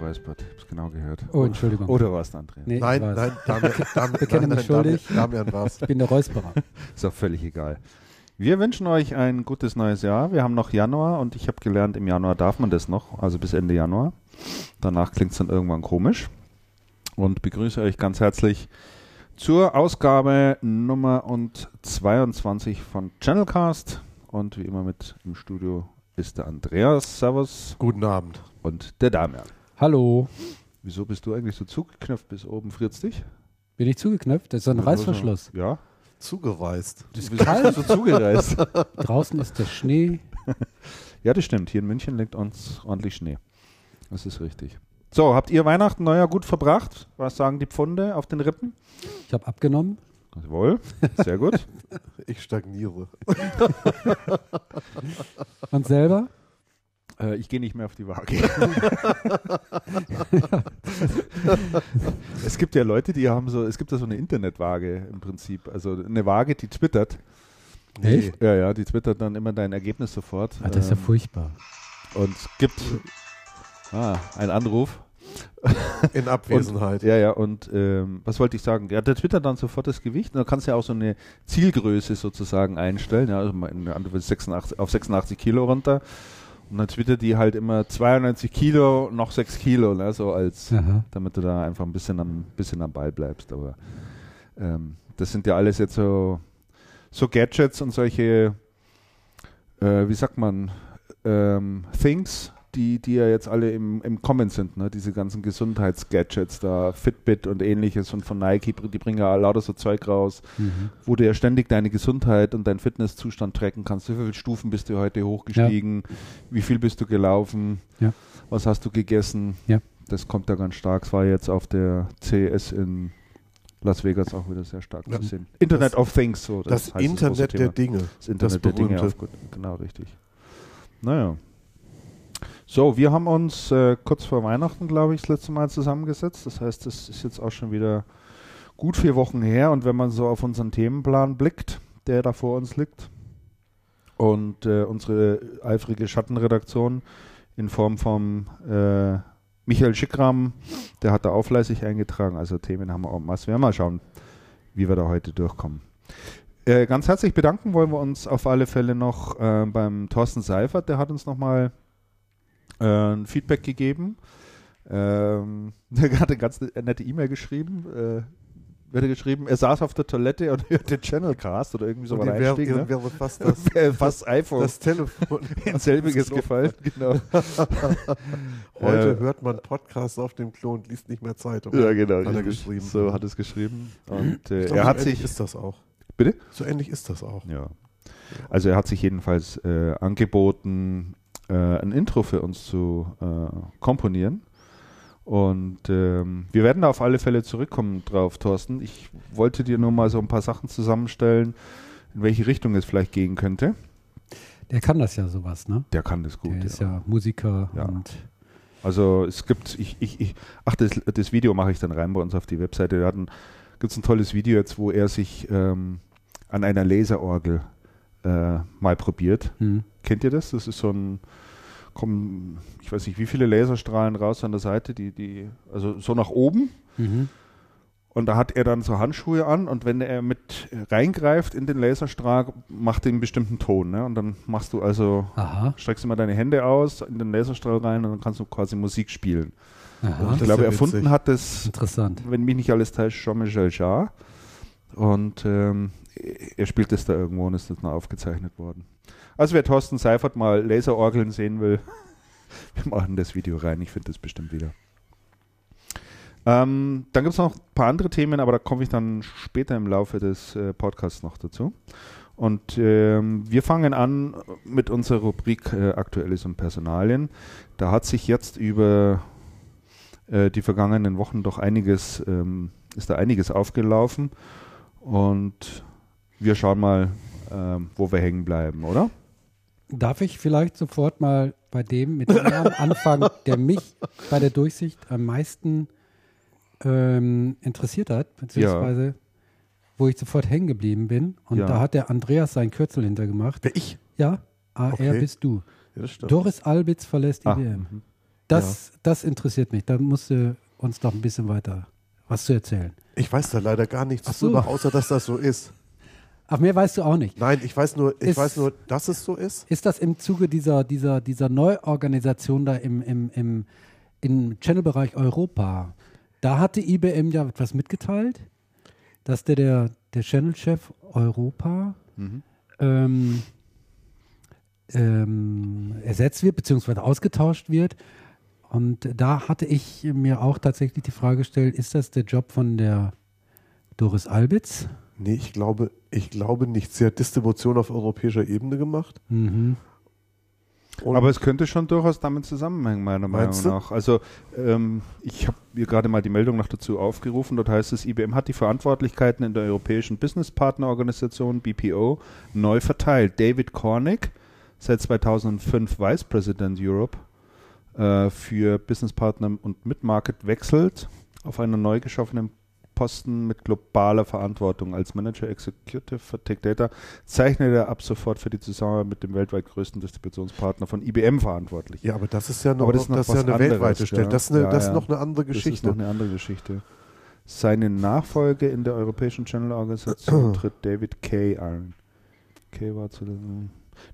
Ich hab's genau gehört. Oh, Entschuldigung. Oder war es Andrea? Nee, Nein, ich war's. nein, Damian, Damian, Bekenne nein, mich nein, schuldig. Damian, Damian war's. Ich bin der Räusperer. Ist auch völlig egal. Wir wünschen euch ein gutes neues Jahr. Wir haben noch Januar und ich habe gelernt, im Januar darf man das noch, also bis Ende Januar. Danach klingt es dann irgendwann komisch. Und begrüße euch ganz herzlich zur Ausgabe Nummer und 22 von Channelcast. Und wie immer mit im Studio ist der Andreas, Servus, Guten Abend. und der Damian. Hallo. Wieso bist du eigentlich so zugeknöpft bis oben? Friert's dich? Bin ich zugeknöpft? Das ist ein Reißverschluss. Ja. Zugereist. Das ist kalt. so zugereist? Draußen ist der Schnee. Ja, das stimmt. Hier in München liegt uns ordentlich Schnee. Das ist richtig. So, habt ihr Weihnachten, Neujahr gut verbracht? Was sagen die Pfunde auf den Rippen? Ich habe abgenommen. Jawohl, sehr gut. Ich stagniere. Und selber? Äh, ich gehe nicht mehr auf die Waage. es gibt ja Leute, die haben so, es gibt ja so eine Internetwaage im Prinzip. Also eine Waage, die twittert. Echt? Ja, ja, die twittert dann immer dein Ergebnis sofort. Ah, das ist ja Ähm, furchtbar. Und es gibt ah, einen Anruf. In Abwesenheit. Ja, ja, und ähm, was wollte ich sagen? Ja, der twittert dann sofort das Gewicht und dann kannst du ja auch so eine Zielgröße sozusagen einstellen. Ja, also mal in- du willst 86, auf 86 Kilo runter. Und dann twittert die halt immer 92 Kilo, noch 6 Kilo, ne, so als, Aha. damit du da einfach ein bisschen am, bisschen am Ball bleibst. Aber ähm, das sind ja alles jetzt so, so Gadgets und solche, äh, wie sagt man, ähm, Things, die, die ja jetzt alle im, im Kommen sind, ne? diese ganzen Gesundheitsgadgets da, Fitbit und ähnliches und von Nike, die bringen ja lauter so Zeug raus, Mhm. wo du ja ständig deine Gesundheit und deinen Fitnesszustand tracken kannst. Wie viele Stufen bist du heute hochgestiegen? Wie viel bist du gelaufen? Ja. Was hast du gegessen? Ja. Das kommt da ganz stark. Es war jetzt auf der CES in Las Vegas auch wieder sehr stark Ja. zu sehen. Internet of Things, so. Das, große Internet der Dinge. Das Internet das der Dinge, auf genau richtig. Naja. So, wir haben uns äh, kurz vor Weihnachten, glaube ich, das letzte Mal zusammengesetzt. Das heißt, das ist jetzt auch schon wieder gut vier Wochen her. Und wenn man so auf unseren Themenplan blickt, der da vor uns liegt, und äh, unsere eifrige Schattenredaktion in Form vom äh, Michael Schickram, der hat da auch fleißig eingetragen. Also Themen haben wir auch was. Wir werden mal schauen, wie wir da heute durchkommen. Äh, ganz herzlich bedanken wollen wir uns auf alle Fälle noch äh, beim Thorsten Seifert, der hat uns nochmal ein Feedback gegeben. Ähm, der hat eine ganz nette E-Mail geschrieben. Äh, wird er geschrieben, er saß auf der Toilette und hörte Channelcast oder irgendwie so Und war wäre, Einstieg. Ne? wäre fast das, Fast iPhone das Telefon. in selbiges gefallen. Genau. Heute Äh, hört man Podcasts auf dem Klo und liest nicht mehr Zeitung. Ja, genau. Hat er geschrieben. So hat es geschrieben. Und äh, glaub, er so hat ähnlich sich. ist das auch. Bitte? So ähnlich ist das auch. Ja. Also er hat sich jedenfalls äh, angeboten, äh, ein Intro für uns zu äh, komponieren. Und ähm, wir werden da auf alle Fälle zurückkommen drauf, Thorsten. Ich wollte dir nur mal so ein paar Sachen zusammenstellen, in welche Richtung es vielleicht gehen könnte. Der kann das ja sowas, ne? Der kann das gut. Der ist ja. ja Musiker Ja. und Also es gibt, ich, ich, ich, ach, das, das Video mache ich dann rein bei uns auf die Webseite. Da gibt es ein tolles Video jetzt, wo er sich ähm, an einer Laserorgel äh, mal probiert. hm. Kennt ihr das? Das ist so ein, kommen, ich weiß nicht, wie viele Laserstrahlen raus an der Seite, die, die, also so nach oben. Mhm. Und da hat er dann so Handschuhe an und wenn er mit reingreift in den Laserstrahl, macht er einen bestimmten Ton. Ne? Und dann machst du also, Aha. streckst du mal deine Hände aus in den Laserstrahl rein und dann kannst du quasi Musik spielen. Aha. ich glaube, ja erfunden witzig. hat das, Interessant. wenn mich nicht alles täuscht, Jean-Michel Jarre. Und ähm, er spielt das da irgendwo und ist das noch aufgezeichnet worden. Also wer Thorsten Seifert mal Laserorgeln sehen will, wir machen das Video rein. Ich finde das bestimmt wieder. Ähm, dann gibt es noch ein paar andere Themen, aber da komme ich dann später im Laufe des äh, Podcasts noch dazu. Und ähm, wir fangen an mit unserer Rubrik äh, Aktuelles und Personalien. Da hat sich jetzt über äh, die vergangenen Wochen doch einiges, ähm, ist da einiges aufgelaufen. Und wir schauen mal, ähm, wo wir hängen bleiben, oder? Darf ich vielleicht sofort mal bei dem mit dem Namen anfangen, der mich bei der Durchsicht am meisten ähm, interessiert hat, beziehungsweise wo ich sofort hängen geblieben bin. Und Ja. da hat der Andreas sein Kürzel hintergemacht. Wer ich? Ja, AR Okay. bist du. Ja. Doris Albitz verlässt Ah, IBM. mhm. Das, das interessiert mich. Da musst du uns noch ein bisschen weiter was zu erzählen. Ich weiß da leider gar nichts so. drüber, außer dass das so ist. Ach, mehr weißt du auch nicht. Nein, ich weiß nur, ich Ist- weiß nur, dass es so ist. Ist das im Zuge dieser, dieser, dieser Neuorganisation da im, im, im, im Channel-Bereich Europa? Da hatte IBM ja etwas mitgeteilt, dass der, der, der Channel-Chef Europa ähm, ähm, ersetzt wird, beziehungsweise ausgetauscht wird. Und da hatte ich mir auch tatsächlich die Frage gestellt, ist das der Job von der Doris Albitz? Nee, ich glaube, ich glaube nicht. Sie hat Distribution auf europäischer Ebene gemacht. Mhm. Und Aber es könnte schon durchaus damit zusammenhängen, meiner Meinung nach. Also ähm, ich habe mir gerade mal die Meldung noch dazu aufgerufen. Dort heißt es, IBM hat die Verantwortlichkeiten in der Europäischen Business Partner Organisation BPO neu verteilt. David Cornick, seit 2005 Vice President Europe äh, für Business Partner und Mid-Market, wechselt auf einen neu geschaffenen Posten mit globaler Verantwortung als Manager Executive für Tech Data zeichnet er ab sofort für die Zusammenarbeit mit dem weltweit größten Distributionspartner von IBM verantwortlich. ja, aber das ist ja noch, das das ist ja eine weltweite anderes, Stelle. ja. Das ist, eine, Ja, das ist noch eine andere Das ist Geschichte. noch eine andere Geschichte. Seine Nachfolge in der Europäischen Channel-Organisation tritt David Kay ein. Kay war zu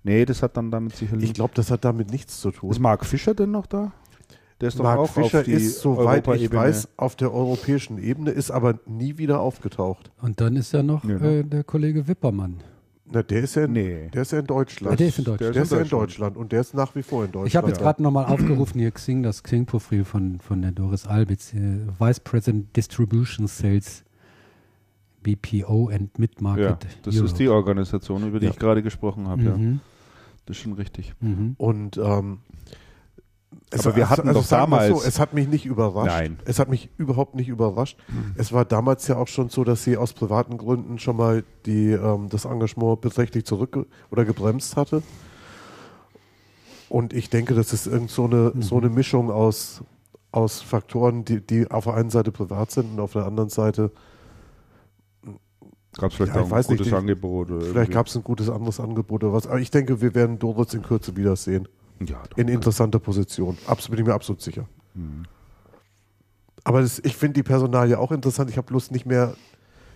Nee, das hat dann damit sicherlich. ich glaube, das hat damit nichts zu tun. ist Mark Fischer denn noch da? Der ist doch Mark auch Fischer auf die ist, soweit ich weiß, auf der europäischen Ebene, ist aber nie wieder aufgetaucht. Und dann ist ja noch Ja, äh, der Kollege Wippermann. Na, der ist ja in, Nee. der ist ja in Deutschland. Ah, der ist in Deutschland. Der ist ja in Deutschland und der ist nach wie vor in Deutschland. Ich habe jetzt ja. gerade nochmal aufgerufen hier Xing, das Xing-Profil von, von der Doris Albitz, äh, Vice President Distribution Sales BPO and Ja, Mid-Market. das Europe. ist die Organisation, über die Ja. ich gerade gesprochen habe. Ja. Mhm. Das ist schon richtig. Mhm. Und ähm, Aber wir hatten doch sagen wir damals- So, es hat mich nicht überrascht. Nein. Es hat mich überhaupt nicht überrascht. Es war damals ja auch schon so, dass sie aus privaten Gründen schon mal die, ähm, das Engagement beträchtlich zurück oder gebremst hatte. Und ich denke, das ist irgend so eine, so eine Mischung aus, aus Faktoren, die, die auf der einen Seite privat sind und auf der anderen Seite, Gab es vielleicht Ja, auch ein nicht, gutes die- Angebot? Oder vielleicht gab es ein gutes anderes Angebot oder was. Aber ich denke, wir werden Doritz in Kürze wiedersehen. Ja, doch. In interessanter Position. Absolut, bin ich mir absolut sicher. Mhm. Aber das, ich finde die Personalie auch interessant. Ich habe bloß nicht mehr,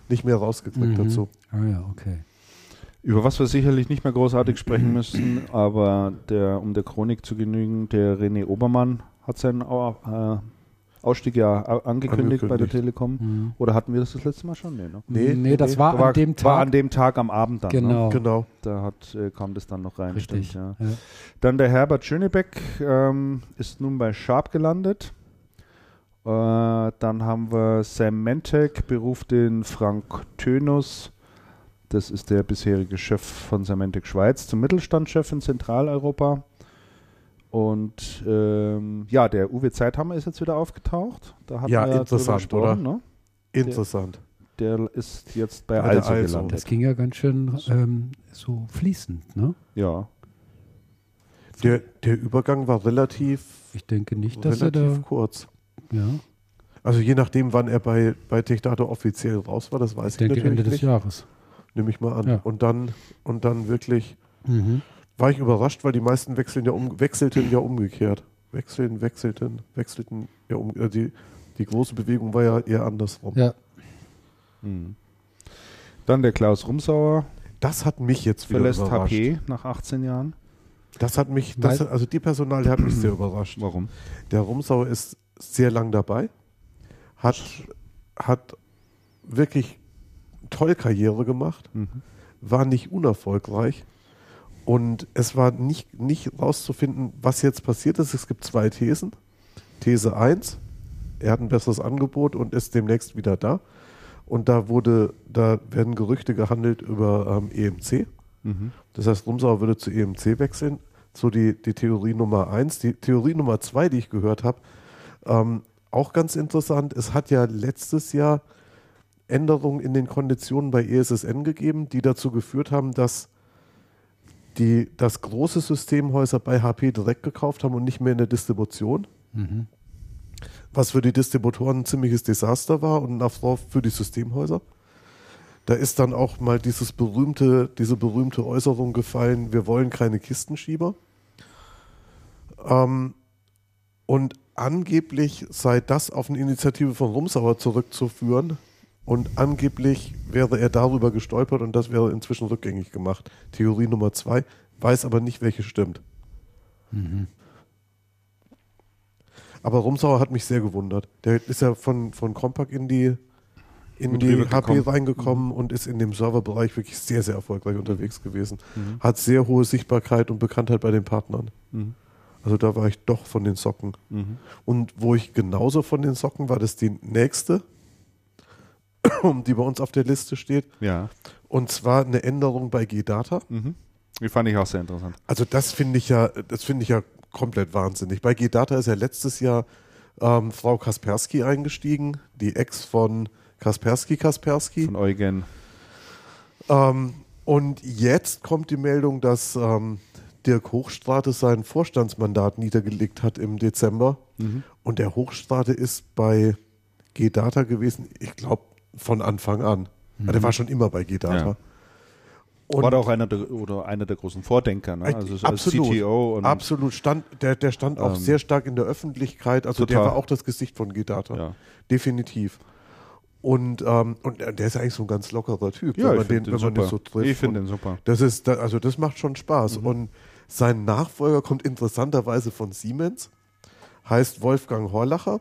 nicht mehr rausgekriegt Mhm. dazu. Ah ja, okay. Über was wir sicherlich nicht mehr großartig sprechen müssen, aber der, um der Chronik zu genügen, der René Obermann hat seinen Au- äh, Ausstieg ja a- angekündigt, bei der Angekündigt. Telekom. Mhm. Oder hatten wir das das letzte Mal schon? Nee, ne? Nee, nee, das war, war, an dem Tag. war an dem Tag am Abend dann. Ne? genau. Genau. Da hat, äh, kam das dann noch rein. Richtig. Stimmt, Ja. ja. Dann der Herbert Schönebeck ähm, ist nun bei Sharp gelandet. Äh, dann haben wir Sam Mentek, beruft den Frank Tönus. Das ist der bisherige Chef von Symantec Schweiz zum Mittelstandschef in Zentraleuropa. Und ähm, ja, der Uwe Zeithammer ist jetzt wieder aufgetaucht. Da hatten Ja, interessant, gesprochen, Ne? Interessant. Der ist jetzt bei der Also Also. gelandet. Das ging ja ganz schön ähm, so fließend, ne? Ja. Der, der Übergang war relativ, Ich denke nicht, dass er relativ da. kurz. Ja, Also je nachdem, wann er bei, bei TechData offiziell raus war, das weiß ich ich, denke natürlich Ende des nicht. Jahres. Nehme ich mal an. Ja. Und dann und dann wirklich Mhm. War ich überrascht, weil die meisten wechseln ja um, wechselten ja umgekehrt. Wechseln, wechselten, wechselten ja um. Äh, die, die große Bewegung war ja eher andersrum. Ja, Hm. Dann der Klaus Rumsauer Das hat mich jetzt wieder verlässt überrascht. HP nach 18 Jahren. Das hat mich, das, also die Personal hat mich sehr überrascht. Warum? Der Rumsauer ist sehr lang dabei, hat, hat wirklich toll Karriere gemacht, Mhm. war nicht unerfolgreich und es war nicht, nicht rauszufinden, was jetzt passiert ist. Es gibt zwei Thesen. These 1, er hat ein besseres Angebot und ist demnächst wieder da. Und da wurde, da werden Gerüchte gehandelt über ähm, EMC. Mhm. Das heißt, Rumsauer würde zu EMC wechseln. So die, die Theorie Nummer eins. Die Theorie Nummer zwei, die ich gehört habe, ähm, auch ganz interessant. Es hat ja letztes Jahr Änderungen in den Konditionen bei ESSN gegeben, die dazu geführt haben, dass die das große Systemhäuser bei HP direkt gekauft haben und nicht mehr in der Distribution. mhm. Was für die Distributoren ein ziemliches Desaster war und ein Affront für die Systemhäuser. Da ist dann auch mal dieses berühmte, diese berühmte Äußerung gefallen, wir wollen keine Kistenschieber. Ähm, Und angeblich sei das auf eine Initiative von Rumsauer zurückzuführen. Und angeblich wäre er darüber gestolpert und das wäre inzwischen rückgängig gemacht. Theorie Nummer zwei, weiß aber nicht, welche stimmt. Mhm. Aber Rumsauer hat mich sehr gewundert. Der ist ja von, von Compaq in die, in die HP gekommen. reingekommen mhm. und ist in dem Serverbereich wirklich sehr, sehr erfolgreich unterwegs gewesen. Mhm. Hat sehr hohe Sichtbarkeit und Bekanntheit bei den Partnern. Mhm. Also da war ich doch von den Socken. Und wo ich genauso von den Socken war, das die nächste, die bei uns auf der Liste steht. Ja. Und zwar eine Änderung bei G-Data. Mhm. Die fand ich auch sehr interessant. Also das finde ich ja, das finde ich ja komplett wahnsinnig. Bei G-Data ist ja letztes Jahr ähm, Frau Kaspersky eingestiegen, die Ex von Kaspersky Kaspersky. Von Eugen. Ähm, und jetzt kommt die Meldung, dass ähm, Dirk Hochstrate sein Vorstandsmandat niedergelegt hat im Dezember. Mhm. Und der Hochstrate ist bei G-Data gewesen, ich glaube, von Anfang an. Mhm. Der war schon immer bei G-Data. Ja. Und war auch einer der, oder einer der großen Vordenker, ne? also absolut, als CTO. Und, absolut, stand, der, der stand auch ähm, sehr stark in der Öffentlichkeit, also total. der war auch das Gesicht von G-Data, ja. definitiv. Und, ähm, und der ist eigentlich so ein ganz lockerer Typ, ja, wenn man den, den, wenn man den so trifft. Ich finde den super. Das ist, also das macht schon Spaß. Mhm. Und sein Nachfolger kommt interessanterweise von Siemens, heißt Wolfgang Horlacher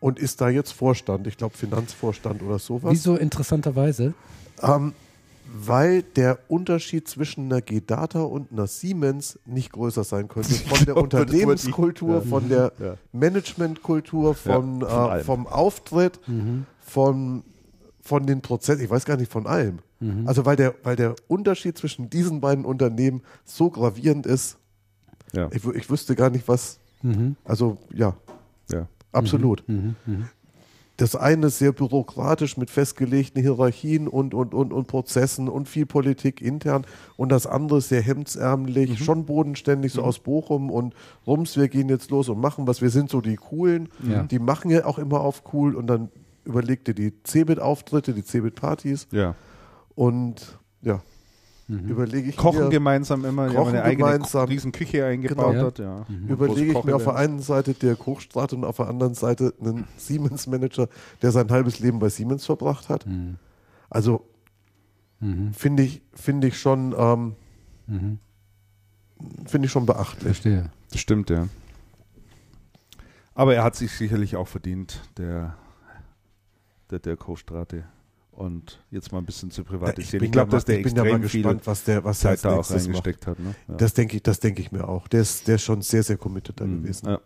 und ist da jetzt Vorstand, ich glaube Finanzvorstand oder sowas. Wieso interessanterweise? Ähm, weil der Unterschied zwischen einer G-Data und einer Siemens nicht größer sein könnte. Von der Unternehmenskultur, von der Managementkultur, von, äh, vom Auftritt, mhm. von, von den Prozessen, ich weiß gar nicht von allem. Mhm. Also weil der, weil der Unterschied zwischen diesen beiden Unternehmen so gravierend ist, ja. ich, ich wüsste gar nicht, was. Mhm. Also ja, ja. Absolut. Mhm. Mhm. Mhm das eine sehr bürokratisch mit festgelegten Hierarchien und, und, und, und Prozessen und viel Politik intern und das andere sehr hemdsärmlich, mhm. schon bodenständig, so mhm. aus Bochum und Rums, wir gehen jetzt los und machen was, wir sind so die Coolen, ja. die machen ja auch immer auf cool und dann überlegt ihr die Cebit-Auftritte, die Cebit-Partys ja. und ja, Mhm. Überlege ich Kochen mir, gemeinsam immer, kochen eine eigene gemeinsam, riesen Küche eingebaut genau. hat. Ja. Mhm. Überlege ich mir auf der einen Seite der Hochstrat und auf der anderen Seite einen Siemens-Manager, der sein halbes Leben bei Siemens verbracht hat. Mhm. Also mhm. finde ich, find ich schon ähm, mhm. finde ich schon beachtlich. Verstehe. Das stimmt, ja. Aber er hat sich sicherlich auch verdient, der, der, der Kostrate und jetzt mal ein bisschen zu privatisieren. ich, ich glaube, dass der ich bin ja mal gespannt, was der was Zeit da auch reingesteckt macht. hat. Ne? Ja. Das denke ich, das denke ich mir auch. Der ist, der ist schon sehr, sehr committed da mhm. gewesen. Ja.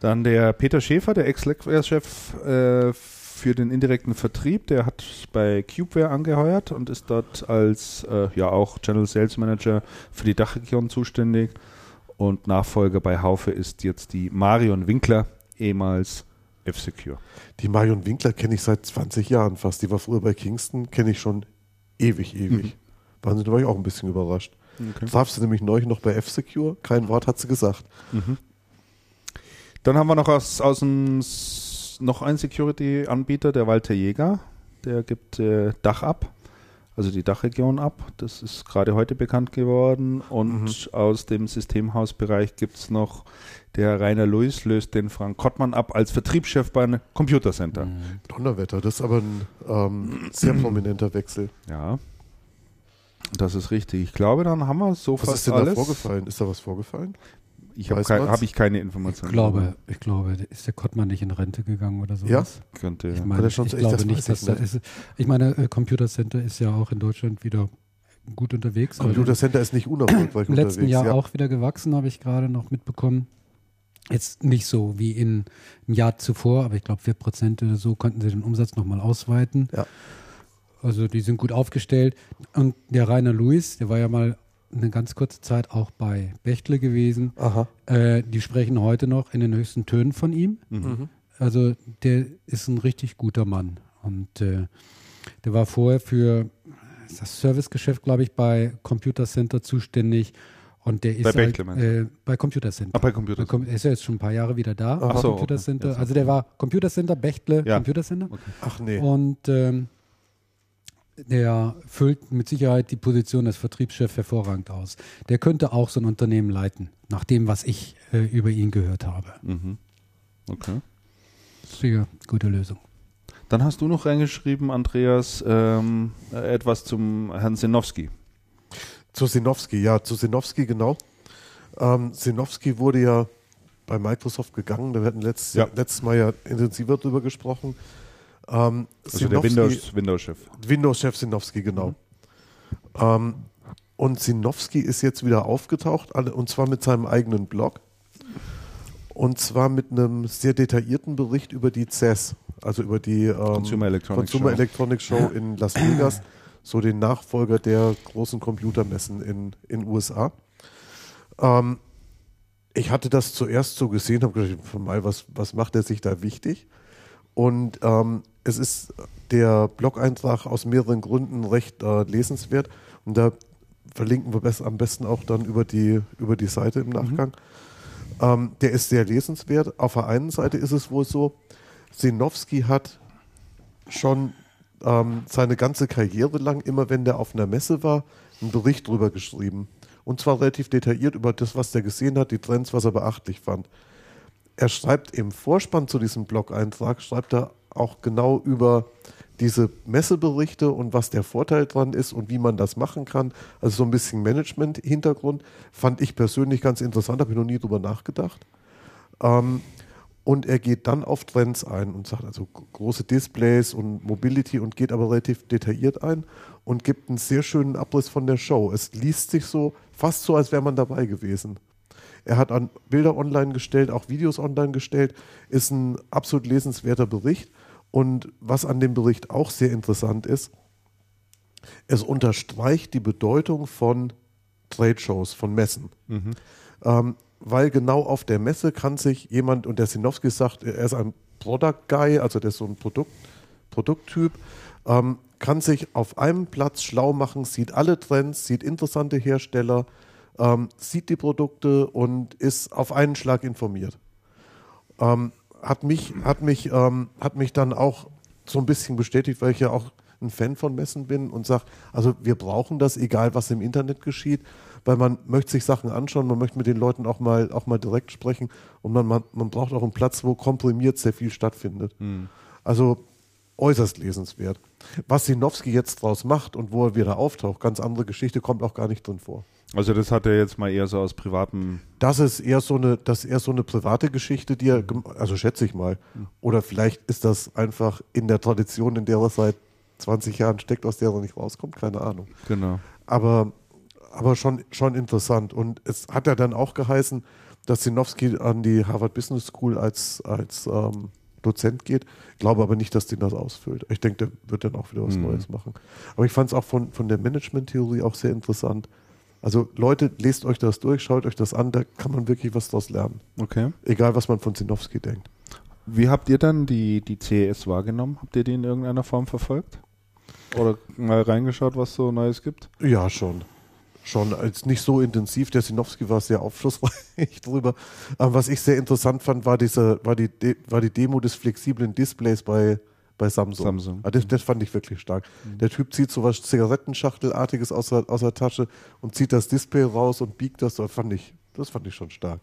Dann der Peter Schäfer, der Ex-Chef äh, für den indirekten Vertrieb, der hat bei Cubeware angeheuert und ist dort als äh, ja auch General Sales Manager für die Dachregion zuständig. Und Nachfolger bei Haufe ist jetzt die Marion Winkler, ehemals F-Secure. Die Marion Winkler kenne ich seit 20 Jahren fast. Die war früher bei Kingston, kenne ich schon ewig, ewig. Mhm. Wahnsinn, da war ich auch ein bisschen überrascht. Okay. Traf sie nämlich neulich noch bei F-Secure. Kein Wort hat sie gesagt. Mhm. Dann haben wir noch aus, aus dem, noch einen Security-Anbieter, der Walter Jäger. Der gibt äh, Dach ab also die Dachregion ab. Das ist gerade heute bekannt geworden. Und mhm. aus dem Systemhausbereich gibt es noch der Rainer Luis löst den Frank Kottmann ab als Vertriebschef bei einem Computercenter. Mhm. Donnerwetter, das ist aber ein ähm, sehr prominenter Wechsel. Ja. Das ist richtig. Ich glaube, dann haben wir so was fast ist denn alles. da vorgefallen? Ist da was vorgefallen? Ich habe kein, hab ich keine Informationen. Ich glaube, ich glaube, ist der Kottmann nicht in Rente gegangen oder so? Ja, könnte. Ich, meine, ich, ich glaube nicht, dass da ist. Ich meine, äh, Computer Center ist ja auch in Deutschland wieder gut unterwegs. Computer Center ist nicht unerfolgreich Im letzten Jahr ja. auch wieder gewachsen, habe ich gerade noch mitbekommen. Jetzt nicht so wie in, im Jahr zuvor, aber ich glaube, 4 Prozent oder so konnten sie den Umsatz nochmal ausweiten. Ja. Also die sind gut aufgestellt. Und der Rainer Luis, der war ja mal eine ganz kurze Zeit auch bei Bechtle gewesen. Äh, die sprechen heute noch in den höchsten Tönen von ihm. Mhm. mhm. Also der ist ein richtig guter Mann. Und äh, der war vorher für das Servicegeschäft, glaube ich, bei Computer Center zuständig. Und der ist bei, Bechtle, halt, äh, bei Computer Center. Ah, bei Computer Center. Er ist ja jetzt schon ein paar Jahre wieder da. Ach so, Computer Center. Also der war Computer Center, Bechtle, ja. Computer Center. Okay. Ach nee. Und ähm, der füllt mit Sicherheit die Position des Vertriebschefs hervorragend aus. Der könnte auch so ein Unternehmen leiten, nach dem, was ich äh, über ihn gehört habe. Mhm. Okay. Sicher, gute Lösung. Dann hast du noch reingeschrieben, Andreas, ähm, etwas zum Herrn Sinowski. Zu Sinowski, ja, zu Sinowski genau. Ähm, Sinowski wurde ja bei Microsoft gegangen, da hatten letztes, ja. letztes Mal ja intensiver drüber gesprochen. Ähm, also der Windows-Chef. Windows Windows-Chef Sinowski, genau. Mhm. Ähm, und Sinowski ist jetzt wieder aufgetaucht, und zwar mit seinem eigenen Blog. Und zwar mit einem sehr detaillierten Bericht über die CES, also über die ähm, Consumer, Electronics, Consumer Show. Electronics Show in Las Vegas, so den Nachfolger der großen Computermessen in den USA. Ähm, ich hatte das zuerst so gesehen, habe gedacht, mal, was, was macht er sich da wichtig? Und ähm, es ist der Blog-Eintrag aus mehreren Gründen recht äh, lesenswert. Und da verlinken wir best, am besten auch dann über die, über die Seite im mhm. Nachgang. Mhm. Ähm, der ist sehr lesenswert. Auf der einen Seite ist es wohl so, Sinowski hat schon ähm, seine ganze Karriere lang, immer wenn der auf einer Messe war, einen Bericht drüber geschrieben. Und zwar relativ detailliert über das, was er gesehen hat, die Trends, was er beachtlich fand. Er schreibt im Vorspann zu diesem Blog-Eintrag, schreibt er auch genau über diese Messeberichte und was der Vorteil dran ist und wie man das machen kann. Also so ein bisschen Management-Hintergrund fand ich persönlich ganz interessant, habe ich noch nie drüber nachgedacht. Ähm, und er geht dann auf Trends ein und sagt also große Displays und Mobility und geht aber relativ detailliert ein und gibt einen sehr schönen Abriss von der Show. Es liest sich so fast so, als wäre man dabei gewesen. Er hat Bilder online gestellt, auch Videos online gestellt, ist ein absolut lesenswerter Bericht und was an dem Bericht auch sehr interessant ist, es unterstreicht die Bedeutung von Trade-Shows, von Messen. Mhm. Ähm, weil genau auf der Messe kann sich jemand, und der Sinowski sagt, er ist ein Product Guy, also der ist so ein Produkt, Produkttyp, ähm, kann sich auf einem Platz schlau machen, sieht alle Trends, sieht interessante Hersteller, ähm, sieht die Produkte und ist auf einen Schlag informiert. Ähm, hat mich, hat mich, ähm, hat mich dann auch so ein bisschen bestätigt, weil ich ja auch ein Fan von Messen bin und sage, also wir brauchen das, egal was im Internet geschieht, weil man möchte sich Sachen anschauen, man möchte mit den Leuten auch mal, auch mal direkt sprechen und man, man, man braucht auch einen Platz, wo komprimiert sehr viel stattfindet. Hm. Also äußerst lesenswert. Was Sinowski jetzt draus macht und wo er wieder auftaucht, ganz andere Geschichte, kommt auch gar nicht drin vor. Also das hat er jetzt mal eher so aus privatem. Das ist eher so eine, das eher so eine private Geschichte, die er, also schätze ich mal. Oder vielleicht ist das einfach in der Tradition, in der er seit 20 Jahren steckt, aus der er nicht rauskommt, keine Ahnung. Genau. Aber, aber schon, schon interessant. Und es hat ja dann auch geheißen, dass Sinowski an die Harvard Business School als, als ähm, Dozent geht. Ich glaube aber nicht, dass den das ausfüllt. Ich denke, der wird dann auch wieder was mhm. Neues machen. Aber ich fand es auch von, von der Management-Theorie auch sehr interessant also Leute, lest euch das durch, schaut euch das an, da kann man wirklich was draus lernen. Okay. Egal, was man von Zinowski denkt. Wie habt ihr dann die, die CES wahrgenommen? Habt ihr die in irgendeiner Form verfolgt? Oder mal reingeschaut, was so Neues gibt? Ja, schon. Schon als nicht so intensiv. Der Sinowski war sehr aufschlussreich drüber. Aber was ich sehr interessant fand, war diese, war die, war die Demo des flexiblen Displays bei bei Samsung. Samsung. Ah, das, das, fand ich wirklich stark. Mhm. Der Typ zieht so was Zigarettenschachtelartiges aus der, aus der Tasche und zieht das Display raus und biegt das. Das fand ich, das fand ich schon stark.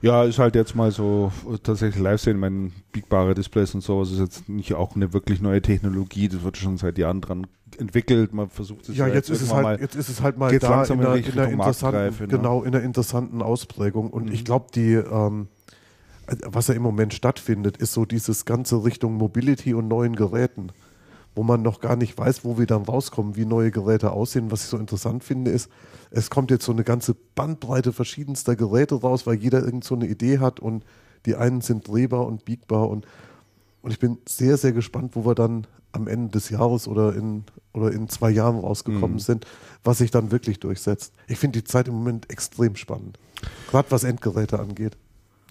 Ja, ist halt jetzt mal so tatsächlich live sehen, meine biegbare Displays und sowas ist jetzt nicht auch eine wirklich neue Technologie, das wird schon seit Jahren dran entwickelt, man versucht es ja, jetzt, ist es halt, mal, jetzt ist es halt mal da in, der, in der interessanten, ne? genau, in der interessanten Ausprägung und mhm. ich glaube, die ähm, was ja im Moment stattfindet, ist so dieses ganze Richtung Mobility und neuen Geräten, wo man noch gar nicht weiß, wo wir dann rauskommen, wie neue Geräte aussehen. Was ich so interessant finde, ist, es kommt jetzt so eine ganze Bandbreite verschiedenster Geräte raus, weil jeder irgend so eine Idee hat und die einen sind drehbar und biegbar und, und ich bin sehr, sehr gespannt, wo wir dann am Ende des Jahres oder in, oder in zwei Jahren rausgekommen mhm. sind, was sich dann wirklich durchsetzt. Ich finde die Zeit im Moment extrem spannend. Gerade was Endgeräte angeht.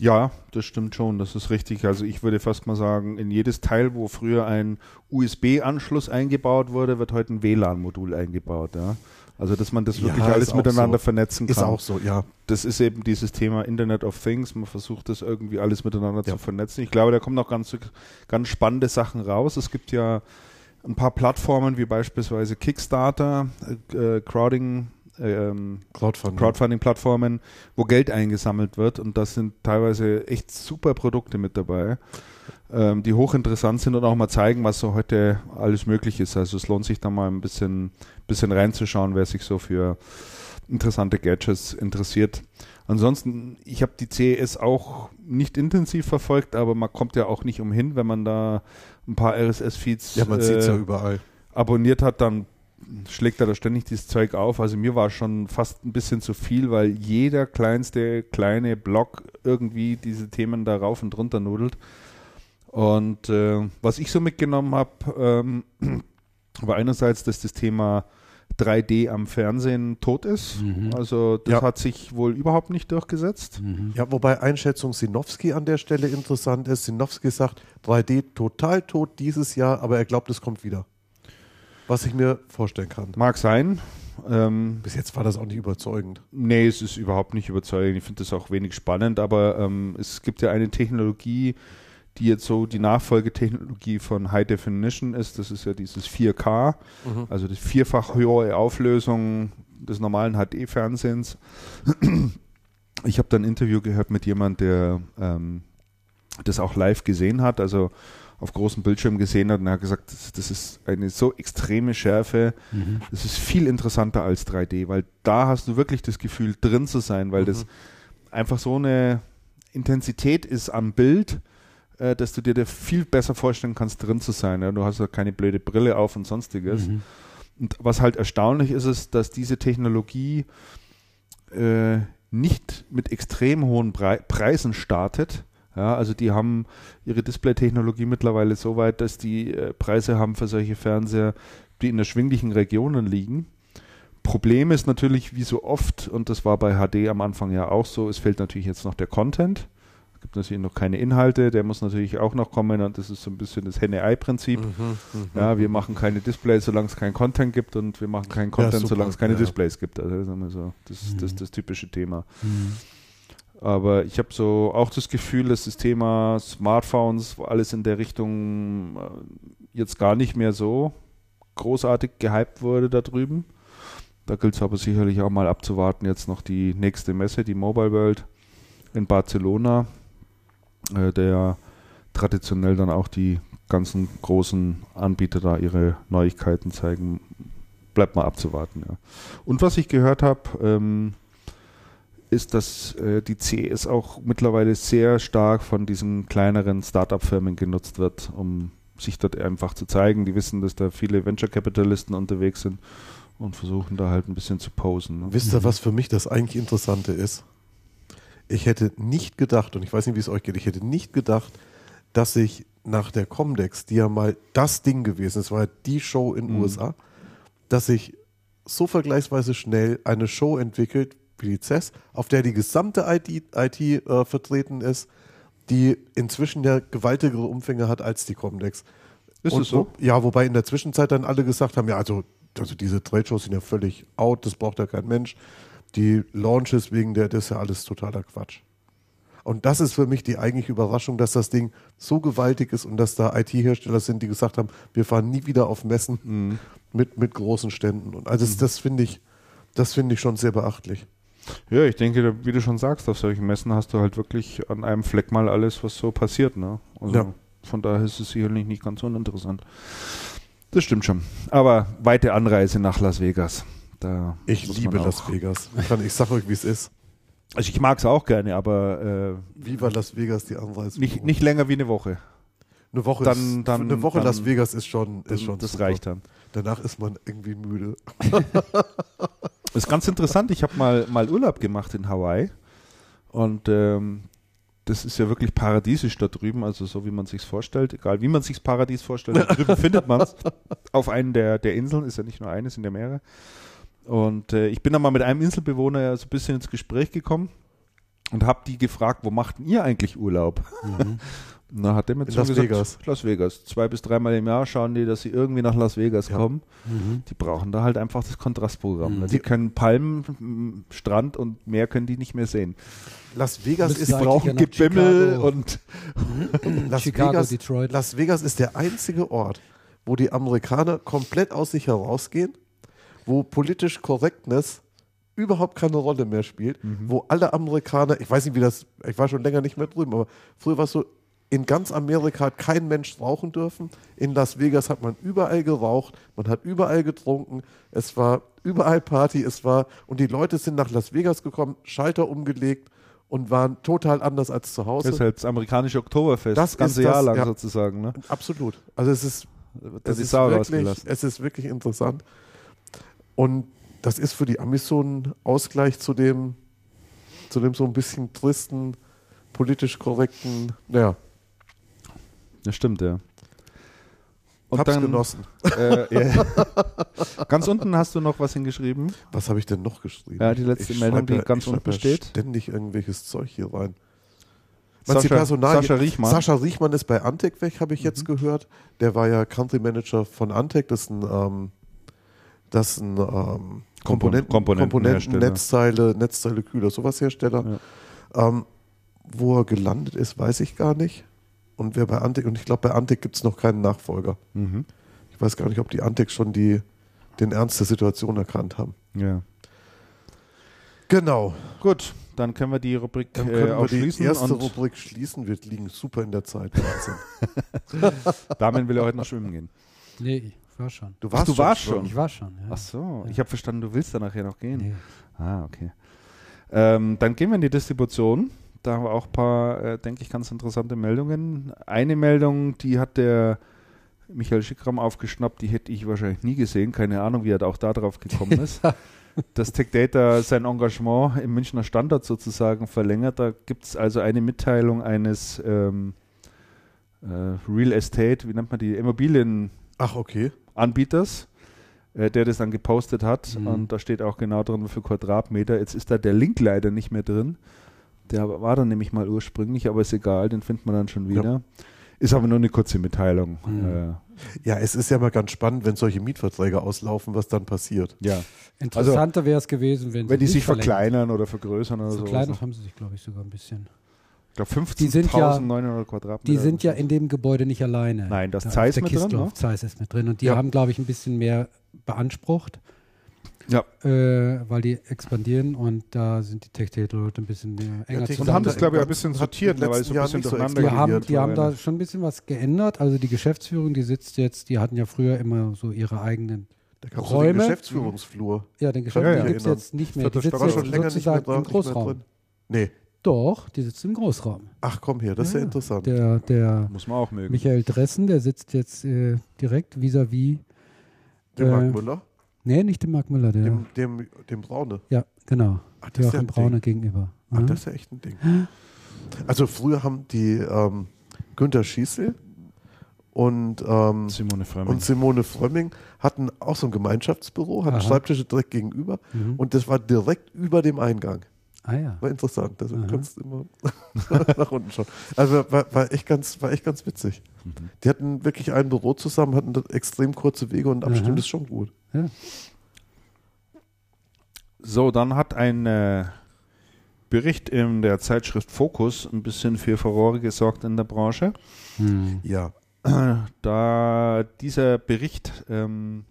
Ja, das stimmt schon, das ist richtig. Also ich würde fast mal sagen, in jedes Teil, wo früher ein USB-Anschluss eingebaut wurde, wird heute ein WLAN-Modul eingebaut. Ja? Also dass man das wirklich ja, alles miteinander so. vernetzen kann. Ist auch so, ja. Das ist eben dieses Thema Internet of Things. Man versucht das irgendwie alles miteinander ja. zu vernetzen. Ich glaube, da kommen noch ganz, ganz spannende Sachen raus. Es gibt ja ein paar Plattformen wie beispielsweise Kickstarter, äh, Crowding, ähm, Crowdfunding. Crowdfunding-Plattformen, wo Geld eingesammelt wird und da sind teilweise echt super Produkte mit dabei, ähm, die hochinteressant sind und auch mal zeigen, was so heute alles möglich ist. Also es lohnt sich da mal ein bisschen, bisschen reinzuschauen, wer sich so für interessante Gadgets interessiert. Ansonsten, ich habe die CES auch nicht intensiv verfolgt, aber man kommt ja auch nicht umhin, wenn man da ein paar RSS-Feeds ja, man äh, ja überall. abonniert hat, dann schlägt er da ständig dieses Zeug auf. Also mir war schon fast ein bisschen zu viel, weil jeder kleinste kleine Blog irgendwie diese Themen da rauf und runter nudelt. Und äh, was ich so mitgenommen habe, ähm, war einerseits, dass das Thema 3D am Fernsehen tot ist. Mhm. Also das ja. hat sich wohl überhaupt nicht durchgesetzt. Mhm. Ja, wobei Einschätzung Sinowski an der Stelle interessant ist. Sinowski sagt, 3D total tot dieses Jahr, aber er glaubt, es kommt wieder. Was ich mir vorstellen kann. Mag sein. Ähm, Bis jetzt war das auch nicht überzeugend. Nee, es ist überhaupt nicht überzeugend. Ich finde das auch wenig spannend, aber ähm, es gibt ja eine Technologie, die jetzt so die Nachfolgetechnologie von High Definition ist. Das ist ja dieses 4K, mhm. also die vierfach höhere Auflösung des normalen HD-Fernsehens. Ich habe da ein Interview gehört mit jemandem, der ähm, das auch live gesehen hat, also auf großem Bildschirm gesehen hat und er hat gesagt, das, das ist eine so extreme Schärfe, mhm. das ist viel interessanter als 3D, weil da hast du wirklich das Gefühl, drin zu sein, weil mhm. das einfach so eine Intensität ist am Bild, äh, dass du dir da viel besser vorstellen kannst, drin zu sein. Ja? Du hast ja keine blöde Brille auf und sonstiges. Mhm. Und was halt erstaunlich ist, ist, dass diese Technologie äh, nicht mit extrem hohen Pre Preisen startet. Ja, also die haben ihre Display-Technologie mittlerweile so weit, dass die äh, Preise haben für solche Fernseher, die in erschwinglichen Regionen liegen. Problem ist natürlich, wie so oft, und das war bei HD am Anfang ja auch so, es fehlt natürlich jetzt noch der Content gibt natürlich noch keine Inhalte, der muss natürlich auch noch kommen und das ist so ein bisschen das Henne-Ei-Prinzip. Mhm, mhm, ja, wir machen keine Displays, solange es keinen Content gibt und wir machen keinen Content, ja, solange es keine ja. Displays gibt. Also das ist, so, das, ist, das, das typische Thema. Mhm. Aber ich habe so auch das Gefühl, dass das Thema Smartphones, alles in der Richtung äh, jetzt gar nicht mehr so großartig gehypt wurde da drüben. Da gilt es aber sicherlich auch mal abzuwarten, jetzt noch die nächste Messe, die Mobile World in Barcelona äh, der traditionell dann auch die ganzen großen Anbieter da ihre Neuigkeiten zeigen. Bleibt mal abzuwarten. Ja. Und was ich gehört habe, ähm, ist, dass äh, die CES auch mittlerweile sehr stark von diesen kleineren Startup-Firmen genutzt wird, um sich dort einfach zu zeigen. Die wissen, dass da viele Venture-Capitalisten unterwegs sind und versuchen da halt ein bisschen zu posen. Ne? Wisst ihr, was für mich das eigentlich Interessante ist? ich hätte nicht gedacht, und ich weiß nicht, wie es euch geht, ich hätte nicht gedacht, dass sich nach der Comdex, die ja mal das Ding gewesen ist, war ja die Show in den mhm. USA, dass sich so vergleichsweise schnell eine Show entwickelt die CES, auf der die gesamte IT, IT äh, vertreten ist, die inzwischen ja gewaltigere Umfänge hat als die Comdex. Ist es so? Ja, wobei in der Zwischenzeit dann alle gesagt haben, ja, also, also diese Trade-Shows sind ja völlig out, das braucht ja kein Mensch die Launches wegen der, das ist ja alles totaler Quatsch. Und das ist für mich die eigentliche Überraschung, dass das Ding so gewaltig ist und dass da IT-Hersteller sind, die gesagt haben, wir fahren nie wieder auf Messen mhm. mit, mit großen Ständen. Und also mhm. das, das finde ich, das finde ich schon sehr beachtlich. Ja, ich denke, wie du schon sagst, auf solchen Messen hast du halt wirklich an einem Fleck mal alles, was so passiert. Ne? Also ja. von daher ist es sicherlich nicht ganz uninteressant. Das stimmt schon. Aber weite Anreise nach Las Vegas. Da ich liebe Las Vegas. Ich sag euch, wie es ist. Also ich mag es auch gerne, aber äh, wie war Las Vegas die Anreise? Nicht, nicht länger wie eine Woche. Eine Woche, dann, ist, dann, eine Woche dann, Las Vegas ist schon, ist schon das super. reicht dann. Danach ist man irgendwie müde. das ist ganz interessant. Ich habe mal, mal Urlaub gemacht in Hawaii und ähm, das ist ja wirklich paradiesisch da drüben, also so wie man sich vorstellt. Egal wie man sich das Paradies vorstellt, da drüben findet man es. Auf einen der, der Inseln ist ja nicht nur eine, sind ja mehrere. Und äh, ich bin dann mal mit einem Inselbewohner ja so ein bisschen ins Gespräch gekommen und habe die gefragt, wo macht ihr eigentlich Urlaub? Mhm. Na, hat der mir Las gesagt, Vegas. Las Vegas. Zwei bis dreimal im Jahr schauen die, dass sie irgendwie nach Las Vegas ja. kommen. Mhm. Die brauchen da halt einfach das Kontrastprogramm. Mhm. Die können Palmen, Strand und Meer können die nicht mehr sehen. Las Vegas ist brauchen Gebimmel und Las, Chicago, Vegas, Detroit. Las Vegas ist der einzige Ort, wo die Amerikaner komplett aus sich herausgehen, wo politisch Correctness überhaupt keine Rolle mehr spielt, mhm. wo alle Amerikaner, ich weiß nicht, wie das, ich war schon länger nicht mehr drüben, aber früher war es so, in ganz Amerika hat kein Mensch rauchen dürfen. In Las Vegas hat man überall geraucht, man hat überall getrunken, es war überall Party, es war, und die Leute sind nach Las Vegas gekommen, Schalter umgelegt und waren total anders als zu Hause. Das ist halt das amerikanische Oktoberfest, das, das ganze Jahr das, lang ja, sozusagen. Ne? Absolut. Also es ist, es ist, wirklich, es ist wirklich interessant. Und das ist für die Amis so ein Ausgleich zu dem, zu dem so ein bisschen tristen, politisch korrekten, ja. Das stimmt, ja. Und Hab's dann, genossen. Äh, yeah. Ganz unten hast du noch was hingeschrieben. Was habe ich denn noch geschrieben? Ja, die letzte ich Meldung, die ja, ganz unten steht. ständig irgendwelches Zeug hier rein. Sascha, Personal, Sascha Riechmann. Sascha Riechmann ist bei Antec weg, habe ich mhm. jetzt gehört. Der war ja Country Manager von Antec. Das ist ein, ähm, das ist ein ähm, Komponenten, Komponenten, Komponenten Netzteile, Netzteile Kühler, sowas Hersteller. Ja. Ähm, wo er gelandet ist, weiß ich gar nicht. Und wer bei Antec, und ich glaube, bei Antec gibt es noch keinen Nachfolger. Mhm. Ich weiß gar nicht, ob die Antec schon die, den Ernst der Situation erkannt haben. Ja. Genau. Gut, dann können wir die Rubrik dann können äh, wir die erste Rubrik schließen. Wir liegen super in der Zeit. Damit will er heute noch schwimmen gehen. Nee, ich war schon. Du warst, Ach, du schon, warst schon? Ich war schon, ja. Ach so, ja. ich habe verstanden, du willst da nachher noch gehen. Nee. Ah, okay. Ähm, dann gehen wir in die Distribution. Da haben wir auch ein paar, äh, denke ich, ganz interessante Meldungen. Eine Meldung, die hat der Michael Schickram aufgeschnappt, die hätte ich wahrscheinlich nie gesehen. Keine Ahnung, wie er da auch da drauf gekommen ist. dass Tech Data sein Engagement im Münchner Standort sozusagen verlängert. Da gibt es also eine Mitteilung eines ähm, äh, Real Estate, wie nennt man die, Immobilien Ach, okay. Äh, der das dann gepostet hat. Mhm. Und da steht auch genau drin, viel Quadratmeter. Jetzt ist da der Link leider nicht mehr drin. Der war dann nämlich mal ursprünglich, aber ist egal, den findet man dann schon wieder. Ja. Ist aber nur eine kurze Mitteilung. Mhm. Äh, ja, es ist ja mal ganz spannend, wenn solche Mietverträge auslaufen, was dann passiert. Ja. Interessanter also, wäre es gewesen, wenn, wenn die sich verkleinern oder vergrößern oder so. Verkleinert haben sie sich, glaube ich, sogar ein bisschen. Ich glaube 15.900 ja, Quadratmeter. Die sind ja in dem Gebäude nicht alleine. Nein, das da Zeiss mit drin. Ne? Zeiss ist mit drin und die ja. haben, glaube ich, ein bisschen mehr beansprucht. Ja. Äh, weil die expandieren und da sind die Tech-Leute ein bisschen äh, enger ja, zusammen. Und haben das, glaube ich, ein bisschen sortiert, ne, weil es so ein bisschen durcheinander so Die haben, die haben da schon ein bisschen was geändert. Also die Geschäftsführung, die sitzt jetzt, die hatten ja früher immer so ihre eigenen da Räume. Den Geschäftsführungsflur. Ja, den Geschäftsführungsflur ja, ja. gibt es jetzt nicht mehr. Die sitzt schon länger sozusagen im Großraum. Nee. Doch, die sitzt im Großraum. Ach komm her, das ja, ist ja interessant. Der, der Muss man auch mögen. Michael Dressen, der sitzt jetzt äh, direkt vis-à-vis. -vis, der äh, Mark Müller? Nee, nicht dem Mark Müller, der. Dem, dem, dem Braune. Ja, genau. Ach, das ist ja Braune Ding. gegenüber. Ach, ja. das ist ja echt ein Ding. Also früher haben die ähm, Günther Schießel und, ähm, Simone Frömming. und Simone Frömming hatten auch so ein Gemeinschaftsbüro, hatten Aha. Schreibtische direkt gegenüber mhm. und das war direkt über dem Eingang. Ah ja. War interessant. Also du kannst immer nach unten schauen. Also war, war, echt ganz, war echt ganz witzig. Mhm. Die hatten wirklich ein Büro zusammen, hatten extrem kurze Wege und Abstand ist schon gut. Ja. So, dann hat ein äh, Bericht in der Zeitschrift Focus ein bisschen für Furore gesorgt in der Branche. Hm. Ja. Da dieser Bericht ähm,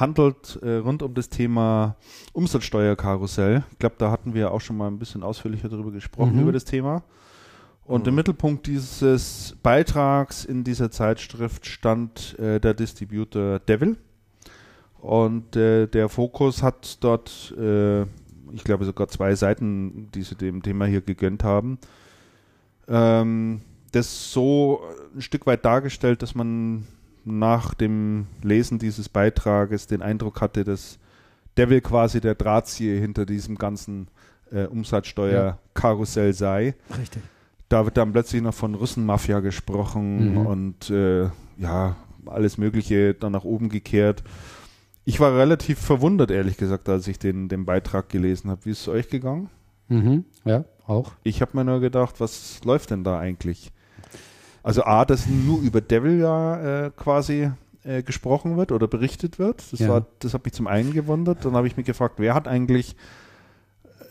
handelt äh, rund um das Thema Umsatzsteuerkarussell. Ich glaube, da hatten wir auch schon mal ein bisschen ausführlicher darüber gesprochen, mhm. über das Thema. Und mhm. im Mittelpunkt dieses Beitrags in dieser Zeitschrift stand äh, der Distributor Devil. Und äh, der Fokus hat dort, äh, ich glaube, sogar zwei Seiten, die sie dem Thema hier gegönnt haben. Ähm, das so ein Stück weit dargestellt, dass man nach dem Lesen dieses Beitrages den Eindruck hatte, dass Devil quasi der Drahtzieher hinter diesem ganzen äh, Umsatzsteuerkarussell sei. Richtig. Da wird dann plötzlich noch von Russenmafia gesprochen mhm. und äh, ja, alles Mögliche dann nach oben gekehrt. Ich war relativ verwundert, ehrlich gesagt, als ich den, den Beitrag gelesen habe. Wie ist es euch gegangen? Mhm. Ja, auch. Ich habe mir nur gedacht, was läuft denn da eigentlich? Also A, dass nur über Devil ja äh, quasi äh, gesprochen wird oder berichtet wird. Das ja. war, das hat mich zum einen gewundert. Dann habe ich mich gefragt, wer hat eigentlich,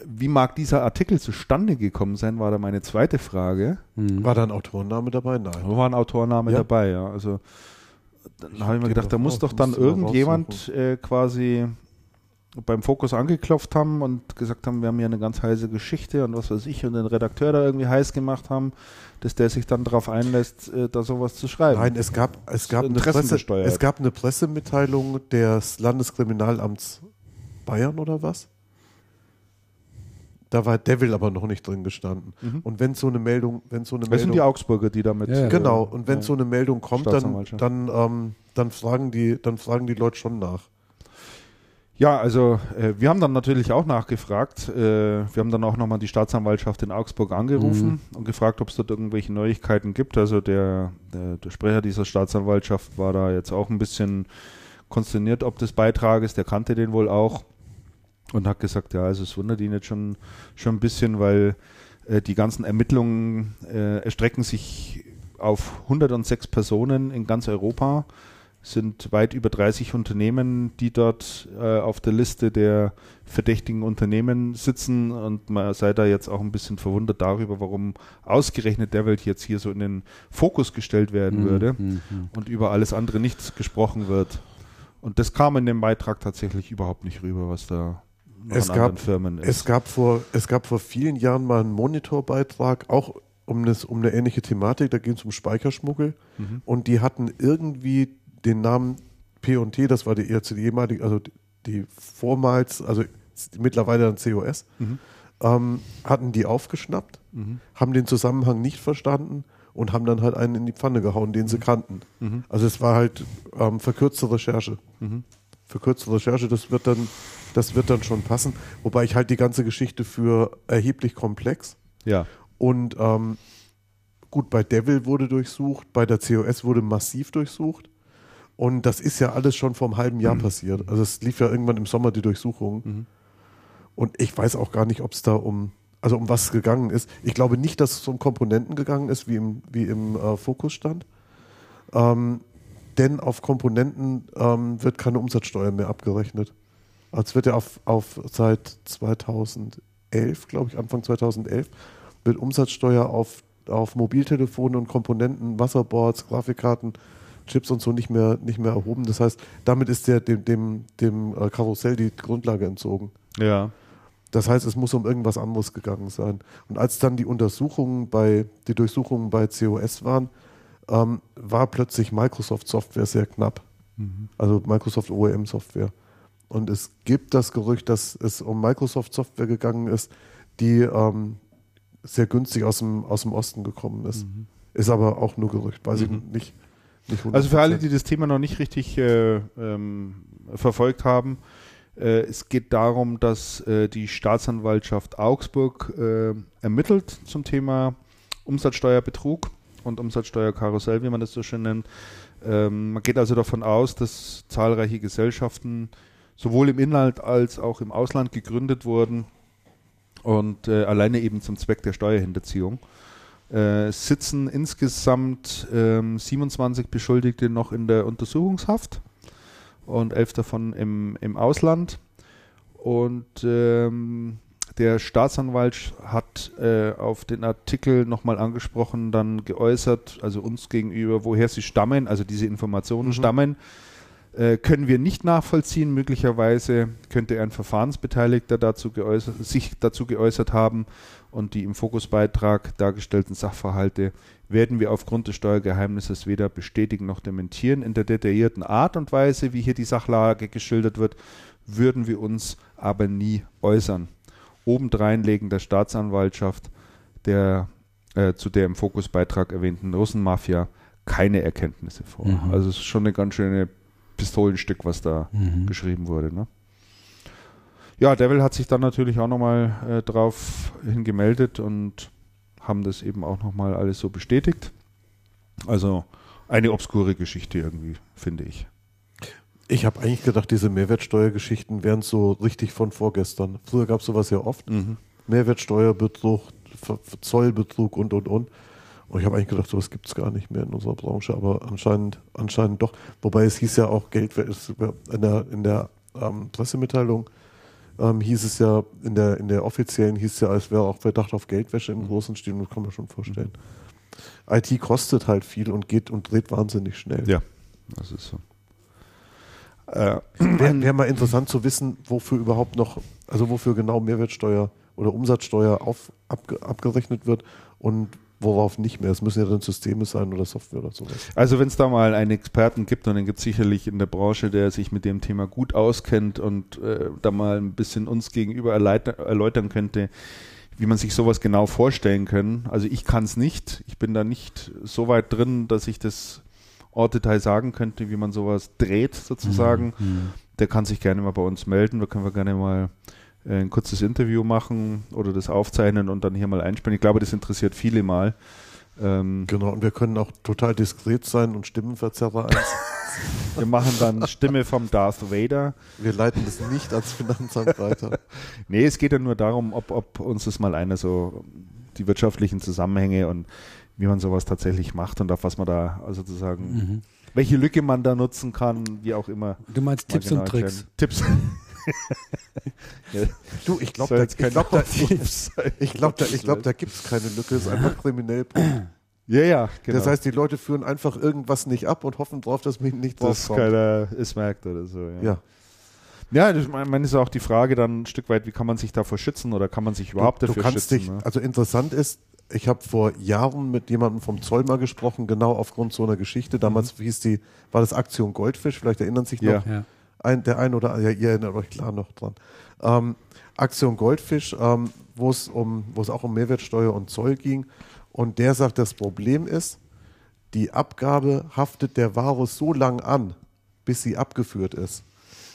wie mag dieser Artikel zustande gekommen sein, war da meine zweite Frage. Mhm. War da ein Autorenname dabei? Nein. War ein Autorenname ja. dabei, ja. Also dann habe ich mir gedacht, da muss doch dann irgendjemand äh, quasi beim Fokus angeklopft haben und gesagt haben, wir haben ja eine ganz heiße Geschichte und was weiß ich und den Redakteur da irgendwie heiß gemacht haben, dass der sich dann darauf einlässt, äh, da sowas zu schreiben. Nein, es gab, es gab, eine, Presse, es gab eine Pressemitteilung des Landeskriminalamts Bayern oder was? Da war Devil aber noch nicht drin gestanden. Mhm. Und wenn so eine Meldung, wenn so eine das Meldung, sind die Augsburger, die damit. Ja, genau. Und wenn ja. so eine Meldung kommt, dann, dann, ähm, dann fragen die, dann fragen die Leute schon nach. Ja, also äh, wir haben dann natürlich auch nachgefragt. Äh, wir haben dann auch nochmal die Staatsanwaltschaft in Augsburg angerufen mhm. und gefragt, ob es dort irgendwelche Neuigkeiten gibt. Also der, der, der, Sprecher dieser Staatsanwaltschaft war da jetzt auch ein bisschen konsterniert ob des Beitrages. Der kannte den wohl auch und hat gesagt, ja, also es wundert ihn jetzt schon, schon ein bisschen, weil äh, die ganzen Ermittlungen äh, erstrecken sich auf 106 Personen in ganz Europa, sind weit über 30 Unternehmen, die dort äh, auf der Liste der verdächtigen Unternehmen sitzen und man sei da jetzt auch ein bisschen verwundert darüber, warum ausgerechnet der Welt jetzt hier so in den Fokus gestellt werden mhm. würde mhm. und über alles andere nichts gesprochen wird. Und das kam in dem Beitrag tatsächlich überhaupt nicht rüber, was da es gab, Firmen ist. Es gab, vor, es gab vor vielen Jahren mal einen Monitorbeitrag, auch um, das, um eine ähnliche Thematik, da ging es um Speicherschmuggel mhm. und die hatten irgendwie den Namen P&T, das war die ehemalige, also die vormals, also mittlerweile dann COS, mhm. ähm, hatten die aufgeschnappt, mhm. haben den Zusammenhang nicht verstanden und haben dann halt einen in die Pfanne gehauen, den sie mhm. kannten. Mhm. Also es war halt ähm, verkürzte Recherche. Mhm. Verkürzte Recherche, das wird dann das wird dann schon passen. Wobei ich halt die ganze Geschichte für erheblich komplex. Ja. Und ähm, gut, bei Devil wurde durchsucht, bei der COS wurde massiv durchsucht. Und das ist ja alles schon vor einem halben Jahr mhm. passiert. Also es lief ja irgendwann im Sommer die Durchsuchung. Mhm. Und ich weiß auch gar nicht, ob es da um, also um was gegangen ist. Ich glaube nicht, dass es um Komponenten gegangen ist, wie im, wie im äh, Fokus stand. Ähm, denn auf Komponenten ähm, wird keine Umsatzsteuer mehr abgerechnet. Als wird ja auf, auf seit 2011, glaube ich, Anfang 2011, wird Umsatzsteuer auf, auf Mobiltelefone und Komponenten, Wasserboards, Grafikkarten, Chips und so nicht mehr, nicht mehr erhoben. Das heißt, damit ist der, dem, dem, dem äh, Karussell die Grundlage entzogen. Ja. Das heißt, es muss um irgendwas anderes gegangen sein. Und als dann die Untersuchungen bei, die Durchsuchungen bei COS waren, ähm, war plötzlich Microsoft Software sehr knapp. Mhm. Also Microsoft OEM Software. Und es gibt das Gerücht, dass es um Microsoft-Software gegangen ist, die ähm, sehr günstig aus dem, aus dem Osten gekommen ist. Mhm. Ist aber auch nur Gerücht, weiß mhm. ich nicht. Also für alle, die das Thema noch nicht richtig äh, ähm, verfolgt haben, äh, es geht darum, dass äh, die Staatsanwaltschaft Augsburg äh, ermittelt zum Thema Umsatzsteuerbetrug und Umsatzsteuerkarussell, wie man das so schön nennt. Ähm, man geht also davon aus, dass zahlreiche Gesellschaften sowohl im Inland als auch im Ausland gegründet wurden und äh, alleine eben zum Zweck der Steuerhinterziehung. Äh, sitzen insgesamt ähm, 27 Beschuldigte noch in der Untersuchungshaft und elf davon im, im Ausland. Und ähm, der Staatsanwalt hat äh, auf den Artikel nochmal angesprochen, dann geäußert, also uns gegenüber, woher sie stammen, also diese Informationen mhm. stammen äh, können wir nicht nachvollziehen. Möglicherweise könnte ein Verfahrensbeteiligter dazu geäußert, sich dazu geäußert haben und die im Fokusbeitrag dargestellten Sachverhalte werden wir aufgrund des Steuergeheimnisses weder bestätigen noch dementieren. In der detaillierten Art und Weise, wie hier die Sachlage geschildert wird, würden wir uns aber nie äußern. Obendrein legen der Staatsanwaltschaft der äh, zu der im Fokusbeitrag erwähnten Russenmafia keine Erkenntnisse vor. Mhm. Also es ist schon eine ganz schöne Pistolenstück, was da mhm. geschrieben wurde. Ne? Ja, Devil hat sich dann natürlich auch nochmal äh, drauf hingemeldet und haben das eben auch nochmal alles so bestätigt. Also eine obskure Geschichte irgendwie, finde ich. Ich habe eigentlich gedacht, diese Mehrwertsteuergeschichten wären so richtig von vorgestern. Früher gab es sowas ja oft. Mhm. Mehrwertsteuerbetrug, Zollbetrug und, und, und. Und ich habe eigentlich gedacht, sowas gibt es gar nicht mehr in unserer Branche, aber anscheinend, anscheinend doch. Wobei es hieß ja auch Geld, in der, in der ähm, Pressemitteilung ähm, hieß es ja, in der, in der offiziellen hieß es ja, es wäre auch Verdacht auf Geldwäsche im mhm. großen Stil, das kann man schon vorstellen. Mhm. IT kostet halt viel und geht und dreht wahnsinnig schnell. Ja. Das ist so. Äh, Wäre wär mal interessant zu wissen, wofür überhaupt noch, also wofür genau Mehrwertsteuer oder Umsatzsteuer auf, abge, abgerechnet wird und worauf nicht mehr. Es müssen ja dann Systeme sein oder Software oder sowas. Also wenn es da mal einen Experten gibt, und den gibt es sicherlich in der Branche, der sich mit dem Thema gut auskennt und äh, da mal ein bisschen uns gegenüber erläutern könnte, wie man sich sowas genau vorstellen kann. Also ich kann es nicht. Ich bin da nicht so weit drin, dass ich das Ortdetail sagen könnte, wie man sowas dreht sozusagen. Mhm. Der kann sich gerne mal bei uns melden. Da können wir gerne mal ein kurzes Interview machen oder das aufzeichnen und dann hier mal einspielen. Ich glaube, das interessiert viele mal. Ähm genau, und wir können auch total diskret sein und Stimmenverzerrer einsetzen. wir machen dann Stimme vom Darth Vader. Wir leiten das nicht als Finanzamt weiter. nee, es geht ja nur darum, ob, ob uns das mal einer so die wirtschaftlichen Zusammenhänge und wie man sowas tatsächlich macht und auf was man da also sozusagen, mhm. welche Lücke man da nutzen kann, wie auch immer. Du meinst Tipps genau und Tricks. Tipps. Ja. Du, ich glaube, da, ich glaub, da, ich glaub, da, glaub, da gibt es keine Lücke, es ist einfach kriminell. Ja, ja, genau. Das heißt, die Leute führen einfach irgendwas nicht ab und hoffen drauf, dass man nicht drauf dass kommt. keiner es merkt oder so. Ja. ja. Ja, ich meine, ist auch die Frage dann ein Stück weit, wie kann man sich davor schützen oder kann man sich überhaupt du, dafür du kannst schützen? Dich, ne? Also interessant ist, ich habe vor Jahren mit jemandem vom Zoll mal gesprochen, genau aufgrund so einer Geschichte. Damals mhm. hieß die, war das Aktion Goldfisch, vielleicht erinnern sich noch ja. Ein, der ein oder ja, ihr erinnert euch klar noch dran. Ähm, Aktion Goldfisch, ähm, wo es um, wo es auch um Mehrwertsteuer und Zoll ging. Und der sagt, das Problem ist, die Abgabe haftet der Ware so lang an, bis sie abgeführt ist.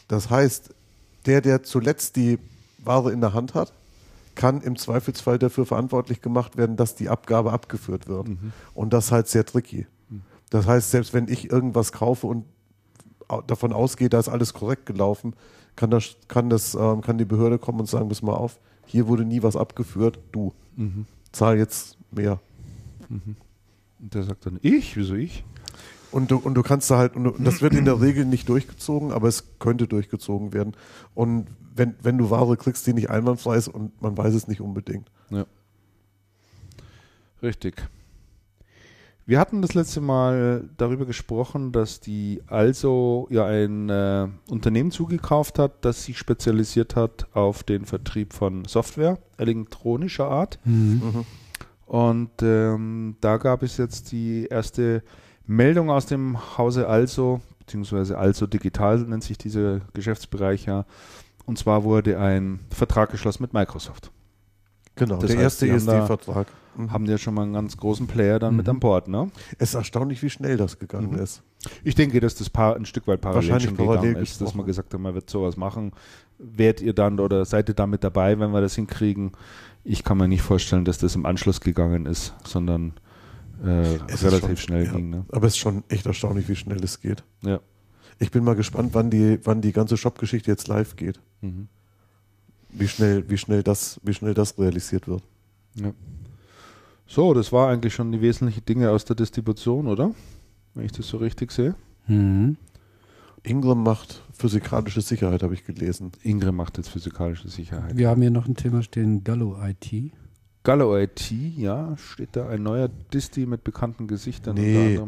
Das heißt, der, der zuletzt die Ware in der Hand hat, kann im Zweifelsfall dafür verantwortlich gemacht werden, dass die Abgabe abgeführt wird. Mhm. Und das ist halt sehr tricky. Mhm. Das heißt, selbst wenn ich irgendwas kaufe und davon ausgehe, da ist alles korrekt gelaufen, kann, das, kann, das, ähm, kann die Behörde kommen und sagen, pass mal auf, hier wurde nie was abgeführt, du mhm. zahl jetzt mehr. Mhm. Und der sagt dann, ich? Wieso ich? Und du, und du kannst da halt, und, und das wird in der Regel nicht durchgezogen, aber es könnte durchgezogen werden. Und wenn, wenn du Ware kriegst, die nicht einwandfrei ist und man weiß es nicht unbedingt. Ja. Richtig. Wir hatten das letzte Mal darüber gesprochen, dass die also ja ein äh, Unternehmen zugekauft hat, das sich spezialisiert hat auf den Vertrieb von Software elektronischer Art. Mhm. Mhm. Und ähm, da gab es jetzt die erste Meldung aus dem Hause Also, beziehungsweise Also Digital nennt sich dieser Geschäftsbereich ja. Und zwar wurde ein Vertrag geschlossen mit Microsoft. Genau, das der heißt, erste ESD-Vertrag. Mhm. Haben ja schon mal einen ganz großen Player dann mhm. mit an Bord, ne? Es ist erstaunlich, wie schnell das gegangen mhm. ist. Ich denke, dass das paar, ein Stück weit parallel schon parallel gegangen ist, dass man gesagt hat, man wird sowas machen. Werdet ihr dann oder seid ihr damit dabei, wenn wir das hinkriegen? Ich kann mir nicht vorstellen, dass das im Anschluss gegangen ist, sondern äh, relativ schon, schnell ja, ging. Ne? Aber es ist schon echt erstaunlich, wie schnell es geht. Ja. Ich bin mal gespannt, wann die, wann die ganze Shop-Geschichte jetzt live geht. Mhm. Wie schnell, wie schnell das, wie schnell das realisiert wird. Ja. So, das war eigentlich schon die wesentlichen Dinge aus der Distribution, oder? Wenn ich das so richtig sehe. Mhm. Ingram macht physikalische Sicherheit, habe ich gelesen. Ingram macht jetzt physikalische Sicherheit. Wir haben hier noch ein Thema stehen, Gallo IT. Gallo IT, ja, steht da ein neuer Disti mit bekannten Gesichtern. Nee.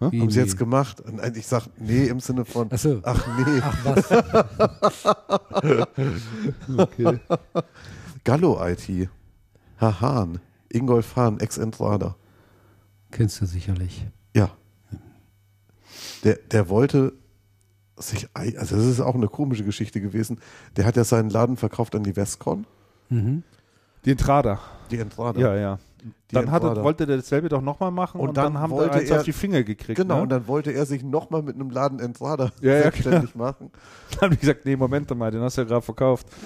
Haben sie jetzt gemacht? Ich sag nee im Sinne von ach, so. ach nee. Ach was. okay. Gallo IT. Herr Hahn. Ingolf Hahn, Ex-Entrader. Kennst du sicherlich. Ja. Der, der wollte sich, also das ist auch eine komische Geschichte gewesen. Der hat ja seinen Laden verkauft an die Westcon. Mhm. Die Entrada. Die Entrada. Ja, ja. dann hat er, wollte der dasselbe doch nochmal machen und, und dann, dann haben wir eins er, auf die Finger gekriegt. Genau, ne? und dann wollte er sich nochmal mit einem Laden Entrada ja, ja, selbstständig genau. machen. Dann habe ich gesagt, nee, Moment mal, den hast du ja gerade verkauft.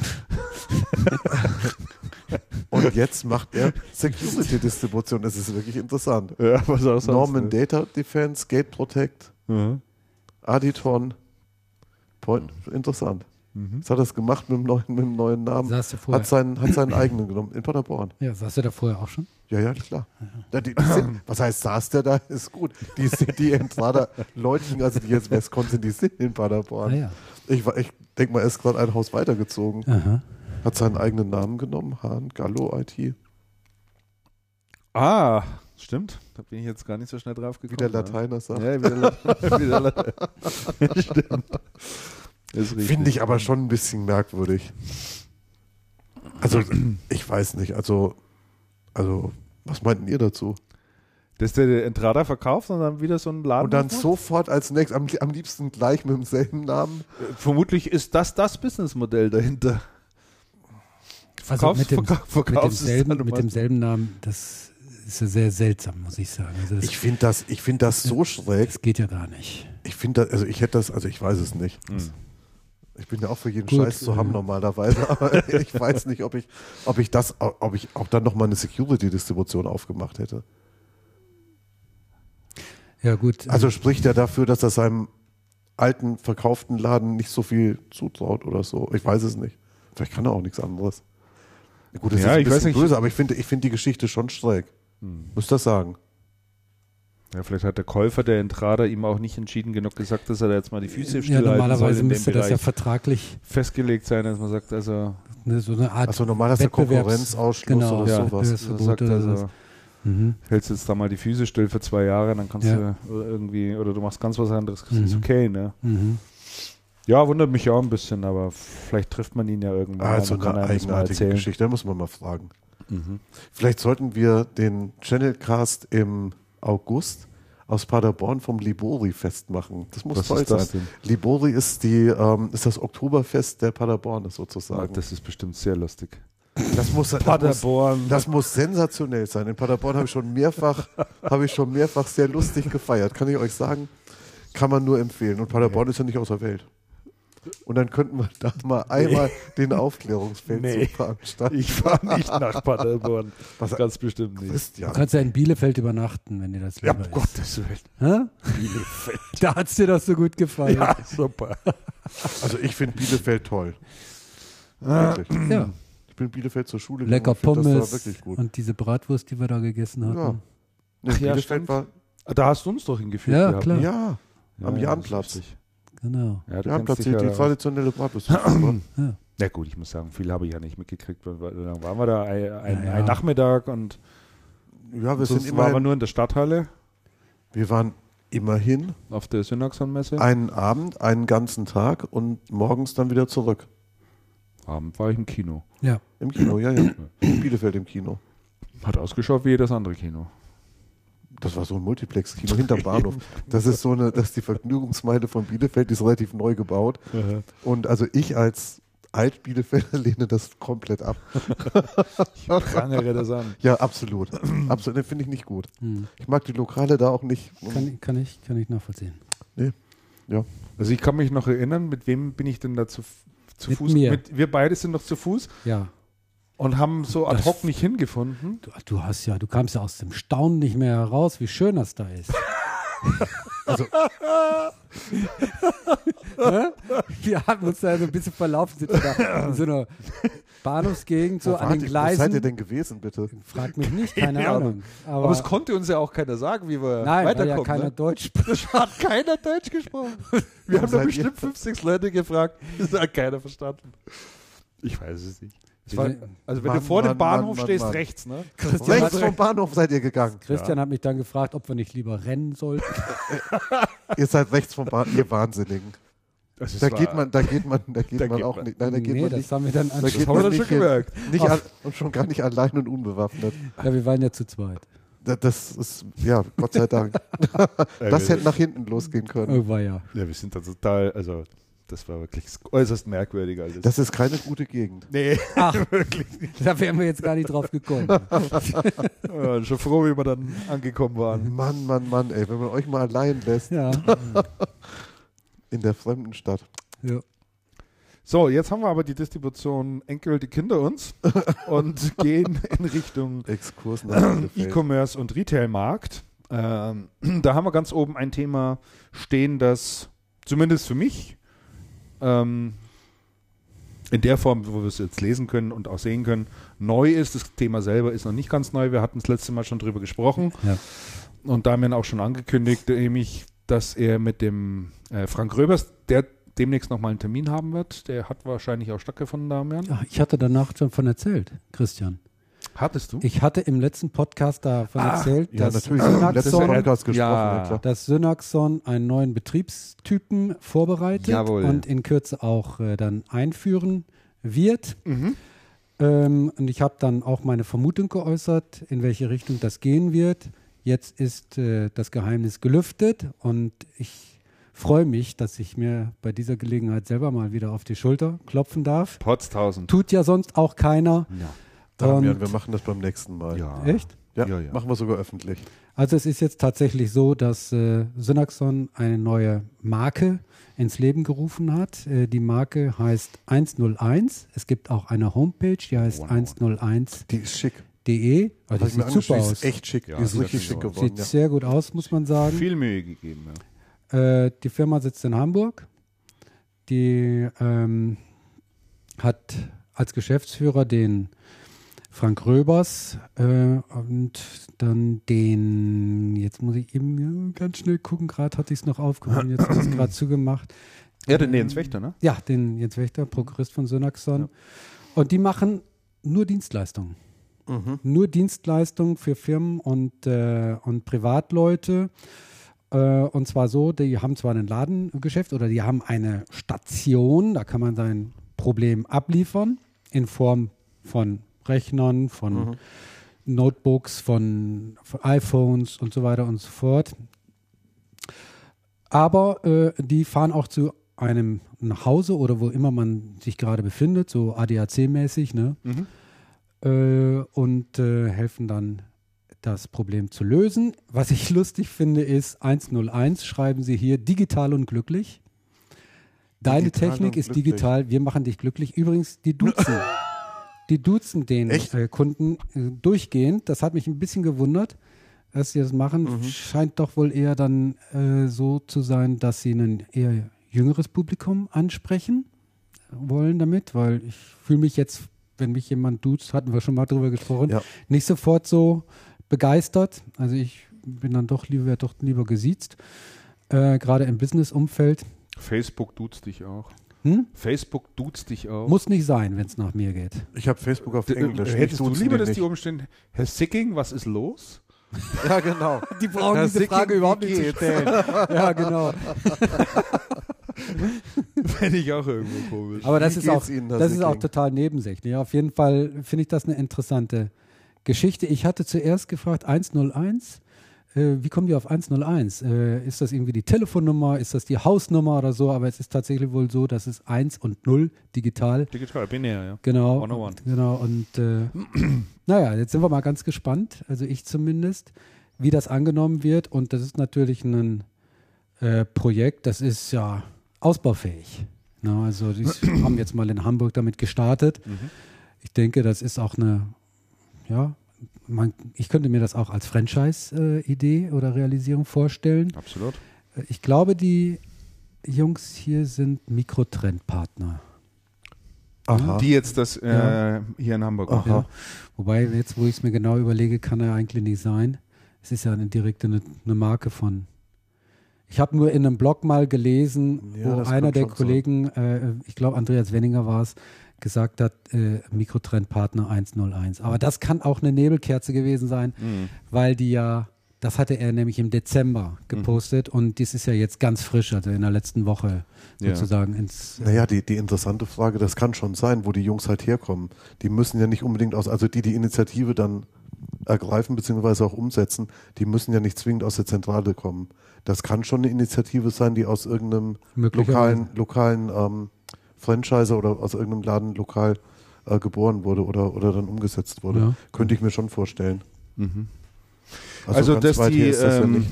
und jetzt macht er Security-Distribution. Das ist wirklich interessant. Ja, was auch Norman ne? Data Defense, Gate Protect, mhm. Aditron. Point, interessant. Mhm. Das hat er gemacht mit dem neuen, mit dem neuen Namen. Saß du vorher? Hat seinen, hat seinen eigenen genommen in Paderborn. Ja, saß du da vorher auch schon? Ja, ja, klar. Ja. Die, die sind, was heißt, saß der da? Ist gut. Die die Entrader Leutchen, also die jetzt Westcon sind, die sind in Paderborn. Ah, ja. Ich, ich denke mal, er ist gerade ein Haus weitergezogen. Aha. Hat seinen eigenen Namen genommen, Hahn, Gallo IT. Ah, stimmt. Da bin ich jetzt gar nicht so schnell drauf gekommen. Wie der Lateiner sagt. Ja, wie der, La wie der Lateiner. stimmt. Finde ich aber schon ein bisschen merkwürdig. Also, ich weiß nicht. Also, also was meinten ihr dazu? Dass der den Entrada verkauft und dann wieder so ein Laden. Und dann aufmacht? sofort als nächstes, am, am liebsten gleich mit demselben Namen. Vermutlich ist das das Businessmodell dahinter. Also Verkaufs- mit, dem, verka- mit, verkaufst es demselben, dann mit demselben Namen, das ist ja sehr seltsam, muss ich sagen. Also das, Ich finde das, ich finde das so schräg. das geht ja gar nicht. Ich finde das, also ich hätte das, also ich weiß es nicht. Hm. Ich bin ja auch für jeden Gut, Scheiß zu haben äh. normalerweise, aber ich weiß nicht, ob ich, ob ich das, ob ich auch dann nochmal eine Security-Distribution aufgemacht hätte. Ja gut, Also spricht er dafür, dass er seinem alten verkauften Laden nicht so viel zutraut oder so. Ich weiß es nicht. Vielleicht kann er auch nichts anderes. Gut, das Ja, ist ein ich weiß bisschen nicht. Hm. böse, aber ich finde, ich finde die Geschichte schon schräg. Muss das sagen. Ja, vielleicht hat der Käufer der Entrada ihm auch nicht entschieden genug gesagt, dass er da jetzt mal die Füße ja, stillhalten soll normalerweise in dem müsste das ja Bereich. vertraglich festgelegt sein, dass man sagt, also ne, so eine Art Also normal ist der Konkurrenzausschluss genau, oder ja, sowas. das- sagt oder also. Mhm. hältst jetzt da mal die Füße still für zwei Jahre, dann kannst Ja. du irgendwie, oder du machst ganz was anderes, das Mhm. ist okay, ne? Mhm. Ja, wundert mich auch ein bisschen, aber vielleicht trifft man ihn ja irgendwann Also kann eine eigenartige. Geschichte, da muss man mal fragen. Mhm. Vielleicht sollten wir den Channelcast im August aus Paderborn vom Libori festmachen. Das muss Was toll sein. denn? Libori ist die ähm, ist das Oktoberfest der Paderborner Ah, sozusagen. Das ist bestimmt sehr lustig. Das muss, das muss, Paderborn. das muss sensationell sein. In Paderborn habe ich schon mehrfach habe ich schon mehrfach sehr lustig gefeiert. Kann ich euch sagen? Kann man nur empfehlen. Und Paderborn ist ja nicht außer Welt. Und dann könnten wir da mal einmal den Aufklärungsfeldzug Nee. veranstalten. Ich fahre nicht nach Paderborn. Was- Ganz bestimmt nicht. Ist ja. Du kannst ja in Bielefeld übernachten, wenn dir das Ja, lieber um ist. Gottes Willen. Hä? Bielefeld. Da hat's dir doch so gut gefallen. Ja, super. Also ich finde Bielefeld toll. Wirklich. Ja. Ich bin in Bielefeld zur Schule Lecker gegangen. Ich find Pommes Das war wirklich gut. und diese Bratwurst, die wir da gegessen hatten. Ja. Nee, ja, Bielefeld war Da hast du uns doch hingeführt. Ja, gehabt, klar. ne? ja am ja, Jahnplatz. Genau. Ja, du die, die ja da aus. traditionelle Bratwurst. Ja. Na gut, ich muss sagen, viel habe ich ja nicht mitgekriegt. Dann waren wir da ein, ein, Ja, ja. ein Nachmittag und ja, wir sind sonst waren wir nur in der Stadthalle wir waren immerhin auf der Synaxon-Messe. einen Abend, einen ganzen Tag und morgens dann wieder zurück. Abend war ich im Kino. Ja. Im Kino, ja, ja. In Bielefeld im Kino. Hat ausgeschaut wie jedes andere Kino. Das war so ein Multiplex-Kino hinterm Bahnhof. Das ist so eine, das ist die Vergnügungsmeile von Bielefeld, die ist relativ neu gebaut. Und also ich als Alt-Bielefelder lehne das komplett ab. Ich prangere das an. Ja, absolut. absolut. Das finde ich nicht gut. Hm. Ich mag die Lokale da auch nicht. Kann, kann, ich, kann ich nachvollziehen. Ja. Also ich kann mich noch erinnern, mit wem bin ich denn da zu, zu Mit Fuß? mir. Mit, wir beide sind noch zu Fuß Ja. Und haben so ad hoc nicht hingefunden. Du, du hast ja, du kamst ja aus dem Staunen nicht mehr heraus, wie schön das da ist. Also- Hä? wir haben uns da so ein bisschen verlaufen, sind da in so einer Bahnhofsgegend, so Wo an den ihr- Wo seid ihr Gleisen. denn gewesen, bitte? Frag mich nicht, keine Ja, Ahnung. Aber, Aber, es konnte uns ja auch keiner sagen, wie wir nein, weil ja weiterkommen. keiner ne? Deutsch spricht. Hat keiner Deutsch gesprochen. Wir haben da bestimmt fünf, sechs Leute gefragt. Das hat keiner verstanden. Ich weiß es nicht. War, also wenn Mann, du vor dem Mann, Bahnhof Mann, stehst, Mann. rechts, ne? Christian, Rechts hat, vom Bahnhof seid ihr gegangen. Christian hat mich dann gefragt, ob wir nicht lieber rennen sollten. Ihr seid rechts vom Bahnhof, ihr Wahnsinnigen. Da geht man, da geht man, da geht Da man geht auch man- nicht. Nein, da geht nee, man das nicht. haben wir dann Da geht haben wir man schon nicht, hin- gemerkt. nicht al- und schon gar nicht allein und unbewaffnet. Ja, wir waren ja zu zweit. Da- Das ist, ja, Gott sei Dank. Das hätte nach hinten losgehen können. Oh, war ja. Ja, wir sind da total, also das war wirklich äußerst merkwürdig alles. Das ist keine gute Gegend. nee, Ach, wirklich. da wären wir jetzt gar nicht drauf gekommen. Ja, schon froh, wie wir dann angekommen waren. Mann, Mann, Mann, ey, wenn man euch mal allein lässt Ja. in der fremden Stadt. ja. So, jetzt haben wir aber die Distribution endgültig hinter uns und gehen in Richtung. E-Commerce und Retail-Markt. Ähm, da haben wir ganz oben ein Thema stehen, das zumindest für mich ähm, in der Form, wo wir es jetzt lesen können und auch sehen können, neu ist. Das Thema selber ist noch nicht ganz neu. Wir hatten das letzte Mal schon drüber gesprochen Ja. und Damian auch schon angekündigt, nämlich, dass er mit dem äh, Frank Röbers, der demnächst nochmal einen Termin haben wird. Der hat wahrscheinlich auch stattgefunden, Damian. Ach, ich hatte danach schon von erzählt, Christian. Hattest du? Ich hatte im letzten Podcast davon Ah, erzählt, Ja, dass Synaxon, Ja. dass Synaxon einen neuen Betriebstypen vorbereitet Jawohl. und in Kürze auch äh, dann einführen wird. Mhm. Ähm, und ich habe dann auch meine Vermutung geäußert, in welche Richtung das gehen wird. Jetzt ist äh, das Geheimnis gelüftet und ich freue mich, dass ich mir bei dieser Gelegenheit selber mal wieder auf die Schulter klopfen darf. Potztausend. Tut ja sonst auch keiner. Ja. Damian, Und- wir machen das beim nächsten Mal. ja. Echt? Ja, Ja, ja. machen wir sogar öffentlich. Also es ist jetzt tatsächlich so, dass äh, Synaxon eine neue Marke ins Leben gerufen hat. Äh, die Marke heißt 101. Es gibt auch eine Homepage, die heißt 101.de. Die ist schick. Also die Hab ich mir sieht super die aus. ist echt schick. Ja, die ist sieht richtig schick geworden. Sieht Ja. sehr gut aus, muss man sagen. Viel Mühe gegeben. Ja. Äh, die Firma sitzt in Hamburg. Die ähm, hat als Geschäftsführer den Frank Röbers äh, und dann den, jetzt muss ich eben ja, ganz schnell gucken, gerade hatte ich es noch aufgehoben, jetzt ist es gerade zugemacht. Ja, den Jens Wächter, ne? Ja, den Jens Wächter, Prokurist von Synaxon. Und die machen nur Dienstleistungen. Mhm. Nur Dienstleistungen für Firmen und, äh, und Privatleute. Äh, und zwar so, die haben zwar ein Ladengeschäft oder die haben eine Station, da kann man sein Problem abliefern in Form von Rechnern, von Mhm. Notebooks, von, von iPhones und so weiter und so fort. Aber äh, die fahren auch zu einem nach Hause oder wo immer man sich gerade befindet, so ADAC-mäßig, ne? Mhm. äh, und äh, helfen dann, das Problem zu lösen. Was ich lustig finde, ist 101 schreiben sie hier digital und glücklich. Deine Digital Technik und ist glücklich. digital, wir machen dich glücklich. Übrigens, die duzen. Die duzen den äh, Kunden äh, durchgehend. Das hat mich ein bisschen gewundert, dass sie das machen. Mhm. Scheint doch wohl eher dann äh, so zu sein, dass sie ein eher jüngeres Publikum ansprechen wollen damit, weil ich fühle mich jetzt, wenn mich jemand duzt, hatten wir schon mal drüber gesprochen, Ja. nicht sofort so begeistert. Also ich bin dann doch lieber, doch lieber gesiezt, äh, gerade im Business-Umfeld. Facebook duzt dich auch. Hm? Facebook duzt dich auch. Muss nicht sein, wenn es nach mir geht. Ich habe Facebook auf D- Englisch. äh, Hättest Ich du lieber, dass die nicht. oben stehen, Herr Sicking, was ist los? Ja, genau. Die brauchen Herr diese Sicking, Frage überhaupt nicht zu stellen. ja, genau. Fände ich auch irgendwo komisch. Aber das Wie ist auch, Ihnen, das ist auch total nebensächlich. Auf jeden Fall finde ich das eine interessante Geschichte. Ich hatte zuerst gefragt, 101, äh, wie kommen die auf 101? Äh, ist das irgendwie die Telefonnummer, ist das die Hausnummer oder so? Aber es ist tatsächlich wohl so, dass es 1 und 0 digital Digital, binär, ja. Genau. 101. Und, genau. Und äh, naja, jetzt sind wir mal ganz gespannt, also ich zumindest, wie das angenommen wird. Und das ist natürlich ein äh, Projekt, das ist ja ausbaufähig. Na, also die haben jetzt mal in Hamburg damit gestartet. Mhm. Ich denke, das ist auch eine, ja, man, ich könnte mir das auch als Franchise-Idee oder Realisierung vorstellen. Absolut. Äh, Ich glaube, die Jungs hier sind Mikrotrendpartner. Aha. Die jetzt das äh, Ja. hier in Hamburg Aha. machen. Ja. Wobei, jetzt, wo ich es mir genau überlege, kann er eigentlich nicht sein. Es ist ja eine direkte eine, eine Marke von. Ich habe nur in einem Blog mal gelesen, Ja, wo einer der schon so. Kollegen, äh, ich glaube Andreas Wenninger war es, gesagt hat, äh, Mikrotrendpartner 101. Aber das kann auch eine Nebelkerze gewesen sein, Mhm. weil die ja, das hatte er nämlich im Dezember gepostet und dies ist ja jetzt ganz frisch, also in der letzten Woche Ja. sozusagen ins. Naja, die, die interessante Frage, das kann schon sein, wo die Jungs halt herkommen. Die müssen ja nicht unbedingt aus, also die die Initiative dann ergreifen bzw. auch umsetzen, die müssen ja nicht zwingend aus der Zentrale kommen. Das kann schon eine Initiative sein, die aus irgendeinem lokalen, lokalen ähm, Franchiser oder aus irgendeinem Laden lokal äh, geboren wurde oder, oder dann umgesetzt wurde. Ja. Könnte ich mir schon vorstellen. Mhm. Also, ganz dass die das ja ähm, nicht.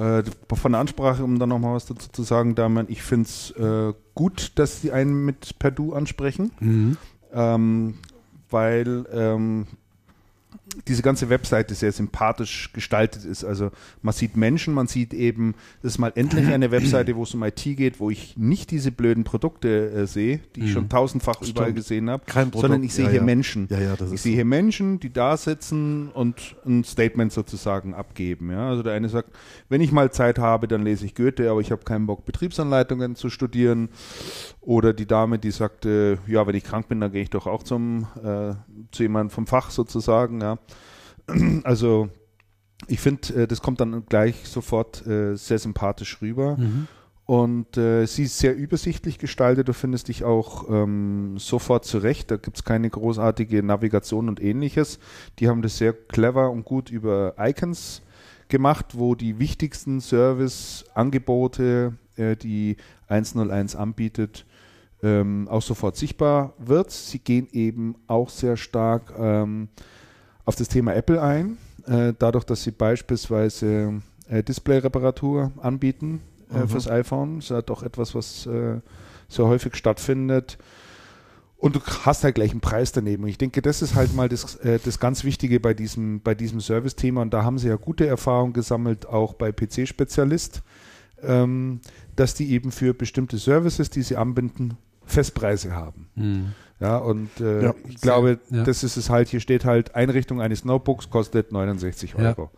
äh, von der Ansprache, um dann nochmal was dazu zu sagen, Damian, ich finde es äh, gut, dass die einen mit per Du ansprechen, Mhm. ähm, weil ähm, diese ganze Webseite sehr sympathisch gestaltet ist. Also man sieht Menschen, man sieht eben, das ist mal endlich eine Webseite, wo es um IT geht, wo ich nicht diese blöden Produkte äh, sehe, die ich schon mhm. tausendfach Stimmt. überall gesehen habe, sondern ich sehe ja, hier ja. Menschen. Ja, ich sehe hier Menschen, die da sitzen und ein Statement sozusagen abgeben. Ja? Also der eine sagt, wenn ich mal Zeit habe, dann lese ich Goethe, aber ich habe keinen Bock, Betriebsanleitungen zu studieren. Oder die Dame, die sagte, ja, wenn ich krank bin, dann gehe ich doch auch zum, äh, zu jemandem vom Fach sozusagen. Ja. Also ich finde, äh, das kommt dann gleich sofort äh, sehr sympathisch rüber. Mhm. Und äh, sie ist sehr übersichtlich gestaltet. Du findest dich auch ähm, sofort zurecht. Da gibt es keine großartige Navigation und ähnliches. Die haben das sehr clever und gut über Icons gemacht, wo die wichtigsten Serviceangebote, äh, die 101 anbietet, ähm, auch sofort sichtbar wird. Sie gehen eben auch sehr stark ähm, auf das Thema Apple ein, äh, dadurch, dass sie beispielsweise äh, Display-Reparatur anbieten äh, mhm. fürs iPhone. Das ist ja doch etwas, was äh, sehr häufig stattfindet. Und du hast halt gleich einen Preis daneben. Ich denke, das ist halt mal das, äh, das ganz Wichtige bei diesem, bei diesem Service-Thema. Und da haben sie ja gute Erfahrungen gesammelt, auch bei PC-Spezialist, ähm, dass die eben für bestimmte Services, die sie anbinden, Festpreise haben. Mhm. Ja, und äh, ja, ich glaube, ja. das ist es halt, hier steht halt, Einrichtung eines Notebooks kostet 69 Euro.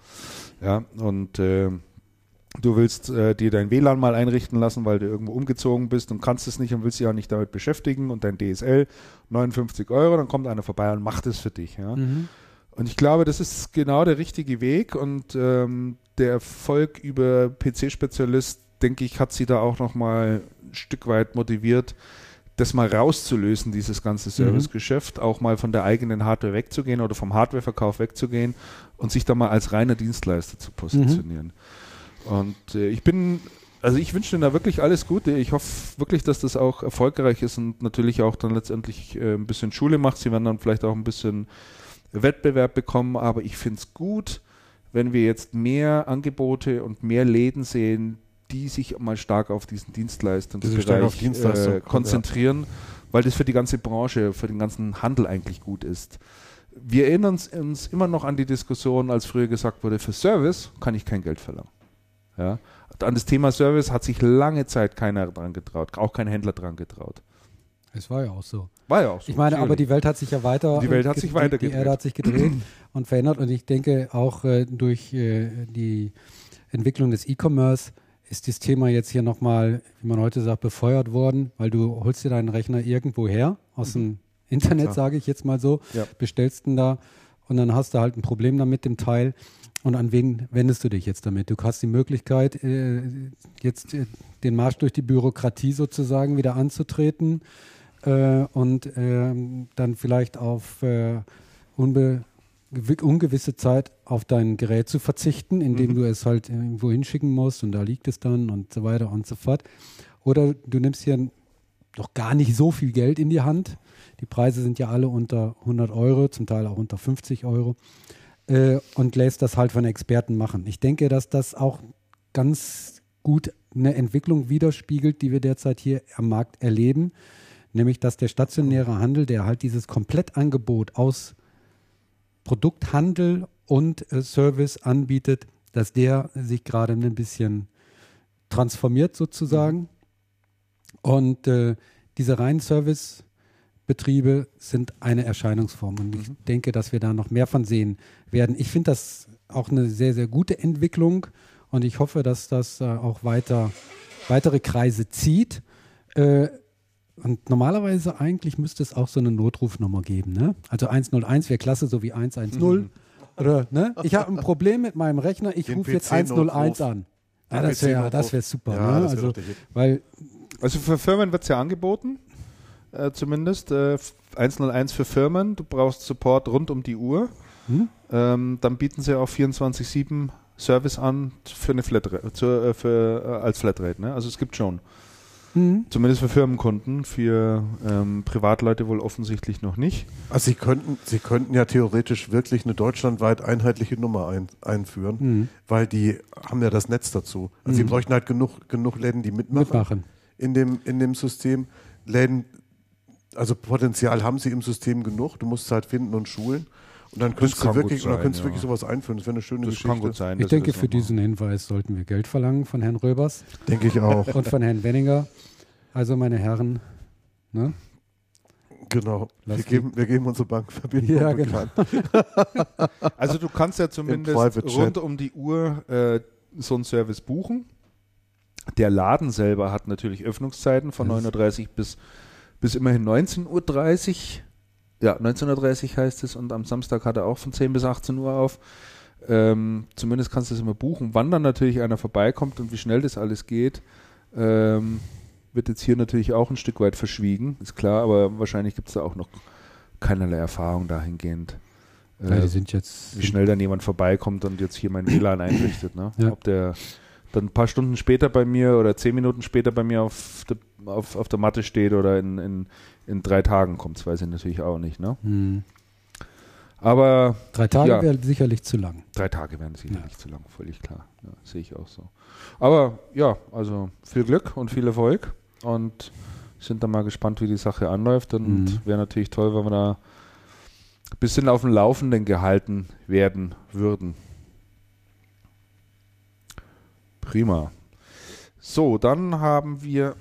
Ja, ja und äh, du willst äh, dir dein WLAN mal einrichten lassen, weil du irgendwo umgezogen bist und kannst es nicht und willst dich auch nicht damit beschäftigen und dein DSL 59 Euro, dann kommt einer vorbei und macht es für dich. Ja. Mhm. Und ich glaube, das ist genau der richtige Weg und ähm, der Erfolg über PC-Spezialist, denke ich, hat sie da auch nochmal ein Stück weit motiviert, das mal rauszulösen, dieses ganze mhm. Servicegeschäft, mhm. auch mal von der eigenen Hardware wegzugehen oder vom Hardwareverkauf wegzugehen und sich da mal als reiner Dienstleister zu positionieren. Mhm. Und äh, ich bin, also ich wünsche Ihnen da wirklich alles Gute. Ich hoffe wirklich, dass das auch erfolgreich ist und natürlich auch dann letztendlich äh, ein bisschen Schule macht. Sie werden dann vielleicht auch ein bisschen Wettbewerb bekommen, aber ich finde es gut, wenn wir jetzt mehr Angebote und mehr Läden sehen, die sich mal stark auf diesen Dienstleistungsbereich Dienstleistung, äh, konzentrieren, ja. weil das für die ganze Branche, für den ganzen Handel eigentlich gut ist. Wir erinnern uns, uns immer noch an die Diskussion, als früher gesagt wurde, für Service kann ich kein Geld verlangen. Ja? An das Thema Service hat sich lange Zeit keiner dran getraut, auch kein Händler dran getraut. Es war ja auch so. War ja auch so. Ich meine, aber die Welt hat sich ja weiter. Die Welt hat sich weiter Die Erde hat sich gedreht und verändert. Und ich denke auch äh, durch äh, die Entwicklung des E-Commerce ist das Thema jetzt hier nochmal, wie man heute sagt, befeuert worden, weil du holst dir deinen Rechner irgendwo her, aus mhm. dem Internet, sage ich jetzt mal so, ja. bestellst ihn da und dann hast du halt ein Problem damit dem Teil. Und an wen wendest du dich jetzt damit? Du hast die Möglichkeit, äh, jetzt äh, den Marsch durch die Bürokratie sozusagen wieder anzutreten äh, und ähm, dann vielleicht auf äh, unbe ungewisse Zeit auf dein Gerät zu verzichten, indem mhm. du es halt irgendwo hinschicken musst und da liegt es dann und so weiter und so fort. Oder du nimmst hier doch gar nicht so viel Geld in die Hand. Die Preise sind ja alle unter 100 Euro, zum Teil auch unter 50 Euro äh, und lässt das halt von Experten machen. Ich denke, dass das auch ganz gut eine Entwicklung widerspiegelt, die wir derzeit hier am Markt erleben, nämlich dass der stationäre Handel, der halt dieses Komplettangebot aus Produkthandel und äh, Service anbietet, dass der sich gerade ein bisschen transformiert sozusagen. Und äh, diese reinen Servicebetriebe sind eine Erscheinungsform. Und ich mhm. denke, dass wir da noch mehr von sehen werden. Ich finde das auch eine sehr, sehr gute Entwicklung und ich hoffe, dass das äh, auch weiter, weitere Kreise zieht. Äh, und normalerweise eigentlich müsste es auch so eine Notrufnummer geben. Ne? Also 101 wäre klasse, so wie 110. Mhm. Oder, ne? Ich habe ein Problem mit meinem Rechner, ich rufe jetzt 101 an. Ja, das wäre wär super. Ja, ne? also, weil, also für Firmen wird es ja angeboten, äh, zumindest. Äh, 101 für Firmen, du brauchst Support rund um die Uhr. Hm? Ähm, dann bieten sie auch 24-7 Service an für eine Flatrate, zu, äh, für, äh, als Flatrate. Ne? Also es gibt schon. Mhm. Zumindest für Firmenkunden, für ähm, Privatleute wohl offensichtlich noch nicht. Also Sie könnten, Sie könnten ja theoretisch wirklich eine deutschlandweit einheitliche Nummer ein, einführen, mhm. weil die haben ja das Netz dazu. Also mhm. Sie bräuchten halt genug, genug Läden, die mitmachen, mitmachen. In, dem, in dem System. Läden, also Potenzial haben sie im System genug, du musst es halt finden und schulen. Und dann könntest du wirklich, sein, könntest ja. wirklich sowas einführen. Das wäre eine schöne das Geschichte. Kann gut sein, ich denke, für diesen Hinweis sollten wir Geld verlangen von Herrn Röbers. Denke ich auch. Und von Herrn Wenninger. Also, meine Herren, ne? Genau. wir geben, wir geben unsere Bankverbindung. Ja, genau. also du kannst ja zumindest rund um die Uhr äh, so einen Service buchen. Der Laden selber hat natürlich Öffnungszeiten von 9.30 Uhr bis, bis immerhin 19.30 Uhr. Ja, 19.30 Uhr heißt es und am Samstag hat er auch von 10 bis 18 Uhr auf. Ähm, zumindest kannst du es immer buchen. Wann dann natürlich einer vorbeikommt und wie schnell das alles geht, ähm, wird jetzt hier natürlich auch ein Stück weit verschwiegen, ist klar, aber wahrscheinlich gibt es da auch noch keinerlei Erfahrung dahingehend. Äh, ja, die sind jetzt wie schnell dann jemand vorbeikommt und jetzt hier mein WLAN einrichtet. Ne? Ja. Ob der dann ein paar Stunden später bei mir oder zehn Minuten später bei mir auf, de, auf, auf der Matte steht oder in, in, in drei Tagen kommt, das weiß ich natürlich auch nicht. Ne? Hm. Aber drei Tage ja, wären sicherlich zu lang. Drei Tage wären sicherlich ja. zu lang, völlig klar. Ja, sehe ich auch so. Aber ja, also viel Glück und viel Erfolg und sind dann mal gespannt, wie die Sache anläuft. Und mhm. wäre natürlich toll, wenn wir da ein bisschen auf dem Laufenden gehalten werden würden. Prima. So, dann haben wir,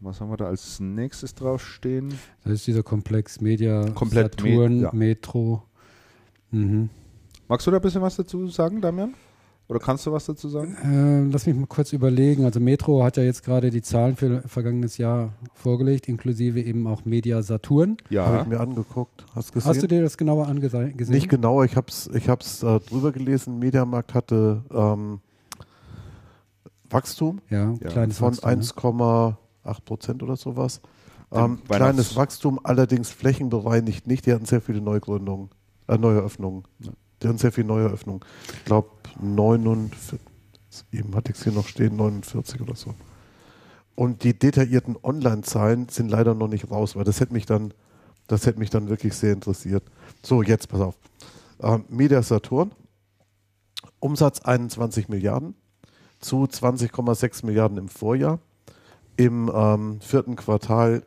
was haben wir da als nächstes draufstehen? Das ist dieser Komplex Media, Komplett Saturn, Me ja. Metro. Mhm. Magst du da ein bisschen was dazu sagen, Damian? Oder kannst du was dazu sagen? Äh, lass mich mal kurz überlegen. Also Metro hat ja jetzt gerade die Zahlen für vergangenes Jahr vorgelegt, inklusive eben auch Media Saturn. Ja. Habe ich mir angeguckt. Hast, gesehen? Hast du dir das genauer angesehen? Nicht genauer. Ich habe es ich hab's, äh, drüber gelesen. Mediamarkt hatte ähm, Wachstum ja, kleines von 1,8 Prozent oder sowas. Ähm, kleines Wachstum, allerdings flächenbereinigt nicht. Die hatten sehr viele Neugründungen, äh, Neueröffnungen. Ja. Die hatten sehr viele Neueröffnungen. Ich glaube, 49, eben hatte ich es hier noch stehen, 49 oder so. Und die detaillierten Online-Zahlen sind leider noch nicht raus, weil das hätte mich dann, das hätte mich dann wirklich sehr interessiert. So, jetzt pass auf. Ähm, Media Saturn, Umsatz 21 Milliarden zu 20,6 Milliarden im Vorjahr. Im ähm, vierten Quartal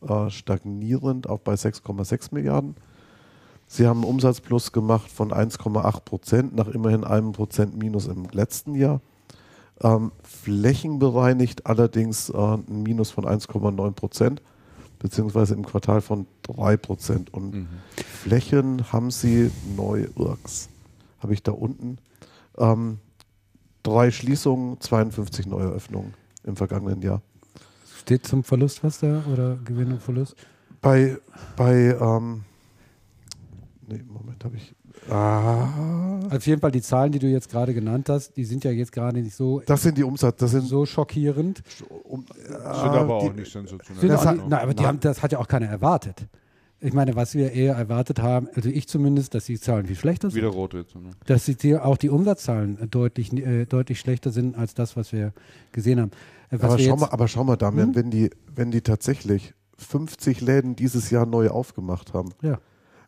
äh, stagnierend auch bei 6,6 Milliarden. Sie haben einen Umsatzplus gemacht von 1,8 Prozent nach immerhin einem Prozent Minus im letzten Jahr. Ähm, flächenbereinigt allerdings äh, ein Minus von 1,9 Prozent, beziehungsweise im Quartal von 3 Prozent. Und mhm. Flächen haben sie neu, Urks, habe ich da unten, ähm, drei Schließungen, 52 Neueröffnungen im vergangenen Jahr. Steht zum Verlust was da oder Gewinn und Verlust? Bei, bei ähm, nee, Moment, habe ich. Ah. Auf jeden Fall die Zahlen, die du jetzt gerade genannt hast, die sind ja jetzt gerade nicht so. Das sind die Umsatz, das sind so schockierend. Um, äh, sind aber auch nicht sensationell. Nicht, nein, aber die haben, das hat ja auch keiner erwartet. Ich meine, was wir eher erwartet haben, also ich zumindest, dass die Zahlen viel schlechter sind. Wieder rot jetzt. Ne? Dass die, auch die Umsatzzahlen deutlich, äh, deutlich schlechter sind als das, was wir gesehen haben. Aber, schau mal, aber schau mal, Damian, hm? wenn, die, wenn die tatsächlich 50 Läden dieses Jahr neu aufgemacht haben, ja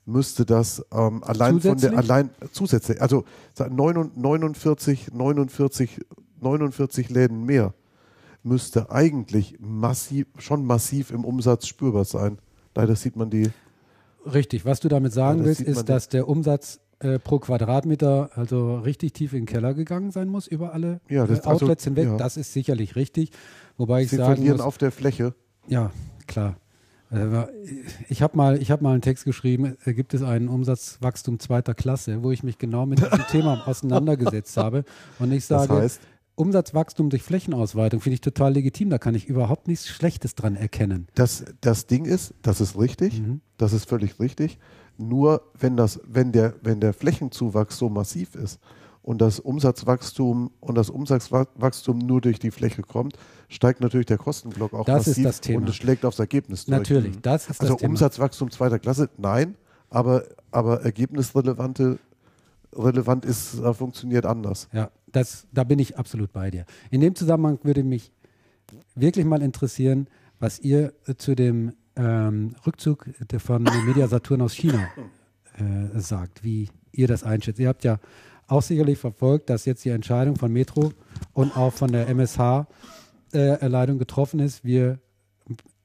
müsste das ähm, allein zusätzlich? von der allein zusätzlich, also 49, 49, 49 Läden mehr müsste eigentlich massiv, schon massiv im Umsatz spürbar sein. Leider sieht man die. Richtig, was du damit sagen willst, ist, dass der Umsatz äh, pro Quadratmeter also richtig tief in den Keller gegangen sein muss über alle ja, das, äh, also, Outlets also, hinweg. Ja. Das ist sicherlich richtig. Wobei ich Sie sagen verlieren muss, auf der Fläche. Ja, klar. Äh, ich habe mal, hab mal einen Text geschrieben, äh, gibt es einen Umsatzwachstum zweiter Klasse, wo ich mich genau mit diesem Thema auseinandergesetzt habe. Und ich sage, das heißt? Umsatzwachstum durch Flächenausweitung finde ich total legitim. Da kann ich überhaupt nichts Schlechtes dran erkennen. Das, das Ding ist, das ist richtig, mhm. das ist völlig richtig. Nur wenn, das, wenn, der, wenn der Flächenzuwachs so massiv ist und das Umsatzwachstum und das Umsatzwachstum nur durch die Fläche kommt, steigt natürlich der Kostenblock auch das massiv ist das Thema. und es schlägt aufs Ergebnis durch. Natürlich, das ist also das Thema. Umsatzwachstum zweiter Klasse, nein, aber, aber ergebnisrelevante relevant ist, äh, funktioniert anders. Ja, das, da bin ich absolut bei dir. In dem Zusammenhang würde mich wirklich mal interessieren, was ihr zu dem ähm, Rückzug von Media Saturn aus China äh, sagt, wie ihr das einschätzt. Ihr habt ja auch sicherlich verfolgt, dass jetzt die Entscheidung von Metro und auch von der MSH-Leitung äh, getroffen ist. Wir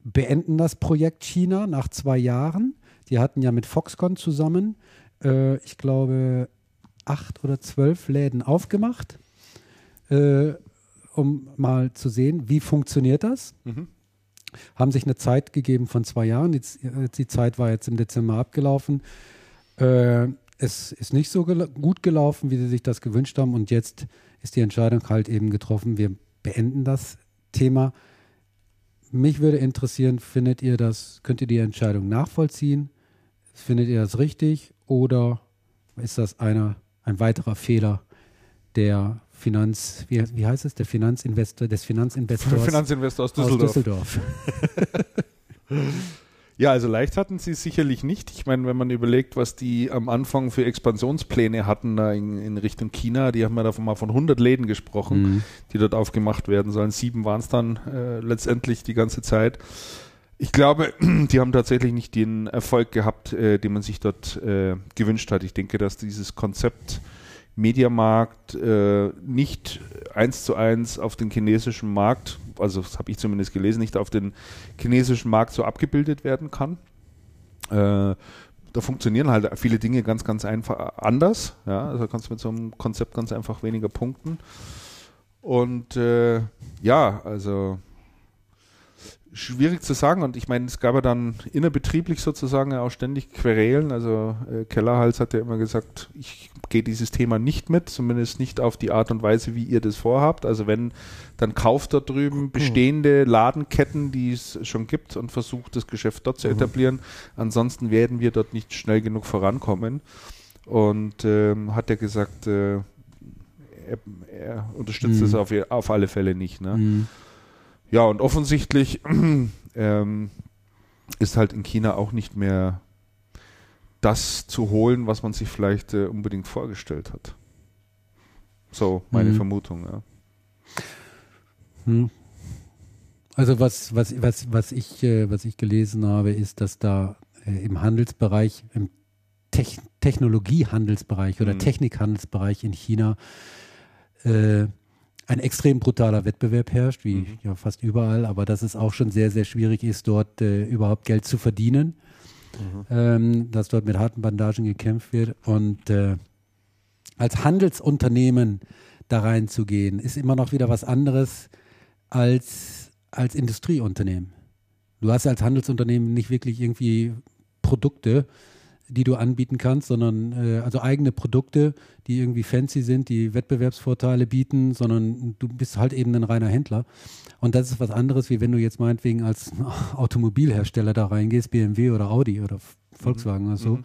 beenden das Projekt China nach zwei Jahren. Die hatten ja mit Foxconn zusammen, äh, ich glaube, acht oder zwölf Läden aufgemacht, äh, um mal zu sehen, wie funktioniert das. Mhm. Haben sich eine Zeit gegeben von zwei Jahren. Die, die Zeit war jetzt im Dezember abgelaufen. Äh, es ist nicht so gel gut gelaufen, wie sie sich das gewünscht haben. Und jetzt ist die Entscheidung halt eben getroffen, wir beenden das Thema. Mich würde interessieren, findet ihr das, könnt ihr die Entscheidung nachvollziehen? Findet ihr das richtig oder ist das einer, ein weiterer Fehler der Finanz, wie, wie heißt es, der Finanzinvestor, des Finanzinvestors, Finanzinvestor aus Düsseldorf. Aus Düsseldorf. Ja, also leicht hatten sie sicherlich nicht. Ich meine, wenn man überlegt, was die am Anfang für Expansionspläne hatten da in, in Richtung China, die haben ja davon mal von 100 Läden gesprochen, mhm. die dort aufgemacht werden sollen. Sieben waren es dann äh, letztendlich die ganze Zeit. Ich glaube, die haben tatsächlich nicht den Erfolg gehabt, äh, den man sich dort äh, gewünscht hat. Ich denke, dass dieses Konzept Mediamarkt äh, nicht eins zu eins auf den chinesischen Markt, also das habe ich zumindest gelesen, nicht auf den chinesischen Markt so abgebildet werden kann. Äh, da funktionieren halt viele Dinge ganz, ganz einfach anders. Ja, also kannst du mit so einem Konzept ganz einfach weniger punkten. Und äh, ja, also schwierig zu sagen. Und ich meine, es gab ja dann innerbetrieblich sozusagen auch ständig Querelen. Also äh, Kellerhals hat ja immer gesagt, ich gehe dieses Thema nicht mit, zumindest nicht auf die Art und Weise, wie ihr das vorhabt. Also wenn, dann kauft da drüben mhm. bestehende Ladenketten, die es schon gibt und versucht das Geschäft dort zu mhm. etablieren. Ansonsten werden wir dort nicht schnell genug vorankommen. Und ähm, hat er gesagt, äh, er, er, unterstützt mhm. auf, auf alle Fälle nicht. Ne? Ja, und offensichtlich ähm, ist halt in China auch nicht mehr das zu holen, was man sich vielleicht äh, unbedingt vorgestellt hat. So, meine mhm. Vermutung, ja. Hm. Also was, was, was, was, ich, äh, was ich gelesen habe, ist, dass da äh, im Handelsbereich, im Techn Technologiehandelsbereich oder mhm. Technikhandelsbereich in China äh, ein extrem brutaler Wettbewerb herrscht, wie mhm. ja fast überall, aber dass es auch schon sehr, sehr schwierig ist, dort äh, überhaupt Geld zu verdienen, mhm. ähm, dass dort mit harten Bandagen gekämpft wird. Und äh, als Handelsunternehmen da reinzugehen, ist immer noch wieder was anderes als als Industrieunternehmen. Du hast als Handelsunternehmen nicht wirklich irgendwie Produkte, die du anbieten kannst, sondern äh, also eigene Produkte, die irgendwie fancy sind, die Wettbewerbsvorteile bieten, sondern du bist halt eben ein reiner Händler. Und das ist was anderes, wie wenn du jetzt meinetwegen als Automobilhersteller da reingehst, BMW oder Audi oder Volkswagen mhm. oder so. Mhm.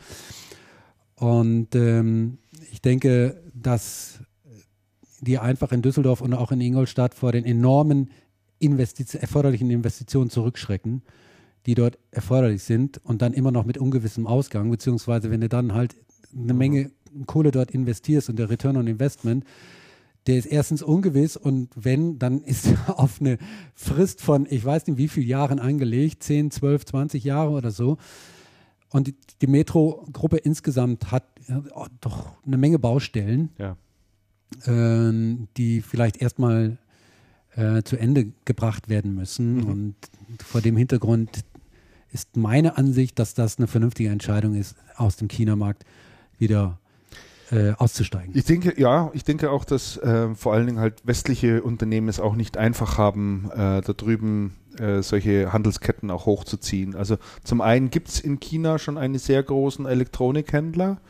Und ähm, ich denke, dass die einfach in Düsseldorf und auch in Ingolstadt vor den enormen Investiz erforderlichen Investitionen zurückschrecken die dort erforderlich sind und dann immer noch mit ungewissem Ausgang, beziehungsweise wenn du dann halt eine mhm. Menge Kohle dort investierst und der Return on Investment, der ist erstens ungewiss und wenn, dann ist er auf eine Frist von, ich weiß nicht wie viele Jahren angelegt, 10, 12, 20 Jahre oder so. Und die, die Metro-Gruppe insgesamt hat oh, doch eine Menge Baustellen, ja. äh, die vielleicht erstmal äh, zu Ende gebracht werden müssen. Mhm. Und vor dem Hintergrund ist meine Ansicht, dass das eine vernünftige Entscheidung ist, aus dem China-Markt wieder äh, auszusteigen. Ich denke, ja, ich denke auch, dass äh, vor allen Dingen halt westliche Unternehmen es auch nicht einfach haben, äh, da drüben äh, solche Handelsketten auch hochzuziehen. Also zum einen gibt es in China schon einen sehr großen Elektronikhändler,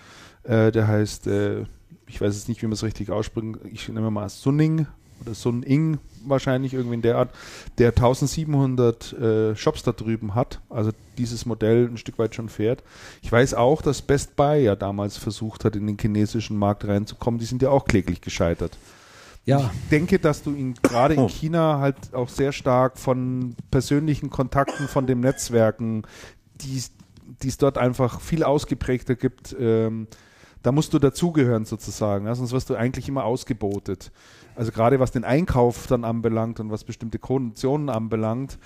äh, der heißt, äh, ich weiß jetzt nicht, wie man es richtig ausspricht, ich nehme mal Sunning oder Sun Ing wahrscheinlich irgendwie in der Art, der 1700 äh, Shops da drüben hat, also dieses Modell ein Stück weit schon fährt. Ich weiß auch, dass Best Buy ja damals versucht hat, in den chinesischen Markt reinzukommen. Die sind ja auch kläglich gescheitert. Ja. Ich denke, dass du ihn gerade in oh. China halt auch sehr stark von persönlichen Kontakten, von den Netzwerken, die es dort einfach viel ausgeprägter gibt, ähm, da musst du dazugehören sozusagen, ja, sonst wirst du eigentlich immer ausgebotet. Also gerade was den Einkauf dann anbelangt und was bestimmte Konditionen anbelangt,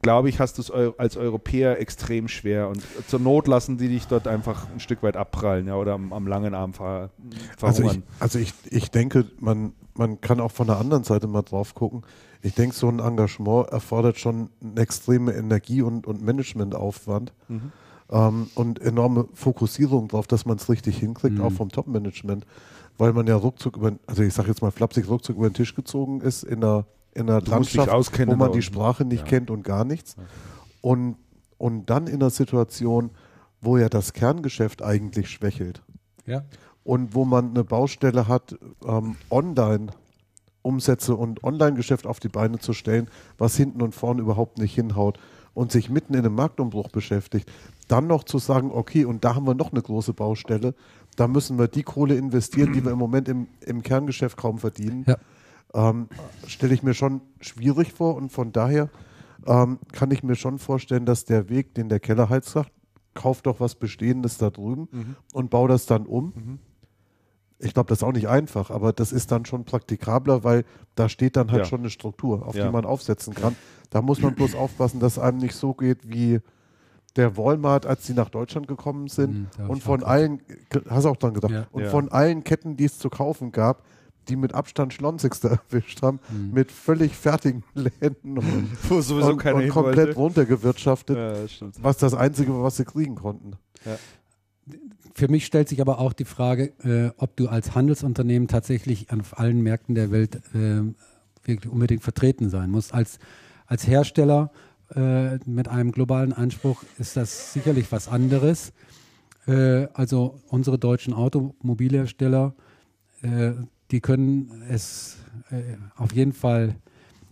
glaube ich, hast du es als Europäer extrem schwer. Und zur Not lassen die dich dort einfach ein Stück weit abprallen ja, oder am, am langen Arm ver verhungern. Also ich, also ich, ich denke, man, man kann auch von der anderen Seite mal drauf gucken. Ich denke, so ein Engagement erfordert schon eine extreme Energie und, und Managementaufwand. Mhm. ähm, und enorme Fokussierung darauf, dass man es richtig hinkriegt, mhm. auch vom Top-Management, weil man ja ruckzuck über, also ich sage jetzt mal flapsig, ruckzuck über den Tisch gezogen ist in einer, in einer Landschaft, wo man die Sprache nicht ja. kennt und gar nichts. Und, und dann in einer Situation, wo ja das Kerngeschäft eigentlich schwächelt. Ja. Und wo man eine Baustelle hat, ähm, online Umsätze und Online-Geschäft auf die Beine zu stellen, was hinten und vorne überhaupt nicht hinhaut und sich mitten in einem Marktumbruch beschäftigt, dann noch zu sagen, okay, und da haben wir noch eine große Baustelle, da müssen wir die Kohle investieren, die wir im Moment im, im Kerngeschäft kaum verdienen, ja. ähm, stelle ich mir schon schwierig vor und von daher ähm, kann ich mir schon vorstellen, dass der Weg, den der Kellerheiz sagt, kauf doch was Bestehendes da drüben mhm. und bau das dann um. Mhm ich glaube, das ist auch nicht einfach, aber das ist dann schon praktikabler, weil da steht dann halt ja. schon eine Struktur, auf ja. die man aufsetzen kann. Da muss man bloß aufpassen, dass einem nicht so geht wie der Walmart, als sie nach Deutschland gekommen sind mhm, und von allen, hast du auch dran gedacht, ja. und von allen Ketten, die es zu kaufen gab, die mit Abstand Schlonzigste erwischt haben, mhm. mit völlig fertigen Läden und, Wo sowieso und, und komplett runtergewirtschaftet, was das Einzige war, was sie kriegen konnten. Ja für mich stellt sich aber auch die Frage, äh, ob du als Handelsunternehmen tatsächlich auf allen Märkten der Welt äh, wirklich unbedingt vertreten sein musst. Als, als Hersteller äh, mit einem globalen Anspruch ist das sicherlich was anderes. Äh, also unsere deutschen Automobilhersteller, äh, die können es äh, auf jeden Fall,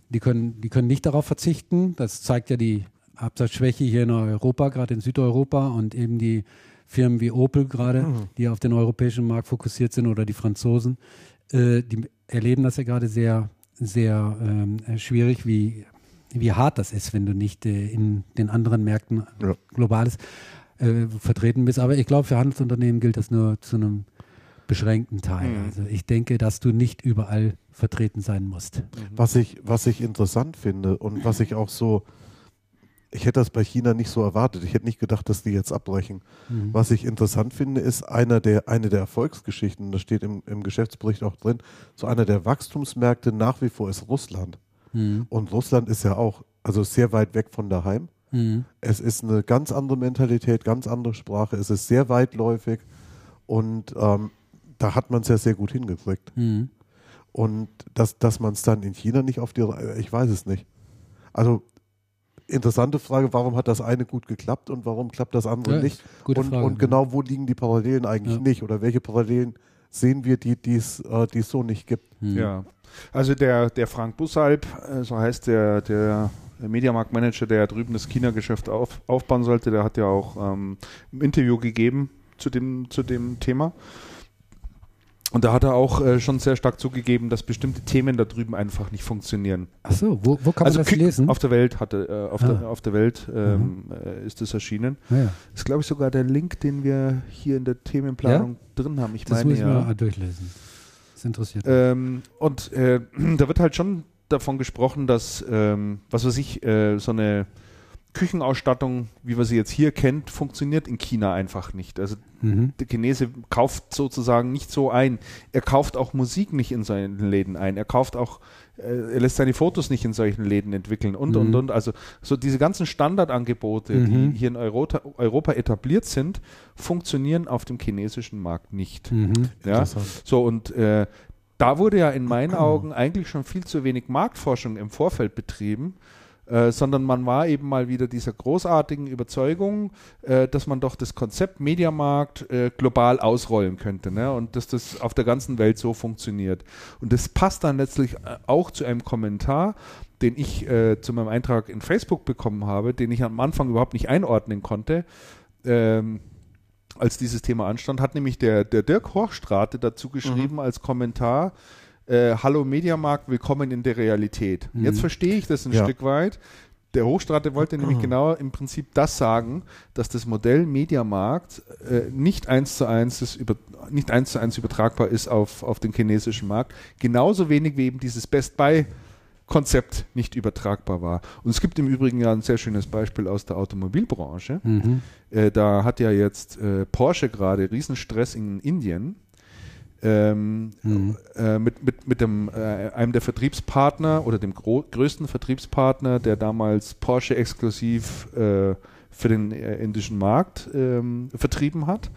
die können, die können nicht darauf verzichten. Das zeigt ja die Absatzschwäche hier in Europa, gerade in Südeuropa und eben die Firmen wie Opel gerade, mhm. die auf den europäischen Markt fokussiert sind oder die Franzosen, äh, die erleben das ja gerade sehr, sehr ähm, schwierig, wie, wie hart das ist, wenn du nicht äh, in den anderen Märkten ja. globales äh, vertreten bist. Aber ich glaube, für Handelsunternehmen gilt das nur zu einem beschränkten Teil. Mhm. Also ich denke, dass du nicht überall vertreten sein musst. Mhm. Was ich, was ich interessant finde und was ich auch so ich hätte das bei China nicht so erwartet. Ich hätte nicht gedacht, dass die jetzt abbrechen. Mhm. Was ich interessant finde, ist einer der, eine der Erfolgsgeschichten, das steht im, im Geschäftsbericht auch drin, so einer der Wachstumsmärkte nach wie vor ist Russland. Mhm. Und Russland ist ja auch, also sehr weit weg von daheim. Mhm. Es ist eine ganz andere Mentalität, ganz andere Sprache. Es ist sehr weitläufig und ähm, da hat man es ja sehr gut hingekriegt. Mhm. Und dass, dass man es dann in China nicht auf die, ich weiß es nicht. Also interessante Frage, warum hat das eine gut geklappt und warum klappt das andere ja, nicht? und, Frage, und genau wo liegen die Parallelen eigentlich ja. nicht? Oder welche Parallelen sehen wir, die es äh, so nicht gibt? Hm. Ja, also der, der Frank Bussalb, äh, so heißt der, der Mediamarktmanager, der drüben das China-Geschäft auf, aufbauen sollte, der hat ja auch ähm, ein Interview gegeben zu dem, zu dem Thema. Und da hat er auch äh, schon sehr stark zugegeben, dass bestimmte Themen da drüben einfach nicht funktionieren. Ach so, wo, wo kann man also das lesen? Auf der Welt hatte, äh, auf, ah. der, auf der Welt ähm, mhm. äh, ist es erschienen. Ah, ja. Ist glaube ich sogar der Link, den wir hier in der Themenplanung ja? drin haben. Ich das meine müssen ja. wir durchlesen. Das interessiert mich. Ähm, und äh, da wird halt schon davon gesprochen, dass ähm, was weiß ich äh, so eine Küchenausstattung, wie man sie jetzt hier kennt, funktioniert in China einfach nicht. Also mhm. der Chinese kauft sozusagen nicht so ein. Er kauft auch Musik nicht in seinen Läden ein. Er kauft auch, äh, er lässt seine Fotos nicht in solchen Läden entwickeln und mhm. und und. Also so diese ganzen Standardangebote, mhm. die hier in Europa, Europa, etabliert sind, funktionieren auf dem chinesischen Markt nicht. Mhm. Ja? So und äh, da wurde ja in meinen Augen eigentlich schon viel zu wenig Marktforschung im Vorfeld betrieben äh, sondern man war eben mal wieder dieser großartigen Überzeugung, äh, dass man doch das Konzept Mediamarkt äh, global ausrollen könnte ne? und dass das auf der ganzen Welt so funktioniert. Und das passt dann letztlich äh, auch zu einem Kommentar, den ich äh, zu meinem Eintrag in Facebook bekommen habe, den ich am Anfang überhaupt nicht einordnen konnte. Ähm, als dieses Thema anstand, hat nämlich der, der Dirk Hochstrate dazu geschrieben mhm. als Kommentar, äh, Hallo Mediamarkt, willkommen in der Realität. Mhm. Jetzt verstehe ich das ein ja. Stück weit. Der Hochstrate wollte nämlich mhm. genau im Prinzip das sagen, dass das Modell Mediamarkt äh, nicht eins zu eins über, nicht eins zu eins übertragbar ist auf, auf den chinesischen Markt. Genauso wenig wie eben dieses Best Buy Konzept nicht übertragbar war. Und es gibt im Übrigen ja ein sehr schönes Beispiel aus der Automobilbranche. Mhm. Äh, da hat ja jetzt äh, Porsche gerade Riesenstress in Indien ähm, mhm. äh, mit, mit, mit dem, äh, einem der Vertriebspartner oder dem größten Vertriebspartner, der damals Porsche exklusiv äh, für den äh, indischen Markt ähm, vertrieben hat.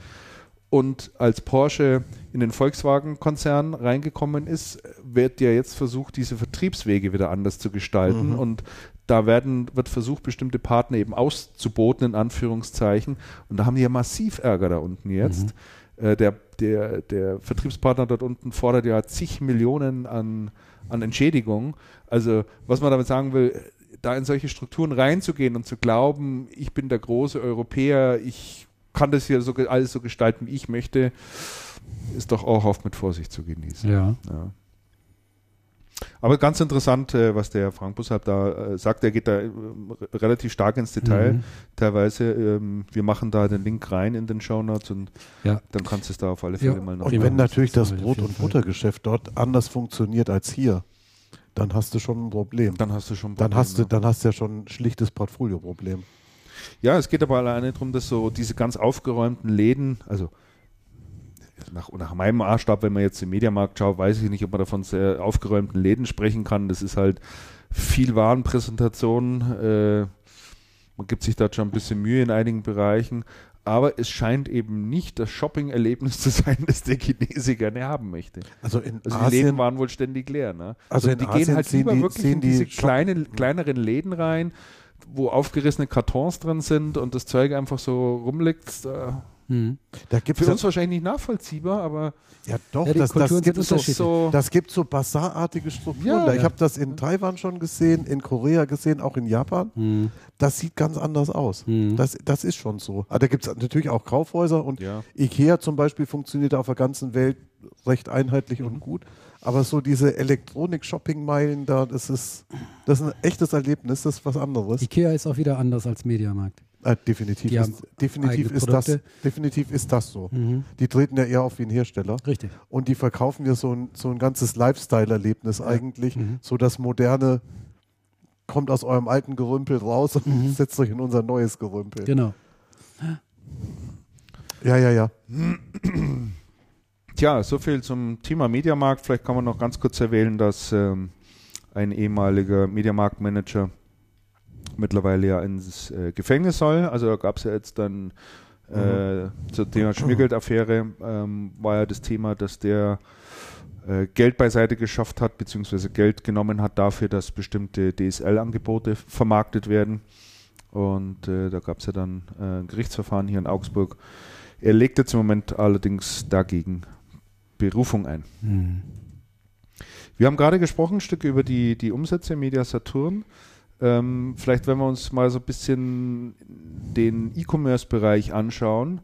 Und als Porsche in den Volkswagen-Konzern reingekommen ist, wird ja jetzt versucht, diese Vertriebswege wieder anders zu gestalten. Mhm. Und da werden, wird versucht, bestimmte Partner eben auszuboten, in Anführungszeichen. Und da haben die ja massiv Ärger da unten jetzt. Mhm. Äh, der, der, der Vertriebspartner dort unten fordert ja zig Millionen an, an Entschädigung. Also, was man damit sagen will, da in solche Strukturen reinzugehen und zu glauben, ich bin der große Europäer, ich kann das hier so, alles so gestalten, wie ich möchte, ist doch auch oft mit Vorsicht zu genießen. Ja. ja. Aber ganz interessant, äh, was der Frank Bussab da äh, sagt. Er geht da äh, relativ stark ins Detail. Mhm. Teilweise, ähm, wir machen da den Link rein in den Show Notes und ja. dann kannst du es da auf alle Fälle ja. mal noch. Und wenn natürlich das Brot- und Buttergeschäft dort anders funktioniert als hier, dann hast du schon ein Problem. Dann hast du schon ein Problem. Dann hast du, dann hast du ja schon ein schlichtes Portfolio-Problem. Ja, es geht aber alleine darum, dass so diese ganz aufgeräumten Läden, also nach, nach meinem Maßstab, wenn man jetzt im Mediamarkt schaut, weiß ich nicht, ob man davon sehr aufgeräumten Läden sprechen kann. Das ist halt viel Warenpräsentation. Äh, man gibt sich da schon ein bisschen Mühe in einigen Bereichen. Aber es scheint eben nicht das Shopping-Erlebnis zu sein, das der Chinese gerne haben möchte. Also, in also die Läden waren wohl ständig leer. Ne? Also, also die Asien gehen halt lieber die, wirklich in diese kleine, kleineren Läden rein, wo aufgerissene Kartons drin sind und das Zeug einfach so rumliegt. Da hm. Da Für uns wahrscheinlich nicht nachvollziehbar, aber. Ja, doch, ja, das, das, gibt so, so, das gibt so basarartige Strukturen. Ja, da. Ich ja. habe das in Taiwan schon gesehen, in Korea gesehen, auch in Japan. Hm. Das sieht ganz anders aus. Hm. Das, das ist schon so. Aber da gibt es natürlich auch Kaufhäuser und Ikea zum Beispiel funktioniert auf der ganzen Welt recht einheitlich mhm. und gut. Aber so diese Elektronik-Shopping-Meilen da, das ist, das ist ein echtes Erlebnis, das ist was anderes. Ikea ist auch wieder anders als Mediamarkt. Äh, definitiv ist, definitiv, ist das, definitiv ist das so. Mhm. Die treten ja eher auf wie ein Hersteller. Richtig. Und die verkaufen dir so ein, so ein ganzes Lifestyle-Erlebnis ja. eigentlich. Mhm. So das moderne kommt aus eurem alten Gerümpel raus und mhm. setzt euch in unser neues Gerümpel. Genau. Ja, ja, ja. Tja, so viel zum Thema Mediamarkt. Vielleicht kann man noch ganz kurz erwähnen, dass ähm, ein ehemaliger Mediamarkt-Manager mittlerweile ja ins äh, Gefängnis soll. Also da gab es ja jetzt dann äh, mhm. zum Thema Schmiergeldaffäre ähm, war ja das Thema, dass der äh, Geld beiseite geschafft hat, beziehungsweise Geld genommen hat dafür, dass bestimmte DSL-Angebote vermarktet werden. Und äh, da gab es ja dann äh, ein Gerichtsverfahren hier in Augsburg. Er legt jetzt im Moment allerdings dagegen Berufung ein. Mhm. Wir haben gerade gesprochen, ein Stück über die, die Umsätze Media Saturn. Ähm, vielleicht, wenn wir uns mal so ein bisschen den E-Commerce-Bereich anschauen,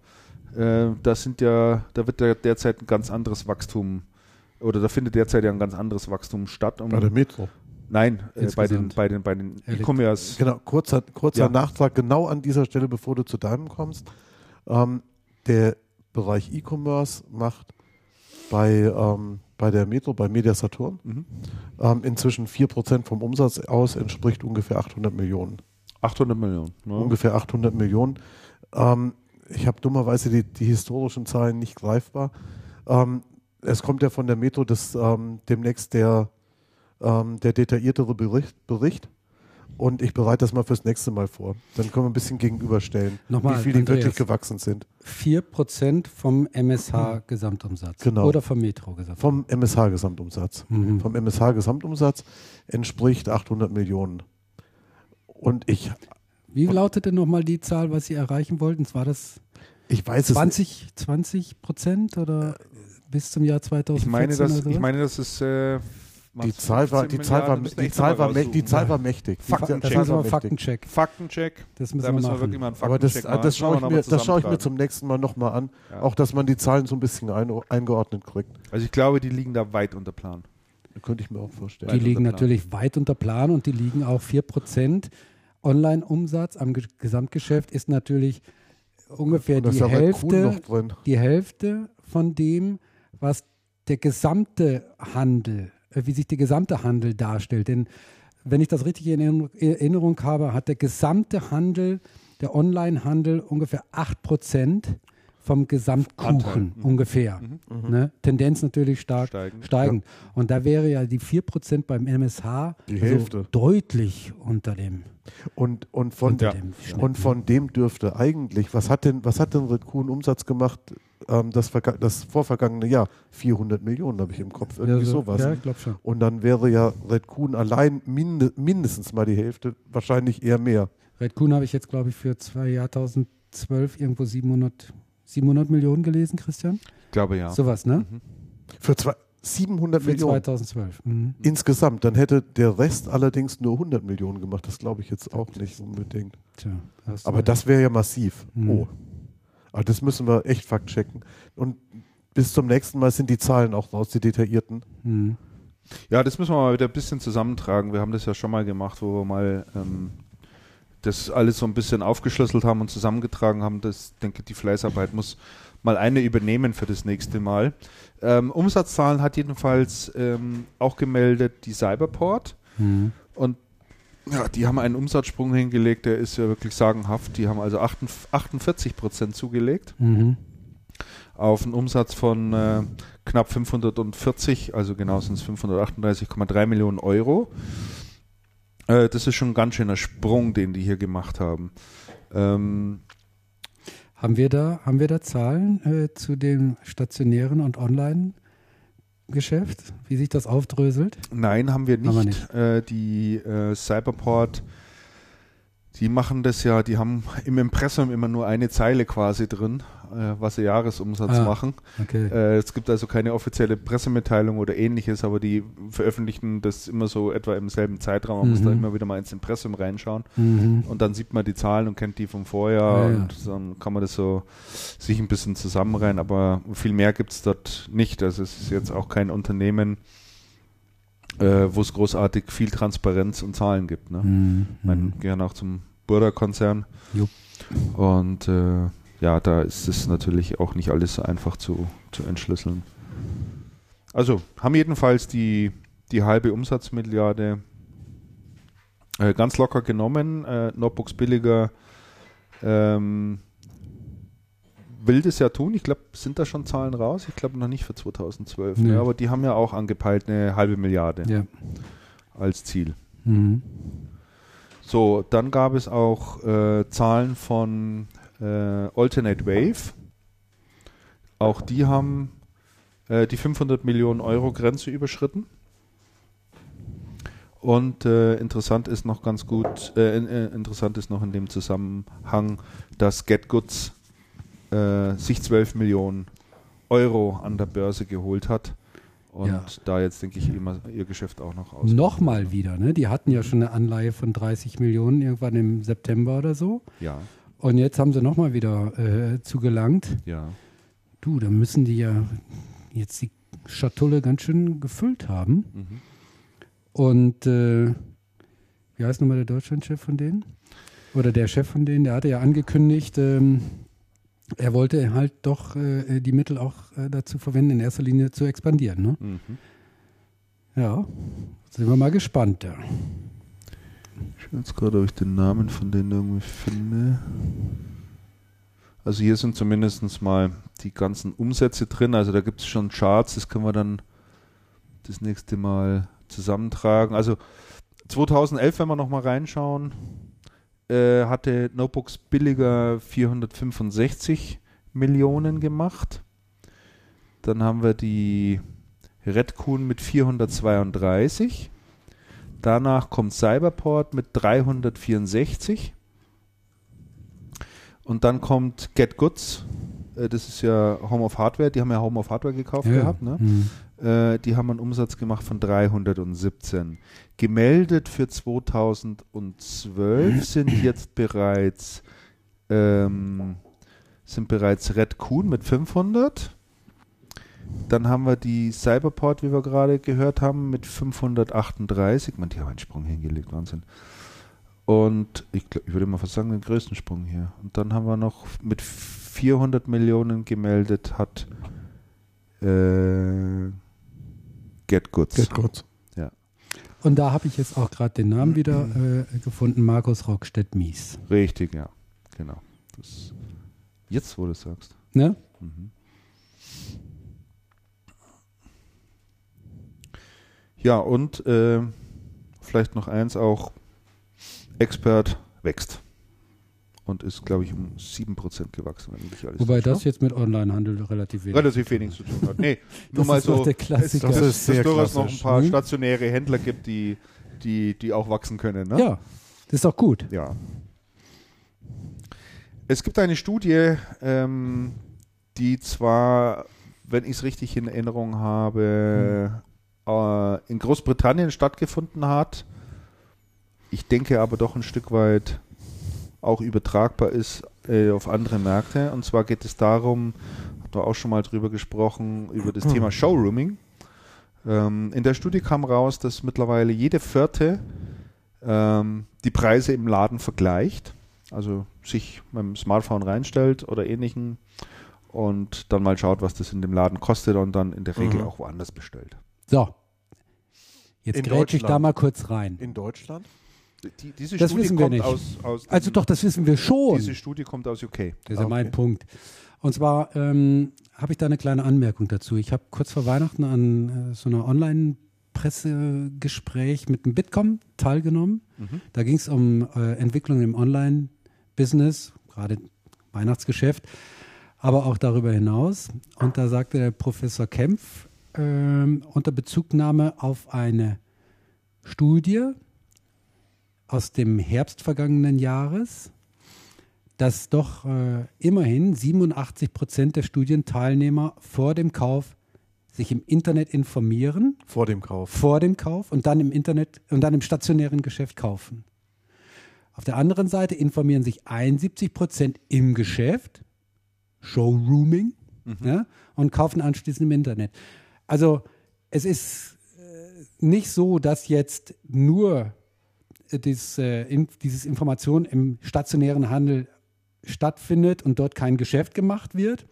äh, da sind ja, da wird ja derzeit ein ganz anderes Wachstum oder da findet derzeit ja ein ganz anderes Wachstum statt. Um, bei der Metro. Nein, äh, bei den bei den bei den E-Commerce. Genau, kurzer, kurzer ja. Nachtrag genau an dieser Stelle, bevor du zu deinem kommst. Ähm, der Bereich E-Commerce macht bei ähm, bei der Metro, bei Media Saturn. Mhm. Ähm, inzwischen 4% vom Umsatz aus entspricht ungefähr 800 Millionen. 800 Millionen. Ja. Ungefähr 800 Millionen. Ähm, ich habe dummerweise die, die, historischen Zahlen nicht greifbar. Ähm, es kommt ja von der Metro des, ähm, demnächst der, ähm, der detailliertere Bericht, Bericht und ich bereite das mal fürs nächste Mal vor. Dann können wir ein bisschen gegenüberstellen, Nochmal, wie viel die wirklich gewachsen sind. 4% vom MSH-Gesamtumsatz. Genau. Oder vom Metro-Gesamtumsatz. Vom MSH-Gesamtumsatz. Mhm. Vom MSH-Gesamtumsatz entspricht 800 Millionen. Und ich. Wie lautet denn nochmal die Zahl, was Sie erreichen wollten? War das ich weiß 20, es 20 Prozent oder bis zum Jahr 2014? Ich meine, das, ich meine, das ist äh, die Zahl war, die Zahl war, die Zahl war, die Zahl war mächtig. Faktencheck. Das war Faktencheck. Faktencheck. Das müssen da müssen wir, wirklich mal einen Faktencheck Aber das, das schaue ich, mir, das schaue ich mir zum nächsten Mal nochmal an. Ja. Auch, dass man die Zahlen so ein bisschen ein, eingeordnet kriegt. Also ich glaube, die liegen da weit unter Plan. Könnte ich mir auch vorstellen. Die weit liegen natürlich weit unter Plan und die liegen auch 4%. Online-Umsatz am Gesamtgeschäft ist natürlich ungefähr die Hälfte, die Hälfte von dem, was der gesamte Handel wie sich der gesamte Handel darstellt. Denn wenn ich das richtig in Erinnerung habe, hat der gesamte Handel, der Online-Handel ungefähr 8% vom Gesamtkuchen Mhm. ungefähr. Mhm. Ne? Tendenz natürlich stark Steigen. steigend. Und da wäre ja die 4% beim MSH Die also deutlich unter dem, Und, und, von, unter ja. dem und von dem dürfte eigentlich, was hat denn, was hat denn Red Kuhn Umsatz gemacht, ähm, das, das vorvergangene Jahr? 400 Millionen habe ich im Kopf, irgendwie ja, so, sowas. Ja, ich glaube schon. Und dann wäre ja Red Kuhn allein minde, mindestens mal die Hälfte, wahrscheinlich eher mehr. Red Kuhn habe ich jetzt, glaube ich, für zwei Jahr 2012 irgendwo 700, 700 Millionen gelesen, Christian? Ich glaube ja. Sowas, ne? Mhm. Für zwei, 700 Für Millionen 2012. Mhm. insgesamt. Dann hätte der Rest allerdings nur 100 Millionen gemacht. Das glaube ich jetzt auch nicht unbedingt. Tja, Aber das wäre ja massiv. Mhm. Oh. Aber das müssen wir echt fakt checken. Und bis zum nächsten Mal sind die Zahlen auch raus, die detaillierten. Mhm. Ja, das müssen wir mal wieder ein bisschen zusammentragen. Wir haben das ja schon mal gemacht, wo wir mal ähm, das alles so ein bisschen aufgeschlüsselt haben und zusammengetragen haben. Das denke die Fleißarbeit muss mal eine übernehmen für das nächste Mal. Ähm, Umsatzzahlen hat jedenfalls ähm, auch gemeldet die Cyberport Mhm. und ja, die haben einen Umsatzsprung hingelegt, der ist ja wirklich sagenhaft. Die haben also 48 Prozent zugelegt Mhm. auf einen Umsatz von äh, knapp 540, also genau sind es 538,3 Millionen Euro. Äh, das ist schon ein ganz schöner Sprung, den die hier gemacht haben. Ähm, Haben wir da, haben wir da Zahlen äh, zu dem stationären und Online-Geschäft, wie sich das aufdröselt? nein, haben wir nicht. Haben wir nicht. Äh, die äh, Cyberport, die machen das ja, die haben im Impressum immer nur eine Zeile quasi drin, äh, was sie Jahresumsatz Ah. machen. Okay. Äh, es gibt also keine offizielle Pressemitteilung oder ähnliches, aber die veröffentlichen das immer so etwa im selben Zeitraum. Man muss Mhm. da immer wieder mal ins Impressum reinschauen. Mhm. Und dann sieht man die Zahlen und kennt die vom Vorjahr Ja, ja. und dann kann man das so sich ein bisschen zusammenreihen, aber viel mehr gibt es dort nicht. Also es ist jetzt auch kein Unternehmen, äh, wo es großartig viel Transparenz und Zahlen gibt. Ne? Mhm. Ich meine, gehören auch zum Burda-Konzern. Und äh, ja, da ist es natürlich auch nicht alles so einfach zu, zu entschlüsseln. Also, haben jedenfalls die, die halbe Umsatzmilliarde äh, ganz locker genommen. Äh, Notebooks billiger ähm, will das ja tun. Ich glaube, sind da schon Zahlen raus? Ich glaube noch nicht für 2012. Nee. Ne? Aber die haben ja auch angepeilt eine halbe Milliarde Ja. als Ziel. Mhm. So, dann gab es auch äh, Zahlen von äh, Alternate Wave. Auch die haben äh, die 500 Millionen Euro Grenze überschritten. Und äh, interessant ist noch ganz gut, äh, äh, interessant ist noch in dem Zusammenhang, dass GetGoods äh, sich 12 Millionen Euro an der Börse geholt hat. Und Ja. da jetzt, denke ich, immer ihr Geschäft auch noch aus. Nochmal wieder, ne? Die hatten ja schon eine Anleihe von 30 Millionen irgendwann im September oder so. Ja, Und jetzt haben sie nochmal wieder äh, zugelangt. ja. Du, da müssen die ja jetzt die Schatulle ganz schön gefüllt haben. Mhm. Und äh, wie heißt nochmal der Deutschlandchef von denen? Oder der Chef von denen, der hatte ja angekündigt, ähm, er wollte halt doch äh, die Mittel auch äh, dazu verwenden, in erster Linie zu expandieren. Ne? Mhm. Ja, sind wir mal gespannt. Ja. Ich schaue jetzt gerade, ob ich den Namen von denen irgendwie finde. Also hier sind zumindest mal die ganzen Umsätze drin. Also da gibt es schon Charts, das können wir dann das nächste Mal zusammentragen. Also 2011, wenn wir nochmal reinschauen, äh, hatte Notebooks billiger 465 Millionen gemacht. Dann haben wir die Redcoon mit 432. Danach kommt Cyberport mit 364. Und dann kommt Get Goods. Äh, Das ist ja Home of Hardware. Die haben ja Home of Hardware gekauft gehabt. Ne? Mhm. Äh, die haben einen Umsatz gemacht von 317. Gemeldet für 2012 sind jetzt bereits ähm, sind bereits Red Coon mit 500. Dann haben wir die Cyberport, wie wir gerade gehört haben, mit 538. Man, die haben einen Sprung hingelegt, Wahnsinn. Und ich, ich würde mal fast sagen, den größten Sprung hier. Und dann haben wir noch mit 400 Millionen gemeldet, hat äh, Get Goods. Get Goods. Und da habe ich jetzt auch gerade den Namen wieder äh, gefunden, Markus Rockstedt-Mies. Richtig, ja. Genau. Das, jetzt, wo du es sagst. Ne? Ja, und äh, vielleicht noch eins auch, Expert wächst. Und ist, glaube ich, um 7% gewachsen. Wenn mich alles Wobei das jetzt mit Onlinehandel relativ wenig. relativ wenig zu tun hat. Nee, nur Das mal so, der Klassiker. dass Das es ist sehr durchaus noch ein paar Mhm. stationäre Händler gibt, die, die, die auch wachsen können. Ne? Ja, das ist doch gut. Ja. Es gibt eine Studie, ähm, die zwar, wenn ich es richtig in Erinnerung habe, äh, in Großbritannien stattgefunden hat. Ich denke aber doch ein Stück weit auch übertragbar ist äh, auf andere Märkte. Und zwar geht es darum, hat wir auch schon mal drüber gesprochen, über das Thema Showrooming. Ähm, in der Studie kam raus, dass mittlerweile jede vierte ähm, die Preise im Laden vergleicht, also sich mit dem Smartphone reinstellt oder ähnlichen und dann mal schaut, was das in dem Laden kostet und dann in der Regel Mhm. auch woanders bestellt. So. Jetzt grätsche ich da mal kurz rein. In Deutschland? Die, diese Das Studie wissen wir nicht. aus, aus dem- Also doch, das wissen wir schon. diese Studie kommt aus UK. Das ist ja mein Okay. Punkt. Und zwar ähm, habe ich da eine kleine Anmerkung dazu. Ich habe kurz vor Weihnachten an äh, so einer Online-Pressegespräch mit dem Bitkom teilgenommen. Mhm. Da ging es um äh, Entwicklung im Online-Business, gerade Weihnachtsgeschäft, aber auch darüber hinaus. Und da sagte der Professor Kempf ähm, unter Bezugnahme auf eine Studie aus dem Herbst vergangenen Jahres, dass doch äh, immerhin 87 Prozent der Studienteilnehmer vor dem Kauf sich im Internet informieren, Vor dem Kauf. vor dem Kauf und dann im Internet und dann im stationären Geschäft kaufen. Auf der anderen Seite informieren sich 71 Prozent im Geschäft, Showrooming, ja, und kaufen anschließend im Internet. Also es ist äh, nicht so, dass jetzt nur äh, dieses, äh, in, dieses Information im stationären Handel stattfindet und dort kein Geschäft gemacht wird,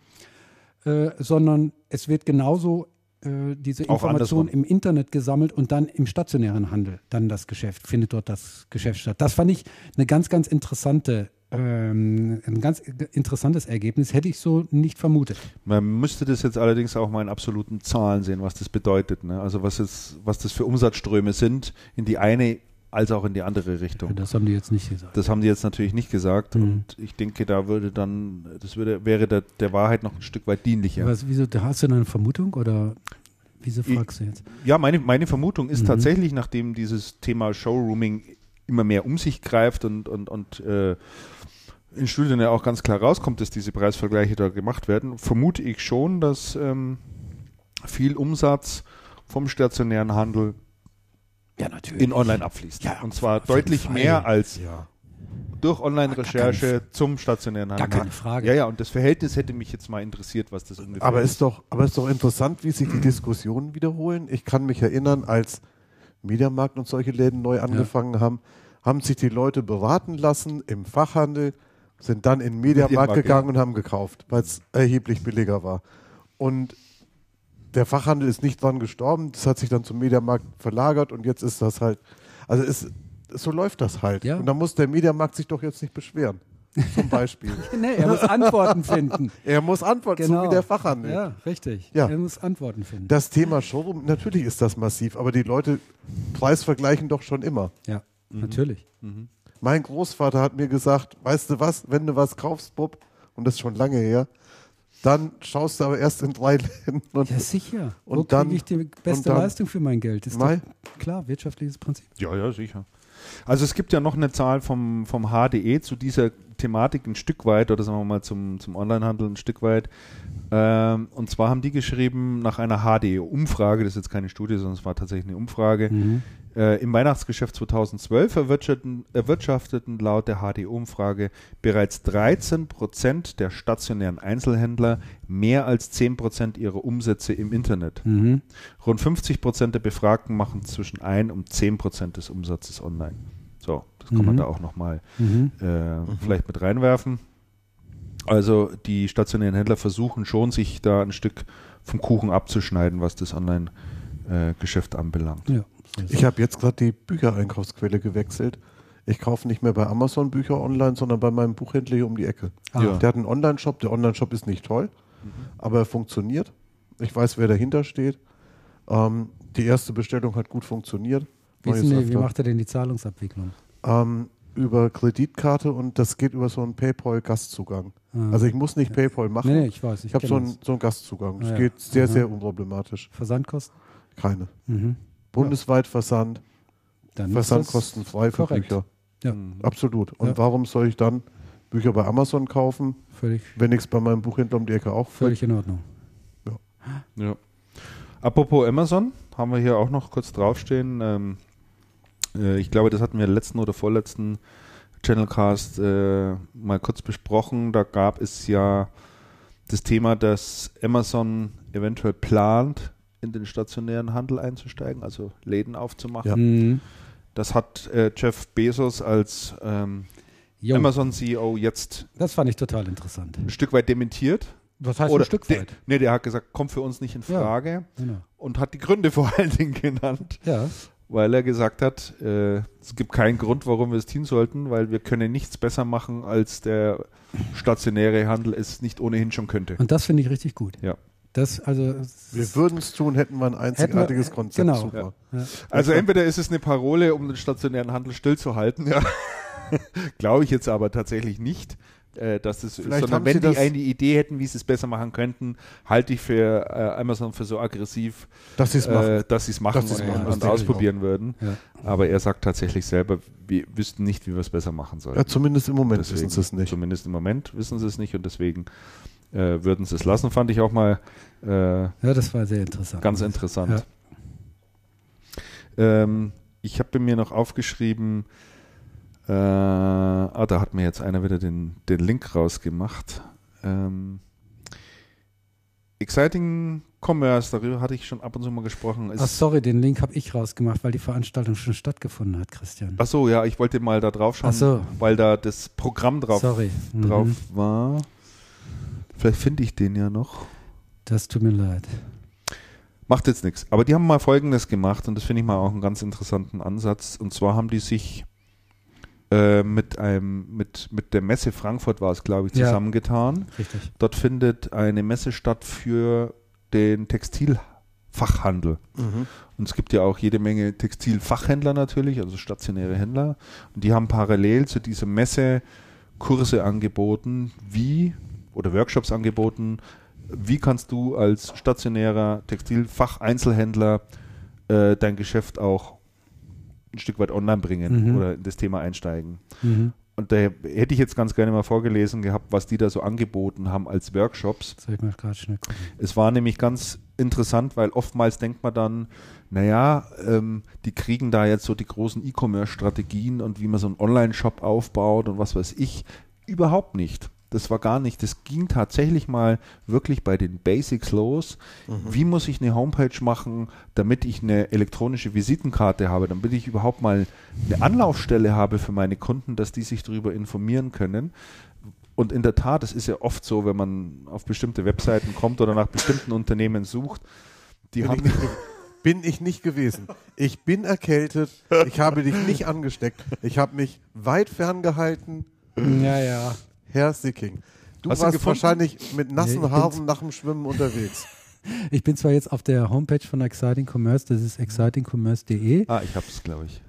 äh, sondern es wird genauso äh, diese Auch Information andersrum. im Internet gesammelt und dann im stationären Handel dann das Geschäft, findet dort das Geschäft statt. Das fand ich eine ganz, ganz interessante, ähm, ein ganz interessantes Ergebnis. Hätte ich so nicht vermutet. Man müsste das jetzt allerdings auch mal in absoluten Zahlen sehen, was das bedeutet. Ne? Also was, jetzt, was das für Umsatzströme sind, in die eine als auch in die andere Richtung. Das haben die jetzt nicht gesagt. Das haben die jetzt natürlich nicht gesagt Mhm. und ich denke, da würde dann, das würde, wäre der, der Wahrheit noch ein Stück weit dienlicher. Was, wieso, hast du eine Vermutung oder wieso Ich- fragst du jetzt? Ja, meine, meine Vermutung ist Mhm. tatsächlich, nachdem dieses Thema Showrooming immer mehr um sich greift und, und, und äh, in Studien ja auch ganz klar rauskommt, dass diese Preisvergleiche da gemacht werden, vermute ich schon, dass ähm, viel Umsatz vom stationären Handel Ja, natürlich. in Online abfließt. Ja, und zwar deutlich mehr als Ja. durch Gar Online-Recherche zum stationären Gar Handel. keine Frage. Ja, ja, und das Verhältnis hätte mich jetzt mal interessiert, was das ungefähr Aber ist doch, aber ist doch interessant, wie sich die Diskussionen wiederholen. Ich kann mich erinnern, als Mediamarkt und solche Läden neu angefangen haben, haben sich die Leute beraten lassen im Fachhandel, sind dann in den Mediamarkt gegangen und haben gekauft, weil es erheblich billiger war. Und der Fachhandel ist nicht dran gestorben, das hat sich dann zum Mediamarkt verlagert und jetzt ist das halt, also es, so läuft das halt. Ja. Und da muss der Mediamarkt sich doch jetzt nicht beschweren. Zum Beispiel. Nee, er muss Antworten finden. er muss antworten, so wie der Fachhandel. Ja, richtig. Ja. Er muss Antworten finden. Das Thema Showroom, natürlich ist das massiv, aber die Leute preisvergleichen doch schon immer. ja, natürlich. Mein Großvater hat mir gesagt, weißt du was, wenn du was kaufst, Bub, und das ist schon lange her, dann schaust du aber erst in drei Läden und Ja, sicher. Und Wo dann- kriege ich die beste dann- Leistung für mein Geld? Ist doch klar, wirtschaftliches Prinzip. Ja, ja, sicher. Also es gibt ja noch eine Zahl vom, vom HDE zu dieser Thematik ein Stück weit, oder sagen wir mal zum, zum Onlinehandel ein Stück weit. Ähm, und zwar haben die geschrieben, nach einer HDE-Umfrage, das ist jetzt keine Studie, sondern es war tatsächlich eine Umfrage, äh, im Weihnachtsgeschäft 2012 erwirtschafteten, erwirtschafteten laut der HDE-Umfrage bereits 13 Prozent der stationären Einzelhändler mehr als 10 Prozent ihrer Umsätze im Internet. Mhm. Rund 50 Prozent der Befragten machen zwischen 1 und 10 Prozent des Umsatzes online. Kann man Mhm. da auch nochmal Mhm. äh, vielleicht mit reinwerfen. Also die stationären Händler versuchen schon, sich da ein Stück vom Kuchen abzuschneiden, was das Online-Geschäft anbelangt. Ja, ich habe jetzt gerade die Büchereinkaufsquelle gewechselt. Ich kaufe nicht mehr bei Amazon Bücher online, sondern bei meinem Buchhändler hier um die Ecke. Ah. Ja. Der hat einen Online-Shop. Der Online-Shop ist nicht toll, mhm. aber er funktioniert. Ich weiß, wer dahinter steht. Ähm, die erste Bestellung hat gut funktioniert. Wie, wie macht er denn die Zahlungsabwicklung? Ähm, über Kreditkarte und das geht über so einen PayPal-Gastzugang. Ah. Also ich muss nicht PayPal machen. Nee, ich weiß. Ich, ich habe so, einen, so einen Gastzugang. Es ah, ja. geht sehr, Aha. sehr unproblematisch. Versandkosten? Keine. Mhm. Bundesweit Versand. Dann Versandkosten frei für korrekt. Bücher. Ja. Mhm. Absolut. Und ja. warum soll ich dann Bücher bei Amazon kaufen, völlig, wenn ich es bei meinem Buchhändler um die Ecke auch Völlig in Ordnung. Ja. ja. Apropos Amazon, haben wir hier auch noch kurz draufstehen. Ähm, äh, ich glaube, das hatten wir letzten oder vorletzten Channelcast äh, mal kurz besprochen. Da gab es ja das Thema, dass Amazon eventuell plant, in den stationären Handel einzusteigen, also Läden aufzumachen. Ja. Mhm. Das hat äh, Jeff Bezos als ähm, Amazon-CEO jetzt. Das fand ich total interessant. Ein Stück weit dementiert. Was heißt Oder ein Stück weit? Der, nee, der hat gesagt, kommt für uns nicht in Frage. Ja, genau. Und hat die Gründe vor allen Dingen genannt. Ja. Weil er gesagt hat, äh, es gibt keinen Grund, warum wir es tun sollten, weil wir können nichts besser machen, als der stationäre Handel es nicht ohnehin schon könnte. Und das finde ich richtig gut. Ja. Das, also, wir würden es tun, hätten wir ein einzigartiges wir, Konzept. Genau. Super. Ja. Also entweder ist es eine Parole, um den stationären Handel stillzuhalten, ja. glaube ich jetzt aber tatsächlich nicht, äh, dass das Vielleicht sondern wenn die eine Idee hätten, wie sie es besser machen könnten, halte ich für äh, Amazon für so aggressiv, dass sie es machen, äh, dass sie es machen, und, machen und ausprobieren würden. Ja. Aber er sagt tatsächlich selber, wir wüssten nicht, wie wir es besser machen sollen. Ja, zumindest im Moment deswegen, wissen sie es nicht. Zumindest im Moment wissen sie es nicht und deswegen äh, würden sie es lassen, fand ich auch mal. Äh, ja, das war sehr interessant. Ganz interessant. Ja. Ähm, ich habe mir noch aufgeschrieben, äh, ah, da hat mir jetzt einer wieder den, den Link rausgemacht. Ähm, Exciting Commerce, darüber hatte ich schon ab und zu mal gesprochen. Ach sorry, den Link habe ich rausgemacht, weil die Veranstaltung schon stattgefunden hat, Christian. Ach so, ja, ich wollte mal da drauf schauen, so. weil da das Programm drauf, sorry. drauf mhm. war. Vielleicht finde ich den ja noch. Das tut mir leid. Macht jetzt nichts. Aber die haben mal Folgendes gemacht und das finde ich mal auch einen ganz interessanten Ansatz. Und zwar haben die sich äh, mit einem, mit, mit der Messe Frankfurt war es, glaube ich, zusammengetan. Ja, richtig. Dort findet eine Messe statt für den Textilfachhandel. Mhm. Und es gibt ja auch jede Menge Textilfachhändler natürlich, also stationäre Händler. Und die haben parallel zu dieser Messe Kurse angeboten, wie oder Workshops angeboten. Wie kannst du als stationärer Textilfacheinzelhändler äh, dein Geschäft auch ein Stück weit online bringen mhm. oder in das Thema einsteigen? Mhm. Und da hätte ich jetzt ganz gerne mal vorgelesen gehabt, was die da so angeboten haben als Workshops. Es war nämlich ganz interessant, weil oftmals denkt man dann, naja, ähm, die kriegen da jetzt so die großen E-Commerce-Strategien und wie man so einen Online-Shop aufbaut und was weiß ich. Überhaupt nicht. Das war gar nicht. Das ging tatsächlich mal wirklich bei den Basics los. Mhm. Wie muss ich eine Homepage machen, damit ich eine elektronische Visitenkarte habe, damit ich überhaupt mal eine Anlaufstelle habe für meine Kunden, dass die sich darüber informieren können. Und in der Tat, es ist ja oft so, wenn man auf bestimmte Webseiten kommt oder nach bestimmten Unternehmen sucht, die bin haben. Ich bin ich nicht gewesen. Ich bin erkältet. Ich habe dich nicht angesteckt. Ich habe mich weit ferngehalten. Ja, ja. Herr Sicking. Du Hast warst du wahrscheinlich mit nassen nee, Haaren nach dem Schwimmen unterwegs. Ich bin zwar jetzt auf der Homepage von Exciting Commerce, das ist excitingcommerce.de. Ah, ich hab's, glaube ich.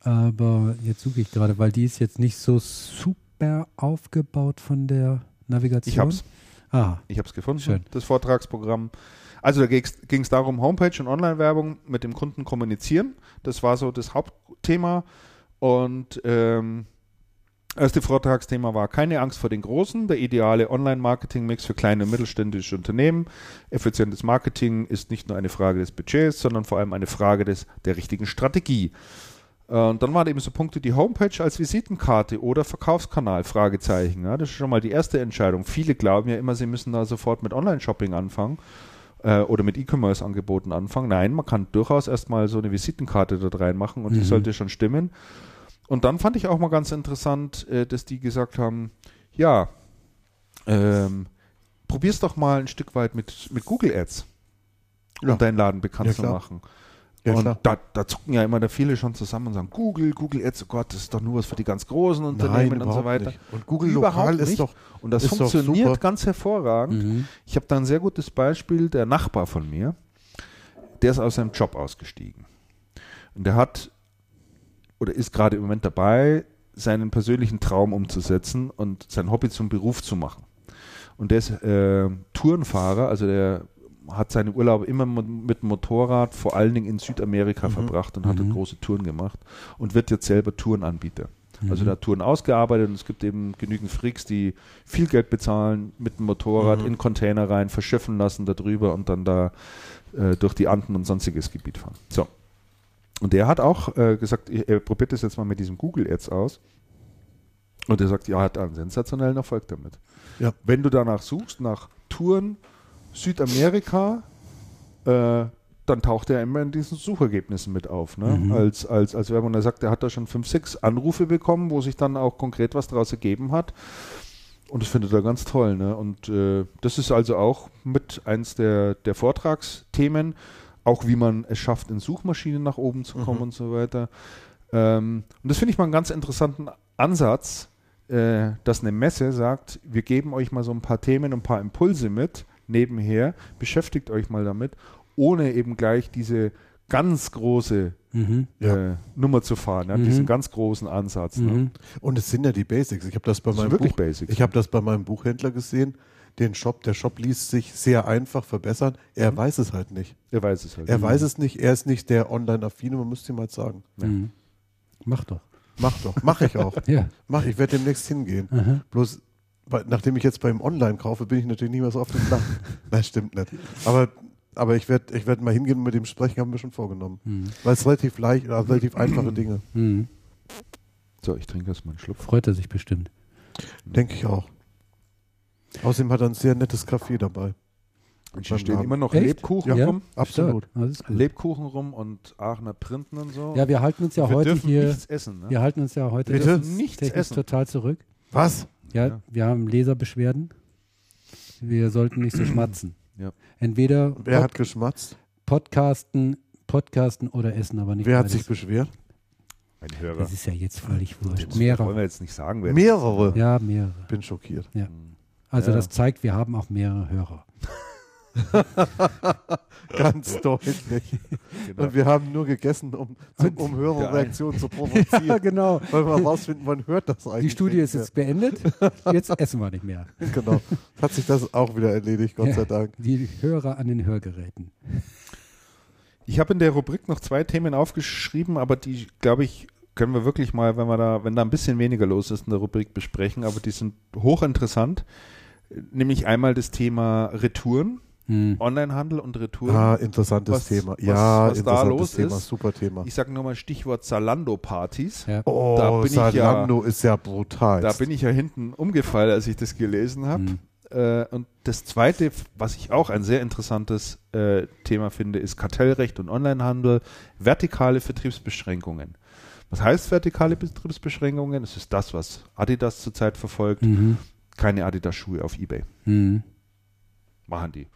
Aber jetzt suche ich gerade, weil die ist jetzt nicht so super aufgebaut von der Navigation. Ich hab's. Ah. Ich hab's gefunden, Schön. das Vortragsprogramm. Also da ging es darum, Homepage und Online-Werbung mit dem Kunden kommunizieren. Das war so das Hauptthema. Und ähm, Erste Vortragsthema war keine Angst vor den Großen, der ideale Online-Marketing-Mix für kleine und mittelständische Unternehmen. Effizientes Marketing ist nicht nur eine Frage des Budgets, sondern vor allem eine Frage des, der richtigen Strategie. Äh, und dann waren eben so Punkte, die Homepage als Visitenkarte oder Verkaufskanal, Fragezeichen. Ja, das ist schon mal die erste Entscheidung. Viele glauben ja immer, sie müssen da sofort mit Online-Shopping anfangen äh, oder mit E-Commerce-Angeboten anfangen. Nein, man kann durchaus erstmal so eine Visitenkarte dort reinmachen und mhm. die sollte schon stimmen. Und dann fand ich auch mal ganz interessant, äh, dass die gesagt haben, ja, ähm, probier's doch mal ein Stück weit mit, mit Google Ads, um ja. deinen Laden bekannt ja, zu machen. Ja, und da, da, zucken ja immer da viele schon zusammen und sagen, Google, Google Ads, oh Gott, das ist doch nur was für die ganz großen Unternehmen Nein, und so weiter. Nicht. Und Google überhaupt lokal nicht. ist doch Und das funktioniert ganz hervorragend. Mhm. Ich habe da ein sehr gutes Beispiel, der Nachbar von mir, der ist aus seinem Job ausgestiegen. Und der hat oder ist gerade im Moment dabei, seinen persönlichen Traum umzusetzen und sein Hobby zum Beruf zu machen. Und der ist äh, Tourenfahrer, also der hat seine Urlaube immer mit dem Motorrad, vor allen Dingen in Südamerika mhm. verbracht und hat mhm. große Touren gemacht und wird jetzt selber Tourenanbieter. Mhm. Also da Touren ausgearbeitet und es gibt eben genügend Freaks, die viel Geld bezahlen, mit dem Motorrad mhm. in Container rein, verschiffen lassen darüber und dann da äh, durch die Anden und sonstiges Gebiet fahren. So. Und der hat auch äh, gesagt, er probiert das jetzt mal mit diesem Google Ads aus. Und er sagt, ja, hat einen sensationellen Erfolg damit. Ja. Wenn du danach suchst, nach Touren Südamerika, äh, dann taucht er immer in diesen Suchergebnissen mit auf, ne? Mhm. als, als, als Werbung. Er sagt, er hat da schon fünf, sechs Anrufe bekommen, wo sich dann auch konkret was daraus ergeben hat. Und das findet er ganz toll. Ne? Und äh, das ist also auch mit eins der, der Vortragsthemen, auch wie man es schafft, in Suchmaschinen nach oben zu kommen mhm. und so weiter. Ähm, und das finde ich mal einen ganz interessanten Ansatz, äh, dass eine Messe sagt, wir geben euch mal so ein paar Themen, ein paar Impulse mit, nebenher, beschäftigt euch mal damit, ohne eben gleich diese ganz große mhm, ja. äh, Nummer zu fahren, ja, mhm. diesen ganz großen Ansatz. Ne? Mhm. Und es sind ja die Basics. Ich habe das bei das meinem Buch, Basics, ich habe das bei meinem Buchhändler gesehen. Den Shop, der Shop ließ sich sehr einfach verbessern. Er mhm. weiß es halt nicht. Er weiß es halt. Er weiß es nicht. Er ist nicht der Online-affine. Man müsste ihm mal sagen. Ja. Mhm. Mach doch. Mach doch. Mach ich auch. ja. Mach. Ich werde demnächst hingehen. Aha. Bloß nachdem ich jetzt beim Online kaufe, bin ich natürlich nicht mehr so auf dem Dach. Nein, stimmt nicht. Aber, aber ich werde ich werd mal hingehen und mit dem sprechen, haben wir schon vorgenommen. Mhm. Weil es relativ leicht, also relativ einfache Dinge. Mhm. So, ich trinke erstmal einen Schluck. Freut er sich bestimmt. Denke ich auch. Außerdem hat er ein sehr nettes Kaffee dabei. Und hier stehen immer noch Echt? Lebkuchen ja, rum. Absolut. Lebkuchen rum und Aachener Printen und so. Ja, wir halten uns ja wir heute hier. Nichts essen, ne? Wir halten uns ja heute Bitte? nichts essen. total zurück. Was? Ja, ja, wir haben Leserbeschwerden. Wir sollten nicht so schmatzen. Ja. Entweder Wer Pod hat geschmatzt? Podcasten, Podcasten oder essen, aber nicht Wer hat sich beschwert? Ein Hörer. Das ist ja jetzt völlig wurscht. Das mehrere. wollen wir jetzt nicht sagen. Wer mehrere? Ja, mehrere. Bin schockiert. Ja. Also ja. das zeigt, wir haben auch mehrere Hörer. Ganz deutlich. Genau. Und wir haben nur gegessen, um, zum, um Hörerreaktionen zu provozieren. ja, genau. Weil wir herausfinden, man hört das eigentlich. Die Studie ist jetzt beendet. Jetzt essen wir nicht mehr. Genau. Hat sich das auch wieder erledigt, Gott ja, sei Dank. Die Hörer an den Hörgeräten. Ich habe in der Rubrik noch zwei Themen aufgeschrieben, aber die, glaube ich, können wir wirklich mal, wenn wir da, wenn da ein bisschen weniger los ist in der Rubrik besprechen, aber die sind hochinteressant. Nämlich einmal das Thema Retouren hm. Onlinehandel und Retouren. Ah, interessantes was, Thema. Ja, was, was da los Thema, ist. Super Thema. Ich sage nur mal Stichwort Zalando-Partys. Ja. Oh, da bin Zalando ja, ist ja brutal. Da bin ich ja hinten umgefallen, als ich das gelesen habe. Hm. Äh, und das Zweite, was ich auch ein sehr interessantes äh, Thema finde, ist Kartellrecht und Onlinehandel, vertikale Vertriebsbeschränkungen. Was heißt vertikale Betriebsbeschränkungen? Es ist das, was Adidas zurzeit verfolgt. Mhm. Keine Adidas-Schuhe auf Ebay. Mhm. Machen die.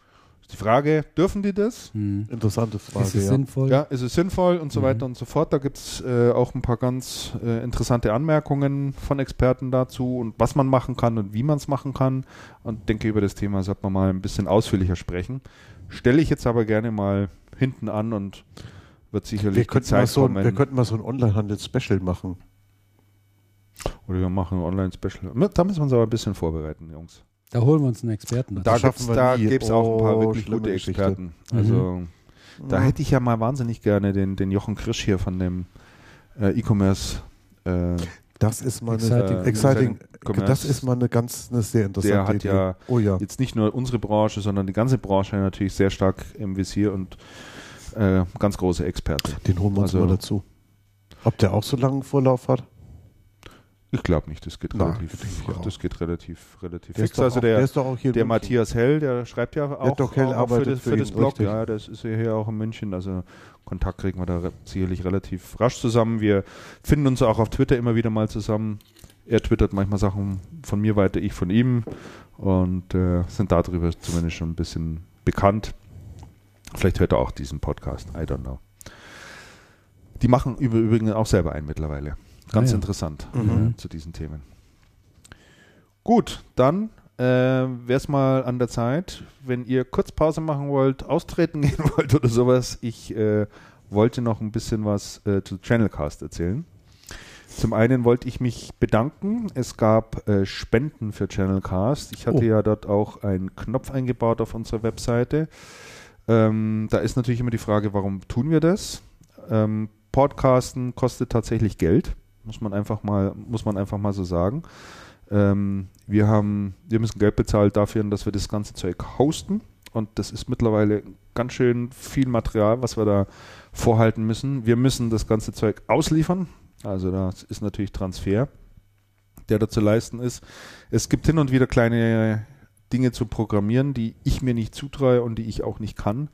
Die Frage, dürfen die das? Hm. Interessante Frage. Ist es ja. sinnvoll? Ja, ist es sinnvoll und so mhm. weiter und so fort. Da gibt es äh, auch ein paar ganz äh, interessante Anmerkungen von Experten dazu und was man machen kann und wie man es machen kann. Und denke, über das Thema sollte man mal ein bisschen ausführlicher sprechen. Stelle ich jetzt aber gerne mal hinten an und wird sicherlich wir könnten Zeit so, kommen. Wir könnten mal so ein Onlinehandel-Special machen. Oder wir machen ein Online-Special. Da müssen wir uns aber ein bisschen vorbereiten, Jungs. Da holen wir uns einen Experten. Da, da gibt es auch ein paar oh, wirklich gute Experten. Geschichte. Also mhm. da hätte ich ja mal wahnsinnig gerne den, den Jochen Krisch hier von dem äh, E-Commerce. Äh, das ist mal eine, exciting, exciting das ist mal eine ganz eine sehr interessante Der hat Idee. ja, oh ja jetzt nicht nur unsere Branche, sondern die ganze Branche natürlich sehr stark im Visier und äh, ganz große Experte. Den holen wir uns also, mal dazu. Ob der auch so langen Vorlauf hat? Ich glaube nicht, das geht Na, relativ, das, das geht relativ, relativ fix. Also der, der, der Matthias Hell, der schreibt ja auch, auch, auch für das, für das Blog. Richtig. Ja, das ist ja hier auch in München. Also Kontakt kriegen wir da sicherlich relativ rasch zusammen. Wir finden uns auch auf Twitter immer wieder mal zusammen. Er twittert manchmal Sachen von mir weiter, ich von ihm und äh, sind darüber zumindest schon ein bisschen bekannt. Vielleicht hört er auch diesen Podcast. I don't know. Die machen übrigens auch selber einen mittlerweile. Ganz ah, ja. interessant mhm. äh, zu diesen Themen. Gut, dann äh, wäre es mal an der Zeit, wenn ihr kurz Pause machen wollt, austreten gehen wollt oder sowas. Ich äh, wollte noch ein bisschen was äh, zu Channelcast erzählen. Zum einen wollte ich mich bedanken. Es gab äh, Spenden für Channelcast. Ich hatte oh. ja dort auch einen Knopf eingebaut auf unserer Webseite. Ähm, da ist natürlich immer die Frage, warum tun wir das? Ähm, Podcasten kostet tatsächlich Geld, muss man einfach mal, muss man einfach mal so sagen. Ähm, wir haben, wir müssen Geld bezahlen dafür, dass wir das ganze Zeug hosten. Und das ist mittlerweile ganz schön viel Material, was wir da vorhalten müssen. Wir müssen das ganze Zeug ausliefern. Also das ist natürlich Transfer, der da zu leisten ist. Es gibt hin und wieder kleine Dinge zu programmieren, die ich mir nicht zutraue und die ich auch nicht kann.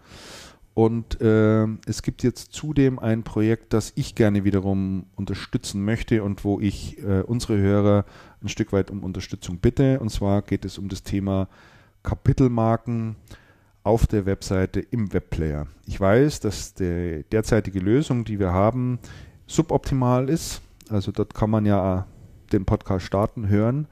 Und äh, es gibt jetzt zudem ein Projekt, das ich gerne wiederum unterstützen möchte und wo ich äh, unsere Hörer ein Stück weit um Unterstützung bitte. Und zwar geht es um das Thema Kapitelmarken auf der Webseite im Webplayer. Ich weiß, dass die derzeitige Lösung, die wir haben, suboptimal ist. Also dort kann man ja den Podcast starten, hören.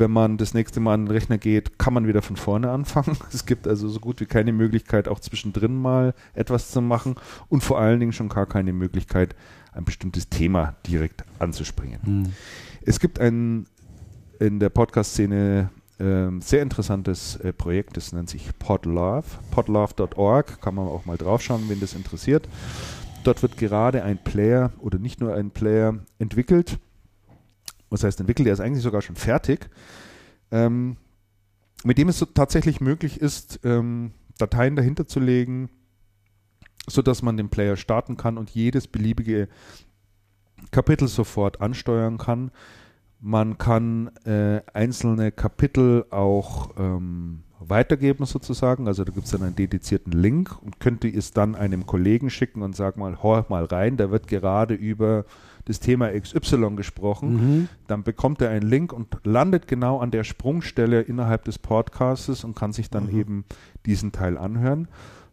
Wenn man das nächste Mal an den Rechner geht, kann man wieder von vorne anfangen. Es gibt also so gut wie keine Möglichkeit, auch zwischendrin mal etwas zu machen und vor allen Dingen schon gar keine Möglichkeit, ein bestimmtes Thema direkt anzuspringen. Hm. Es gibt ein in der Podcast-Szene äh, sehr interessantes äh, Projekt, das nennt sich Podlove. Podlove.org, kann man auch mal draufschauen, wenn das interessiert. Dort wird gerade ein Player oder nicht nur ein Player entwickelt. Was heißt entwickelt? Der ist eigentlich sogar schon fertig. Ähm, mit dem es so tatsächlich möglich ist, ähm, Dateien dahinter zu legen, sodass man den Player starten kann und jedes beliebige Kapitel sofort ansteuern kann. Man kann äh, einzelne Kapitel auch ähm, weitergeben sozusagen. Also da gibt es dann einen dedizierten Link und könnte es dann einem Kollegen schicken und sagen mal, hör mal rein, da wird gerade über das Thema XY gesprochen. Mhm. Dann bekommt er einen Link und landet genau an der Sprungstelle innerhalb des Podcastes und kann sich dann mhm. eben diesen Teil anhören.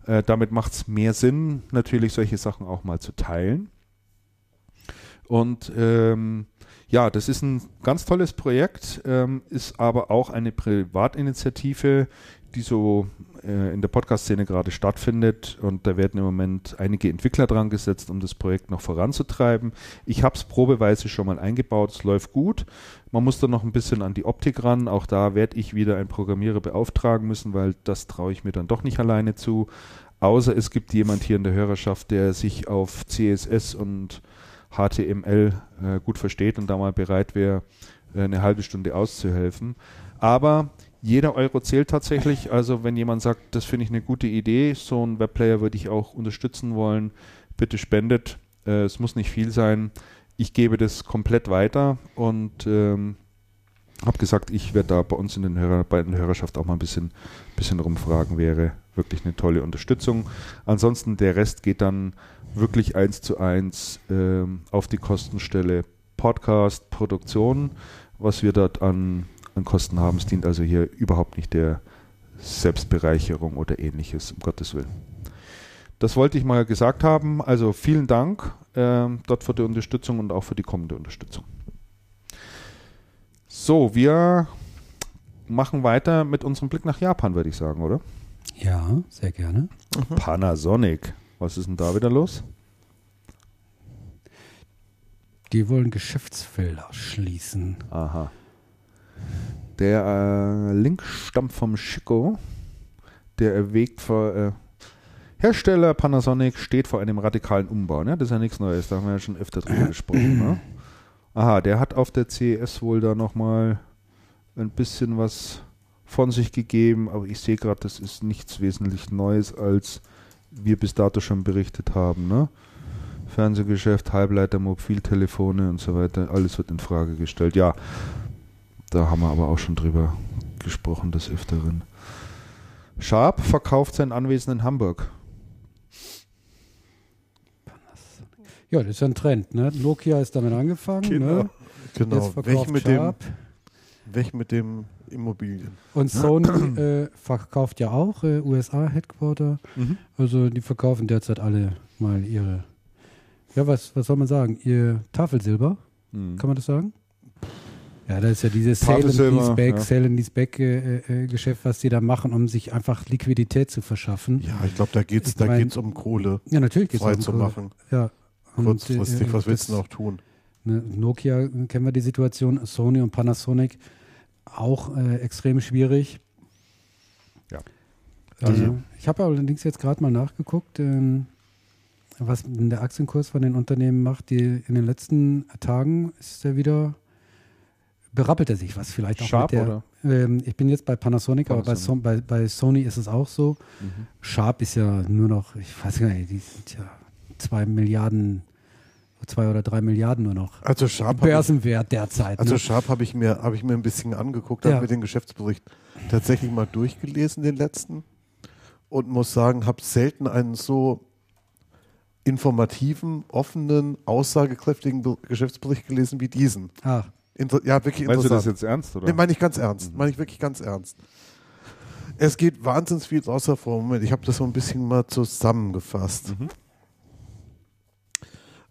Äh, damit macht es mehr Sinn, natürlich solche Sachen auch mal zu teilen. Und ähm, ja, das ist ein ganz tolles Projekt, ähm, ist aber auch eine Privatinitiative, die so äh, in der Podcast-Szene gerade stattfindet. Und da werden im Moment einige Entwickler dran gesetzt, um das Projekt noch voranzutreiben. Ich habe es probeweise schon mal eingebaut, es läuft gut. Man muss da noch ein bisschen an die Optik ran. Auch da werde ich wieder einen Programmierer beauftragen müssen, weil das traue ich mir dann doch nicht alleine zu. Außer es gibt jemand hier in der Hörerschaft, der sich auf CSS und HTML äh, gut versteht und da mal bereit wäre, äh, eine halbe Stunde auszuhelfen. Aber jeder Euro zählt tatsächlich. Also wenn jemand sagt, das finde ich eine gute Idee, so ein Webplayer würde ich auch unterstützen wollen, bitte spendet. Äh, es muss nicht viel sein. Ich gebe das komplett weiter und ähm, habe gesagt, ich werde da bei uns in den Hörer, bei den Hörerschaft auch mal ein bisschen, bisschen rumfragen, wäre wirklich eine tolle Unterstützung. Ansonsten der Rest geht dann wirklich eins zu eins ähm, auf die Kostenstelle Podcast, Produktion, was wir dort an, an Kosten haben. Es dient also hier überhaupt nicht der Selbstbereicherung oder ähnliches, um Gottes Willen. Das wollte ich mal gesagt haben. Also vielen Dank äh, dort für die Unterstützung und auch für die kommende Unterstützung. So, wir machen weiter mit unserem Blick nach Japan, würde ich sagen, oder? Ja, sehr gerne. Mhm. Panasonic. Was ist denn da wieder los? Die wollen Geschäftsfelder schließen. Aha. Der äh, Link stammt vom Chico. Der erwägt vor. Äh, Hersteller Panasonic steht vor einem radikalen Umbau. Ne? Das ist ja nichts Neues, da haben wir ja schon öfter drüber gesprochen. Ne? Aha, der hat auf der CES wohl da nochmal ein bisschen was von sich gegeben, aber ich sehe gerade, das ist nichts wesentlich Neues als wir bis dato schon berichtet haben. Ne? Fernsehgeschäft, Halbleiter, Mobiltelefone und so weiter, alles wird in Frage gestellt. Ja, da haben wir aber auch schon drüber gesprochen des Öfteren. Sharp verkauft sein Anwesen in Hamburg. Ja, das ist ja ein Trend. Ne? Nokia ist damit angefangen. Genau, ne? genau. Weg mit, dem, weg mit dem Immobilien. Und Sony äh, verkauft ja auch äh, USA-Headquarter. Mhm. Also die verkaufen derzeit alle mal ihre ja, was, was soll man sagen? Ihr Tafelsilber, mhm. kann man das sagen? Ja, das ist ja dieses Sale and Leaseback, ja. Sale and Leaseback äh, äh, Geschäft, was die da machen, um sich einfach Liquidität zu verschaffen. Ja, ich glaube, da geht es da mein, geht's um Kohle. Ja, natürlich geht es um zu Kohle. machen. Ja. Kurzfristig, äh, was willst du noch tun? Ne, Nokia kennen wir die Situation, Sony und Panasonic auch äh, extrem schwierig. Ja. Also, ich habe allerdings jetzt gerade mal nachgeguckt, ähm, was der Aktienkurs von den Unternehmen macht. Die in den letzten Tagen ist er wieder berappelt er sich was vielleicht auch Sharp, mit der. Ähm, ich bin jetzt bei Panasonic, Panasonic. aber bei, so, bei, bei, Sony ist es auch so. Mhm. Sharp ist ja nur noch, ich weiß gar nicht, die sind ja zwei Milliarden, zwei oder drei Milliarden nur noch. Also Sharp Börsenwert ich, derzeit. Also ne? Sharp habe ich mir habe ich mir ein bisschen angeguckt, ja. habe mir den Geschäftsbericht tatsächlich mal durchgelesen, den letzten, und muss sagen, habe selten einen so informativen, offenen, aussagekräftigen Geschäftsbericht gelesen wie diesen. Ach. Inter ja, wirklich Meinst interessant. du das jetzt ernst? Oder? Nee, meine ich ganz ernst. Mhm. Meine ich wirklich ganz ernst. Es geht wahnsinnig viel draus hervor. Moment, ich habe das so ein bisschen mal zusammengefasst. Mhm.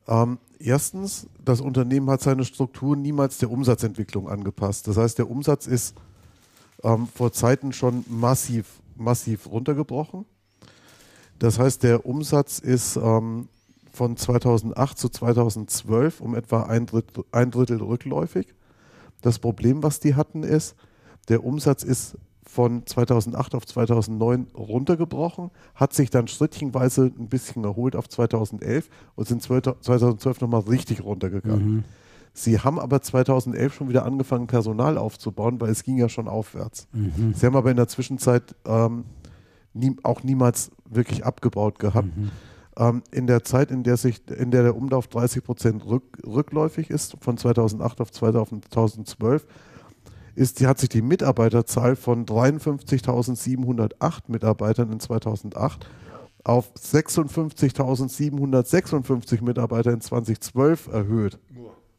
Ähm, erstens, das Unternehmen hat seine Struktur niemals der Umsatzentwicklung angepasst. Das heißt, der Umsatz ist ähm, vor Zeiten schon massiv, massiv runtergebrochen. Das heißt, der Umsatz ist ähm, von 2008 zu 2012 um etwa ein Drittel, ein Drittel rückläufig. Das Problem, was die hatten, ist, der Umsatz ist von 2008 auf 2009 runtergebrochen, hat sich dann schrittchenweise ein bisschen erholt auf 2011 und sind 2012 nochmal richtig runtergegangen. Mhm. Sie haben aber 2011 schon wieder angefangen, Personal aufzubauen, weil es ging ja schon aufwärts. Mhm. Sie haben aber in der Zwischenzeit ähm, nie, auch niemals wirklich abgebaut gehabt. Mhm. Ähm, in der Zeit, in der sich, in der der Umlauf 30 Prozent rück, rückläufig ist, von 2008 auf 2012, ist, die, hat sich die Mitarbeiterzahl von 53.708 Mitarbeitern in 2008 auf 56.756 Mitarbeiter in 2012 erhöht.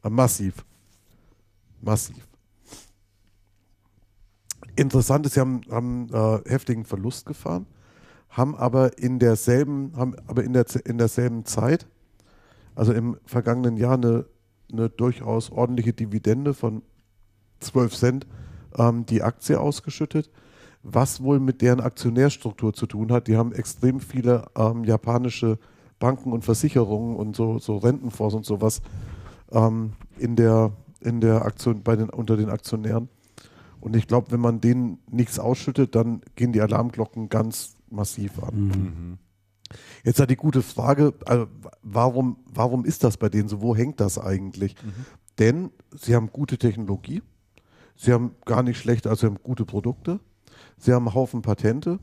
Äh, massiv. Massiv. Interessant ist, sie haben, haben äh, heftigen Verlust gefahren haben aber in derselben, haben aber in, der, in derselben Zeit, also im vergangenen Jahr, eine, eine durchaus ordentliche Dividende von 12 Cent ähm, die Aktie ausgeschüttet, was wohl mit deren Aktionärstruktur zu tun hat. Die haben extrem viele ähm, japanische Banken und Versicherungen und so, so Rentenfonds und sowas ähm, in der, in der Aktion, bei den, unter den Aktionären. Und ich glaube, wenn man denen nichts ausschüttet, dann gehen die Alarmglocken ganz massiv an. Mhm. Jetzt hat die gute Frage, also warum, warum ist das bei denen so? Wo hängt das eigentlich? Mhm. Denn sie haben gute Technologie, sie haben gar nicht schlechte, also sie haben gute Produkte, sie haben einen Haufen Patente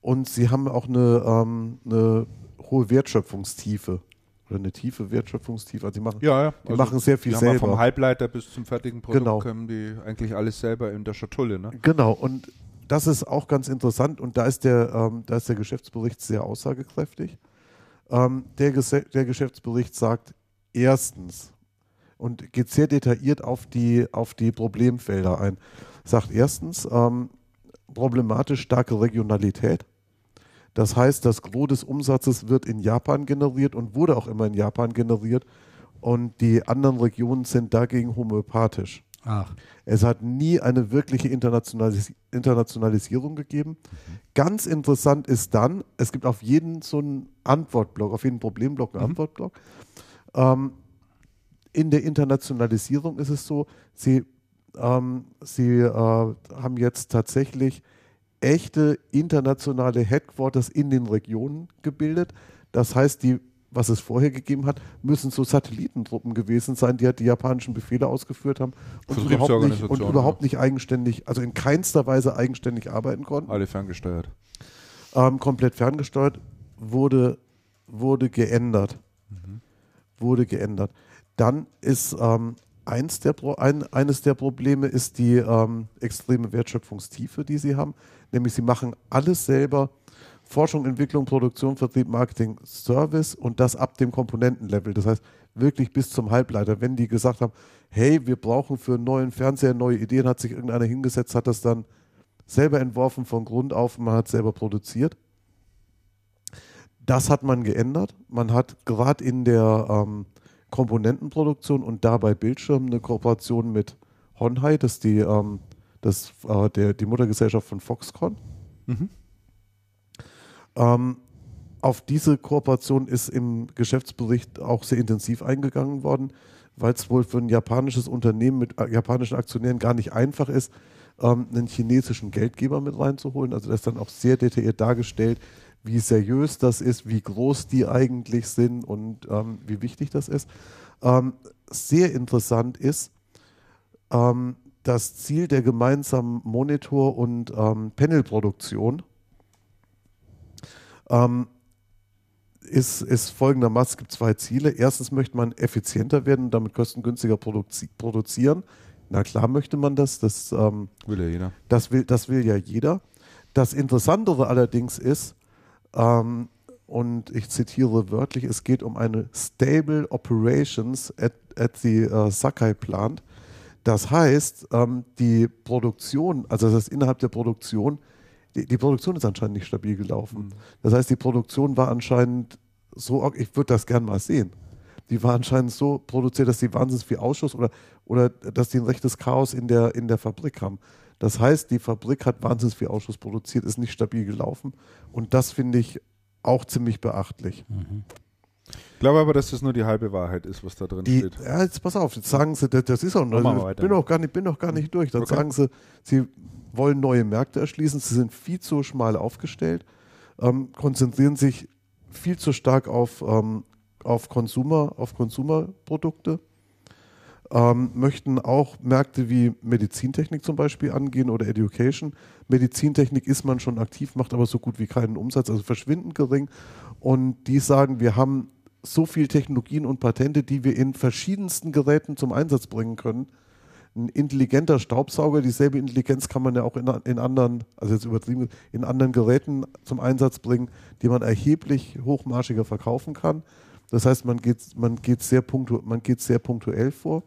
und sie haben auch eine, ähm, eine hohe Wertschöpfungstiefe oder eine tiefe Wertschöpfungstiefe. Also die machen, ja, ja. Die also machen sehr viel selber. Vom Halbleiter bis zum fertigen Produkt genau. können die eigentlich alles selber in der Schatulle. Ne? Genau. Und das ist auch ganz interessant und da ist der, ähm, da ist der Geschäftsbericht sehr aussagekräftig. Ähm, der, der Geschäftsbericht sagt erstens und geht sehr detailliert auf die, auf die Problemfelder ein. Sagt erstens, ähm, problematisch starke Regionalität. Das heißt, das Gros des Umsatzes wird in Japan generiert und wurde auch immer in Japan generiert und die anderen Regionen sind dagegen homöopathisch. Ach. Es hat nie eine wirkliche Internationalis Internationalisierung gegeben. Mhm. Ganz interessant ist dann, es gibt auf jeden so einen Antwortblock, auf jeden Problemblock einen mhm. Antwortblock. Ähm, in der Internationalisierung ist es so, sie, ähm, sie äh, haben jetzt tatsächlich echte internationale Headquarters in den Regionen gebildet. Das heißt, die was es vorher gegeben hat, müssen so Satellitentruppen gewesen sein, die halt die japanischen Befehle ausgeführt haben und, überhaupt nicht, und überhaupt nicht eigenständig, also in keinster Weise eigenständig arbeiten konnten. Alle ferngesteuert. Ähm, komplett ferngesteuert, wurde, wurde geändert. Mhm. Wurde geändert. Dann ist ähm, eins der ein, eines der Probleme ist die ähm, extreme Wertschöpfungstiefe, die sie haben. Nämlich sie machen alles selber Forschung, Entwicklung, Produktion, Vertrieb, Marketing, Service und das ab dem Komponentenlevel. Das heißt, wirklich bis zum Halbleiter. Wenn die gesagt haben, hey, wir brauchen für einen neuen Fernseher neue Ideen, hat sich irgendeiner hingesetzt, hat das dann selber entworfen von Grund auf man hat selber produziert. Das hat man geändert. Man hat gerade in der ähm, Komponentenproduktion und dabei Bildschirmen eine Kooperation mit Honhai, das ist die, ähm, das, äh, der, die Muttergesellschaft von Foxconn. Mhm. Ähm, auf diese Kooperation ist im Geschäftsbericht auch sehr intensiv eingegangen worden, weil es wohl für ein japanisches Unternehmen mit äh, japanischen Aktionären gar nicht einfach ist, ähm, einen chinesischen Geldgeber mit reinzuholen. Also das ist dann auch sehr detailliert dargestellt, wie seriös das ist, wie groß die eigentlich sind und ähm, wie wichtig das ist. Ähm, sehr interessant ist, ähm, das Ziel der gemeinsamen Monitor- und ähm, Panelproduktion ähm, ist, ist folgendermaßen, es gibt zwei Ziele. Erstens möchte man effizienter werden und damit kostengünstiger produzi produzieren. Na klar möchte man das. Das ähm, will ja jeder. Das will, das will ja jeder. Das Interessantere allerdings ist, ähm, und ich zitiere wörtlich, es geht um eine Stable Operations at, at the uh, Sakai Plant. Das heißt, ähm, die Produktion, also das heißt innerhalb der Produktion, die, die, Produktion ist anscheinend nicht stabil gelaufen. Mhm. Das heißt, die Produktion war anscheinend so, ich würde das gern mal sehen. Die war anscheinend so produziert, dass sie wahnsinnig viel Ausschuss oder, oder dass die ein rechtes Chaos in der, in der Fabrik haben. Das heißt, die Fabrik hat wahnsinnig viel Ausschuss produziert, ist nicht stabil gelaufen. Und das finde ich auch ziemlich beachtlich. Mhm. Ich glaube aber, dass das nur die halbe Wahrheit ist, was da drin die, steht. Ja, jetzt pass auf, jetzt sagen sie, das, das ist auch noch, ich bin auch gar nicht, bin auch gar nicht durch. Dann okay. sagen sie, sie wollen neue Märkte erschließen, sie sind viel zu schmal aufgestellt, ähm, konzentrieren sich viel zu stark auf, ähm, auf Consumer, auf Konsumerprodukte ähm, möchten auch Märkte wie Medizintechnik zum Beispiel angehen oder Education. Medizintechnik ist man schon aktiv, macht aber so gut wie keinen Umsatz, also verschwindend gering. Und die sagen, wir haben so viel Technologien und Patente, die wir in verschiedensten Geräten zum Einsatz bringen können. Ein intelligenter Staubsauger, dieselbe Intelligenz kann man ja auch in, in anderen, also jetzt übertrieben, in anderen Geräten zum Einsatz bringen, die man erheblich hochmarschiger verkaufen kann. Das heißt, man geht, man geht, sehr, punktu man geht sehr punktuell vor.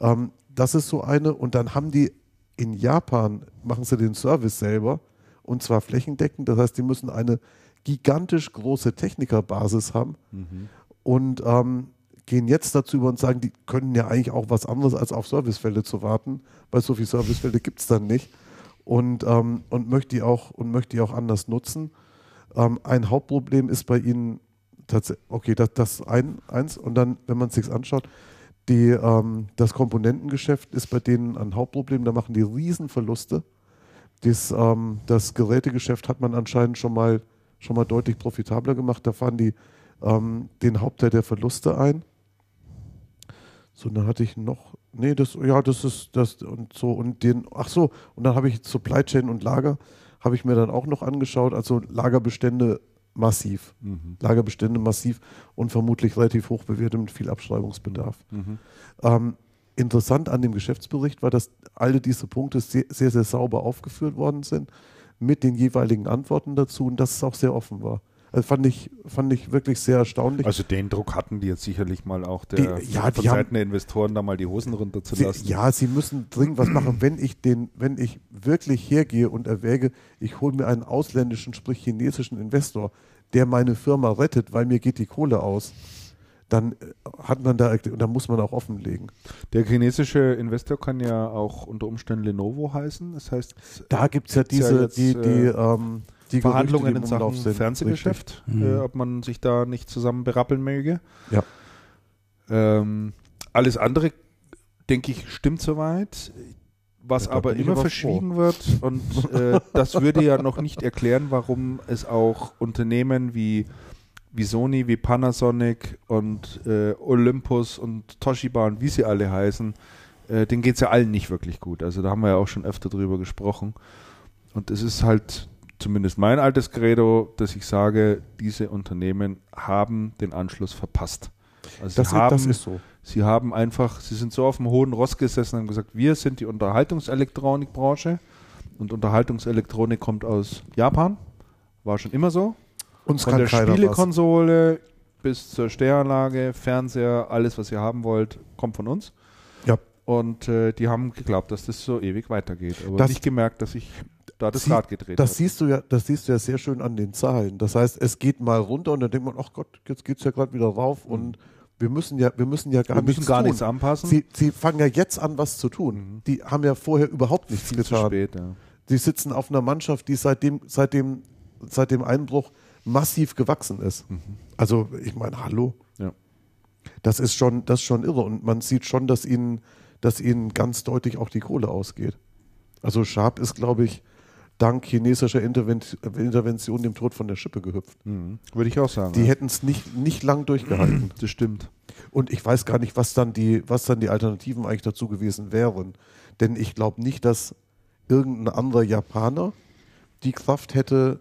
Ähm, das ist so eine. Und dann haben die in Japan, machen sie den Service selber und zwar flächendeckend. Das heißt, die müssen eine gigantisch große Technikerbasis haben mhm. und ähm, gehen jetzt dazu über und sagen, die können ja eigentlich auch was anderes als auf Servicefälle zu warten, weil so viele Servicefälle gibt es dann nicht und, ähm, und möchte die auch und möchte die auch anders nutzen. Ähm, ein Hauptproblem ist bei ihnen tatsächlich, okay, das, das ein, eins und dann, wenn man es sich anschaut, die, ähm, das Komponentengeschäft ist bei denen ein Hauptproblem, da machen die Riesenverluste. Das, ähm, das Gerätegeschäft hat man anscheinend schon mal, schon mal deutlich profitabler gemacht. Da fahren die ähm, den Hauptteil der Verluste ein. So, dann hatte ich noch, nee, das, ja, das ist das und so und den, ach so, und dann habe ich Supply Chain und Lager, habe ich mir dann auch noch angeschaut. Also Lagerbestände massiv. Mhm. Lagerbestände massiv und vermutlich relativ hoch bewertet mit viel Abschreibungsbedarf. Mhm. Ähm, interessant an dem Geschäftsbericht war, dass alle diese Punkte sehr, sehr, sehr sauber aufgeführt worden sind mit den jeweiligen Antworten dazu und dass es auch sehr offen war. Also fand ich, fand ich wirklich sehr erstaunlich. Also den Druck hatten die jetzt sicherlich mal auch der die, ja, von Seiten haben, der Investoren da mal die Hosen runterzulassen. Sie, ja, sie müssen dringend was machen. Wenn ich den, wenn ich wirklich hergehe und erwäge, ich hole mir einen ausländischen, sprich chinesischen Investor, der meine Firma rettet, weil mir geht die Kohle aus, dann äh, hat man da, und dann muss man auch offenlegen. Der chinesische Investor kann ja auch unter Umständen Lenovo heißen. Das heißt, da gibt es ja diese, ja jetzt, die, die, äh, ähm, die Verhandlungen Gerüchte, in Sachen Fernsehgeschäft, äh, ob man sich da nicht zusammen berappeln möge. Ja. Ähm, alles andere, denke ich, stimmt soweit. Was ja, aber immer verschwiegen vor. wird und äh, das würde ja noch nicht erklären, warum es auch Unternehmen wie, wie Sony, wie Panasonic und äh, Olympus und Toshiba und wie sie alle heißen, äh, denen geht es ja allen nicht wirklich gut. Also da haben wir ja auch schon öfter drüber gesprochen. Und es ist halt zumindest mein altes Credo, dass ich sage, diese Unternehmen haben den Anschluss verpasst. Also das, haben, das ist so. Sie haben einfach, sie sind so auf dem hohen Ross gesessen und haben gesagt, wir sind die Unterhaltungselektronikbranche und Unterhaltungselektronik kommt aus Japan, war schon immer so. Uns Von der Spielekonsole bis zur Stereoanlage, Fernseher, alles, was ihr haben wollt, kommt von uns. Ja. Und äh, die haben geglaubt, dass das so ewig weitergeht. Aber das, nicht gemerkt, dass ich da das Sie, Rad gedreht das hat. Siehst du ja, das siehst du ja sehr schön an den Zahlen. Das heißt, es geht mal runter und dann denkt man, ach Gott, jetzt geht es ja gerade wieder rauf mhm. und wir müssen ja, wir müssen ja gar, wir müssen nichts, gar nichts anpassen. Sie, sie fangen ja jetzt an, was zu tun. Mhm. Die haben ja vorher überhaupt nichts Viel getan. Zu spät, ja. Die sitzen auf einer Mannschaft, die seit dem, seit dem, seit dem Einbruch massiv gewachsen ist. Mhm. Also ich meine, hallo. Ja. Das ist schon, das ist schon irre. Und man sieht schon, dass ihnen, dass ihnen ganz deutlich auch die Kohle ausgeht. Also Sharp ist, glaube ich, dank chinesischer Intervention dem Tod von der Schippe gehüpft. Mhm. Würde ich auch sagen. Die ja. hätten es nicht, nicht lang durchgehalten. Das stimmt. Und ich weiß gar nicht, was dann die, was dann die Alternativen eigentlich dazu gewesen wären. Denn ich glaube nicht, dass irgendein anderer Japaner die Kraft hätte,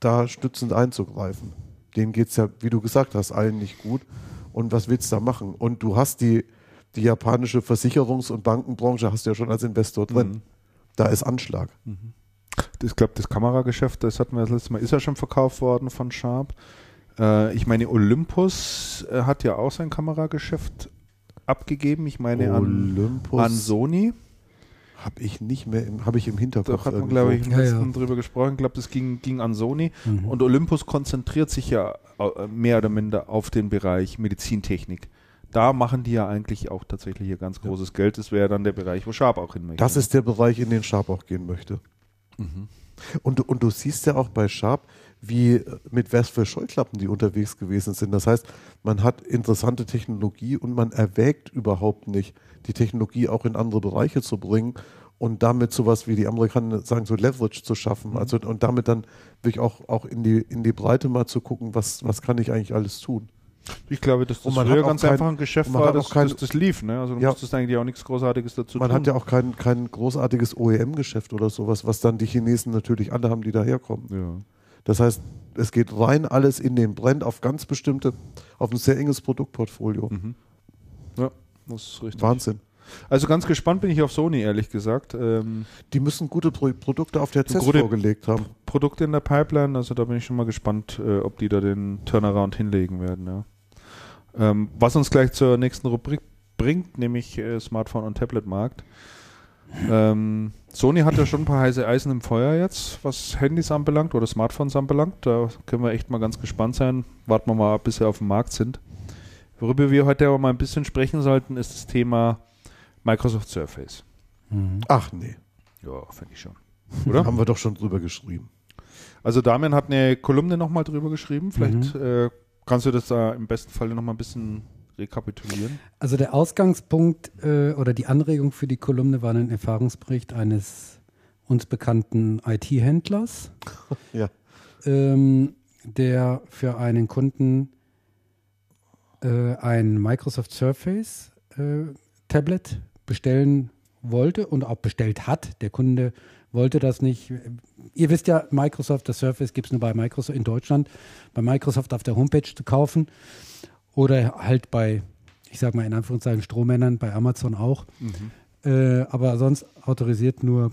da stützend einzugreifen. Denen geht es ja, wie du gesagt hast, allen nicht gut. Und was willst du da machen? Und du hast die, die japanische Versicherungs- und Bankenbranche hast du ja schon als Investor drin. Mhm. Da ist Anschlag. Mhm. Ich glaube, das Kamerageschäft, das hatten wir das letzte Mal, ist ja schon verkauft worden von Sharp. Äh, ich meine, Olympus äh, hat ja auch sein Kamerageschäft abgegeben. Ich meine. An, an Sony. Habe ich nicht mehr, habe ich im Hinterkopf. Da hat man, glaube ich, im ja, letzten ja. drüber gesprochen. Ich glaube, das ging, ging an Sony. Mhm. Und Olympus konzentriert sich ja äh, mehr oder minder auf den Bereich Medizintechnik. Da machen die ja eigentlich auch tatsächlich hier ganz großes ja. Geld. Das wäre dann der Bereich, wo Sharp auch hin möchte. Das ist der Bereich, in den Sharp auch gehen möchte. Mhm. Und, und du siehst ja auch bei Sharp, wie mit was für Scheuklappen die unterwegs gewesen sind. Das heißt, man hat interessante Technologie und man erwägt überhaupt nicht, die Technologie auch in andere Bereiche zu bringen und damit sowas wie die Amerikaner sagen, so Leverage zu schaffen. Mhm. Also und damit dann wirklich auch, auch in, die, in die Breite mal zu gucken, was, was kann ich eigentlich alles tun. Ich glaube, dass das früher ganz kein, einfach ein Geschäft war, das, kein, das, das, lief. Ne? Also du ja, musstest eigentlich auch nichts Großartiges dazu man tun. Man hat ja auch kein, kein großartiges OEM-Geschäft oder sowas, was dann die Chinesen natürlich alle haben, die daherkommen. Ja. Das heißt, es geht rein alles in den Brand auf ganz bestimmte, auf ein sehr enges Produktportfolio. Mhm. Ja, das ist richtig. Wahnsinn. Also ganz gespannt bin ich auf Sony, ehrlich gesagt. Ähm, die müssen gute Pro Produkte auf der CES vorgelegt haben. Produkte in der Pipeline, also da bin ich schon mal gespannt, äh, ob die da den Turnaround hinlegen werden. Ja. Ähm, was uns gleich zur nächsten Rubrik bringt, nämlich äh, Smartphone- und Tablet-Markt. Ähm, Sony hat ja schon ein paar heiße Eisen im Feuer jetzt, was Handys anbelangt oder Smartphones anbelangt. Da können wir echt mal ganz gespannt sein. Warten wir mal, bis sie auf dem Markt sind. Worüber wir heute aber mal ein bisschen sprechen sollten, ist das Thema Microsoft Surface. Mhm. Ach nee. Ja, finde ich schon. Oder? Haben wir doch schon drüber geschrieben. Also Damian hat eine Kolumne nochmal drüber geschrieben. Vielleicht mhm. äh, kannst du das da im besten Fall nochmal ein bisschen rekapitulieren? Also der Ausgangspunkt äh, oder die Anregung für die Kolumne war ein Erfahrungsbericht eines uns bekannten IT-Händlers, ja. ähm, der für einen Kunden äh, ein Microsoft Surface äh, Tablet bestellen wollte und auch bestellt hat. Der Kunde wollte das nicht. Ihr wisst ja, Microsoft, das Surface gibt es nur bei Microsoft in Deutschland, bei Microsoft auf der Homepage zu kaufen. Oder halt bei, ich sage mal in Anführungszeichen, Strohmännern, bei Amazon auch. Mhm. Äh, aber sonst autorisiert nur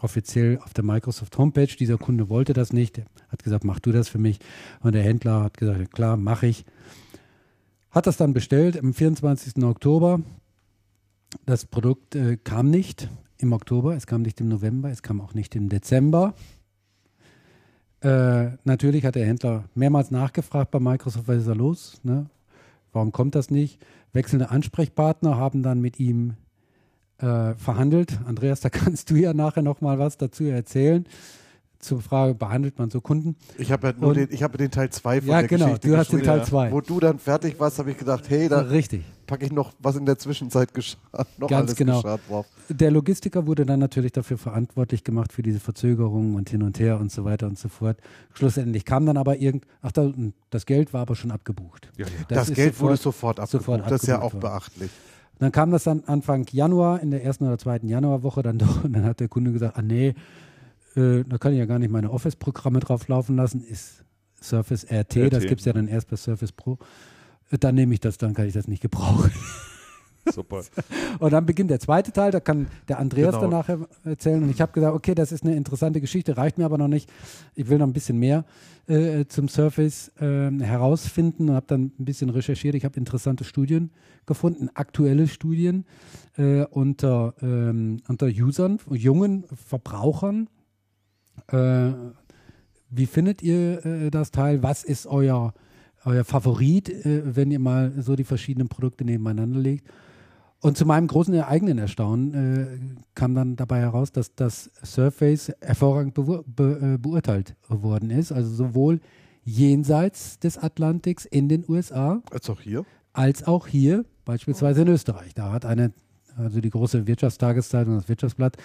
offiziell auf der Microsoft Homepage. Dieser Kunde wollte das nicht. Er hat gesagt, mach du das für mich. Und der Händler hat gesagt, klar, mache ich. Hat das dann bestellt am 24. Oktober. Das Produkt äh, kam nicht im Oktober, es kam nicht im November, es kam auch nicht im Dezember. Äh, natürlich hat der Händler mehrmals nachgefragt bei Microsoft, was ist da los? Ne? Warum kommt das nicht? Wechselnde Ansprechpartner haben dann mit ihm äh, verhandelt. Andreas, da kannst du ja nachher noch mal was dazu erzählen. Zur Frage, behandelt man so Kunden? Ich habe ja nur den, ich habe den Teil 2 von ja, der genau, Geschichte du hast den Teil 2. Wo du dann fertig warst, habe ich gedacht, hey, da packe ich noch, was in der Zwischenzeit geschah, noch Ganz genau. drauf. Der Logistiker wurde dann natürlich dafür verantwortlich gemacht für diese Verzögerungen und hin und her und so weiter und so fort. Schlussendlich kam dann aber irgend, ach, da, das Geld war aber schon abgebucht. Ja, ja. Das, das Geld sofort, wurde sofort abgebucht. Sofort abgebucht das ist ja auch worden. beachtlich. Dann kam das dann Anfang Januar, in der ersten oder zweiten Januarwoche dann doch, und dann hat der Kunde gesagt, ah nee, äh, da kann ich ja gar nicht meine Office-Programme drauf laufen lassen, ist Surface RT, RT. das gibt es ja dann erst bei Surface Pro. Äh, dann nehme ich das, dann kann ich das nicht gebrauchen. Super. Und dann beginnt der zweite Teil, da kann der Andreas genau. danach erzählen. Und ich habe gesagt, okay, das ist eine interessante Geschichte, reicht mir aber noch nicht. Ich will noch ein bisschen mehr äh, zum Surface äh, herausfinden und habe dann ein bisschen recherchiert. Ich habe interessante Studien gefunden, aktuelle Studien äh, unter, ähm, unter Usern, jungen Verbrauchern Äh, wie findet ihr äh, das Teil? Was ist euer, euer Favorit, äh, wenn ihr mal so die verschiedenen Produkte nebeneinander legt? Und zu meinem großen eigenen Erstaunen äh, kam dann dabei heraus, dass das Surface hervorragend be be äh, beurteilt worden ist. Also sowohl jenseits des Atlantiks in den USA. Als auch hier? Als auch hier, beispielsweise in Österreich. Da hat eine, also die große Wirtschaftstageszeitung, das Wirtschaftsblatt,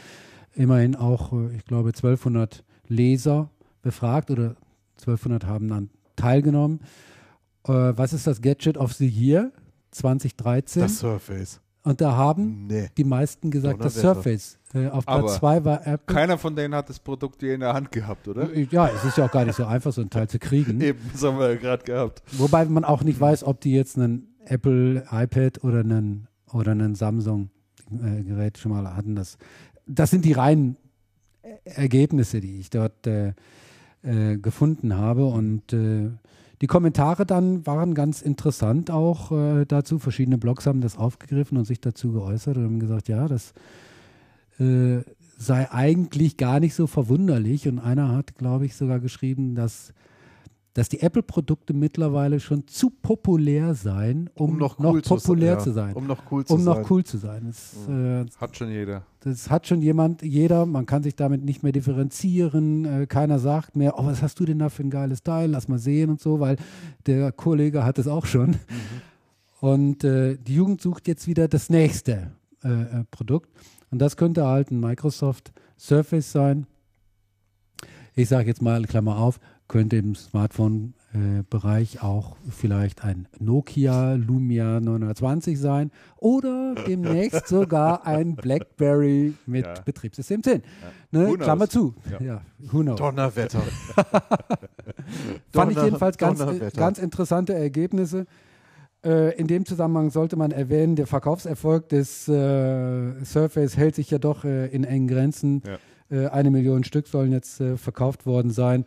immerhin auch, äh, ich glaube, 1200 Leser befragt oder 1200 haben dann teilgenommen. Äh, was ist das Gadget of the Year 2013? Das Surface. Und da haben nee. die meisten gesagt, das Surface. Äh, auf Platz 2 war Apple. Keiner von denen hat das Produkt je in der Hand gehabt, oder? Äh, ja, es ist ja auch gar nicht so einfach, so ein Teil zu kriegen. Eben, das haben wir ja gerade gehabt. Wobei man auch nicht weiß, ob die jetzt einen Apple iPad oder einen, oder einen Samsung-Gerät schon mal hatten. Das, das sind die reinen Ergebnisse, die ich dort äh, äh, gefunden habe. Und äh, die Kommentare dann waren ganz interessant auch äh, dazu. Verschiedene Blogs haben das aufgegriffen und sich dazu geäußert und haben gesagt, ja, das äh, sei eigentlich gar nicht so verwunderlich. Und einer hat, glaube ich, sogar geschrieben, dass dass die Apple-Produkte mittlerweile schon zu populär seien, um, um noch, cool noch, populär zu, sein. Um noch cool zu um sein. noch cool zu sein. Das, äh, hat schon jeder. Das hat schon jemand, jeder. Man kann sich damit nicht mehr differenzieren. Äh, keiner sagt mehr, oh, was hast du denn da für ein geiles Teil? Lass mal sehen und so, weil der Kollege hat es auch schon. Mhm. Und äh, die Jugend sucht jetzt wieder das nächste äh, äh, Produkt. Und das könnte halt ein Microsoft Surface sein. Ich sage jetzt mal, Klammer auf, könnte im Smartphone-Bereich auch vielleicht ein Nokia Lumia 920 sein oder demnächst sogar ein BlackBerry mit ja. Betriebssystem 10. Ja. Ne? Klammer zu. Ja. ja. Who knows? Donnerwetter. Fand ich jedenfalls ganz, ganz interessante Ergebnisse. Äh, in dem Zusammenhang sollte man erwähnen, der Verkaufserfolg des äh, Surface hält sich ja doch äh, in engen Grenzen. Äh, eine Million Stück sollen jetzt äh, verkauft worden sein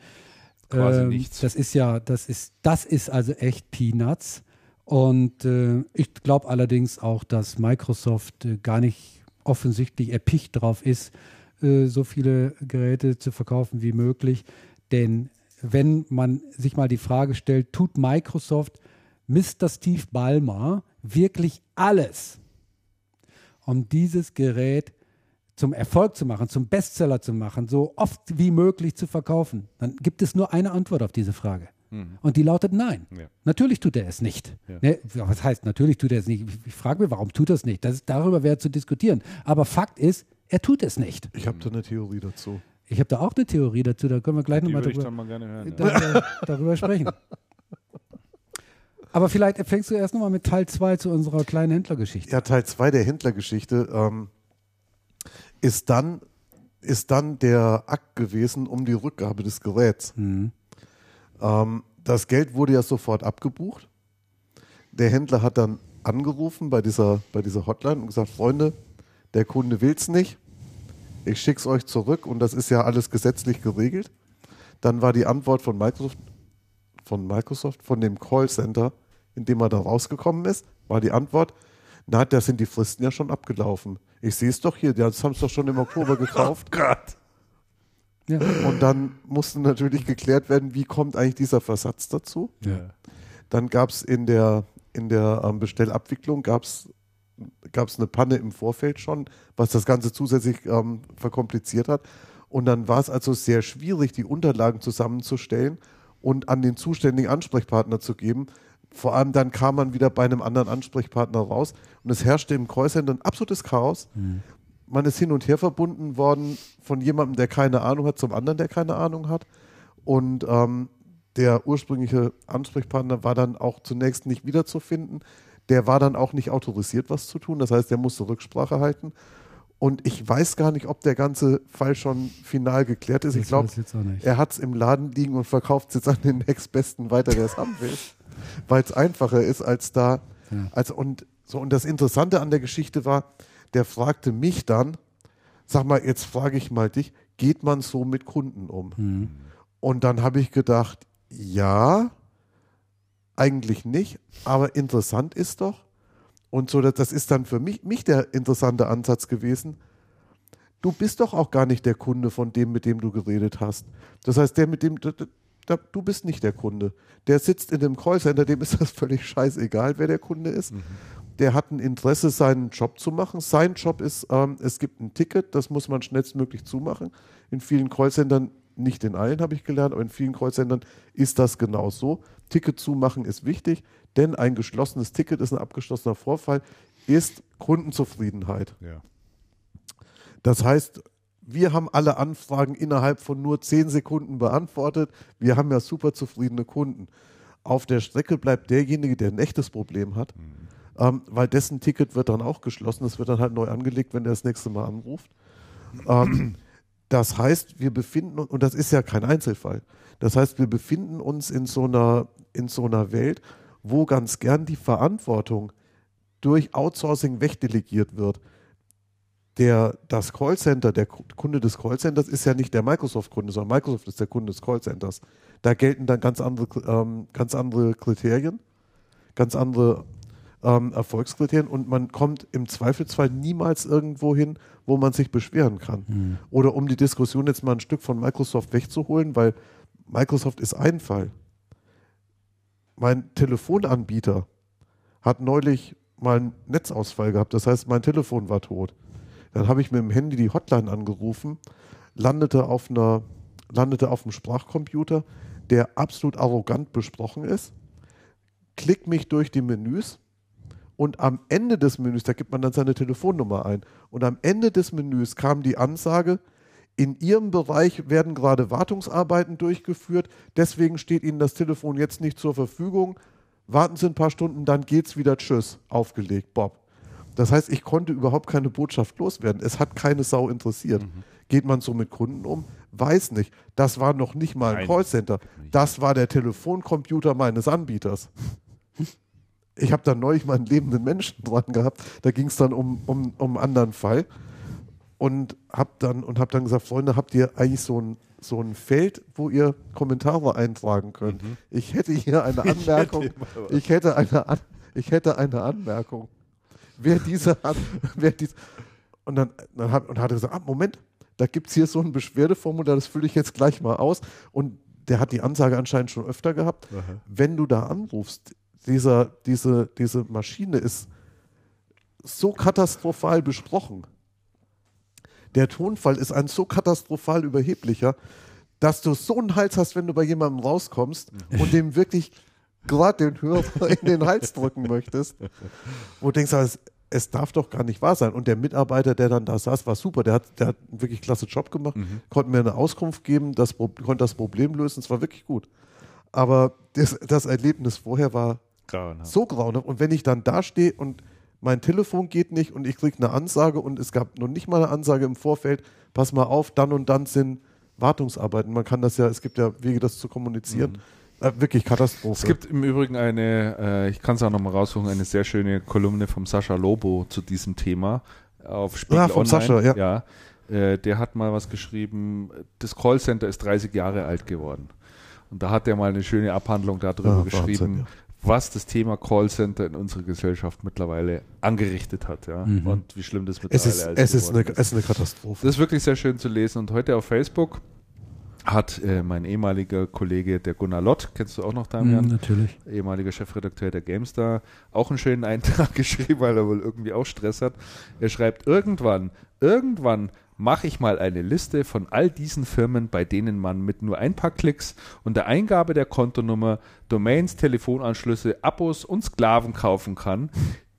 quasi ähm, nichts. Das ist ja, das ist, das ist also echt Peanuts. Und äh, ich glaube allerdings auch, dass Microsoft äh, gar nicht offensichtlich erpicht darauf ist, äh, so viele Geräte zu verkaufen wie möglich. Denn wenn man sich mal die Frage stellt, tut Microsoft Mr. Steve Ballmer wirklich alles, um dieses Gerät zum Erfolg zu machen, zum Bestseller zu machen, so oft wie möglich zu verkaufen, dann gibt es nur eine Antwort auf diese Frage. Mhm. Und die lautet nein. Ja. Natürlich tut er es nicht. Ja. Ne? Was heißt, natürlich tut er es nicht? Ich, ich frage mich, warum tut er es nicht? Das ist, darüber wäre zu diskutieren. Aber Fakt ist, er tut es nicht. Ich habe da eine Theorie dazu. Ich habe da auch eine Theorie dazu, da können wir gleich nochmal drüber, hören, darüber, darüber sprechen. Aber vielleicht fängst du erst nochmal mit Teil 2 zu unserer kleinen Händlergeschichte. Ja, Teil 2 der Händlergeschichte. Ähm, ist dann, ist dann der Akt gewesen um die Rückgabe des Geräts. Mhm. Ähm, das Geld wurde ja sofort abgebucht. Der Händler hat dann angerufen bei dieser, bei dieser Hotline und gesagt, Freunde, der Kunde will es nicht. Ich schicke es euch zurück und das ist ja alles gesetzlich geregelt. Dann war die Antwort von Microsoft, von Microsoft, von dem Callcenter, in dem er da rausgekommen ist, war die Antwort, na, da sind die Fristen ja schon abgelaufen. Ich sehe es doch hier, das haben es doch schon im Oktober gekauft. Oh Gott. Ja. Und dann musste natürlich geklärt werden, wie kommt eigentlich dieser Versatz dazu. Ja. Dann gab es in der, in der ähm, Bestellabwicklung gab's, gab's eine Panne im Vorfeld schon, was das Ganze zusätzlich ähm, verkompliziert hat. Und dann war es also sehr schwierig, die Unterlagen zusammenzustellen und an den zuständigen Ansprechpartner zu geben, vor allem dann kam man wieder bei einem anderen Ansprechpartner raus und es herrschte im Callcenter ein absolutes Chaos. Mhm. Man ist hin und her verbunden worden von jemandem, der keine Ahnung hat, zum anderen, der keine Ahnung hat. Und ähm, der ursprüngliche Ansprechpartner war dann auch zunächst nicht wiederzufinden. Der war dann auch nicht autorisiert, was zu tun. Das heißt, der musste Rücksprache halten. Und ich weiß gar nicht, ob der ganze Fall schon final geklärt ist. Das ich glaube, er hat es im Laden liegen und verkauft es jetzt an den nächstbesten weiter, der es haben will weil es einfacher ist als da. Ja. Also und so und das Interessante an der Geschichte war, der fragte mich dann, sag mal, jetzt frage ich mal dich, geht man so mit Kunden um? Mhm. Und dann habe ich gedacht, ja, eigentlich nicht, aber interessant ist doch. Und so, das ist dann für mich, mich der interessante Ansatz gewesen. du bist doch auch gar nicht der Kunde von dem, mit dem du geredet hast. Das heißt, der mit dem, du bist nicht der Kunde. Der sitzt in dem Callcenter, dem ist das völlig scheißegal, wer der Kunde ist. Mhm. Der hat ein Interesse, seinen Job zu machen. Sein Job ist, ähm, es gibt ein Ticket, das muss man schnellstmöglich zumachen. In vielen Callcentern, nicht in allen habe ich gelernt, aber in vielen Callcentern ist das genau so. Ticket zumachen ist wichtig, denn ein geschlossenes Ticket ist ein abgeschlossener Vorfall, ist Kundenzufriedenheit. Ja. Das heißt, wir haben alle Anfragen innerhalb von nur zehn Sekunden beantwortet. Wir haben ja super zufriedene Kunden. Auf der Strecke bleibt derjenige, der ein echtes Problem hat, mhm. ähm, weil dessen Ticket wird dann auch geschlossen. Das wird dann halt neu angelegt, wenn er das nächste Mal anruft. Ähm, das heißt, wir befinden uns, und das ist ja kein Einzelfall, das heißt, wir befinden uns in so einer, in so einer Welt, wo ganz gern die Verantwortung durch Outsourcing wegdelegiert wird der, das Callcenter, der Kunde des Callcenters ist ja nicht der Microsoft-Kunde, sondern Microsoft ist der Kunde des Callcenters. Da gelten dann ganz andere, ähm, ganz andere Kriterien, ganz andere ähm, Erfolgskriterien und man kommt im Zweifelsfall niemals irgendwo hin, wo man sich beschweren kann. Mhm. Oder um die Diskussion jetzt mal ein Stück von Microsoft wegzuholen, weil Microsoft ist ein Fall. Mein Telefonanbieter hat neulich mal einen Netzausfall gehabt, das heißt, mein Telefon war tot. Dann habe ich mit dem Handy die Hotline angerufen, landete auf einer, landete auf einem Sprachcomputer, der absolut arrogant besprochen ist, klick mich durch die Menüs und am Ende des Menüs, da gibt man dann seine Telefonnummer ein, und am Ende des Menüs kam die Ansage, in Ihrem Bereich werden gerade Wartungsarbeiten durchgeführt, deswegen steht Ihnen das Telefon jetzt nicht zur Verfügung. Warten Sie ein paar Stunden, dann geht's wieder. Tschüss. Aufgelegt, Bob. Das heißt, ich konnte überhaupt keine Botschaft loswerden. Es hat keine Sau interessiert. Mhm. Geht man so mit Kunden um? Weiß nicht. Das war noch nicht mal ein Nein. Callcenter. Das war der Telefoncomputer meines Anbieters. Ich habe da neulich mal einen lebenden Menschen dran gehabt. Da ging es dann um, um, um einen anderen Fall. Und habe dann, hab dann gesagt, Freunde, habt ihr eigentlich so ein, so ein Feld, wo ihr Kommentare eintragen könnt? Mhm. Ich hätte hier eine Anmerkung. Ich hätte, ich hätte eine, An ich hätte eine Anmerkung wer diese hat, wer dies. Und dann, dann hat, und hat er gesagt, ah, Moment, da gibt es hier so ein Beschwerdeformular, das fülle ich jetzt gleich mal aus. Und der hat die Ansage anscheinend schon öfter gehabt. Aha. Wenn du da anrufst, dieser, diese, diese Maschine ist so katastrophal besprochen. Der Tonfall ist ein so katastrophal überheblicher, dass du so einen Hals hast, wenn du bei jemandem rauskommst mhm. und dem wirklich gerade den Hörer in den Hals drücken möchtest. Wo du denkst, es, es darf doch gar nicht wahr sein. Und der Mitarbeiter, der dann da saß, war super. Der hat, der hat einen wirklich klasse Job gemacht, mhm. konnte mir eine Auskunft geben, das, konnte das Problem lösen. Es war wirklich gut. Aber das, das Erlebnis vorher war grauenhaft. so grauenhaft. Und wenn ich dann da stehe und mein Telefon geht nicht und ich kriege eine Ansage und es gab noch nicht mal eine Ansage im Vorfeld, pass mal auf, dann und dann sind Wartungsarbeiten. Man kann das ja, es gibt ja Wege, das zu kommunizieren. Mhm. Äh, wirklich Katastrophe. Es gibt im Übrigen eine, äh, ich kann es auch nochmal raussuchen, eine sehr schöne Kolumne vom Sascha Lobo zu diesem Thema auf Spiegel ja, von Online. Sascha, ja. ja äh, der hat mal was geschrieben, das Callcenter ist 30 Jahre alt geworden. Und da hat er mal eine schöne Abhandlung darüber ja, geschrieben, Wahnsinn, was das Thema Callcenter in unserer Gesellschaft mittlerweile angerichtet hat. Ja? Mhm. Und wie schlimm das mittlerweile es ist. Es ist, eine, ist. es ist eine Katastrophe. Das ist wirklich sehr schön zu lesen. Und heute auf Facebook hat äh, mein ehemaliger Kollege, der Gunnar Lott, kennst du auch noch, Damian? Mm, natürlich. Ehemaliger Chefredakteur der GameStar, auch einen schönen Eintrag geschrieben, weil er wohl irgendwie auch Stress hat. Er schreibt, irgendwann, irgendwann mache ich mal eine Liste von all diesen Firmen, bei denen man mit nur ein paar Klicks und der Eingabe der Kontonummer Domains, Telefonanschlüsse, Abos und Sklaven kaufen kann,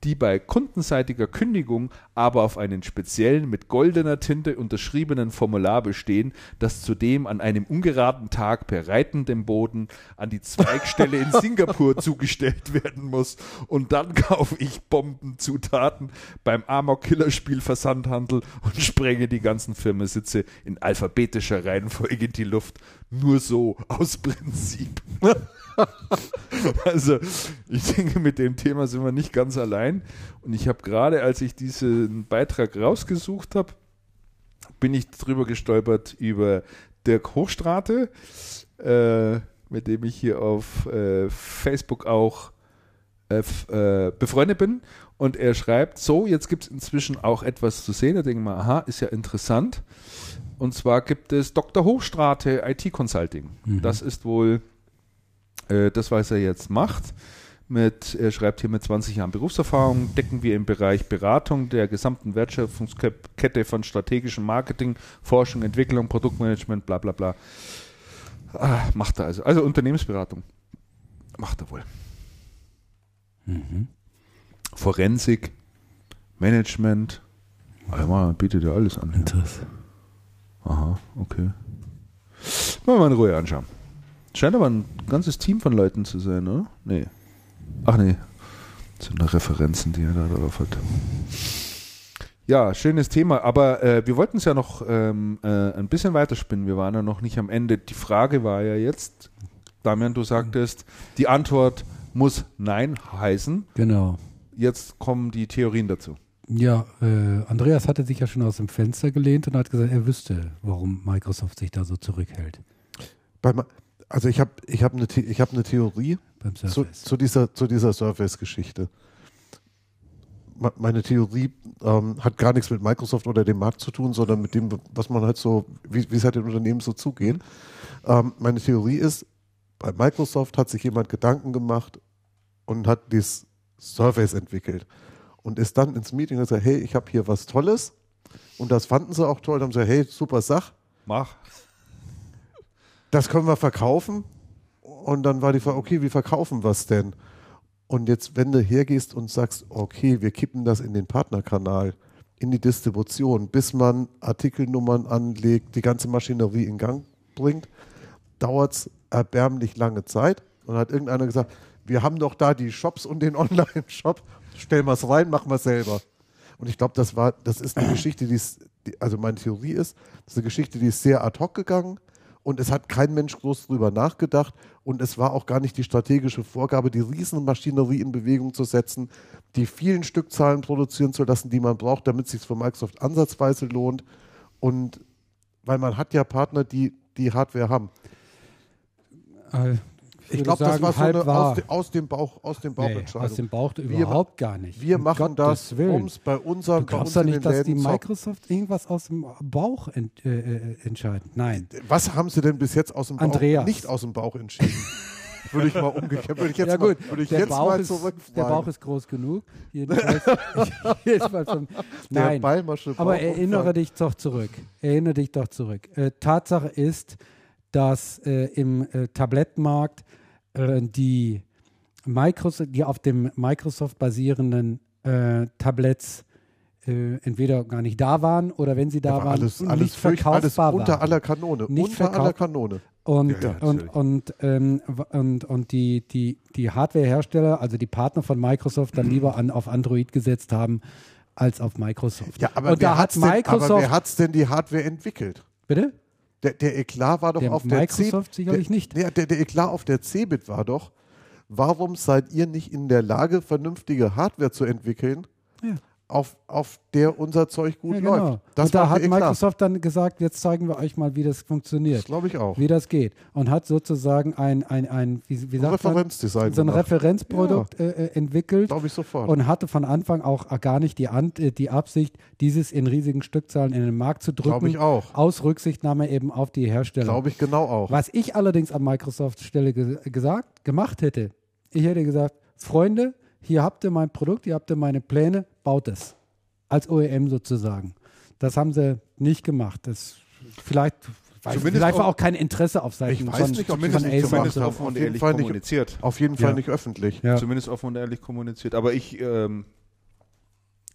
die bei kundenseitiger Kündigung aber auf einen speziellen mit goldener Tinte unterschriebenen Formular bestehen, das zudem an einem ungeraden Tag per reitendem Boden an die Zweigstelle in Singapur zugestellt werden muss. Und dann kaufe ich Bombenzutaten beim Amok Killerspiel Versandhandel und sprenge die ganzen Firmensitze in alphabetischer Reihenfolge in die Luft. Nur so aus Prinzip. also, ich denke, mit dem Thema sind wir nicht ganz allein. Und ich habe gerade, als ich diesen Beitrag rausgesucht habe, bin ich drüber gestolpert über Dirk Hochstrate, äh, mit dem ich hier auf äh, Facebook auch äh, äh, befreundet bin. Und er schreibt, so, jetzt gibt es inzwischen auch etwas zu sehen. Da denke ich mal, aha, ist ja interessant. Und zwar gibt es Dr. Hochstrate IT Consulting. Mhm. Das ist wohl äh, das, was er jetzt macht. Mit, er schreibt hier mit 20 Jahren Berufserfahrung, decken wir im Bereich Beratung der gesamten Wertschöpfungskette von strategischem Marketing, Forschung, Entwicklung, Produktmanagement, bla bla bla. Ah, macht er also. Also Unternehmensberatung. Macht er wohl. Mhm. Forensik, Management. Einmal bietet er alles an. Interessant. Aha, okay. Mal mal in Ruhe anschauen. Scheint aber ein ganzes Team von Leuten zu sein, oder? Nee. Ach nee. Das sind nur Referenzen, die er da drauf hat. Ja, schönes Thema, aber äh, wir wollten es ja noch ähm, äh, ein bisschen weiterspinnen. Wir waren ja noch nicht am Ende. Die Frage war ja jetzt, Damian, du sagtest, die Antwort muss Nein heißen. Genau. Jetzt kommen die Theorien dazu. Ja, äh, Andreas hatte sich ja schon aus dem Fenster gelehnt und hat gesagt, er wüsste, warum Microsoft sich da so zurückhält. Bei, also ich habe ich hab eine hab ne Theorie zu, zu, dieser, zu dieser Surface-Geschichte. Meine Theorie ähm, hat gar nichts mit Microsoft oder dem Markt zu tun, sondern mit dem, was man halt so, wie, es halt den Unternehmen so zugeht. Ähm, meine Theorie ist, bei Microsoft hat sich jemand Gedanken gemacht und hat dieses Surface entwickelt und ist dann ins Meeting und sagt, hey, ich habe hier was Tolles und das fanden sie auch toll. Dann haben sie, hey, super Sach. Mach das können wir verkaufen. Und dann war die Frage, okay, wie verkaufen wir es denn? Und jetzt, wenn du hergehst und sagst, okay, wir kippen das in den Partnerkanal, in die Distribution, bis man Artikelnummern anlegt, die ganze Maschinerie in Gang bringt, dauert es erbärmlich lange Zeit. Und hat irgendeiner gesagt, wir haben doch da die Shops und den Online-Shop, stellen wir es rein, machen wir es selber. Und ich glaube, das war, das ist eine Geschichte, die, also meine Theorie ist, das ist eine Geschichte, die ist sehr ad hoc gegangen und es hat kein Mensch groß drüber nachgedacht und es war auch gar nicht die strategische Vorgabe, die Riesenmaschinerie in Bewegung zu setzen, die vielen Stückzahlen produzieren zu lassen, die man braucht, damit es sich für Microsoft ansatzweise lohnt und weil man hat ja Partner, die die Hardware haben. Ich glaube, das war so eine aus, de, aus, dem Bauch, aus dem Bauch nee, Aus dem Bauch wir, überhaupt gar nicht. Wir um machen Gottes das, um es bei unseren. Du glaubst doch nicht, dass die Microsoft irgendwas aus dem Bauch ent, äh, äh, entscheidet. Nein. Was haben sie denn bis jetzt aus dem Bauch Andreas. nicht aus dem Bauch entschieden? würde ich mal umgekehrt, würde ich jetzt ja, gut. mal, würde ich der jetzt Bauch mal ist, Der Bauch ist groß genug. Jedenfalls, jedenfalls vom, nein, aber erinnere dich doch zurück. Erinnere dich doch zurück. Äh, Tatsache ist, dass äh, im äh, Tablettmarkt äh, die, Microsoft, die auf dem Microsoft basierenden äh, Tablets äh, entweder gar nicht da waren oder wenn sie da ja, waren, alles, alles nicht verkaufbar alles unter waren. aller Kanone. Nicht unter aller Kanone. Und, ja, ja, und, und, ähm, und, und die, die, die Hardwarehersteller, also die Partner von Microsoft, dann lieber an, auf Android gesetzt haben als auf Microsoft. Ja, aber und wer hat es denn die Hardware entwickelt? Bitte? Der, der Eklat war doch der auf Microsoft der C sicherlich nicht. Der, der, der Eklat auf der Cebit war doch, warum seid ihr nicht in der Lage, vernünftige Hardware zu entwickeln? Ja auf, auf der unser Zeug gut ja, genau. läuft. Das und da hat Microsoft dann gesagt, jetzt zeigen wir euch mal, wie das funktioniert. Das glaube ich auch. Wie das geht. Und hat sozusagen ein, ein, ein wie, wie sagt Referenzdesign so ein. Referenzprodukt ja. äh, äh entwickelt. Glaube ich sofort. Und hatte von Anfang auch gar nicht die, An äh, die Absicht, dieses in riesigen Stückzahlen in den Markt zu drücken. Glaube ich auch. Aus Rücksichtnahme eben auf die Hersteller. Glaube ich genau auch. Was ich allerdings an Microsoft Stelle ge gesagt, gemacht hätte, ich hätte gesagt, Freunde, hier habt ihr mein Produkt, hier habt ihr meine Pläne, baut es als OEM sozusagen. Das haben sie nicht gemacht. Das vielleicht, weiß, vielleicht war auch kein Interesse auf Seiten ich weiß von, nicht, zumindest, von Acer. Zumindest offen und ehrlich Fall kommuniziert. Nicht, auf jeden Fall ja. nicht öffentlich. Ja. Zumindest offen und ehrlich kommuniziert. Aber ich, ähm,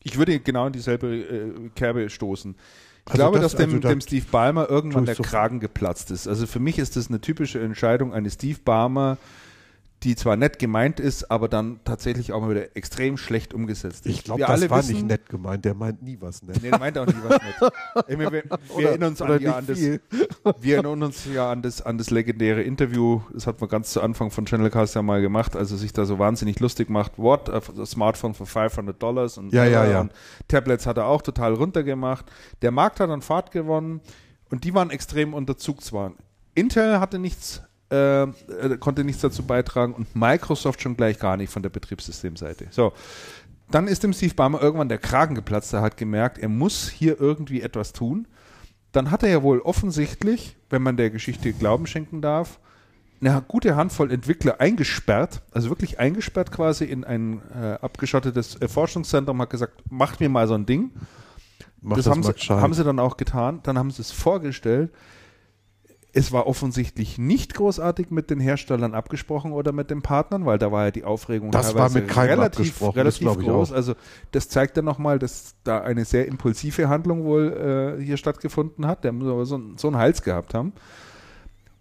ich würde genau in dieselbe äh, Kerbe stoßen. Ich also glaube, das, dass dem, also dem Steve Ballmer irgendwann der Kragen geplatzt ist. Also für mich ist das eine typische Entscheidung eines Steve Ballmer, die zwar nett gemeint ist, aber dann tatsächlich auch mal wieder extrem schlecht umgesetzt ist. Ich glaube, das war wissen, nicht nett gemeint. Der meint nie was nett. Nee, der meint auch nie was nett. wir, wir, wir erinnern uns an, ja, an das, wir erinnern uns ja an das, an das legendäre Interview. Das hat man ganz zu Anfang von Channelcast ja mal gemacht, als er sich da so wahnsinnig lustig macht. What? A Smartphone für 500 Dollars und, ja, ja, ja. und Tablets hat er auch total runtergemacht. Der Markt hat an Fahrt gewonnen und die waren extrem unter Zugzwang. Intel hatte nichts äh, konnte nichts dazu beitragen und Microsoft schon gleich gar nicht von der Betriebssystemseite. So, dann ist dem Steve Ballmer irgendwann der Kragen geplatzt. Er hat gemerkt, er muss hier irgendwie etwas tun. Dann hat er ja wohl offensichtlich, wenn man der Geschichte Glauben schenken darf, eine gute Handvoll Entwickler eingesperrt, also wirklich eingesperrt quasi in ein äh, abgeschottetes äh, Forschungszentrum, hat gesagt, macht mir mal so ein Ding. Mach das, das haben, sie, haben sie dann auch getan. Dann haben sie es vorgestellt. Es war offensichtlich nicht großartig mit den Herstellern abgesprochen oder mit den Partnern, weil da war ja die Aufregung Das war mit keinem relativ, relativ groß. Also das zeigt ja nochmal, dass da eine sehr impulsive Handlung wohl äh, hier stattgefunden hat. Der muss aber so, so einen Hals gehabt haben.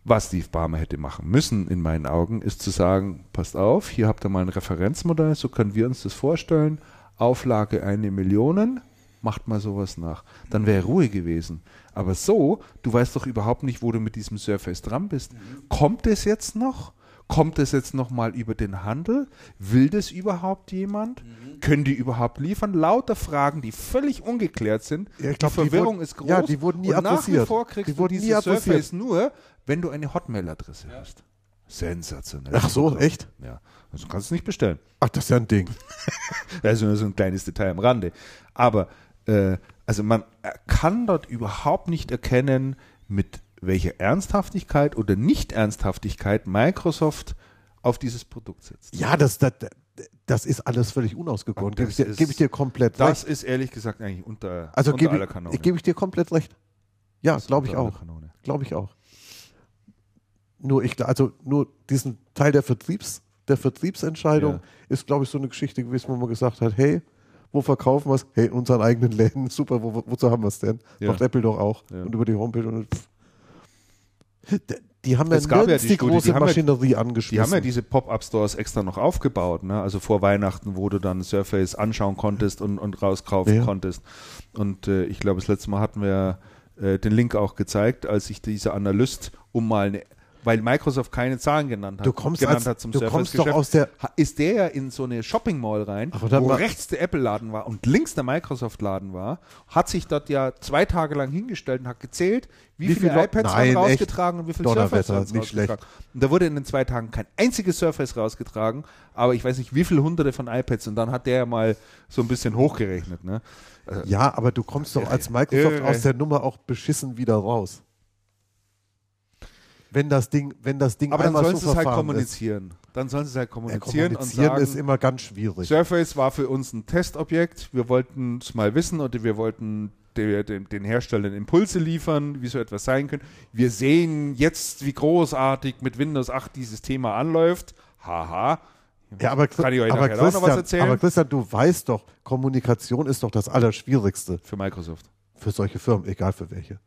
Was Steve Barmer hätte machen müssen, in meinen Augen, ist zu sagen, passt auf, hier habt ihr mal ein Referenzmodell, so können wir uns das vorstellen. Auflage eine Million, macht mal sowas nach. Dann wäre Ruhe gewesen. Aber so, du weißt doch überhaupt nicht, wo du mit diesem Surface dran bist. Kommt es jetzt noch? Kommt es jetzt noch mal über den Handel? Will das überhaupt jemand? Können die überhaupt liefern? Lauter Fragen, die völlig ungeklärt sind. Ja, ich die glaub, die Verwirrung wurden- ist groß. ja, die wurden nie und nach wie adressiert. vor kriegst Die du wurden nie dieses adressiert. Surface nur, wenn du eine Hotmail-Adresse hast. Sensationell. Ach so, echt? Ja, also kannst du es nicht bestellen. Ach, das ist ja ein Ding. Das ist nur so ein kleines Detail am Rande. Aber äh, also man kann dort überhaupt nicht erkennen, mit welcher Ernsthaftigkeit oder Nicht-Ernsthaftigkeit Microsoft auf dieses Produkt setzt. Ja, das, das, das ist alles völlig unausgegoren. Gebe ich, Das dir- ist- gebe ich dir komplett Das recht. ist ehrlich gesagt eigentlich unter, Also unter gebe aller ich, Kanone. gebe ich dir komplett recht. Ja, Das glaube ich auch. Glaube ich auch. Nur ich, also nur diesen Teil der Vertriebs, der Vertriebsentscheidung Ja. ist, glaube ich, so eine Geschichte gewesen, wo man gesagt hat, hey, wo verkaufen wir es? Hey, in unseren eigenen Läden, super, wo, wo- wozu haben wir es denn? Ja. Macht Apple doch auch. Ja. Und über die Homepage und pff. Die haben ja Es gab ja die die, Studie, große die haben ja- Maschinerie Die angeschmissen. haben ja diese Pop-Up-Stores extra noch aufgebaut, ne? also vor Weihnachten, wo du dann Surface anschauen konntest und, und rauskaufen Ja. konntest. Und äh, ich glaube, das letzte Mal hatten wir äh, den Link auch gezeigt, als sich dieser Analyst um mal eine, weil Microsoft keine Zahlen genannt hat, Du kommst genannt als- hat zum du kommst doch aus der- ist der ja in so eine Shopping Mall rein, wo mal- rechts der Apple-Laden war und links der Microsoft-Laden war, hat sich dort ja zwei Tage lang hingestellt und hat gezählt, wie, Wie viele viele iPads Nein, echt? rausgetragen und wie viele Surface waren nicht schlecht. rausgetragen. Und da wurde in den zwei Tagen kein einziges Surface rausgetragen, aber ich weiß nicht, wie viele hunderte von iPads. Und dann hat der ja mal so ein bisschen hochgerechnet. Ne? ja, aber du kommst doch als Microsoft Irre. aus der Nummer auch beschissen wieder raus. Wenn das Ding, wenn das Ding Aber dann sollen so sie es halt verfahren ist. kommunizieren. Dann sollen sie es halt Ja, kommunizieren, kommunizieren und sagen, ist immer ganz schwierig. Surface war für uns ein Testobjekt. Wir wollten es mal wissen oder wir wollten de, de, den Herstellern Impulse liefern, wie so etwas sein könnte. Wir sehen jetzt, wie großartig mit Windows 8 dieses Thema anläuft. Haha. Ja, aber, Kann ich euch aber, auch noch was Christian, erzählen? aber Christian, du weißt doch, Kommunikation ist doch das Allerschwierigste Für Microsoft. für solche Firmen, egal für welche.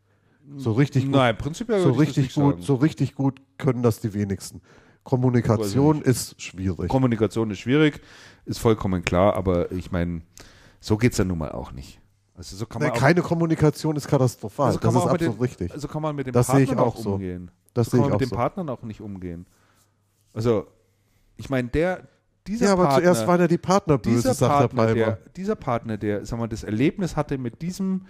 So richtig gut, Nein, prinzipiell so richtig gut, sagen. so richtig gut können das die wenigsten. Kommunikation ist schwierig. Kommunikation ist schwierig, ist vollkommen klar, aber ich meine, so geht es ja nun mal auch nicht. Also so kann man auch, keine Kommunikation ist katastrophal. also kann das man ist absolut den, richtig. Also kann man mit dem Das Partner ich auch auch so. umgehen. Das so sehe kann ich man mit dem so. Partnern auch nicht umgehen. Also, ich meine, der, dieser Ja, aber Partner, zuerst waren ja die Partner böse, dieser Partner, der, dieser Partner, der, sagen wir, das Erlebnis hatte mit diesem,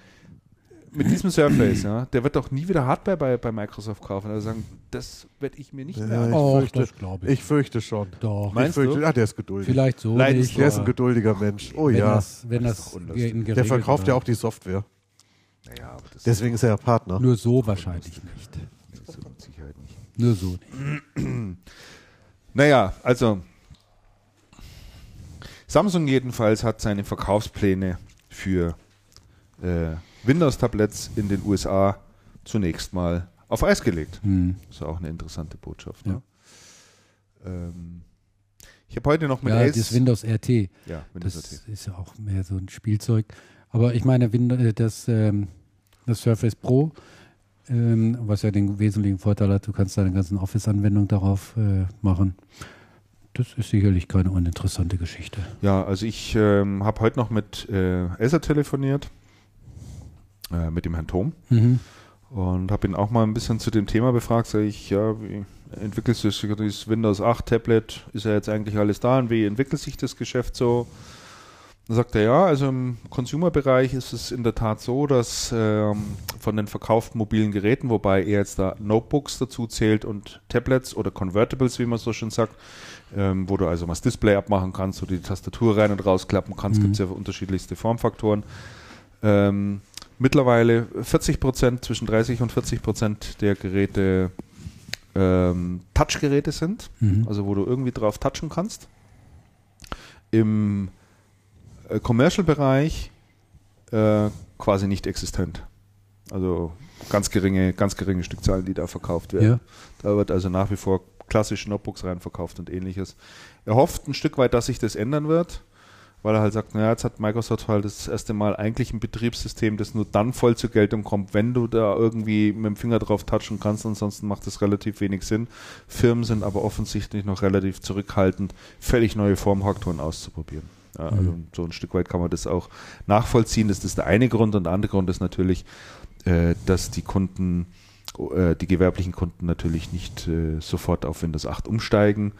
mit diesem Surface, ja, der wird doch nie wieder Hardware bei, bei Microsoft kaufen. Also sagen, das werde ich mir nicht mehr Ja, anschauen. ich Och, fürchte, das glaube ich. Ich fürchte schon. Doch. Meinst ich fürchte, du? Ja, der ist geduldig. Vielleicht so Leidens- nicht. Der ist ein geduldiger Mensch. Oh wenn ja. das, wenn Das das, Der verkauft ja auch die Software. Naja, aber das, Deswegen ist er ja Partner. Nur so wahrscheinlich nicht. mit Sicherheit nicht. Nur so nicht. Naja, also Samsung jedenfalls hat seine Verkaufspläne für äh, Windows-Tablets in den USA zunächst mal auf Eis gelegt. Hm. Das ist auch eine interessante Botschaft. Ja. Ne? Ähm, ich habe heute noch mit Ja, Ace... das Windows RT. ja, Windows Das RT. ist ja auch mehr so ein Spielzeug. Aber ich meine, äh, das, ähm, das Surface Pro, ähm, was ja den wesentlichen Vorteil hat, du kannst deine ganzen Office-Anwendungen darauf äh, machen. Das ist sicherlich keine uninteressante Geschichte. Ja, also ich ähm, habe heute noch mit äh, Acer telefoniert, äh, mit dem Herrn Thom. Mhm. Und habe ihn auch mal ein bisschen zu dem Thema befragt. Sag ich, ja, wie entwickelt sich dieses Windows 8 Tablet? Ist ja jetzt eigentlich alles da? Und wie entwickelt sich das Geschäft so? Dann sagt er, ja, also im Consumer-Bereich ist es in der Tat so, dass ähm, von den verkauften mobilen Geräten, wobei er jetzt da Notebooks dazu zählt und Tablets oder Convertibles, wie man so schön sagt, ähm, wo du also mal das Display abmachen kannst, wo du die Tastatur rein und rausklappen kannst, mhm. gibt es ja unterschiedlichste Formfaktoren. Ähm, mittlerweile 40 Prozent, zwischen 30 und 40 Prozent der Geräte ähm, Touchgeräte sind, mhm. also wo du irgendwie drauf touchen kannst. Im äh, Commercial-Bereich äh, quasi nicht existent. Also ganz geringe, ganz geringe Stückzahlen, die da verkauft werden. Ja. Da wird also nach wie vor klassische Notebooks reinverkauft und ähnliches. Er hofft ein Stück weit, dass sich das ändern wird, weil er halt sagt, naja, jetzt hat Microsoft halt das erste Mal eigentlich ein Betriebssystem, das nur dann voll zur Geltung kommt, wenn du da irgendwie mit dem Finger drauf touchen kannst, ansonsten macht das relativ wenig Sinn. Firmen sind aber offensichtlich noch relativ zurückhaltend, völlig neue Formfaktoren auszuprobieren. Ja, also mhm. so ein Stück weit kann man das auch nachvollziehen. Das ist der eine Grund und der andere Grund ist natürlich, äh, dass die Kunden, äh, die gewerblichen Kunden natürlich nicht äh, sofort auf Windows 8 umsteigen.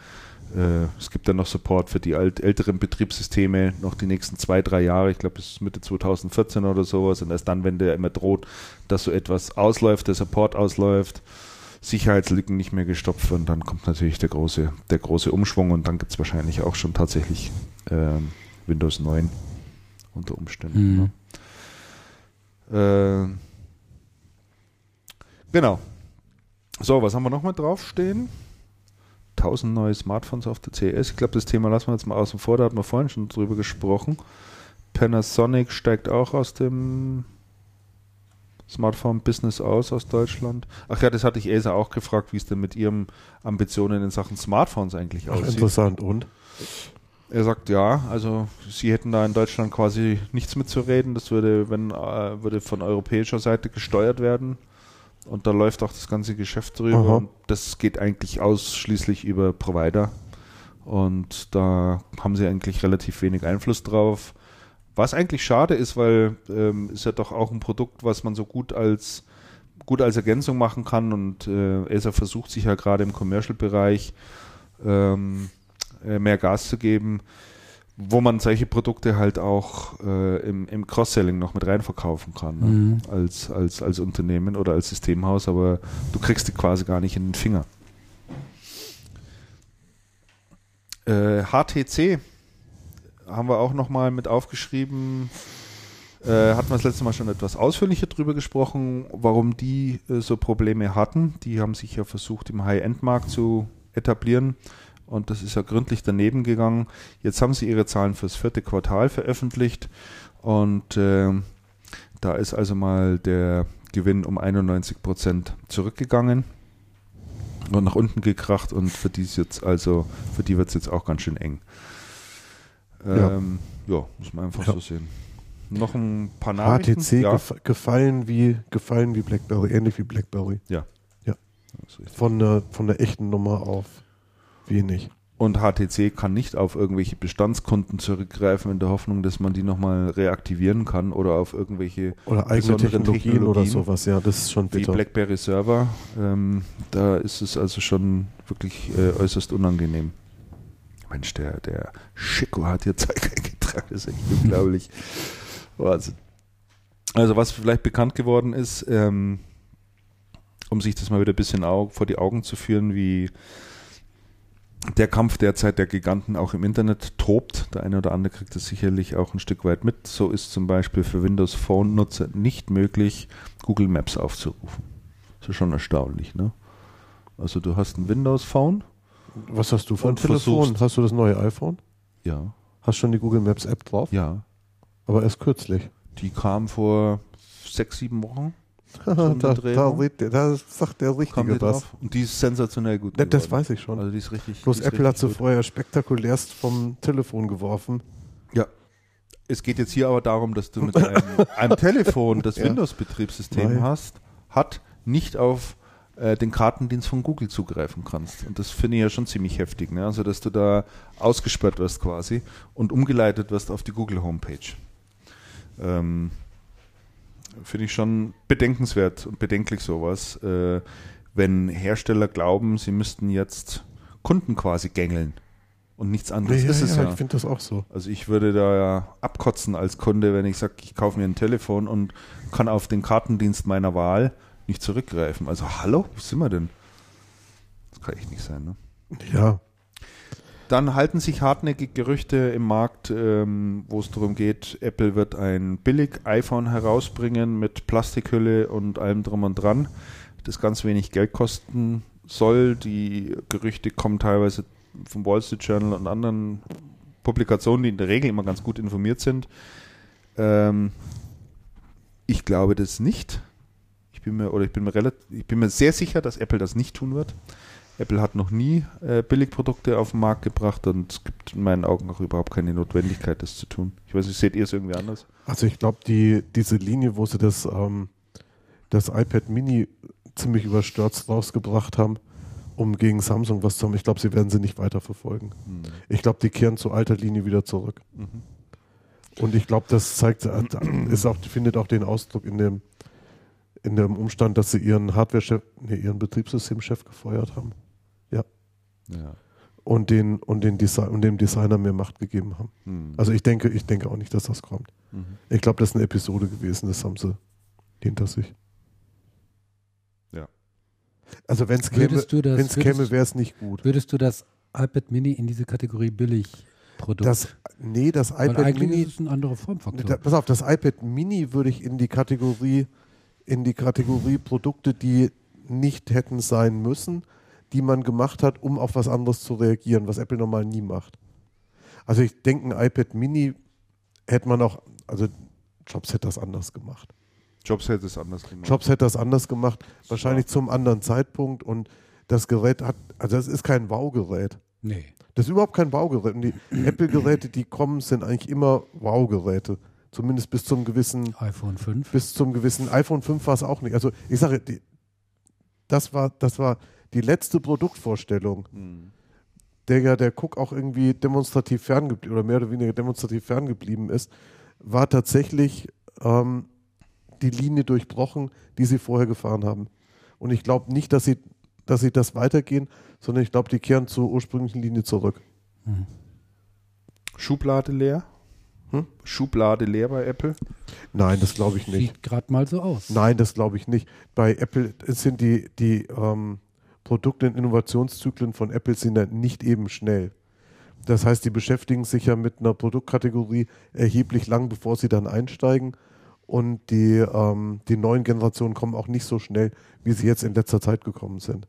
Äh, es gibt dann noch Support für die alt, älteren Betriebssysteme noch die nächsten zwei, drei Jahre. Ich glaube, bis Mitte 2014 oder sowas. Und erst dann, wenn der immer droht, dass so etwas ausläuft, der Support ausläuft, Sicherheitslücken nicht mehr gestopft werden, dann kommt natürlich der große, der große Umschwung und dann gibt es wahrscheinlich auch schon tatsächlich ähm, Windows 9 unter Umständen. Mhm. Ne? Äh, genau. So, was haben wir noch mal draufstehen? 1000 neue Smartphones auf der CES. Ich glaube, das Thema lassen wir jetzt mal außen vor, da hatten wir vorhin schon drüber gesprochen. Panasonic steigt auch aus dem Smartphone-Business aus aus Deutschland. Ach ja, das hatte ich ESA auch gefragt, wie es denn mit ihren Ambitionen in Sachen Smartphones eigentlich aussieht. Interessant. Und? Er sagt ja, also sie hätten da in Deutschland quasi nichts mitzureden. Das würde, wenn, äh, würde von europäischer Seite gesteuert werden. Und da läuft auch das ganze Geschäft drüber. Aha. Und das geht eigentlich ausschließlich über Provider. Und da haben sie eigentlich relativ wenig Einfluss drauf. Was eigentlich schade ist, weil ähm, ist ja doch auch ein Produkt, was man so gut als gut als Ergänzung machen kann. Und äh, ESA versucht sich ja gerade im Commercial-Bereich ähm, äh, mehr Gas zu geben, wo man solche Produkte halt auch äh, im, im Cross-Selling noch mit reinverkaufen kann, ne? mhm. als, als, als Unternehmen oder als Systemhaus, aber du kriegst die quasi gar nicht in den Finger. Äh, HTC haben wir auch nochmal mit aufgeschrieben, äh, hatten wir das letzte Mal schon etwas ausführlicher drüber gesprochen, warum die äh, so Probleme hatten. Die haben sich ja versucht, im High-End-Markt zu etablieren und das ist ja gründlich daneben gegangen. Jetzt haben sie ihre Zahlen fürs vierte Quartal veröffentlicht und äh, da ist also mal der Gewinn um 91 Prozent zurückgegangen und nach unten gekracht und für die jetzt also für die wird es jetzt auch ganz schön eng. Ähm, ja. ja. muss man einfach ja. so sehen. Noch ein paar Nachrichten. HTC ja. gef gefallen wie gefallen wie BlackBerry, ähnlich wie BlackBerry. Ja. Ja. Von der, von der echten Nummer auf wenig. Und HTC kann nicht auf irgendwelche Bestandskunden zurückgreifen in der Hoffnung, dass man die nochmal reaktivieren kann oder auf irgendwelche oder eigene Technologien, Technologien, oder sowas. Ja, das ist schon bitter. Wie BlackBerry Server. Ähm, da ist es also schon wirklich äh, äußerst unangenehm. Mensch, der, der Schicko hat hier Zeug eingetragen. Das ist echt unglaublich. Wahnsinn. Also was vielleicht bekannt geworden ist, ähm, um sich das mal wieder ein bisschen vor die Augen zu führen, wie der Kampf derzeit der Giganten auch im Internet tobt. Der eine oder andere kriegt es sicherlich auch ein Stück weit mit. So ist zum Beispiel für Windows Phone-Nutzer nicht möglich, Google Maps aufzurufen. Das ist schon erstaunlich, ne? Also du hast ein Windows Phone. Was hast du für ein Telefon? Hast du das neue iPhone? Ja. Hast du schon die Google Maps App drauf? Ja. Aber erst kürzlich. Die kam vor sechs, sieben Wochen. da, da, da, sagt der Richtige was. Und die ist sensationell gut. Das, das weiß ich schon. Also die ist richtig. Bloß ist Apple hat sie vorher spektakulärst vom Telefon geworfen. Ja. Es geht jetzt hier aber darum, dass du mit einem, einem Telefon das ja. Windows-Betriebssystem hast, hat nicht auf äh, den Kartendienst von Google zugreifen kannst. Und das finde ich ja schon ziemlich heftig. Ne? Also, dass du da ausgesperrt wirst quasi und umgeleitet wirst auf die Google Homepage. Ähm, finde ich schon bedenkenswert und bedenklich sowas, äh, wenn Hersteller glauben, sie müssten jetzt Kunden quasi gängeln. Und nichts anderes ja, ist es ja. ja. Ich finde das auch so. Also ich würde da ja abkotzen als Kunde, wenn ich sage, ich kaufe mir ein Telefon und kann auf den Kartendienst meiner Wahl nicht zurückgreifen. Also hallo, wo sind wir denn? Das kann echt nicht sein, ne? Ja. Dann halten sich hartnäckig Gerüchte im Markt, ähm, wo es darum geht, Apple wird ein billig iPhone herausbringen mit Plastikhülle und allem drum und dran, das ganz wenig Geld kosten soll. Die Gerüchte kommen teilweise vom Wall Street Journal und anderen Publikationen, die in der Regel immer ganz gut informiert sind. Ähm, ich glaube das nicht. Ich bin mir oder ich bin mir relativ, ich bin mir sehr sicher, dass Apple das nicht tun wird. Apple hat noch nie äh, Billigprodukte auf den Markt gebracht und es gibt in meinen Augen auch überhaupt keine Notwendigkeit, das zu tun. Ich weiß nicht, seht ihr es irgendwie anders? Also ich glaube, die, diese Linie, wo sie das, ähm, das iPad Mini ziemlich überstürzt rausgebracht haben, um gegen Samsung was zu haben, ich glaube, sie werden sie nicht weiter verfolgen. Hm. Ich glaube, die kehren zur alter Linie wieder zurück. Mhm. Und ich glaube, das zeigt, äh, ist auch, findet auch den Ausdruck in dem, in dem Umstand, dass sie ihren Hardware-Chef, nee, ihren Betriebssystemchef gefeuert haben. Ja. Und, den, und, den Desi und dem Designer mehr Macht gegeben haben. Mhm. Also ich denke, ich denke auch nicht, dass das kommt. Mhm. Ich glaube, das ist eine Episode gewesen, das haben sie hinter sich. Ja. Also wenn es käme, wenn's käme wäre es nicht gut. Würdest du das iPad Mini in diese Kategorie billig Produkt. Das, nee, das iPad Weil Mini. ist ein anderer Formfaktor. Da, pass auf, das iPad Mini würde ich in die Kategorie, in die Kategorie Produkte, die nicht hätten sein müssen, die man gemacht hat, um auf was anderes zu reagieren, was Apple normal nie macht. Also ich denke, ein iPad Mini hätte man auch, also Jobs hätte das anders gemacht. Jobs hätte es anders gemacht. Jobs hätte das anders gemacht, wahrscheinlich zum anderen Zeitpunkt und das Gerät hat, also das ist kein Wow-Gerät. Nee. Das ist überhaupt kein Wow-Gerät. Und die Apple-Geräte, die kommen, sind eigentlich immer Wow-Geräte. Zumindest bis zum gewissen iPhone 5. Bis zum gewissen iPhone 5 war es auch nicht. Also ich sage, die, das war, das war die letzte Produktvorstellung, mhm. der ja der Cook auch irgendwie demonstrativ ferngeblieben oder mehr oder weniger demonstrativ ferngeblieben ist, war tatsächlich ähm, die Linie durchbrochen, die sie vorher gefahren haben. Und ich glaube nicht, dass sie, dass sie das weitergehen, sondern ich glaube, die kehren zur ursprünglichen Linie zurück. Mhm. Schublade leer? Hm? Schublade leer bei Apple? Nein, das glaube ich nicht. Sieht gerade mal so aus. Nein, das glaube ich nicht. Bei Apple sind die, die ähm, Produkte und Innovationszyklen von Apple sind ja nicht eben schnell. Das heißt, die beschäftigen sich ja mit einer Produktkategorie erheblich lang, bevor sie dann einsteigen. Und die, ähm, die neuen Generationen kommen auch nicht so schnell, wie sie jetzt in letzter Zeit gekommen sind.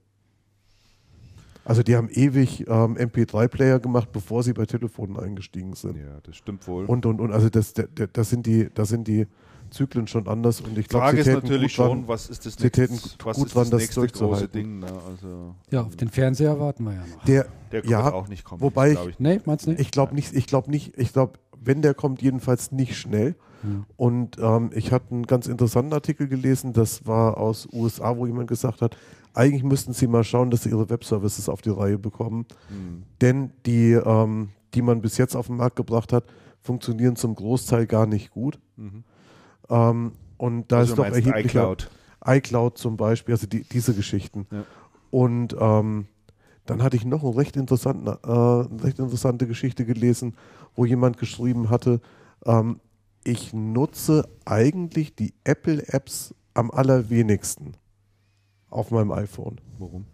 Also die haben ewig ähm, MP3-Player gemacht, bevor sie bei Telefonen eingestiegen sind. Ja, das stimmt wohl. Und, und, und also das, das sind die, das sind die Zyklen schon anders und ich glaube, Frage ist natürlich schon, was ist das nächste, was ist das, das nächste große Ding? Ne? Also, ja, auf den Fernseher warten wir ja noch. Der, der ja, auch nicht kommen. Wobei ich, ich nee, meinst nicht? Ich glaube nicht, ich glaube nicht, ich glaube, wenn der kommt, jedenfalls nicht schnell. Hm. Und ähm, ich hatte einen ganz interessanten Artikel gelesen, das war aus USA, wo jemand gesagt hat, eigentlich müssten sie mal schauen, dass sie ihre Webservices auf die Reihe bekommen. Hm. Denn die, ähm, die man bis jetzt auf den Markt gebracht hat, funktionieren zum Großteil gar nicht gut. Mhm. Ähm, und da also ist doch erheblich. iCloud. iCloud zum Beispiel, also die, diese Geschichten. Ja. Und ähm, dann hatte ich noch eine recht, interessanten, äh, eine recht interessante Geschichte gelesen, wo jemand geschrieben hatte, ähm, ich nutze eigentlich die Apple-Apps am allerwenigsten auf meinem iPhone. Warum?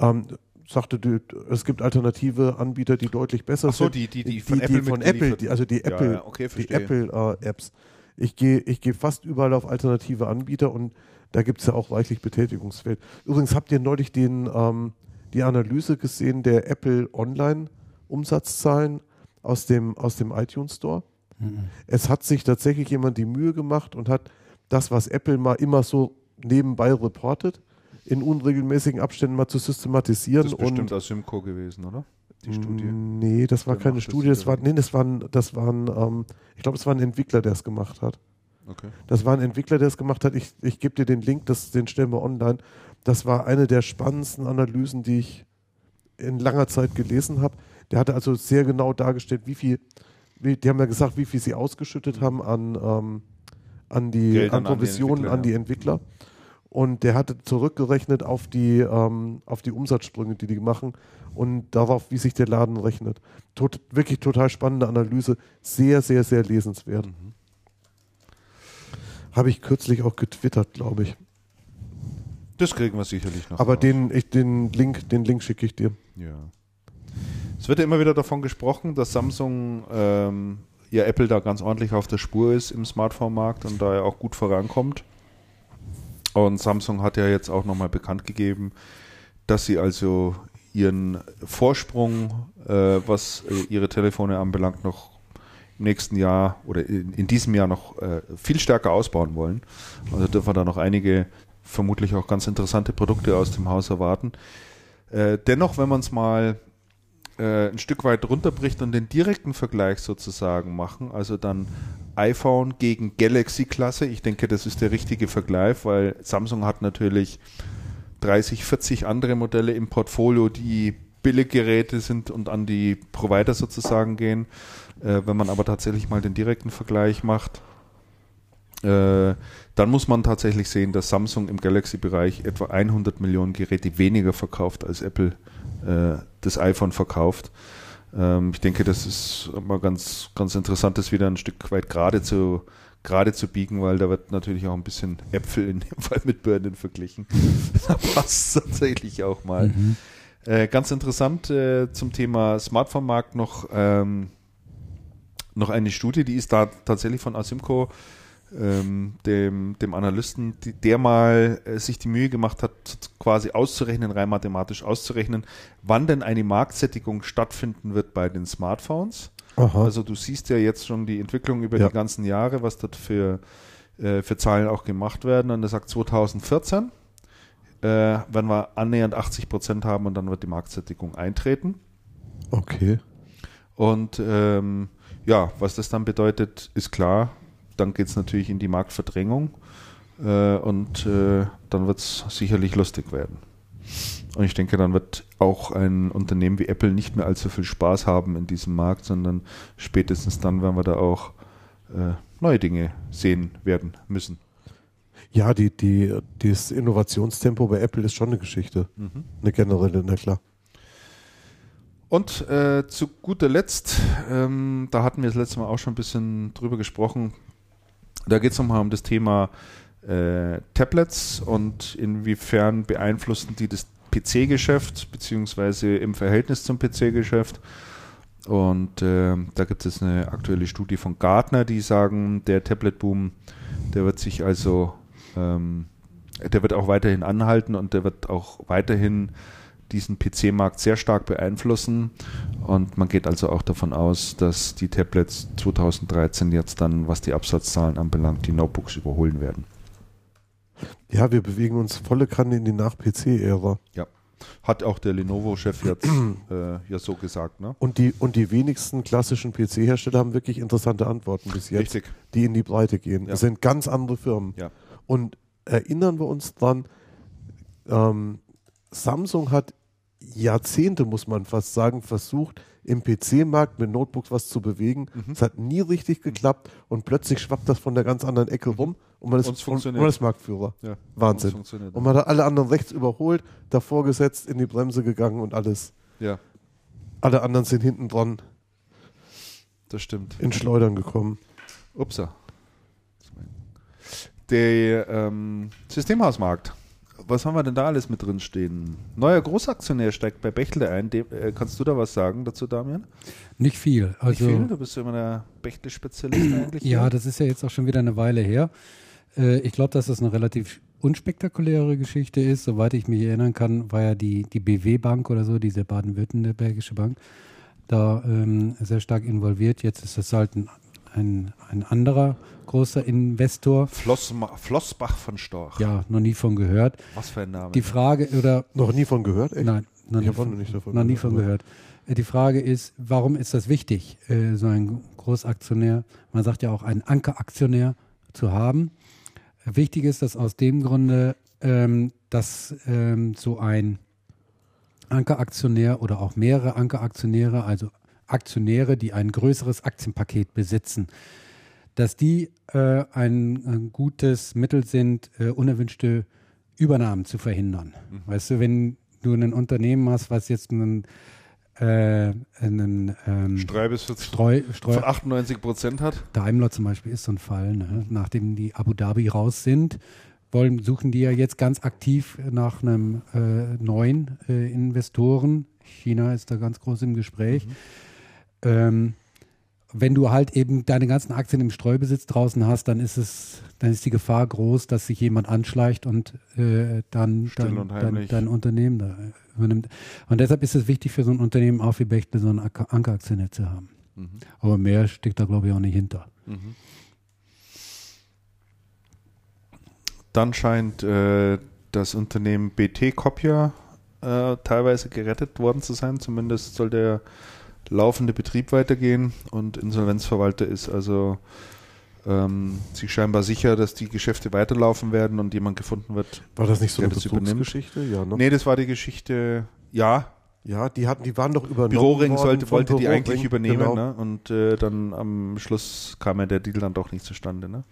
Ähm, sagte, die, es gibt alternative Anbieter, die deutlich besser Ach so, sind. Die, die, die, von die, Apple, von Apple die, also die Apple, ja, okay, die Apple äh, Apps. Ich gehe ich geh fast überall auf alternative Anbieter und da gibt es ja auch reichlich Betätigungsfeld. Übrigens habt ihr neulich den, ähm, die Analyse gesehen der Apple Online-Umsatzzahlen aus dem, aus dem iTunes Store? Mhm. Es hat sich tatsächlich jemand die Mühe gemacht und hat das, was Apple mal immer so nebenbei reportet, in unregelmäßigen Abständen mal zu systematisieren. Das ist bestimmt aus Simco gewesen, oder? Die Studie? Nee, das war keine Studie, das, war, nee, das waren, das waren ähm, ich glaube, es war ein Entwickler, der es gemacht hat. Okay. Das war ein Entwickler, der es gemacht hat. Ich, ich gebe dir den Link, das, den stellen wir online. Das war eine der spannendsten Analysen, die ich in langer Zeit gelesen habe. Der hatte also sehr genau dargestellt, wie viel, wie, die haben ja gesagt, wie viel sie ausgeschüttet haben an, ähm, an die an Provisionen an die Entwickler. Und der hatte zurückgerechnet auf die, ähm, auf die Umsatzsprünge, die die machen und darauf, wie sich der Laden rechnet. Tot, wirklich total spannende Analyse, sehr, sehr, sehr lesenswert. Mhm. Habe ich kürzlich auch getwittert, glaube ich. Das kriegen wir sicherlich noch. Aber den, ich, den Link, den Link schicke ich dir. Ja. Es wird ja immer wieder davon gesprochen, dass Samsung ähm, ja Apple da ganz ordentlich auf der Spur ist im Smartphone-Markt und da ja auch gut vorankommt. Und Samsung hat ja jetzt auch nochmal bekannt gegeben, dass sie also ihren Vorsprung, äh, was äh, ihre Telefone anbelangt, noch im nächsten Jahr oder in, in diesem Jahr noch äh, viel stärker ausbauen wollen. Also dürfen wir da noch einige, vermutlich auch ganz interessante Produkte aus dem Haus erwarten. Äh, dennoch, wenn man es mal äh, ein Stück weit runterbricht und den direkten Vergleich sozusagen machen, also dann iPhone gegen Galaxy-Klasse. Ich denke, das ist der richtige Vergleich, weil Samsung hat natürlich 30, 40 andere Modelle im Portfolio, die Billiggeräte sind und an die Provider sozusagen gehen. Äh, wenn man aber tatsächlich mal den direkten Vergleich macht, äh, dann muss man tatsächlich sehen, dass Samsung im Galaxy-Bereich etwa 100 Millionen Geräte weniger verkauft, als Apple äh, das iPhone verkauft. Ähm, ich denke, das ist mal ganz, ganz interessant, das wieder ein Stück weit gerade zu, gerade zu biegen, weil da wird natürlich auch ein bisschen Äpfel in dem Fall mit Birnen verglichen. da passt es tatsächlich auch mal. Mhm. Äh, ganz interessant äh, zum Thema Smartphone-Markt noch, ähm, noch eine Studie, die ist da tatsächlich von Asimco ähm, dem, dem Analysten, die, der mal äh, sich die Mühe gemacht hat, quasi auszurechnen, rein mathematisch auszurechnen, wann denn eine Marktsättigung stattfinden wird bei den Smartphones. Aha. Also du siehst ja jetzt schon die Entwicklung über ja. die ganzen Jahre, was dort für, äh, für Zahlen auch gemacht werden. Und er sagt 2014 äh, werden wir annähernd 80 Prozent haben und dann wird die Marktsättigung eintreten. Okay. Und ähm, ja, was das dann bedeutet, ist klar dann geht es natürlich in die Marktverdrängung äh, und äh, dann wird es sicherlich lustig werden. Und ich denke, dann wird auch ein Unternehmen wie Apple nicht mehr allzu viel Spaß haben in diesem Markt, sondern spätestens dann werden wir da auch äh, neue Dinge sehen werden müssen. Ja, die, die, das Innovationstempo bei Apple ist schon eine Geschichte. Mhm. Eine generelle, na klar. Und äh, zu guter Letzt, ähm, da hatten wir das letzte Mal auch schon ein bisschen drüber gesprochen, da geht es nochmal um das Thema äh, Tablets und inwiefern beeinflussen die das PC-Geschäft, beziehungsweise im Verhältnis zum PC-Geschäft. Und äh, da gibt es eine aktuelle Studie von Gartner, die sagen, der Tablet-Boom, der wird sich also, ähm, der wird auch weiterhin anhalten und der wird auch weiterhin diesen PC-Markt sehr stark beeinflussen. Und man geht also auch davon aus, dass die Tablets 2013 jetzt dann, was die Absatzzahlen anbelangt, die Notebooks überholen werden. Ja, wir bewegen uns volle Kanne in die Nach-PC-Ära. Ja. Hat auch der Lenovo-Chef jetzt äh, ja so gesagt. Ne? Und, die, und die wenigsten klassischen PC-Hersteller haben wirklich interessante Antworten bis jetzt, Richtig. die in die Breite gehen. Ja. Das sind ganz andere Firmen. Ja. Und erinnern wir uns dran, ähm, Samsung hat Jahrzehnte, muss man fast sagen, versucht, im PC-Markt mit Notebooks was zu bewegen. Mhm. Es hat nie richtig geklappt und plötzlich schwappt das von der ganz anderen Ecke rum und man ist, und, man ist Marktführer. Ja, Wahnsinn. Und man hat alle anderen rechts überholt, davor gesetzt, in die Bremse gegangen und alles. Ja. Alle anderen sind hinten dran. Das stimmt. In Schleudern gekommen. Upsa. Der ähm, Systemhausmarkt was haben wir denn da alles mit drin stehen? Neuer Großaktionär steigt bei Bechtle ein. De, äh, kannst du da was sagen dazu, Damian? Nicht viel. Also, Nicht viel? Du bist ja immer der Bechtle-Spezialist eigentlich. Ja, hier. das ist ja jetzt auch schon wieder eine Weile her. Äh, ich glaube, dass das eine relativ unspektakuläre Geschichte ist. Soweit ich mich erinnern kann, war ja die, die BW-Bank oder so, diese baden-württembergische Bank, da ähm, sehr stark involviert. Jetzt ist das halt ein, ein, ein anderer großer Investor. Floss, Flossbach von Storch. Ja, noch nie von gehört. Was für ein Name. Die Frage, oder. Noch nie von gehört? Echt? Nein, noch, nie von, nicht davon noch nie von gehört. Äh, die Frage ist, warum ist das wichtig, äh, so ein Großaktionär, man sagt ja auch einen Ankeraktionär zu haben? Wichtig ist das aus dem Grunde, ähm, dass ähm, so ein Ankeraktionär oder auch mehrere Ankeraktionäre, also Aktionäre, die ein größeres Aktienpaket besitzen, dass die äh, ein, ein, gutes Mittel sind, äh, unerwünschte Übernahmen zu verhindern. Mhm. Weißt du, wenn du ein Unternehmen hast, was jetzt einen, äh, einen ähm, Streubesitz Streu, Streu, von 98 Prozent hat. Daimler zum Beispiel ist so ein Fall, ne? nachdem die Abu Dhabi raus sind, wollen, suchen die ja jetzt ganz aktiv nach einem äh, neuen äh, Investoren. China ist da ganz groß im Gespräch. Mhm. Ähm, wenn du halt eben deine ganzen Aktien im Streubesitz draußen hast, dann ist es, dann ist die Gefahr groß, dass sich jemand anschleicht und äh, dann dein, dein, dein, Unternehmen da übernimmt. Und deshalb ist es wichtig für so ein Unternehmen auch wie Bechtle so ein Ankeraktiennetz zu haben. Mhm. Aber mehr steckt da glaube ich auch nicht hinter. Mhm. Dann scheint äh, das Unternehmen BT Copia äh, teilweise gerettet worden zu sein. Zumindest soll der laufende Betrieb weitergehen und Insolvenzverwalter ist also ähm, sich scheinbar sicher, dass die Geschäfte weiterlaufen werden und jemand gefunden wird. War das nicht so eine Betrugsgeschichte? Ja, ne? Nee, das war die Geschichte, ja. Ja, die hatten, die waren doch übernommen. Büroring sollte, wollte die eigentlich übernehmen, genau. ne? Und äh, dann am Schluss kam ja der Deal dann doch nicht zustande, ne?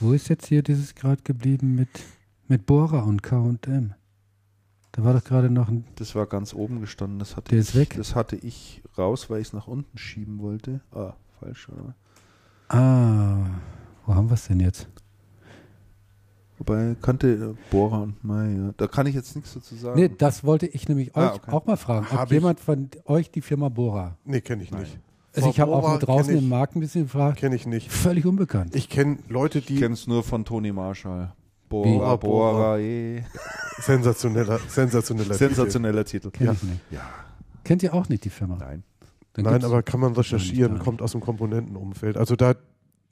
Wo ist jetzt hier dieses gerade geblieben mit, mit Bora und KM? Da war doch gerade noch ein. Das war ganz oben gestanden. Das hatte der ich, ist weg. Das hatte ich raus, weil ich es nach unten schieben wollte. Ah, falsch, oder? Ah, wo haben wir es denn jetzt? Wobei kannte äh, Bohrer und Mai, ja. Da kann ich jetzt nichts dazu sagen. Nee, das wollte ich nämlich ah, euch okay. auch mal fragen. Ob jemand von euch die Firma Bohrer? Nee, kenne ich nicht. Also ich habe auch nur draußen im Markt ein bisschen gefragt. Kenne ich nicht. Völlig unbekannt. Ich kenne Leute, die. Ich kenne es nur von Toni Marshall. Bora, Bora, eh. Sensationeller, sensationeller, sensationeller Titel. Titel. Kenn ja. nicht. Ja. Kennt ihr auch nicht die Firma? Nein. Dann Nein, aber kann man recherchieren, kommt aus dem Komponentenumfeld. Also da.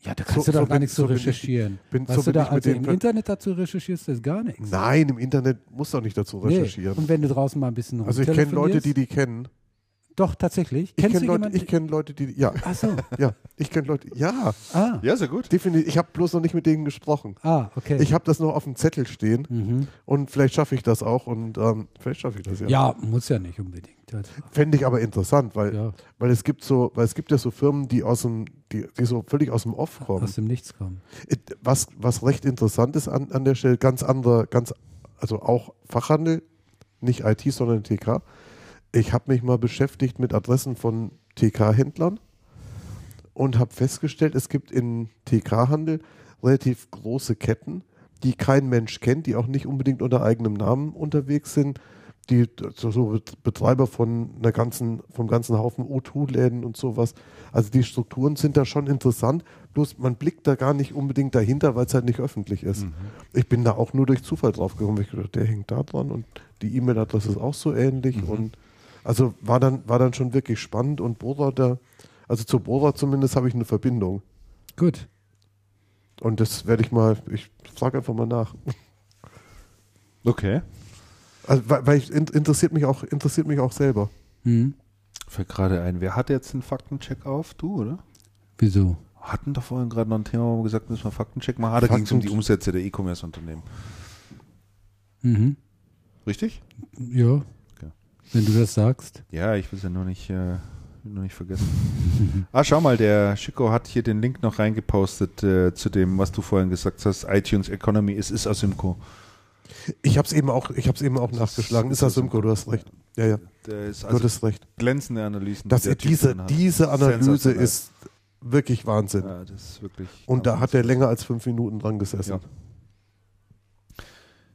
Ja, da kannst so, du doch so gar nichts zu recherchieren. Bin, Was so du da also im Internet dazu recherchierst, ist gar nichts. Nein, im Internet musst du auch nicht dazu recherchieren. Nee. Und wenn du draußen mal ein bisschen Also ich kenne Leute, die die kennen. Doch, tatsächlich. Ich kenne Leute, kenn Leute, die. Ja. Ach so. Ja, ich kenne Leute. Ja. Ah. Ja, sehr gut. Definitiv. Ich habe bloß noch nicht mit denen gesprochen. Ah, okay. Ich habe das noch auf dem Zettel stehen mhm. und vielleicht schaffe ich das auch und ähm, vielleicht schaffe ich das ja. Ja, muss ja nicht unbedingt. Fände ich aber interessant, weil, ja. weil es gibt so, weil es gibt ja so Firmen, die aus dem, die, die so völlig aus dem Off kommen. Aus dem Nichts kommen. Was, was recht interessant ist an, an der Stelle, ganz andere, ganz, also auch Fachhandel, nicht IT, sondern TK ich habe mich mal beschäftigt mit Adressen von TK-Händlern und habe festgestellt, es gibt in TK-Handel relativ große Ketten, die kein Mensch kennt, die auch nicht unbedingt unter eigenem Namen unterwegs sind, die so Betreiber von einer ganzen, vom ganzen Haufen O2-Läden und sowas. Also die Strukturen sind da schon interessant, bloß man blickt da gar nicht unbedingt dahinter, weil es halt nicht öffentlich ist. Mhm. Ich bin da auch nur durch Zufall drauf gekommen. Ich gedacht, der hängt da dran und die E-Mail-Adresse ist auch so ähnlich mhm. und also war dann, war dann schon wirklich spannend und Bora, da, also zu Bora zumindest habe ich eine Verbindung. Gut. Und das werde ich mal, ich frage einfach mal nach. Okay. Also, weil, weil ich, interessiert mich auch, interessiert mich auch selber. Mhm. Fällt gerade ein, wer hat jetzt einen Faktencheck auf? Du, oder? Wieso? Hatten doch vorhin gerade noch ein Thema, wo wir gesagt haben, müssen wir Faktencheck machen. Ah, da ging es um die Umsätze der E-Commerce-Unternehmen. Mhm. Richtig? Ja. Wenn du das sagst. Ja, ich will es ja nur nicht, äh, nur nicht vergessen. ah, schau mal, der Chico hat hier den Link noch reingepostet äh, zu dem, was du vorhin gesagt hast, iTunes Economy. Es ist Asymco. Ich habe es eben auch, ich habe eben auch nachgeschlagen. Ist Asymco, du hast recht. Ja, ja. Ist also du hast recht. Glänzende Analysen. Das, die diese, diese Analyse ist wirklich Wahnsinn. Ja, das ist wirklich. Und da hat er länger als fünf Minuten dran gesessen. Ja.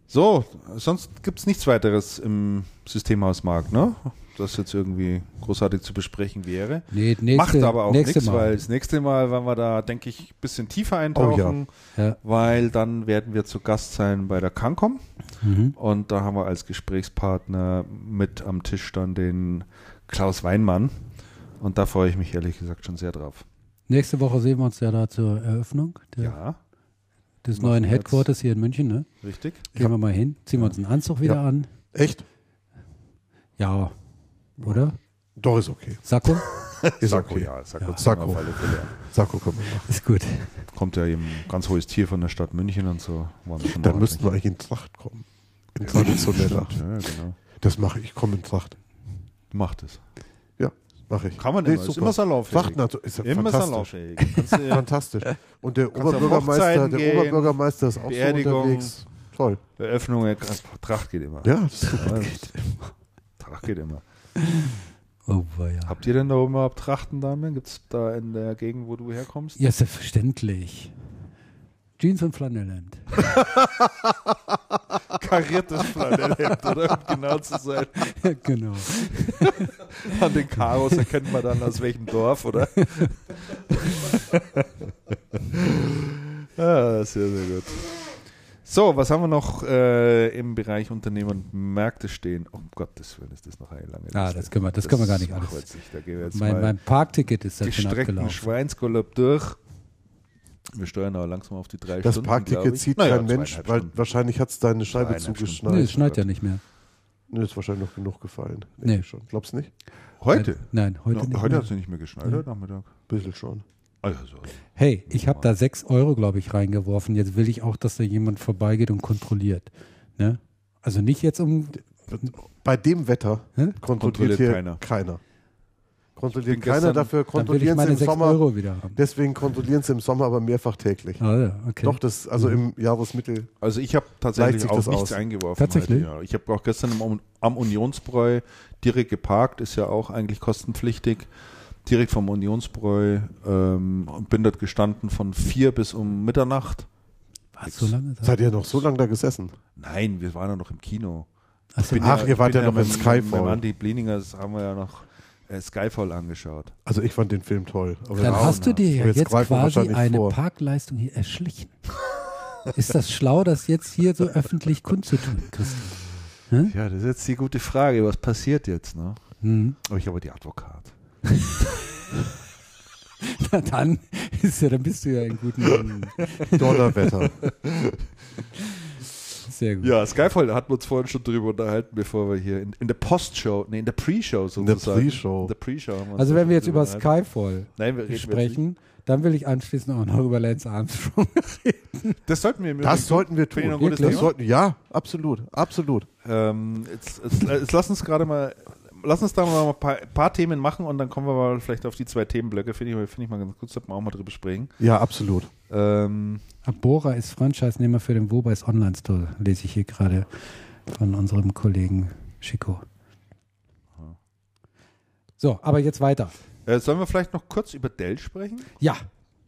So, sonst gibt es nichts weiteres im Systemhausmarkt, ne? Das jetzt irgendwie großartig zu besprechen wäre. Nee, nächste, Macht aber auch nichts, weil das nächste Mal werden wir da, denke ich, ein bisschen tiefer eintauchen, oh, ja. Ja. weil dann werden wir zu Gast sein bei der Cancom mhm. und da haben wir als Gesprächspartner mit am Tisch dann den Klaus Weinmann und da freue ich mich ehrlich gesagt schon sehr drauf. Nächste Woche sehen wir uns ja da zur Eröffnung. ja des neuen Headquarters hier in München, ne? Richtig. Gehen ja. wir mal hin, ziehen wir uns einen Anzug wieder ja. an. Echt? Ja. Oder? Doch, ist okay. Sakko? ist Sakko, okay. ja. Sakko, ja. Sakko. Auf alle Fälle. Sakko kommt Ist gut. Kommt ja eben ganz hohes Tier von der Stadt München und so. Dann müssten wir eigentlich in Tracht kommen. In traditioneller. Ja, genau. Das mache ich, ich komme in Tracht. Macht es. Mache ich. Kann man nee, immer. Ist immer salonfähig. Wachtnatur ist ja immer salonfähig. fantastisch. Und der Oberbürgermeister, der Oberbürgermeister ist auch so unterwegs. Toll. Eröffnung, äh, Tracht geht immer. Ja, das Ja, super. das- Tracht geht immer. Oh, ja. Habt ihr denn da oben überhaupt Trachten, Damian? Gibt es da in der Gegend, wo du herkommst? Ja, selbstverständlich. Jeans und Flanellhemd. Kariertes Flanellhemd, oder? Um genau zu sein. genau. An den Karos erkennt man dann aus welchem Dorf, oder? ja, sehr, sehr gut. So, was haben wir noch äh, im Bereich Unternehmen und Märkte stehen? Um Gottes Willen, ist das noch eine lange Liste. Ah, das können wir- das können wir gar nicht alles. nicht. Mein, mein Parkticket ist dann schon gestreckten abgelaufen. Schweinsgalopp durch. Wir steuern aber langsam auf die drei Das Stunden, glaub Parkticket zieht Naja, kein Mensch, weil Stunden. wahrscheinlich hat es deine Scheibe zugeschneit. Nee, es schneit ja nicht mehr. Nee, ist wahrscheinlich noch genug gefallen. Nee. Schon. Glaubst du nicht? Heute? Nein, heute No, nicht. heute mehr. hat es nicht mehr geschneit, heute Nachmittag. Bisschen schon. Also, Hey, ich habe da 6 Euro, glaube ich, reingeworfen. Jetzt will ich auch, dass da jemand vorbeigeht und kontrolliert. Ne? Also nicht jetzt um. Bei dem Wetter kontrolliert, Kontrolliert hier keiner. keiner. Kontrolliert bin keiner, gestern- dafür Dann will ich kontrollieren sie im 6 Sommer. Euro wieder haben. Deswegen kontrollieren sie im Sommer aber mehrfach täglich. Ah, ja, okay. Doch, das, also im Jahresmittel. Also ich habe tatsächlich auch das nichts aus. eingeworfen. Tatsächlich? Heute, ja. Ich habe auch gestern am, am Unionsbräu direkt geparkt, ist ja auch eigentlich kostenpflichtig. Direkt vom Unionsbräu ähm, und bin dort gestanden von vier bis um Mitternacht. Was, so lange? da? Seid ihr noch so lange da gesessen? Nein, wir waren ja noch im Kino. Ach so. Ach, ihr wart bin ja noch in Skyfall. Mit Andi Blieninger haben wir ja noch äh, Skyfall angeschaut. Also ich fand den Film toll. Aber Dann hast du dir ja Jetzt jetzt, quasi eine vor. Parkleistung hier erschlichen. Ist das schlau, das jetzt hier so öffentlich kundzutun, Christian? Ja, das ist jetzt die gute Frage. Was passiert jetzt? Ne? Hm. Aber ich habe die Advokat. Na dann ist ja, dann bist du ja in guten Händen. Donnerwetter. Sehr gut. Ja, Skyfall, hatten wir uns vorhin schon drüber unterhalten, bevor wir hier in, in der Postshow, nee, in der Pre-Show In der sozusagen. Pre-Show. In der Pre-Show Also wenn wir jetzt über. Skyfall Nein, reden sprechen, dann will ich anschließend auch noch über Lance Armstrong. Nicht. Das sollten wir im Das sollten wir tun. ein gutes Das sollten, ja, absolut, absolut. Ähm, jetzt, jetzt, jetzt lass uns gerade mal, lass uns da mal ein paar, paar Themen machen und dann kommen wir mal vielleicht auf die zwei Themenblöcke. Finde ich, finde ich mal ganz gut, sollten wir auch mal drüber sprechen. Ja, absolut. Ähm, Bora ist Franchise-Nehmer für den Wobais Online-Store, lese ich hier gerade von unserem Kollegen Chico. So, aber jetzt weiter. äh, sollen wir vielleicht noch kurz über Dell sprechen? Ja,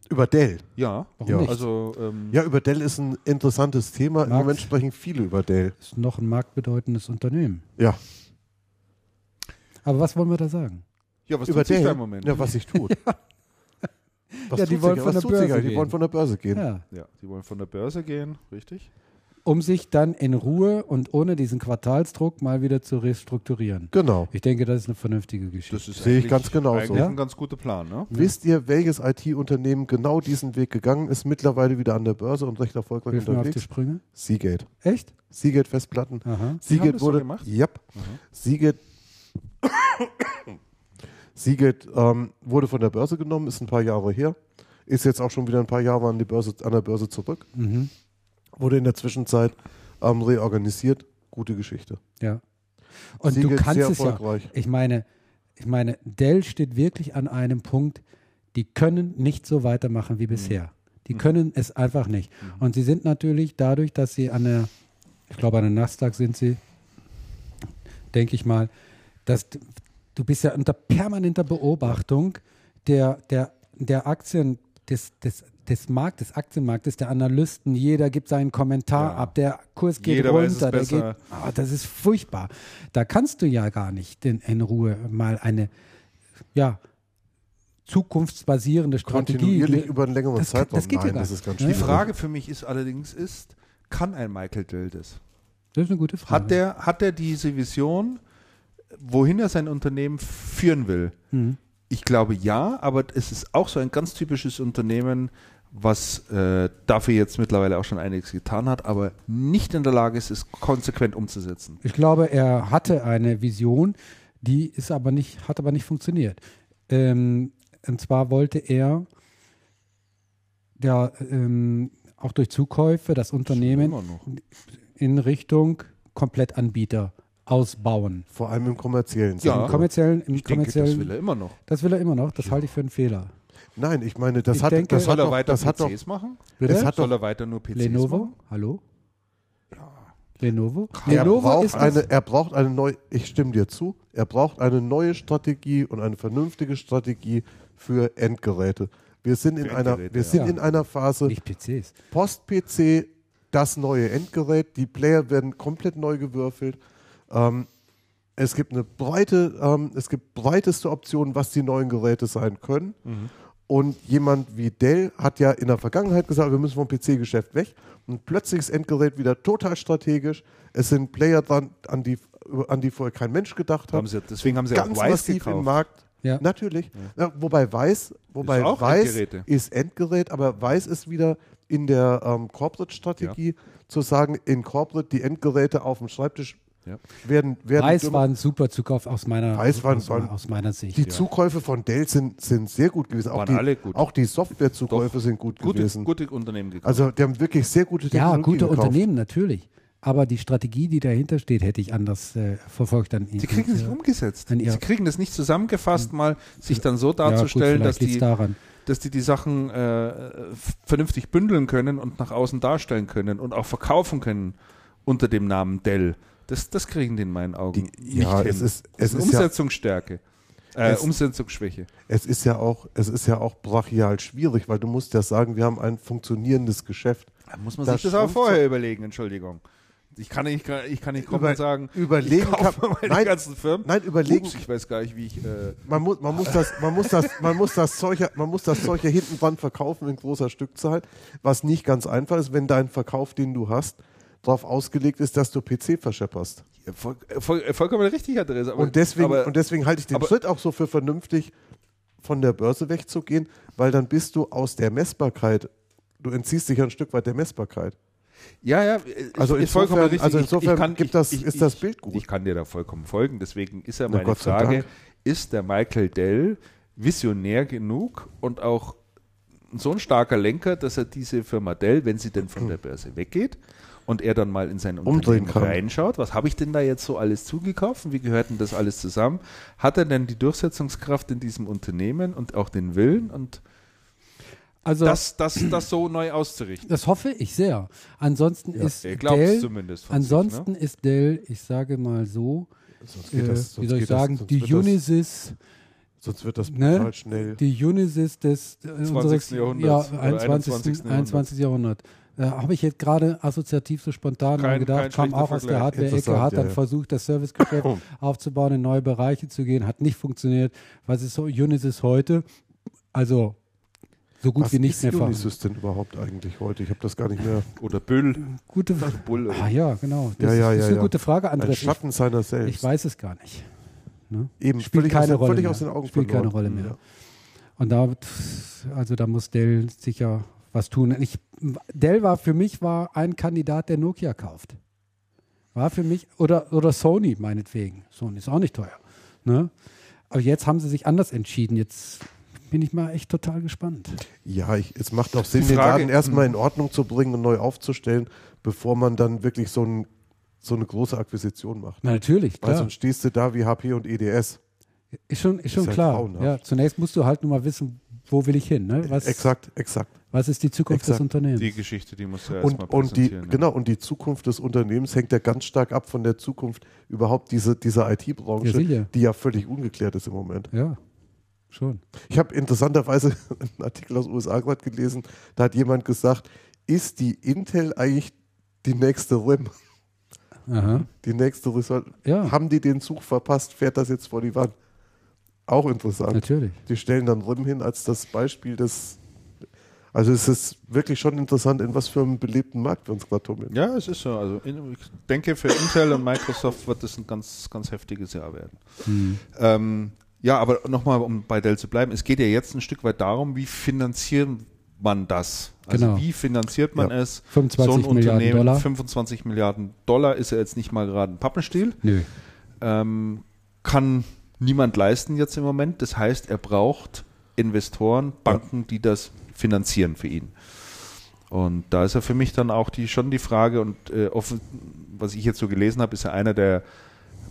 Über Dell. Ja. warum Ja, nicht? Also, ähm, Ja, über Dell ist ein interessantes Thema. Im? Moment sprechen viele über Dell. ist noch ein marktbedeutendes Unternehmen. Ja, Aber was wollen wir da sagen? ja was über tut sich Dell. da im Moment? Ja, was sich tut. Was Ja, die tut wollen von was der Börse eigentlich? Die gehen. wollen von der Börse gehen. Ja. Ja, die wollen von der Börse gehen, richtig? Um sich dann in Ruhe und ohne diesen Quartalsdruck mal wieder zu restrukturieren. Genau. Ich denke, das ist eine vernünftige Geschichte. Das ist Sehe ich ganz genauso. Eigentlich Ja? ein ganz guter Plan, ne? Wisst ihr, welches IT-Unternehmen genau diesen Weg gegangen ist, mittlerweile wieder an der Börse und recht erfolgreich Hilf mir auf die unterwegs? Sprünge. Seagate. Echt? Seagate Festplatten. Aha. Seagate das so wurde. gemacht? Yep. Seagate. Seagate ähm, wurde von der Börse genommen, ist ein paar Jahre her, ist jetzt auch schon wieder ein paar Jahre an, die Börse, an der Börse zurück, Mhm. wurde in der Zwischenzeit ähm, reorganisiert. Gute Geschichte. Ja. Und Seagate du kannst sehr es ja. Ich meine, ich meine, Dell steht wirklich an einem Punkt, die können nicht so weitermachen Mhm. wie bisher. Die können es einfach nicht. Und sie sind natürlich dadurch, dass sie an der, ich glaube an der Nasdaq sind sie, denke ich mal, dass du bist ja unter permanenter Beobachtung der, der, der Aktien, des, des, des Marktes, Aktienmarktes, der Analysten, jeder gibt seinen Kommentar Ja. ab, der Kurs geht Jeder runter, der geht, ah, das ist furchtbar. Da kannst du ja gar nicht in, in Ruhe mal eine, ja, zukunftsbasierende Strategie. Kontinuierlich über einen längeren Das Zeitraum. das geht ja Nein, gar das nicht. ist ganz Die Die. Frage für mich ist allerdings ist, kann ein Michael Dell das? Das ist eine gute Frage. Hat der, hat der diese Vision, wohin er sein Unternehmen führen will? Mhm. Ich glaube ja, aber es ist auch so ein ganz typisches Unternehmen, was äh, dafür jetzt mittlerweile auch schon einiges getan hat, aber nicht in der Lage ist, es konsequent umzusetzen. Ich glaube, er hatte eine Vision, die ist aber nicht, hat aber nicht funktioniert. Ähm, und zwar wollte er ja, ähm, auch durch Zukäufe das Unternehmen in Richtung Komplettanbieter ausbauen. Vor allem im kommerziellen Ja. Im Sektor. kommerziellen, im Ich denke, das kommerziellen, will er immer noch. das will er immer noch. Das halte ich für einen Fehler. Nein, ich meine, das Ich hat, denke- das Soll hat er weiter das hat doch, PCs machen? es hat Soll doch, er weiter nur PCs Lenovo, machen? hallo? Lenovo? Er Lenovo braucht, ist das, eine, er braucht eine neue, ich stimme dir zu, er braucht eine neue Strategie und eine vernünftige Strategie für Endgeräte. Wir sind in einer, wir ja. sind Ja. in einer Phase nicht PCs. Post-PC, das neue Endgerät, die Player werden komplett neu gewürfelt. Ähm, es gibt eine breite, ähm, es gibt breiteste Optionen, was die neuen Geräte sein können. Und jemand wie Dell hat ja in der Vergangenheit gesagt, wir müssen vom PC-Geschäft weg. Und plötzlich ist Endgerät wieder total strategisch. Es sind Player dran, an die, an die vorher kein Mensch gedacht Haben hat. sie, deswegen haben sie auch Ganz Weiß massiv im gekauft. Markt. Ja. Natürlich. Ja, wobei Weiß, wobei Ist auch Weiß Endgeräte. ist Endgerät, aber Weiß ist wieder in der ähm, Corporate-Strategie zu sagen, in Corporate die Endgeräte auf dem Schreibtisch Ja. werden, werden Weiß dümmer. war ein super Zukauf aus meiner, Weiß aus, war- aus meiner Sicht. die Zukäufe von Dell sind, sind sehr gut gewesen. Auch Waren die, alle gut. Auch die Softwarezukäufe sind gut Gute, gewesen. gute Unternehmen gekauft. Also die haben wirklich sehr gute ja, Technologie gute gekauft. Unternehmen natürlich. Aber die Strategie, die dahinter steht, hätte ich anders äh, verfolgt. Dann Sie kriegen es nicht umgesetzt. An Sie kriegen das nicht zusammengefasst, mal sich dann so ja, gut, darzustellen, dass, die, daran. dass die die Sachen äh, vernünftig bündeln können und nach außen darstellen können und auch verkaufen können unter dem Namen Dell. Das, das kriegen die in meinen Augen Die- nicht ja, hin. es ist- es ist ja- Umsetzungsstärke. Äh, Es- Umsetzungsschwäche. Es ist ja auch, es ist ja auch brachial schwierig, weil du musst ja sagen, wir haben ein funktionierendes Geschäft. Da muss man Das sich das auch vorher überlegen, Entschuldigung. Ich kann nicht, ich kann nicht kommen Über- und sagen, überlegen ich kaufe kann- meine nein, ganzen Firmen. nein, überlegen- Ups, ich weiß gar nicht, wie ich... Äh, Man muss, man muss das, man muss das, man muss das Zeug, ja- man muss das Zeug ja hinten dran verkaufen in großer Stückzahl, was nicht ganz einfach ist, wenn dein Verkauf, den du hast, darauf ausgelegt ist, dass du PC verschepperst. voll, voll, vollkommen richtig, Herr Therese. Und deswegen, aber, und deswegen halte ich den aber- Schritt auch so für vernünftig, von der Börse wegzugehen, weil dann bist du aus der Messbarkeit, du entziehst dich ein Stück weit der Messbarkeit. Ja, ja, Also ist vollkommen insofern- richtig. also Ich- insofern ich kann, gibt ich, das- ich, ist das ich, Bild gut. Ich kann dir da vollkommen folgen. Deswegen ist ja Na meine sei Frage, Dank. ist der Michael Dell visionär genug und auch so ein starker Lenker, dass er diese Firma Dell, wenn sie denn von der Börse weggeht und er dann mal in sein Umdrehen Unternehmen reinschaut, was habe ich denn da jetzt so alles zugekauft und wie gehört denn das alles zusammen? Hat er denn die Durchsetzungskraft in diesem Unternehmen und auch den Willen und Also das, das, das so neu auszurichten? Das hoffe ich sehr. Ansonsten ist Er glaubt Dell, ansonsten sich, ne? ist Dell, ich sage mal so, Sonst äh, das, wie soll ich geht das- sagen, sonst die das- Unisys, Sonst wird das Ne? total schnell. die Unisys des äh, 20. unseres Jahrhunderts ja, oder 21. 21. 21. Jahrhundert. Äh, Habe ich jetzt gerade assoziativ so spontan Kein- gedacht, kam auch aus der. Hardware-Ecke, hat dann ja. versucht, das Servicegeschäft aufzubauen, in neue Bereiche zu gehen, hat nicht funktioniert. Was ist so Unisys heute? Also so gut Was wie nicht ist mehr vorhanden. Unisys denn überhaupt eigentlich heute? Ich habe das gar nicht mehr. Oder Büll. Gute oder Ah ja, genau. Das Ja, ja, ist, ja, ist eine ja. gute Frage, Ein Andreas. Ich, Schatten seiner selbst. ich weiß es gar nicht. Ne? Eben Spielt völlig keine aus, Rolle völlig mehr. aus den Augen Spielt keine. Rolle mehr. Ja. Und da, also da muss Dell sicher was tun. Ich, Dell war für mich war ein Kandidat, der Nokia kauft. War für mich, oder, oder Sony meinetwegen. Sony ist auch nicht teuer. Ne? Aber jetzt haben sie sich anders entschieden. Jetzt bin ich mal echt total gespannt. Ja, ich, es macht auch Sinn, Die den Frage- Laden erstmal in Ordnung zu bringen und neu aufzustellen, bevor man dann wirklich so, ein, so eine große Akquisition macht. Na, natürlich, Weil klar. sonst stehst du da wie HP und EDS. Ist schon, ist schon halt klar. Ja, zunächst musst du halt nur mal wissen, wo will ich hin. Ne? Was, Exakt, exakt. was ist die Zukunft des Exakt. Unternehmens? Die Geschichte, die muss ja Und, und die, ne? genau, und die Zukunft des Unternehmens hängt ja ganz stark ab von der Zukunft überhaupt diese, dieser Ja, IT-Branche, sicher. die ja völlig ungeklärt ist im Moment. Ja, schon. Ich habe interessanterweise einen Artikel aus den USA gerade gelesen, da hat jemand gesagt, ist die Intel eigentlich die nächste RIM? Aha. Die nächste Resort. Ja. Haben die den Zug verpasst? Fährt das jetzt vor die Wand? Auch interessant. Natürlich. Die stellen dann RIM hin als das Beispiel des. Also es ist wirklich schon interessant, in was für einem belebten Markt wir uns gerade tummeln. Ja, es ist so. Also in, ich denke, für Intel und Microsoft wird das ein ganz, ganz heftiges Jahr werden. Ähm, ja, aber nochmal, um bei Dell zu bleiben, es geht ja jetzt ein Stück weit darum, wie finanziert man das? Also Genau. wie finanziert man Ja. es? 25 so ein Milliarden Unternehmen, Dollar. 25 Milliarden Dollar ist ja jetzt nicht mal gerade ein Pappenstiel. Nö. ähm, kann niemand leisten jetzt im Moment. Das heißt, er braucht Investoren, Banken, die das finanzieren für ihn. Und da ist ja für mich dann auch die, schon die Frage, und äh, offen, was ich jetzt so gelesen habe, ist ja einer der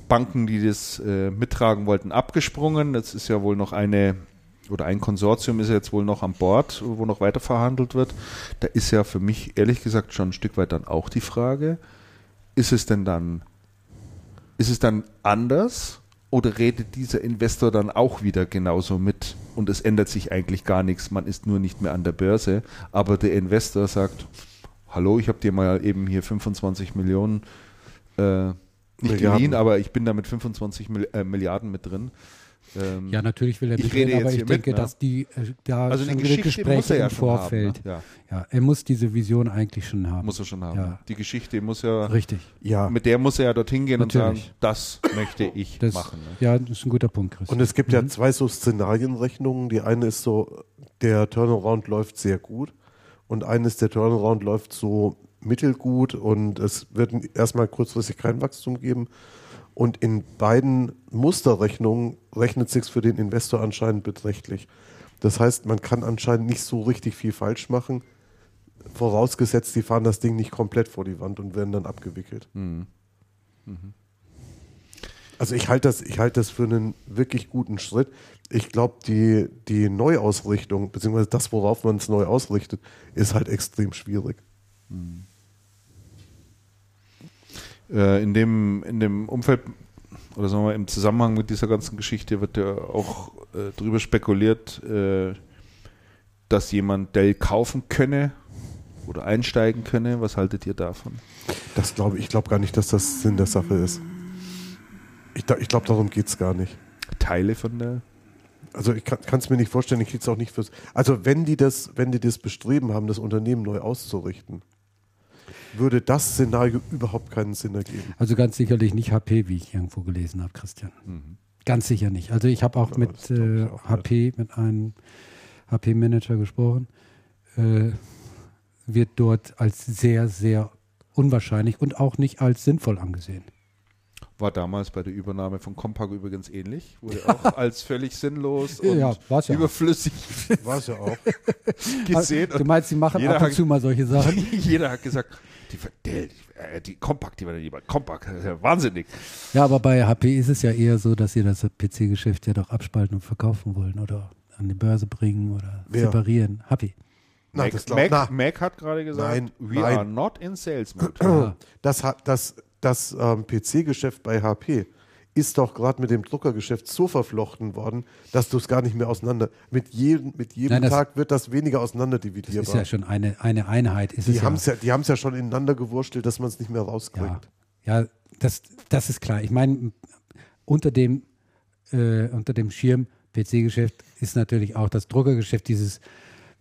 Banken, die das äh, mittragen wollten, abgesprungen. Das ist ja wohl noch eine, oder ein Konsortium ist ja jetzt wohl noch an Bord, wo noch weiter verhandelt wird. Da ist ja für mich ehrlich gesagt schon ein Stück weit dann auch die Frage, ist es denn dann, ist es dann anders oder redet dieser Investor dann auch wieder genauso mit und es ändert sich eigentlich gar nichts, man ist nur nicht mehr an der Börse, aber der Investor sagt, hallo, ich habe dir mal eben hier 25 Millionen äh, nicht Milliarden. geliehen, aber ich bin da mit 25 Mil äh, Milliarden mit drin. Ähm, Ja, natürlich will er mitreden, rede aber ich denke, mit, ne? dass die äh, da also die schon muss Gespräche er ja im schon Vorfeld. haben. Ne? Ja, Ja, er muss diese Vision eigentlich schon haben. muss er schon haben. Ja. Die Geschichte muss ja, Richtig. Ja. mit der muss er ja dorthin gehen und Natürlich. sagen, das möchte ich Das, machen. Ne? Ja, das ist ein guter Punkt, Chris. Und es gibt ja zwei so Szenarienrechnungen. Die eine ist so, der Turnaround läuft sehr gut und eines der Turnaround läuft so mittelgut und es wird erstmal kurzfristig kein Wachstum geben. Und in beiden Musterrechnungen rechnet sich für den Investor anscheinend beträchtlich. Das heißt, man kann anscheinend nicht so richtig viel falsch machen, vorausgesetzt, die fahren das Ding nicht komplett vor die Wand und werden dann abgewickelt. Also ich halte das, ich halte das für einen wirklich guten Schritt. Ich glaube, die, die Neuausrichtung, beziehungsweise das, worauf man es neu ausrichtet, ist halt extrem schwierig. Äh, in, dem, in dem Umfeld, oder sagen wir im Zusammenhang mit dieser ganzen Geschichte wird ja auch äh, drüber spekuliert, äh, dass jemand Dell kaufen könne oder einsteigen könne. Was haltet ihr davon? Das glaube ich, glaube gar nicht, dass das Sinn der Sache ist. Ich, ich glaube, darum geht es gar nicht. Teile von der Also ich kann es mir nicht vorstellen, ich kriege es auch nicht fürs. Also wenn die das, wenn die das bestreben haben, das Unternehmen neu auszurichten, würde das Szenario überhaupt keinen Sinn ergeben. Also ganz sicherlich nicht HP, wie ich irgendwo gelesen habe, Christian. Ganz sicher nicht. Also ich habe auch Ja, mit äh, auch HP, mit einem HP-Manager gesprochen. Äh, wird dort als sehr, sehr unwahrscheinlich und auch nicht als sinnvoll angesehen. War damals bei der Übernahme von Compaq übrigens ähnlich. Wurde auch als völlig sinnlos und Ja, war's ja überflüssig War es ja auch. gesehen. du meinst, sie machen ab und hat- zu mal solche Sachen? Jeder hat gesagt, die, Dell, äh, die Compaq, die war ja jemand. Compaq, das ist ja wahnsinnig. Ja, aber bei HP ist es ja eher so, dass sie das PC-Geschäft ja doch abspalten und verkaufen wollen oder an die Börse bringen oder Wer? separieren. HP. Na, Mac, das glaub- Mac, na. Mac hat gerade gesagt, Nein, we nein. are not in sales mode. Ja. Das, hat- das, das ähm, PC-Geschäft bei HP ist doch gerade mit dem Druckergeschäft so verflochten worden, dass du es gar nicht mehr auseinander. Mit jedem, mit jedem Nein, das- Tag wird das weniger Das auseinandieverdivierbar. ist ja schon eine, eine Einheit. Ist die haben es ja, die haben's ja schon ineinander gewurstelt, dass man es nicht mehr rauskriegt. Ja, ja das, das ist klar. Ich meine, unter dem, äh, unter dem Schirm PC-Geschäft ist natürlich auch das Druckergeschäft, dieses,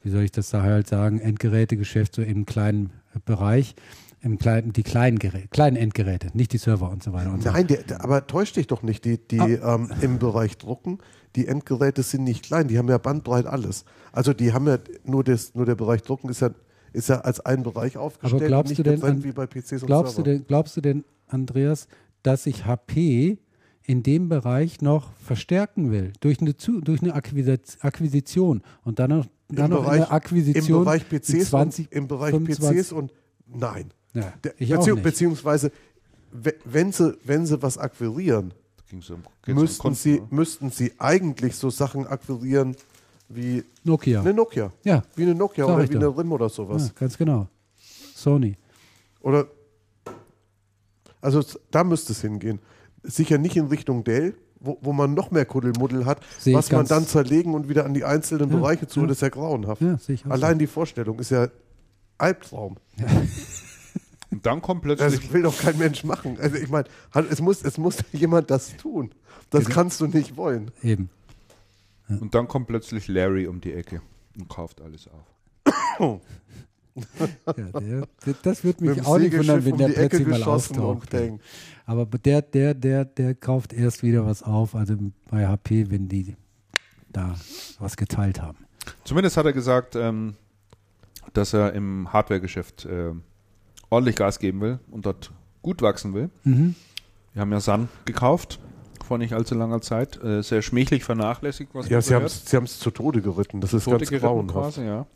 wie soll ich das da halt sagen, Endgerätegeschäft so im kleinen Bereich, im kleinen, die kleinen Geräte, kleinen Endgeräte, nicht die Server und so weiter und so. Nein, der, der, aber täusch dich doch nicht. Die, die Ah. ähm, im Bereich Drucken, die Endgeräte sind nicht klein, die haben ja bandbreit alles. Also die haben ja nur das, nur der Bereich Drucken ist ja, ist ja als ein Bereich aufgestellt, Aber glaubst nicht du denn an- wie bei PCs und Glaubst du, denn, glaubst du denn, Andreas, dass sich HP in dem Bereich noch verstärken will? Durch eine, Zu durch eine Akquisi- Akquisition und dann noch, dann Im noch Bereich- eine Akquisition Im Bereich PCs 20, und, im Bereich 25 PCs und nein. Ja, ich auch bezieh nicht. beziehungsweise we- wenn sie, wenn sie was akquirieren, um, um müssten, Konten, sie, ne? müssten sie eigentlich so Sachen akquirieren wie Nokia. eine Nokia. Ja, Wie eine Nokia Sag oder wie doch. eine RIM oder sowas. ja, ganz genau. Sony. Oder also da müsste es hingehen. Sicher nicht in Richtung Dell, wo, wo man noch mehr Kuddelmuddel hat, Sehe was man dann zerlegen und wieder an die einzelnen Ja, Bereiche zu, ja. das ist ja grauenhaft. Ja, auch Allein die Vorstellung ist ja Albtraum. Und dann kommt plötzlich Das will doch kein Mensch machen. Also ich meine, es muss, es muss jemand das tun. Das Genau. kannst du nicht wollen. Eben. Und dann kommt plötzlich Larry um die Ecke und kauft alles auf. Ja, der, der, das würde mich auch nicht wundern, wenn um der die Ecke plötzlich mal geschossen auftaucht. Aber der, der, der, der kauft erst wieder was auf, also bei HP, wenn die da was geteilt haben. Zumindest hat er gesagt, ähm, dass er im Hardware-Geschäft äh, ordentlich Gas geben will und dort gut wachsen will. Mhm. Wir haben ja Sun gekauft vor nicht allzu langer Zeit. Äh, sehr schmächlich vernachlässigt, was Ja, sie haben es zu Tode geritten. Das ist Tote ganz grauenhaft. quasi, ja.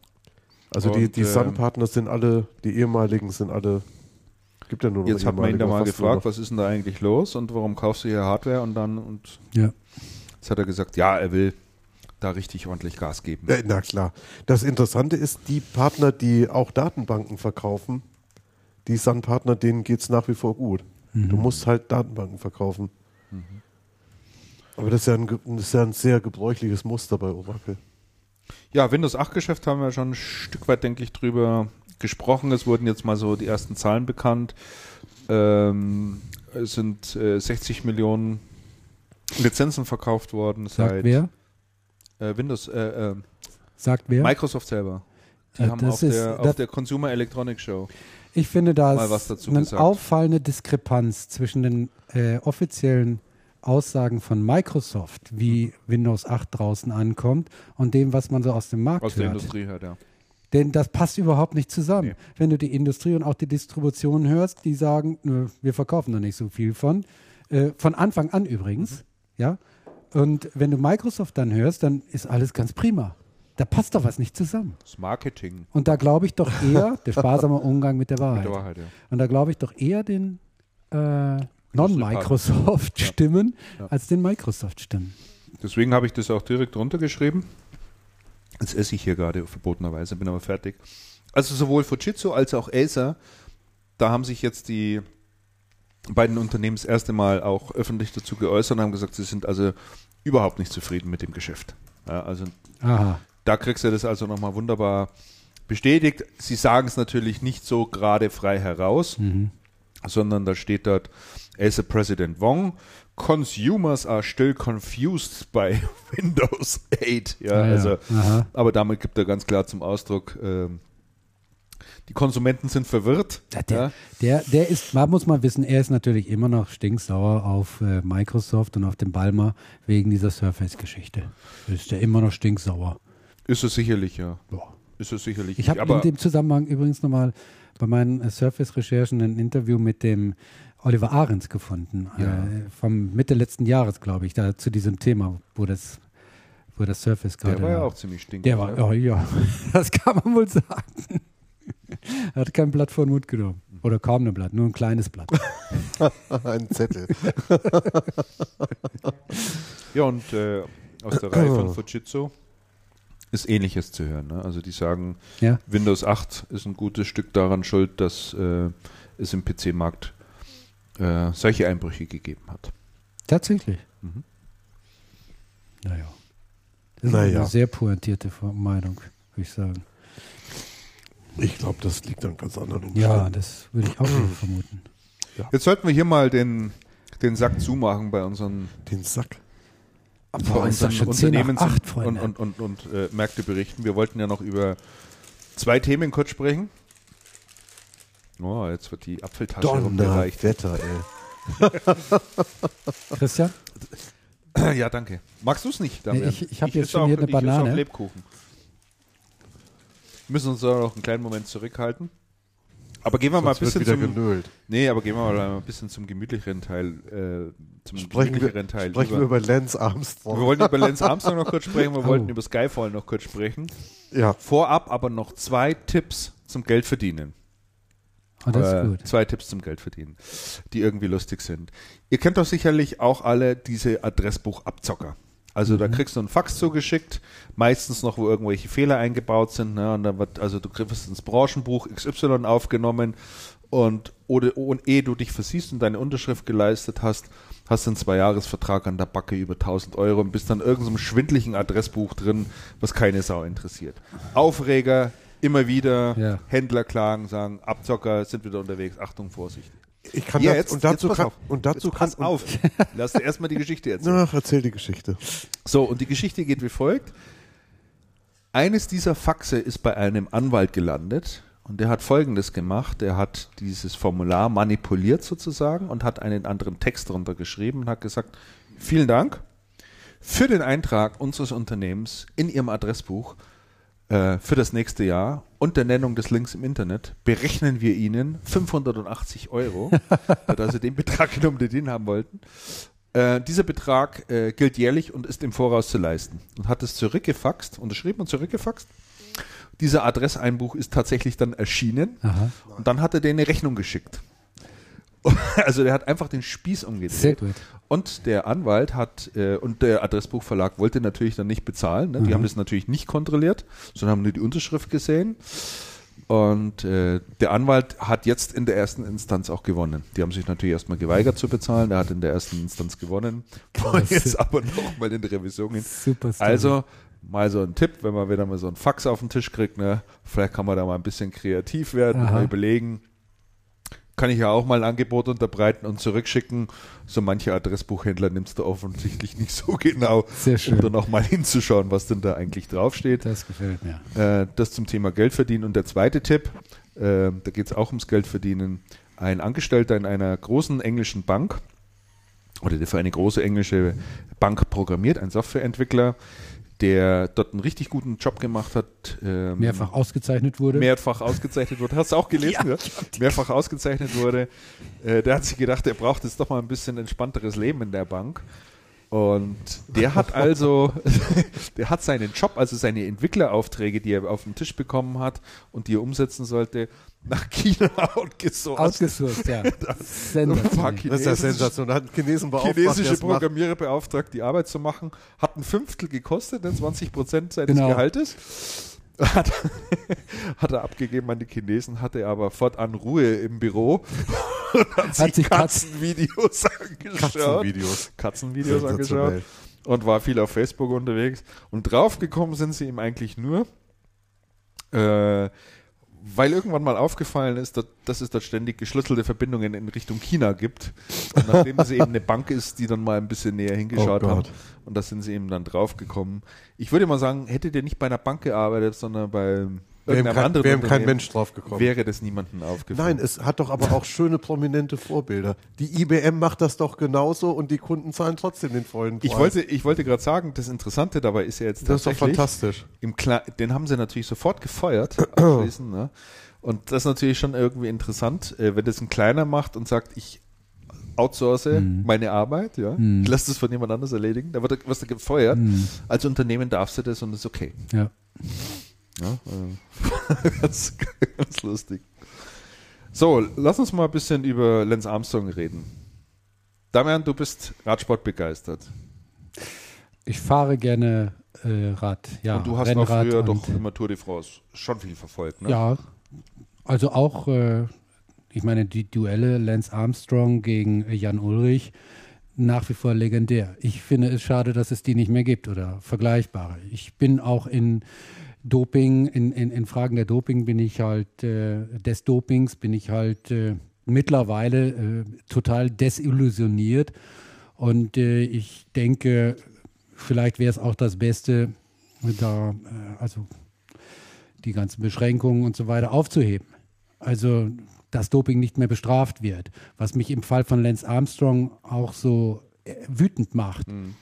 Also die, Und, die ähm, Sun-Partner sind alle, die ehemaligen sind alle, gibt ja nur noch Jetzt hat man ihn da mal gefragt, was ist denn da eigentlich los und warum kaufst du hier Hardware und dann und Ja. jetzt hat er gesagt, ja, er will da richtig ordentlich Gas geben. Ja, Na klar. Das Interessante ist, die Partner, die auch Datenbanken verkaufen, die Sun-Partner, denen geht es nach wie vor gut. Mhm. Du musst halt Datenbanken verkaufen. Aber das ist, ja ein, das ist ja ein sehr gebräuchliches Muster bei Oracle. Ja, Windows 8 Geschäft haben wir schon ein Stück weit, denke ich, drüber gesprochen. Es wurden jetzt mal so die ersten Zahlen bekannt. Ähm, es sind äh, 60 Millionen Lizenzen verkauft worden Sagt seit wer? Äh, Windows, äh, äh, Sagt wer? Microsoft selber. Die haben das auf, ist- der, auf der Consumer Electronics Show. Ich finde, da ist eine gesagt. auffallende Diskrepanz zwischen den äh, offiziellen Aussagen von Microsoft, wie Windows 8 draußen ankommt, und dem, was man so aus dem Markt Aus der hört. Industrie hört, ja. Denn das passt überhaupt nicht zusammen. Nee. Wenn du die Industrie und auch die Distribution hörst, die sagen, nö, wir verkaufen da nicht so viel von. Äh, von Anfang an übrigens. Ja. Und wenn du Microsoft dann hörst, dann ist alles ganz prima. Da passt doch was nicht zusammen. Das Marketing. Und da glaube ich doch eher, der sparsame Umgang mit der Mit Wahrheit. der Wahrheit, ja. Und da glaube ich doch eher den äh, Non-Microsoft-Stimmen Ja. als den Microsoft-Stimmen. Deswegen habe ich das auch direkt runtergeschrieben. Jetzt esse ich hier gerade verbotenerweise, bin aber fertig. Also sowohl Fujitsu als auch Acer, da haben sich jetzt die beiden Unternehmen das erste Mal auch öffentlich dazu geäußert und haben gesagt, sie sind also überhaupt nicht zufrieden mit dem Geschäft. Ja, also Aha. Da kriegst du das also nochmal wunderbar bestätigt. Sie sagen es natürlich nicht so gerade frei heraus, Mhm. sondern da steht dort, Acer President Wong, Consumers are still confused by Windows 8. Ja, Ah, ja. also, Aha. aber damit gibt er ganz klar zum Ausdruck, ähm, die Konsumenten sind verwirrt. Ja, der, Ja. der, der ist, man muss mal wissen, er ist natürlich immer noch stinksauer auf äh, Microsoft und auf den Balmer wegen dieser Surface-Geschichte. Ist der immer noch stinksauer. Ist es sicherlich, ja. Ja. Ist es sicherlich. Ich habe in dem Zusammenhang übrigens nochmal bei meinen äh, Surface-Recherchen ein Interview mit dem Oliver Ahrens gefunden, Ja. äh, vom Mitte letzten Jahres, glaube ich, da zu diesem Thema, wo das, wo das Surface gerade der war ja auch ziemlich stinkig. Der war, oh ja, das kann man wohl sagen. er hat kein Blatt vor den Mund genommen. Oder kaum ein Blatt, nur ein kleines Blatt. Ein Zettel. Ja, und äh, aus der Reihe von Fujitsu ist ähnliches zu hören. Ne? Also die sagen, Ja. Windows 8 ist ein gutes Stück daran schuld, dass äh, es im PC-Markt äh, solche Einbrüche gegeben hat. Tatsächlich. Mhm. Naja. Das ist Naja. eine sehr pointierte Meinung, würde ich sagen. Ich glaube, das liegt an ganz anderen Umständen. Ja, das würde ich auch vermuten. Jetzt sollten wir hier mal den, den Sack zumachen bei unseren, Den Sack. Boah, ist das unseren schon 10 nach Unternehmens- 8, und, Freunde. und, und, und äh, Märkte berichten. Wir wollten ja noch über zwei Themen kurz sprechen. Oh, jetzt wird die Apfeltasche rumgereicht. Donnerwetter, ey. Christian? Ja, danke. Magst du es nicht, Damian? Nee, ich- ich hab jetzt schon auch- hier eine ich Banane. auch Lebkuchen. Wir müssen uns da noch einen kleinen Moment zurückhalten. Aber gehen wir mal ein Sonst bisschen zum, genölt. nee, aber gehen wir mal ein bisschen zum gemütlicheren Teil, äh, zum Sprechen wir, gemütlicheren Teil. sprechen wir über. über Lance Armstrong. Wir wollten über Lance Armstrong noch kurz sprechen, wir Oh. wollten über Skyfall noch kurz sprechen. ja, Vorab aber noch zwei Tipps zum Geld verdienen. Oh, das Äh, ist gut. Zwei Tipps zum Geld verdienen, die irgendwie lustig sind. Ihr kennt doch sicherlich auch alle diese Adressbuchabzocker. Also Mhm. da kriegst du einen Fax zugeschickt, meistens noch, wo irgendwelche Fehler eingebaut sind. Ne? Und dann wird, also du kriegst ins Branchenbuch XY aufgenommen und oder, und ehe du dich versiehst und deine Unterschrift geleistet hast, hast du einen Zweijahresvertrag an der Backe über 1000 Euro und bist dann irgendeinem schwindlichen Adressbuch drin, was keine Sau interessiert. Aufreger, immer wieder, Ja. Händler klagen, sagen, Abzocker sind wieder unterwegs, Achtung, Vorsicht. Ich kann Ja, das, jetzt- und dazu jetzt pass kann, auf. und dazu Jetzt pass kann, auf. Lass dir erstmal die Geschichte erzählen. Ach, erzähl die Geschichte. So, und die Geschichte geht wie folgt. Eines dieser Faxe ist bei einem Anwalt gelandet und der hat folgendes gemacht. Der hat dieses Formular manipuliert sozusagen und hat einen anderen Text darunter geschrieben und hat gesagt, vielen Dank für den Eintrag unseres Unternehmens in Ihrem Adressbuch äh, für das nächste Jahr und der Nennung des Links im Internet berechnen wir Ihnen 580 Euro. hat also den Betrag genommen, den ihn haben wollten. Äh, dieser Betrag äh, gilt jährlich und ist im Voraus zu leisten. Und hat es zurückgefaxt, unterschrieben und zurückgefaxt. Dieser Adresseinbuch ist tatsächlich dann erschienen Aha. und dann hat er denen eine Rechnung geschickt. Also der hat einfach den Spieß umgedreht. Sehr gut. Und der Anwalt hat, äh, und der Adressbuchverlag wollte natürlich dann nicht bezahlen. Ne? Die Mhm. haben das natürlich nicht kontrolliert, sondern haben nur die Unterschrift gesehen. Und äh, der Anwalt hat jetzt in der ersten Instanz auch gewonnen. Die haben sich natürlich erstmal geweigert zu bezahlen. Er hat in der ersten Instanz gewonnen. Wollen jetzt aber nochmal in die Revision gehen. Super also mal so ein Tipp, wenn man wieder mal so einen Fax auf den Tisch kriegt, ne? vielleicht kann man da mal ein bisschen kreativ werden mal überlegen, kann ich ja auch mal ein Angebot unterbreiten und zurückschicken. So manche Adressbuchhändler nimmst du offensichtlich nicht so genau, Sehr schön. um da nochmal hinzuschauen, was denn da eigentlich draufsteht. Das gefällt mir. Äh, das zum Thema Geld verdienen. Und der zweite Tipp, äh, da geht es auch ums Geld verdienen. Ein Angestellter in einer großen englischen Bank oder der für eine große englische Bank programmiert, ein Softwareentwickler, der dort einen richtig guten Job gemacht hat. Ähm, mehrfach ausgezeichnet wurde. Mehrfach ausgezeichnet wurde. Hast du auch gelesen? ja, ja? Mehrfach ausgezeichnet wurde. Äh, der hat sich gedacht, er braucht jetzt doch mal ein bisschen entspannteres Leben in der Bank. Und der hat also, der hat seinen Job, also seine Entwickleraufträge, die er auf den Tisch bekommen hat und die er umsetzen sollte, nach China outgesourced. Outgesourced, ja. das, das ist ja sensationell. Hat Chinesen beauftragt, chinesische Programmierer beauftragt, die Arbeit zu machen. Hat ein Fünftel gekostet, 20 ne, Prozent seines genau. Gehaltes. Hat, hat, er abgegeben an die Chinesen, hatte aber fortan Ruhe im Büro und hat, hat sich Katzenvideos angeschaut. Katzenvideos. Katzenvideos angeschaut und war viel auf Facebook unterwegs. Und draufgekommen sind sie ihm eigentlich nur, äh, weil irgendwann mal aufgefallen ist, dass, dass, es dort ständig geschlüsselte Verbindungen in Richtung China gibt. Und nachdem es eben eine Bank ist, die dann mal ein bisschen näher hingeschaut oh hat. Und da sind sie eben dann draufgekommen. Ich würde mal sagen, hätte der nicht bei einer Bank gearbeitet, sondern bei Wäre kein, wär kein Mensch drauf gekommen. Wäre das niemandem aufgefallen. Nein, es hat doch aber auch schöne prominente Vorbilder. Die IBM macht das doch genauso und die Kunden zahlen trotzdem den vollen Preis. Ich wollte, ich wollte gerade sagen, das Interessante dabei ist ja jetzt Das ist doch fantastisch. Im Kle den haben sie natürlich sofort gefeuert. ne? Und das ist natürlich schon irgendwie interessant, äh, wenn das ein Kleiner macht und sagt, ich outsource mhm. meine Arbeit, ja. Mhm. Ich lasse das von jemand anders erledigen. Da wird was da gefeuert. Mhm. Als Unternehmen darfst du das und das ist okay. Ja. Ja, äh, ganz, ganz lustig. So, lass uns mal ein bisschen über Lance Armstrong reden. Damian, du bist Radsport begeistert. Ich fahre gerne äh, Rad, ja. Und du hast Rennrad auch früher doch immer Tour de France schon viel verfolgt, ne? Ja, also auch, äh, ich meine, die Duelle Lance Armstrong gegen Jan Ulrich, nach wie vor legendär. Ich finde es schade, dass es die nicht mehr gibt oder vergleichbare. Ich bin auch in Doping, in, in, in Fragen der Doping bin ich halt, äh, des Dopings bin ich halt äh, mittlerweile äh, total desillusioniert. Und äh, ich denke, vielleicht wäre es auch das Beste, da, äh, also die ganzen Beschränkungen und so weiter aufzuheben. Also, dass Doping nicht mehr bestraft wird. Was mich im Fall von Lance Armstrong auch so wütend macht. Mhm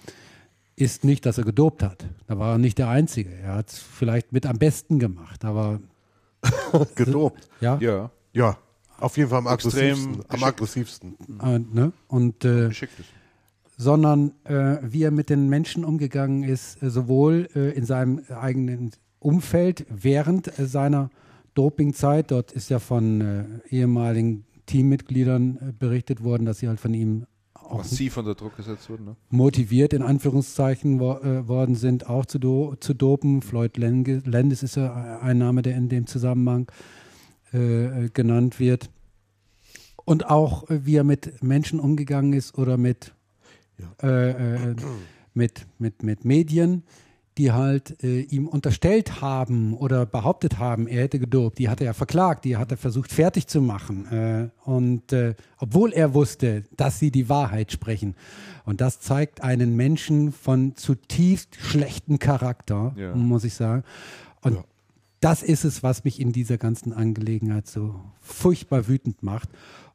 ist nicht, dass er gedopt hat. Da war er nicht der Einzige. Er hat es vielleicht mit am besten gemacht, aber. gedopt? Ja. Ja. Ja. Auf jeden Fall am aggressivsten. Am aggressivsten. Äh, ne? Und, äh, sondern äh, wie er mit den Menschen umgegangen ist, äh, sowohl äh, in seinem eigenen Umfeld während äh, seiner Dopingzeit. Dort ist ja von ehemaligen Teammitgliedern berichtet worden, dass sie halt von ihm massiv unter Druck gesetzt wurden. Ne? Motiviert in Anführungszeichen wo, äh, worden sind, auch zu, do, zu dopen. Floyd Landis ist ja ein Name, der in dem Zusammenhang äh, genannt wird. Und auch, äh, wie er mit Menschen umgegangen ist oder mit, ja. Äh, äh, mit, mit, mit Medien die halt äh, ihm unterstellt haben oder behauptet haben, er hätte gedopt, die hat er ja verklagt, die hat er versucht fertig zu machen. Äh, und äh, obwohl er wusste, dass sie die Wahrheit sprechen. Und das zeigt einen Menschen von zutiefst schlechtem Charakter, ja. muss ich sagen. Und ja. das ist es, was mich in dieser ganzen Angelegenheit so furchtbar wütend macht.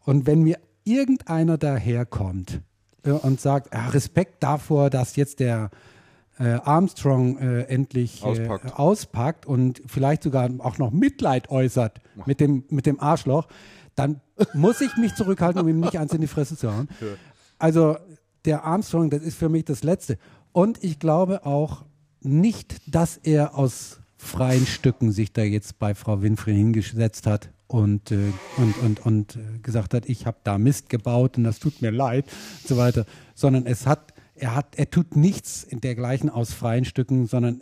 Und wenn mir irgendeiner daherkommt äh, und sagt, ah, Respekt davor, dass jetzt der äh, Armstrong äh, endlich äh, auspackt. auspackt. und vielleicht sogar auch noch Mitleid äußert mit dem, mit dem Arschloch, dann muss ich mich zurückhalten, um ihm nicht eins in die Fresse zu hauen. Also der Armstrong, das ist für mich das Letzte. Und ich glaube auch nicht, dass er aus freien Stücken sich da jetzt bei Frau Winfrey hingesetzt hat und, äh, und, und, und äh, gesagt hat, ich habe da Mist gebaut und das tut mir leid und so weiter, sondern es hat er, hat, er tut nichts in dergleichen aus freien Stücken, sondern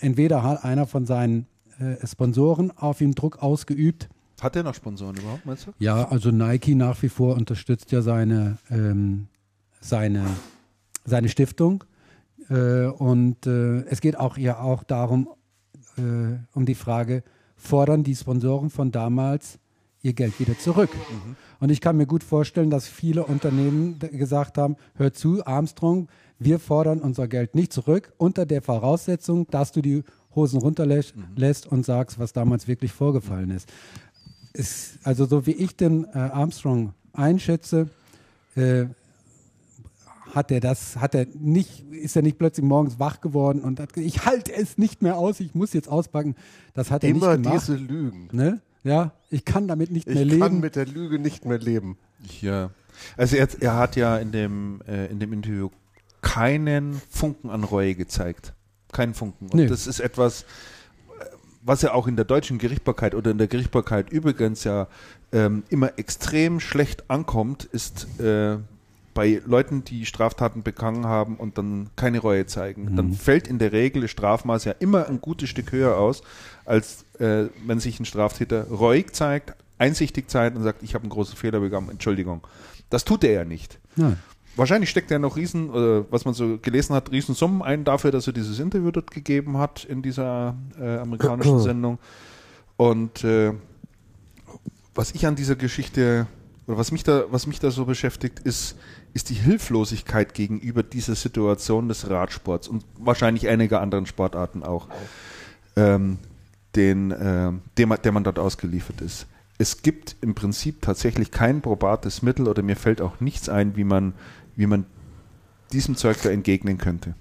entweder hat einer von seinen äh, Sponsoren auf ihn Druck ausgeübt. Hat er noch Sponsoren überhaupt, meinst du? Ja, also Nike nach wie vor unterstützt ja seine, ähm, seine, seine Stiftung. Äh, und äh, es geht auch ja auch darum, äh, um die Frage, fordern die Sponsoren von damals ihr Geld wieder zurück? Mhm. Und ich kann mir gut vorstellen, dass viele Unternehmen gesagt haben, hör zu, Armstrong, wir fordern unser Geld nicht zurück, unter der Voraussetzung, dass du die Hosen runterlässt mhm. und sagst, was damals wirklich vorgefallen ist. ist also so wie ich den äh, Armstrong einschätze, äh, hat er das, hat er nicht, ist er nicht plötzlich morgens wach geworden und hat gesagt, ich halte es nicht mehr aus, ich muss jetzt auspacken. Das hat er Immer nicht gemacht. diese Lügen. Ne? Ja, ich kann damit nicht ich mehr leben. Ich kann mit der Lüge nicht mehr leben. Ja. Also er, er hat ja in dem, äh, in dem Interview keinen Funken an Reue gezeigt. Keinen Funken. Und nee. das ist etwas, was ja auch in der deutschen Gerichtbarkeit oder in der Gerichtbarkeit übrigens ja ähm, immer extrem schlecht ankommt, ist äh, bei Leuten, die Straftaten begangen haben und dann keine Reue zeigen, mhm. dann fällt in der Regel das Strafmaß ja immer ein gutes Stück höher aus, als äh, wenn sich ein Straftäter reuig zeigt, einsichtig zeigt und sagt, ich habe einen großen Fehler begangen, Entschuldigung. Das tut er ja nicht. Nein. Wahrscheinlich steckt er noch riesen, äh, was man so gelesen hat, Riesensummen ein dafür, dass er dieses Interview dort gegeben hat in dieser äh, amerikanischen Sendung. Und äh, was ich an dieser Geschichte oder was mich da, was mich da so beschäftigt, ist, ist die Hilflosigkeit gegenüber dieser Situation des Radsports und wahrscheinlich einiger anderen Sportarten auch, ähm, den, äh, dem, der man dort ausgeliefert ist. Es gibt im Prinzip tatsächlich kein probates Mittel oder mir fällt auch nichts ein, wie man, wie man diesem Zeug da entgegnen könnte.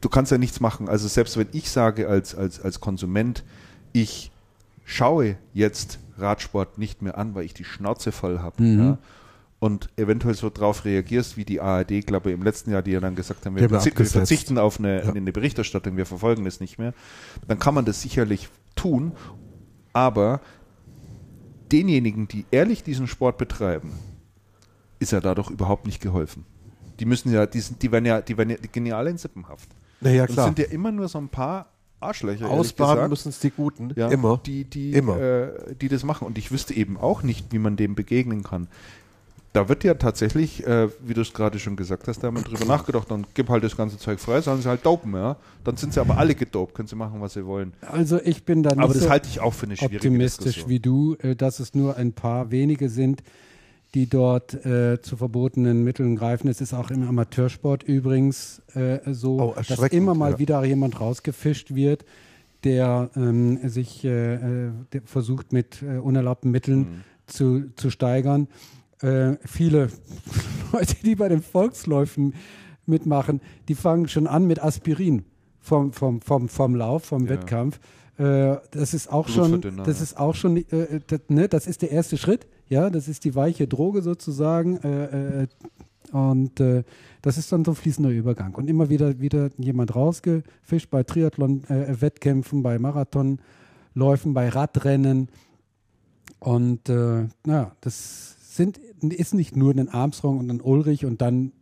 Du kannst ja nichts machen. Also selbst wenn ich sage als, als, als Konsument, ich schaue jetzt Radsport nicht mehr an, weil ich die Schnauze voll habe. Mhm. Ja, und eventuell so drauf reagierst, wie die ARD, glaube ich, im letzten Jahr, die ja dann gesagt haben, wir, verzi wir verzichten auf eine, ja. eine, Berichterstattung, wir verfolgen das nicht mehr, dann kann man das sicherlich tun, aber denjenigen, die ehrlich diesen Sport betreiben, ist ja dadurch überhaupt nicht geholfen. Die müssen ja, die, sind, die werden ja, die werden ja genial in Sippenhaft. Naja, klar. Und sind ja immer nur so ein paar Arschlöcher. Ausbaden müssen es die Guten. Ja, immer. Die, die, immer. Äh, die das machen. Und ich wüsste eben auch nicht, wie man dem begegnen kann da wird ja tatsächlich, äh, wie du es gerade schon gesagt hast, da haben wir drüber nachgedacht, dann gib halt das ganze Zeug frei, sollen sie halt dopen, ja. Dann sind sie aber alle gedopt, können sie machen, was sie wollen. Also ich bin da nicht aber das so halte ich auch für eine schwierige optimistisch Diskussion. wie du, äh, dass es nur ein paar wenige sind, die dort äh, zu verbotenen Mitteln greifen. Es ist auch im Amateursport übrigens äh, so, oh, dass immer mal ja. wieder jemand rausgefischt wird, der ähm, sich äh, äh, der versucht mit unerlaubten Mitteln mhm. zu, zu steigern äh, viele Leute, die bei den Volksläufen mitmachen, die fangen schon an mit Aspirin vom, vom, vom, vom Lauf, vom ja. Wettkampf. Äh, das ist auch schon, das ist auch schon, äh, das, ne, das ist der erste Schritt. Ja, das ist die weiche Droge sozusagen. Äh, äh, und äh, das ist dann so ein fließender Übergang. Und immer wieder, wieder jemand rausgefischt bei Triathlon-Wettkämpfen, bei Marathonläufen, bei Radrennen. Und äh, ja, das sind, ist nicht nur ein Armstrong und ein Ulrich und dann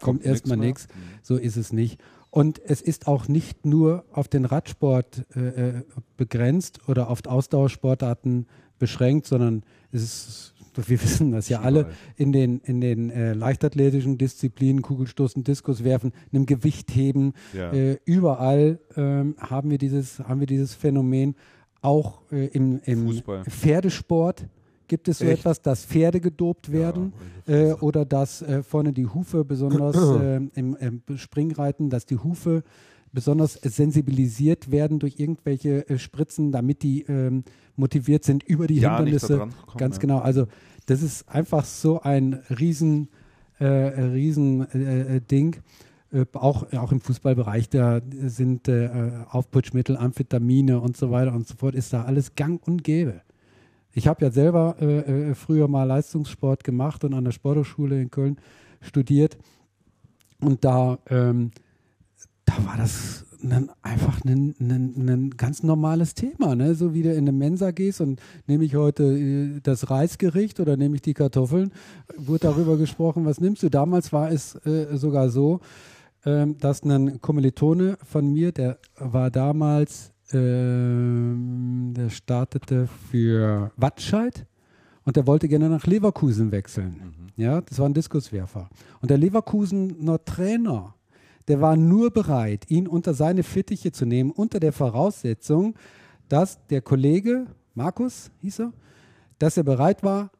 kommt, kommt erstmal nichts. Mhm. So ist es nicht. Und es ist auch nicht nur auf den Radsport äh, äh, begrenzt oder auf Ausdauersportarten beschränkt, sondern es ist, wir wissen das ja alle, in den, in den äh, leichtathletischen Disziplinen, Kugelstoßen, Diskus werfen, einem Gewichtheben, ja. äh, überall ähm, haben, wir dieses, haben wir dieses Phänomen, auch äh, im, im Pferdesport Gibt es so Echt? etwas, dass Pferde gedopt werden ja, äh, oder dass äh, vorne die Hufe besonders äh, im, im, Springreiten, dass die Hufe besonders sensibilisiert werden durch irgendwelche äh, Spritzen, damit die ähm, motiviert sind über die ja, Hindernisse. Kommen, Ganz ja. genau. Also das ist einfach so ein riesen, äh, riesen äh, Ding. auch, auch im Fußballbereich, da sind Aufputschmittel, Amphetamine und so weiter und so fort, ist da alles gang und gäbe. Ich habe ja selber äh, äh, früher mal Leistungssport gemacht und an der Sporthochschule in Köln studiert. Und da, ähm, da war das ein, einfach ein, ein, ein, ganz normales Thema. Ne? So wie du in eine Mensa gehst und nehme ich heute äh, das Reisgericht oder nehme ich die Kartoffeln, wurde darüber gesprochen, was nimmst du? Damals war es äh, sogar so, ähm, dass ein Kommilitone von mir, der war damals ähm, der startete für Watscheid und der wollte gerne nach Leverkusen wechseln. Mhm. Ja, das war ein Diskuswerfer. Und der Leverkusener Trainer, der war nur bereit, ihn unter seine Fittiche zu nehmen, unter der Voraussetzung, dass der Kollege, Markus hieß er, dass er bereit war,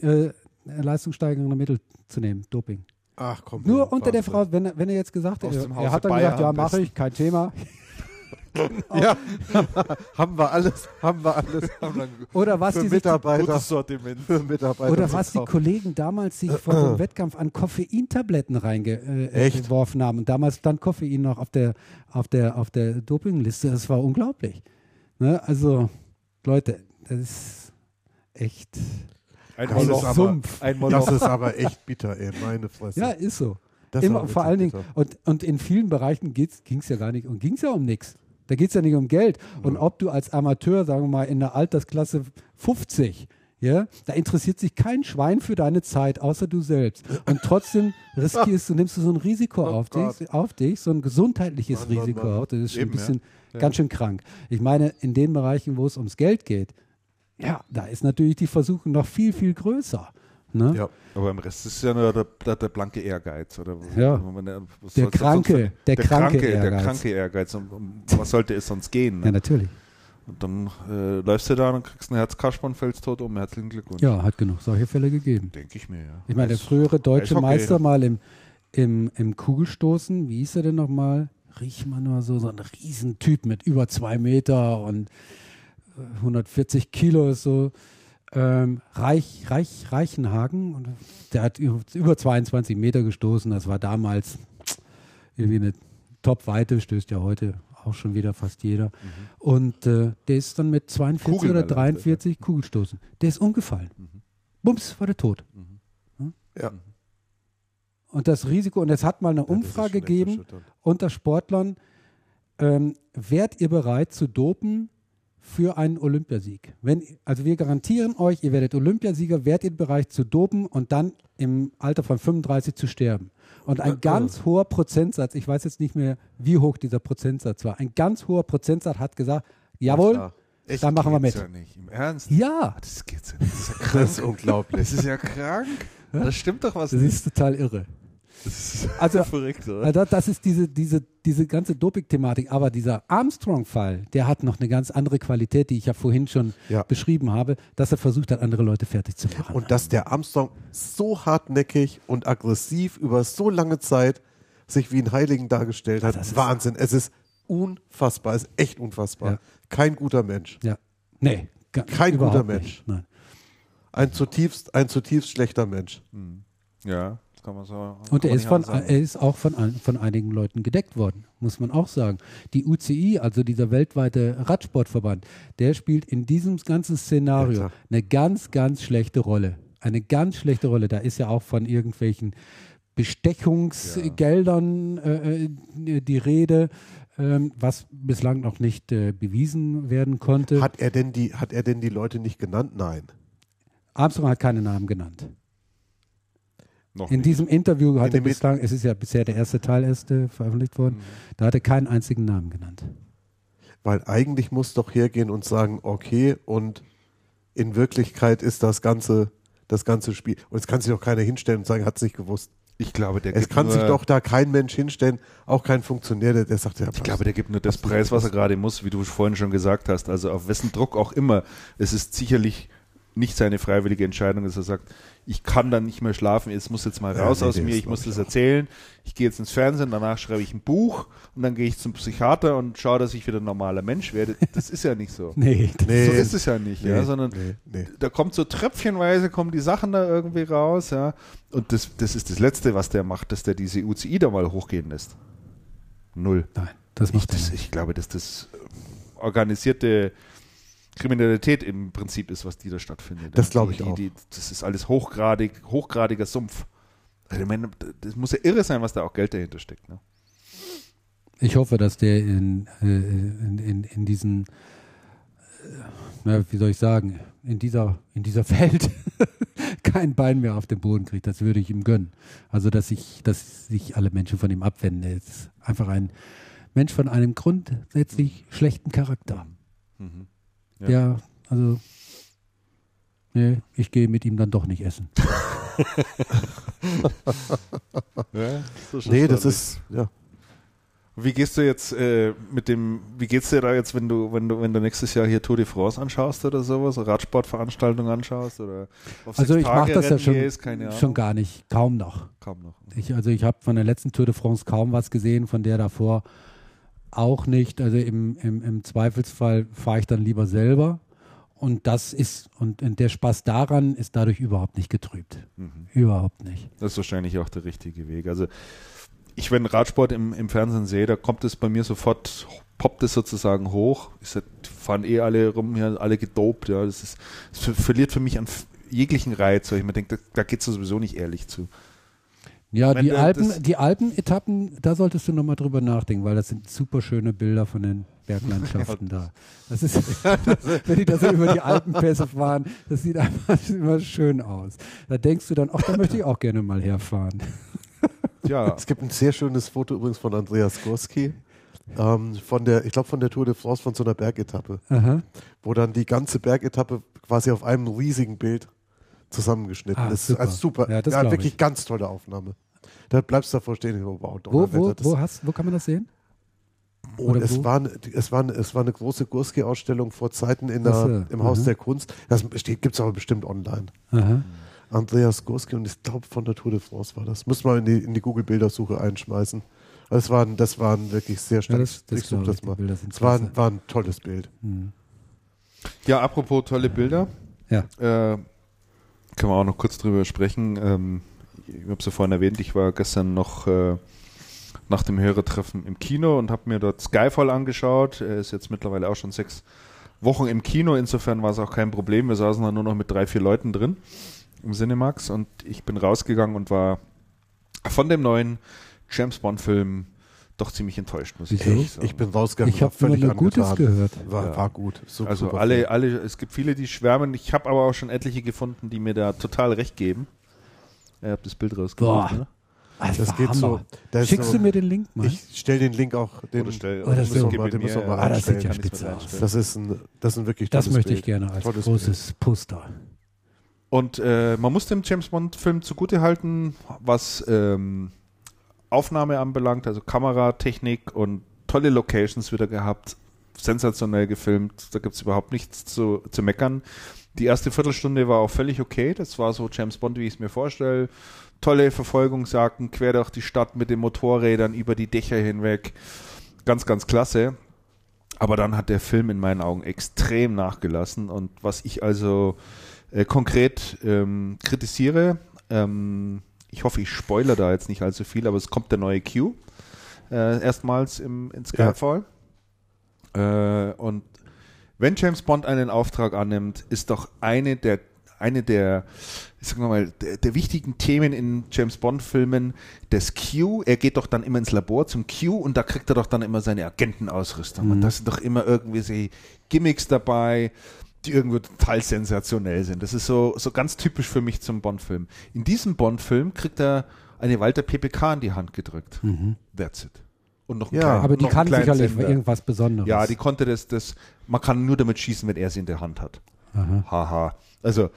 äh, leistungssteigernde Mittel zu nehmen, Doping. Ach komm. Nur unter der Frau, wenn, wenn er jetzt gesagt hätte, er hat dann Bayer gesagt, ja, mache ich, kein Thema. ja, haben wir alles, haben wir alles. oder was für die Mitarbeiter, Sortiment. Für Mitarbeiter oder was die Kollegen damals sich vor dem Wettkampf an Koffeintabletten reingeworfen äh, haben und damals stand Koffein noch auf der auf der auf der Dopingliste. Das war unglaublich. Ne? Also Leute, das ist echt ein ist aber, ein das ist aber echt bitter, ey, meine Fresse. Ja, ist so. Immer, vor allen Dingen, und, und in vielen Bereichen ging es ja gar nicht und ging es ja um nichts. Da geht es ja nicht um Geld. Und ob du als Amateur, sagen wir mal, in der Altersklasse 50, ja, da interessiert sich kein Schwein für deine Zeit, außer du selbst. Und trotzdem riskierst du, nimmst du so ein Risiko oh auf, dich, auf dich, so ein gesundheitliches Mann, Risiko Mann, Mann. auf. Das ist schon Eben, ein bisschen ja. ganz schön krank. Ich meine, in den Bereichen, wo es ums Geld geht, ja, da ist natürlich die Versuchung noch viel, viel größer. Ne? Ja, aber im Rest ist es ja nur der, der, der blanke Ehrgeiz. Oder ja. der, kranke, der, der, kranke, Ehrgeiz. Der kranke Ehrgeiz. Um, um was sollte es sonst gehen? Ne? Ja, natürlich. Und dann äh, läufst du da und kriegst einen Herzkasper und fällst tot um. Herzlichen Glückwunsch. Ja, hat genug solche Fälle gegeben. Denke ich mir, ja. Ich meine, der frühere deutsche Meister mal im, im, im Kugelstoßen, wie hieß er denn nochmal? Riechmann oder so, so ein Riesentyp mit über zwei Meter und 140 äh, Kilo so ähm, Reich, Reich, Reichenhagen. Und der hat über 22 Meter gestoßen. Das war damals irgendwie eine Top-Weite, stößt ja heute auch schon wieder fast jeder. Mhm. Und äh, der ist dann mit 42 oder 43 Kugelstoßen. Der ist umgefallen. Mhm. Bums, war der tot. Mhm. Hm? Ja. Und das Risiko, und es hat mal eine ja, Umfrage gegeben unter Sportlern, ähm, wärt ihr bereit zu dopen, für einen Olympiasieg. Wenn, also wir garantieren euch, ihr werdet Olympiasieger, werdet ihr bereit zu dopen und dann im Alter von 35 zu sterben. Und ein ganz hoher Prozentsatz, ich weiß jetzt nicht mehr, wie hoch dieser Prozentsatz war, ein ganz hoher Prozentsatz hat gesagt, jawohl, Echt, dann machen wir mit. Ja nicht. Im Ernst? Ja. Das geht's ja nicht. Das ist, ja das ist unglaublich. Das ist ja krank. Das stimmt doch was. Das nicht. ist total irre. Das ist also, verrückt, oder? Also das ist diese, diese, diese ganze Doping-Thematik. Aber dieser Armstrong-Fall, der hat noch eine ganz andere Qualität, die ich ja vorhin schon ja. beschrieben habe, dass er versucht hat, andere Leute fertig zu machen. Und dass der Armstrong so hartnäckig und aggressiv über so lange Zeit sich wie ein Heiligen dargestellt hat. Das Wahnsinn. Es ist unfassbar. Es ist echt unfassbar. Ja. Kein guter Mensch. Ja. Nee. Kein guter Mensch. Nein. Ein zutiefst, ein zutiefst schlechter Mensch. Hm. Ja kann man so. Und er ist, von, er ist auch von, von einigen Leuten gedeckt worden, muss man auch sagen. Die UCI, also dieser weltweite Radsportverband, der spielt in diesem ganzen Szenario ja, eine ganz, ganz schlechte Rolle. Eine ganz schlechte Rolle. Da ist ja auch von irgendwelchen Bestechungsgeldern äh, äh die Rede. Ähm, was bislang noch nicht äh, bewiesen werden konnte. Hat er denn die, hat er denn die Leute nicht genannt? Nein. Armstrong hat keine Namen genannt. Noch in nicht. diesem Interview hat er bislang, es ist ja bisher der erste Teil erst äh, veröffentlicht worden, mhm. da hat er keinen einzigen Namen genannt. Weil eigentlich muss doch hergehen und sagen, okay, und in Wirklichkeit ist das ganze, das ganze Spiel. Und es kann sich doch keiner hinstellen und sagen, hat es nicht gewusst. Ich glaube, der Es kann sich doch da kein Mensch hinstellen, auch kein Funktionär, der, der sagt, ja, Ich glaube, der gibt nur das Preis, was er gerade muss, wie du vorhin schon gesagt hast. Also auf wessen Druck auch immer. Es ist sicherlich nicht seine freiwillige Entscheidung, dass er sagt, ich kann dann nicht mehr schlafen, es muss jetzt mal raus ja, nee, aus mir, ich muss das erzählen. Ich gehe jetzt ins Fernsehen, danach schreibe ich ein Buch und dann gehe ich zum Psychiater und schaue, dass ich wieder ein normaler Mensch werde. Das ist ja nicht so. nee, nee, so ist es ja nicht, nee, ja, sondern da kommt so tröpfchenweise kommen die Sachen da irgendwie raus, ja. Und das, das ist das Letzte, was der macht, dass der diese UCI da mal hochgehen lässt. Null. Nein, das macht ich, das, ich glaube, dass das organisierte Kriminalität im Prinzip ist, was die da stattfindet. Das glaube ich die, auch. Die, das ist alles hochgradig, hochgradiger Sumpf. Also ich meine, das muss ja irre sein, was da auch Geld dahinter steckt. Ne? Ich hoffe, dass der in, äh, in, in, in diesen, äh, wie soll ich sagen, in dieser, in dieser Welt kein Bein mehr auf den Boden kriegt. Das würde ich ihm gönnen. Also, dass sich dass sich alle Menschen von ihm abwenden. Er ist einfach ein Mensch von einem grundsätzlich schlechten Charakter. Mhm. Ja. Der, also, nee, ich gehe mit ihm dann doch nicht essen. ja, das nee, das ist, ja. Wie gehst du jetzt äh, mit dem, wie geht's dir da jetzt, wenn du, wenn du, wenn du nächstes Jahr hier Tour de France anschaust oder sowas, Radsportveranstaltungen anschaust oder Also ich mache das ja schon, schon gar nicht, kaum noch. Kaum noch. Ich, also ich habe von der letzten Tour de France kaum was gesehen, von der davor auch nicht. Also im, im, im Zweifelsfall fahre ich dann lieber selber. Und das ist, und, und der Spaß daran ist dadurch überhaupt nicht getrübt. Mhm. Überhaupt nicht. Das ist wahrscheinlich auch der richtige Weg. Also ich, wenn Radsport im, im Fernsehen sehe, da kommt es bei mir sofort, poppt es sozusagen hoch. Ich sag, fahren eh alle rum, hier alle gedopt, ja. Das ist, das verliert für mich an jeglichen Reiz, weil ich mir denke, da, da geht es sowieso nicht ehrlich zu. Ja, die, Alpen, die Alpenetappen, da solltest du nochmal drüber nachdenken, weil das sind super schöne Bilder von den Berglandschaften da. Das ist, wenn die da so über die Alpenpässe fahren, das sieht einfach immer schön aus. Da denkst du dann, ach, da möchte ich auch gerne mal herfahren. Ja. Es gibt ein sehr schönes Foto übrigens von Andreas Gorski. Ähm, von der, ich glaube von der Tour de France von so einer Bergetappe, Aha. wo dann die ganze Bergetappe quasi auf einem riesigen Bild zusammengeschnitten ah, ist. Super. Also super. Ja, ja wirklich ich. ganz tolle Aufnahme. Da bleibst du davor stehen. Wow, wo, wo, wo, hast, wo kann man das sehen? Und es war, es, war, es war eine große Gurski-Ausstellung vor Zeiten in der, im Haus der Kunst. Das gibt es aber bestimmt online. Aha. Andreas Gurski und ich glaube von der Tour de France war das. Muss man in die, in die Google-Bildersuche einschmeißen. Das waren, das waren wirklich sehr stark. Ja, das, das ich suche das mal. Es war, war ein tolles Bild. Mhm. Ja, apropos tolle Bilder. Ja. Äh, können wir auch noch kurz drüber sprechen. Ähm, ich habe es ja vorhin erwähnt, ich war gestern noch äh, nach dem Hörertreffen im Kino und habe mir dort Skyfall angeschaut. Er ist jetzt mittlerweile auch schon sechs Wochen im Kino, insofern war es auch kein Problem. Wir saßen da nur noch mit drei, vier Leuten drin im Cinemax und ich bin rausgegangen und war von dem neuen James Bond Film doch ziemlich enttäuscht, muss ich sagen. Ich bin rausgegangen, ich habe völlig nur Gutes gehört. War, ja. war gut. Super, also super alle, alle, es gibt viele, die schwärmen. Ich habe aber auch schon etliche gefunden, die mir da total recht geben. Ihr habt das Bild rausgesucht, ne? Also das geht so. Das Schickst so, du mir den Link mal? Ich stelle den Link auch. Den, Oder stell, oh, das müssen wir mal, den müssen wir mal ah, das sieht ja spitze aus. Das ist ein, das ist ein wirklich Das möchte ich gerne als tolles großes Bild. Poster. Und äh, man muss dem James Bond-Film zugutehalten, was ähm, Aufnahme anbelangt, also Kameratechnik und tolle Locations wieder gehabt, sensationell gefilmt, da gibt es überhaupt nichts zu, zu meckern. Die erste Viertelstunde war auch völlig okay, das war so James Bond, wie ich es mir vorstelle. Tolle Verfolgungsjagden quer durch die Stadt mit den Motorrädern über die Dächer hinweg. Ganz, ganz klasse. Aber dann hat der Film in meinen Augen extrem nachgelassen und was ich also äh, konkret ähm, kritisiere. Ähm, ich hoffe, ich spoilere da jetzt nicht allzu viel, aber es kommt der neue Q äh, erstmals im, in Skyfall. Ja. Äh, und wenn James Bond einen Auftrag annimmt, ist doch eine der eine der, ich sag mal, der, der, wichtigen Themen in James Bond-Filmen das Q. Er geht doch dann immer ins Labor zum Q und da kriegt er doch dann immer seine Agentenausrüstung. Mhm. Und da sind doch immer irgendwie Gimmicks dabei die irgendwie total sensationell sind. Das ist so, so ganz typisch für mich zum Bond-Film. In diesem Bond-Film kriegt er eine Walter PPK in die Hand gedrückt. Mhm. That's it. Und noch ein ja, klein, aber die kann sicherlich Sender. irgendwas Besonderes. Ja, die konnte das, das, man kann nur damit schießen, wenn er sie in der Hand hat. Haha. Also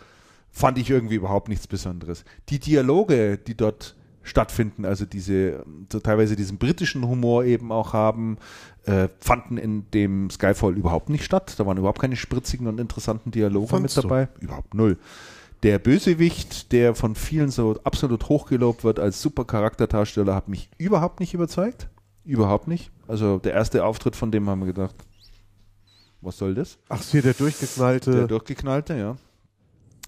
fand ich irgendwie überhaupt nichts Besonderes. Die Dialoge, die dort stattfinden, also diese so teilweise diesen britischen Humor eben auch haben, äh, fanden in dem Skyfall überhaupt nicht statt. Da waren überhaupt keine spritzigen und interessanten Dialoge Fandst mit dabei. Du? Überhaupt null. Der Bösewicht, der von vielen so absolut hochgelobt wird als super Charakterdarsteller, hat mich überhaupt nicht überzeugt. Überhaupt nicht. Also der erste Auftritt von dem haben wir gedacht, was soll das? Ach, hier der durchgeknallte. Der durchgeknallte, ja.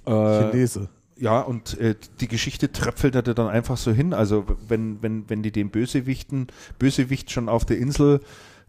Äh, Chinese ja, und äh, die Geschichte tröpfelte dann einfach so hin. Also wenn, wenn, wenn die den Bösewichten, Bösewicht schon auf der Insel,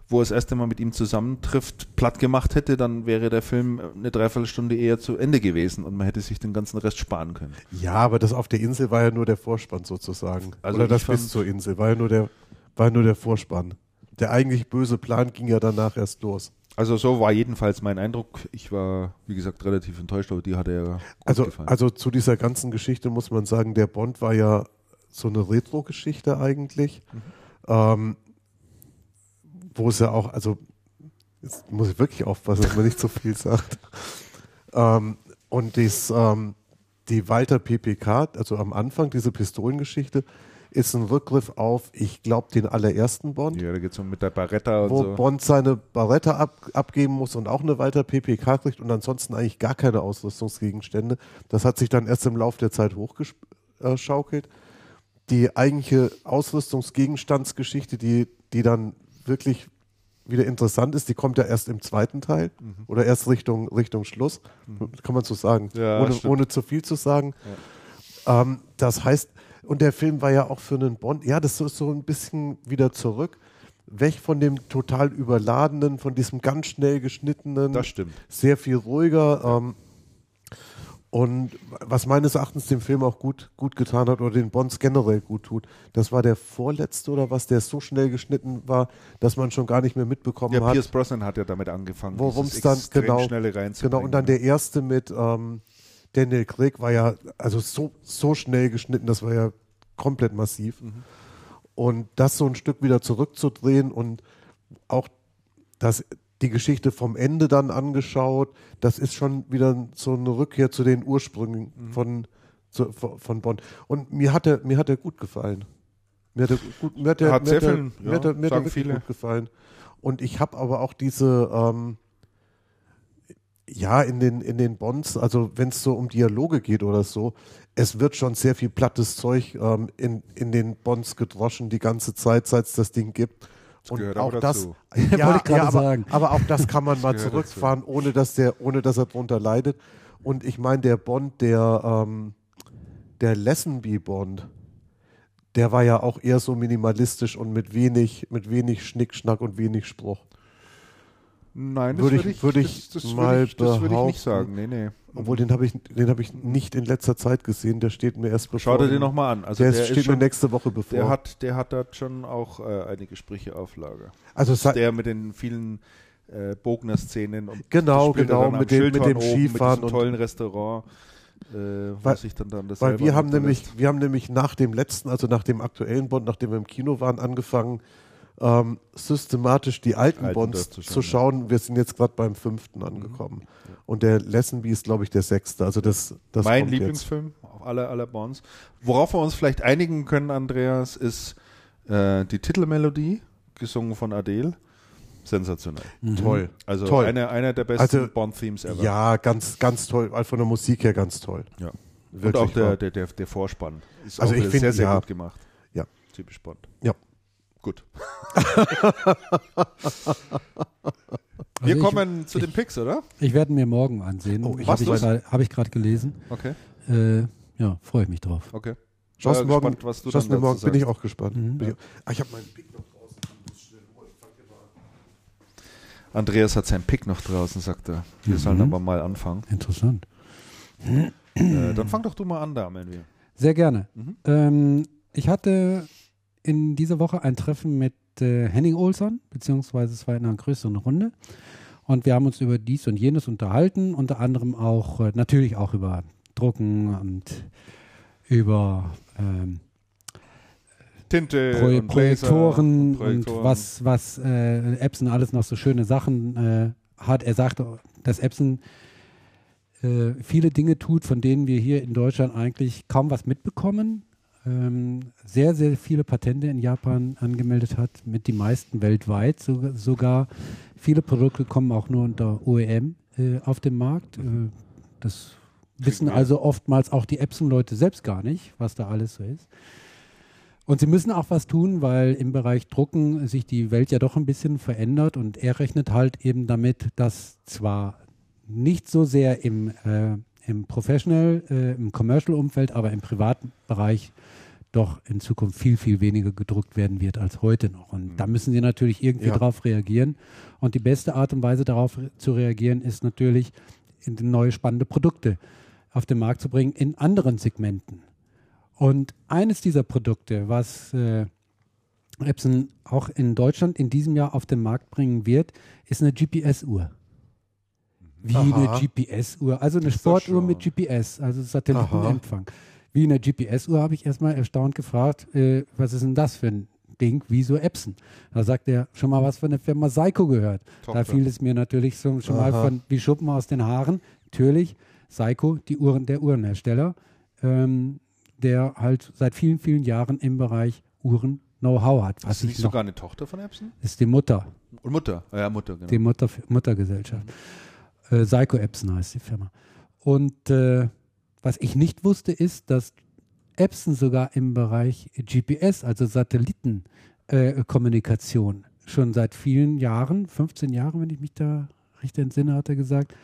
wo er das erste Mal mit ihm zusammentrifft, platt gemacht hätte, dann wäre der Film eine Dreiviertelstunde eher zu Ende gewesen und man hätte sich den ganzen Rest sparen können. Ja, aber das auf der Insel war ja nur der Vorspann sozusagen. Also Oder das bis zur Insel war ja nur der, war ja nur der Vorspann. Der eigentlich böse Plan ging ja danach erst los. Also so war jedenfalls mein Eindruck. Ich war, wie gesagt, relativ enttäuscht, aber die hat er ja also, gefallen. Also zu dieser ganzen Geschichte muss man sagen, der Bond war ja so eine Retro-Geschichte eigentlich. Mhm. Ähm, wo es ja auch, also jetzt muss ich wirklich aufpassen, dass man nicht so viel sagt. Ähm, und dies, ähm, die Walter PPK, also am Anfang diese Pistolengeschichte, ist ein Rückgriff auf, ich glaube, den allerersten Bond. Ja, da geht es um mit der Barretta und wo so. Bond seine Barretta ab, abgeben muss und auch eine Walter PPK kriegt und ansonsten eigentlich gar keine Ausrüstungsgegenstände. Das hat sich dann erst im Laufe der Zeit hochgeschaukelt. Die eigentliche Ausrüstungsgegenstandsgeschichte, die, die dann wirklich wieder interessant ist, die kommt ja erst im zweiten Teil mhm. oder erst Richtung, Richtung Schluss, mhm. kann man so sagen, ja, ohne, ohne zu viel zu sagen. Ja. Ähm, das heißt, und der Film war ja auch für einen Bond, ja, das ist so ein bisschen wieder zurück, weg von dem total überladenen, von diesem ganz schnell geschnittenen, das stimmt. sehr viel ruhiger. Ähm, und was meines Erachtens dem Film auch gut, gut getan hat oder den Bonds generell gut tut, das war der vorletzte oder was, der so schnell geschnitten war, dass man schon gar nicht mehr mitbekommen ja, hat. Pierce Brosnan hat ja damit angefangen, worum es dann genau, schnelle genau und dann der erste mit ähm, Daniel Craig war ja also so so schnell geschnitten, das war ja komplett massiv. Mhm. Und das so ein Stück wieder zurückzudrehen und auch das die Geschichte vom Ende dann angeschaut. Das ist schon wieder so eine Rückkehr zu den Ursprüngen mhm. von, zu, von Bonn. Und mir hat er, mir hat er gut gefallen. Mir hat er gut, mir hat er, hat mir sehr hat er, viel, mir hat er, mir hat er gut gefallen. Und ich habe aber auch diese, ähm, ja, in den, in den Bonds, also wenn es so um Dialoge geht oder so, es wird schon sehr viel plattes Zeug ähm, in, in den Bonds gedroschen die ganze Zeit, seit es das Ding gibt. Das und auch das, ja, ja aber, sagen. aber auch das kann man mal zurückfahren, dazu. ohne dass der, ohne dass er drunter leidet. Und ich meine, der Bond, der, ähm, der Lessenby Bond, der war ja auch eher so minimalistisch und mit wenig, mit wenig Schnickschnack und wenig Spruch. Nein, das würde ich, würde ich, das, das mal würde ich, das würde ich nicht sagen. Nee, nee. Obwohl, den habe ich, den habe ich nicht in letzter Zeit gesehen. Der steht mir erst bevor. Schau dir den nochmal an. Also der, der steht schon, mir nächste Woche bevor. Der hat, der hat da schon auch äh, einige Sprüche auf Lager. Also der mit den vielen äh, Bogner-Szenen und genau, genau, mit dem, mit dem Skifahren mit und tollen Restaurant. Äh, weil, dann dann das weil wir haben nämlich, wir haben nämlich nach dem letzten, also nach dem aktuellen Bond, nachdem wir im Kino waren, angefangen, ähm, systematisch die alten, alten Bonds zu schauen. Zu schauen. Wir sind jetzt gerade beim fünften mhm. angekommen. Mhm. Und der Lessenby ist, glaube ich, der sechste. Also das, das mein Lieblingsfilm auf aller aller Bonds. Worauf wir uns vielleicht einigen können, Andreas, ist äh, die Titelmelodie, gesungen von Adele. Sensationell. Mhm. Toll. Also toll. Eine, einer der besten also, Bond-Themes ever. Ja, ganz, ganz toll. Von der Musik her ganz toll. Ja. Wirklich Und auch der, der, der, der Vorspann ist also ich find, sehr, sehr ja. gut gemacht. Ja. Typisch Bond. Ja. Gut. Also Wir kommen ich, zu den Picks, oder? Ich werde mir morgen ansehen. Oh, Habe ich, hab ich gerade gelesen. Okay. Äh, ja, freue ich mich drauf. Okay. Schaust äh, morgen, gespannt, was du schaust dann morgen, bin ich auch gespannt. Mhm. Ich, ah, ich habe meinen Pick noch draußen. Andreas hat seinen Pick noch draußen, sagt er. Wir mhm. sollen aber mal anfangen. Interessant. Äh, dann fang doch du mal an da, Melvin. Sehr gerne. Mhm. Ähm, ich hatte in dieser Woche ein Treffen mit äh, Henning Olsson, beziehungsweise es war in einer größeren Runde. Und wir haben uns über dies und jenes unterhalten, unter anderem auch, äh, natürlich auch über Drucken und über ähm, Tinte, Pro und Projektoren, und, Projektoren, und was, was äh, Epson alles noch so schöne Sachen äh, hat. Er sagte, dass Epson äh, viele Dinge tut, von denen wir hier in Deutschland eigentlich kaum was mitbekommen ähm, sehr, sehr viele Patente in Japan angemeldet hat, mit die meisten weltweit so, sogar. Viele Produkte kommen auch nur unter OEM äh, auf den Markt. Äh, das wissen also oftmals auch die Epson-Leute selbst gar nicht, was da alles so ist. Und sie müssen auch was tun, weil im Bereich Drucken sich die Welt ja doch ein bisschen verändert und er rechnet halt eben damit, dass zwar nicht so sehr im, äh, im Professional, äh, im Commercial-Umfeld, aber im privaten Bereich doch in Zukunft viel, viel weniger gedruckt werden wird als heute noch. Und mhm. da müssen sie natürlich irgendwie ja. darauf reagieren. Und die beste Art und Weise darauf zu reagieren ist natürlich, in neue spannende Produkte auf den Markt zu bringen in anderen Segmenten. Und eines dieser Produkte, was äh, Epson auch in Deutschland in diesem Jahr auf den Markt bringen wird, ist eine GPS-Uhr. Wie Aha. eine GPS-Uhr, also eine Sportuhr mit GPS, also Satellitenempfang. Aha wie in der GPS-Uhr habe ich erstmal erstaunt gefragt, äh, was ist denn das für ein Ding, wieso Epson? Da sagt er, schon mal was von der Firma Seiko gehört. Tochter. Da fiel es mir natürlich so, schon Aha. mal von wie Schuppen aus den Haaren. Natürlich, Seiko, die Uhren, der Uhrenhersteller, ähm, der halt seit vielen, vielen Jahren im Bereich Uhren Know-how hat. Was ist nicht sogar eine Tochter von Epson? Ist die Mutter. Und Mutter, ja, Mutter, genau. Die Mutter, Muttergesellschaft. Mhm. Äh, Seiko Epson heißt die Firma. Und äh, was ich nicht wusste, ist, dass Epson sogar im Bereich GPS, also Satellitenkommunikation, äh, schon seit vielen Jahren, 15 Jahren, wenn ich mich da richtig entsinne, hat er gesagt,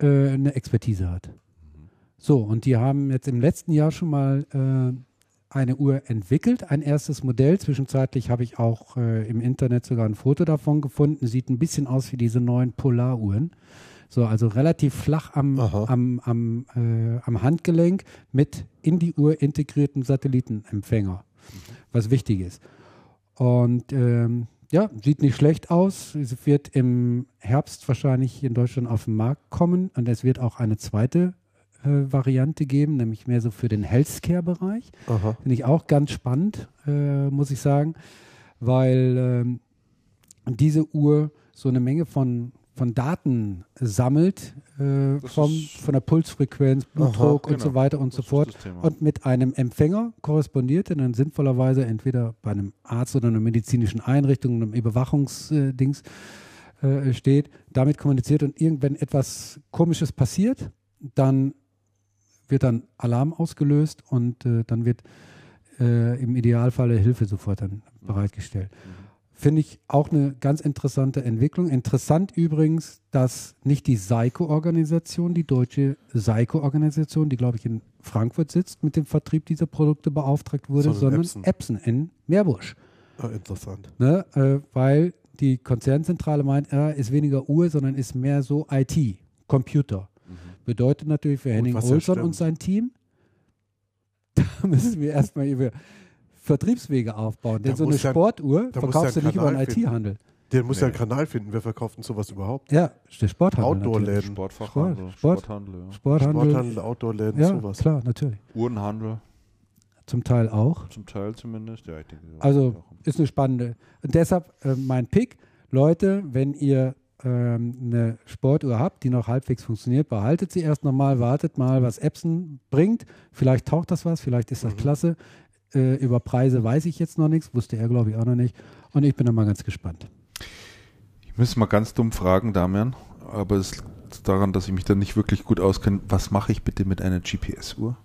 äh, eine Expertise hat. Mhm. So, und die haben jetzt im letzten Jahr schon mal äh, eine Uhr entwickelt, ein erstes Modell. Zwischenzeitlich habe ich auch äh, im Internet sogar ein Foto davon gefunden. Sieht ein bisschen aus wie diese neuen Polaruhren. So, also relativ flach am, am, am, äh, am Handgelenk mit in die Uhr integrierten Satellitenempfänger, was wichtig ist. Und ähm, ja, sieht nicht schlecht aus. Es wird im Herbst wahrscheinlich in Deutschland auf den Markt kommen und es wird auch eine zweite äh, Variante geben, nämlich mehr so für den Healthcare-Bereich. Finde ich auch ganz spannend, äh, muss ich sagen, weil ähm, diese Uhr so eine Menge von von Daten sammelt, äh, vom, von der Pulsfrequenz, Blutdruck Aha, und genau. so weiter und das so fort und mit einem Empfänger korrespondiert, der dann sinnvollerweise entweder bei einem Arzt oder einer medizinischen Einrichtung, einem Überwachungsdings äh, steht, damit kommuniziert und irgendwann etwas Komisches passiert, dann wird dann Alarm ausgelöst und äh, dann wird äh, im Idealfall Hilfe sofort dann bereitgestellt. Mhm. Finde ich auch eine ganz interessante Entwicklung. Interessant übrigens, dass nicht die Seiko-Organisation, die deutsche Seiko-Organisation, die glaube ich in Frankfurt sitzt, mit dem Vertrieb dieser Produkte beauftragt wurde, sondern, sondern Epson. in Meerbusch. Ah, interessant. Ne, äh, weil die Konzernzentrale meint, er ist weniger Uhr, sondern ist mehr so IT, Computer. Mhm. Bedeutet natürlich für Henning Olson und sein Team, da müssen wir erstmal über Vertriebswege aufbauen. Denn da so eine Sportuhr verkaufst du nicht über einen IT-Handel. Der muss nee. ja einen Kanal finden. Wer verkauft denn sowas überhaupt? Ja, der Sporthandel. Outdoor-Läden. Sportfachhandel. Sport, Sporthandel. Ja. Sporthandel, Sporthandel Outdoor-Läden, ja, sowas. klar, natürlich. Uhrenhandel. Zum Teil auch. Zum Teil zumindest, ja. Ich denke, also ist eine spannende. Und deshalb äh, mein Pick. Leute, wenn ihr ähm, eine Sportuhr habt, die noch halbwegs funktioniert, behaltet sie erst nochmal, wartet mal, was Epson bringt. Vielleicht taucht das was, vielleicht ist das mhm. klasse. Äh, über Preise weiß ich jetzt noch nichts, wusste er, glaube ich, auch noch nicht. Und ich bin dann mal ganz gespannt. Ich müsste mal ganz dumm fragen, Damian, aber es liegt daran, dass ich mich da nicht wirklich gut auskenne. Was mache ich bitte mit einer GPS-Uhr?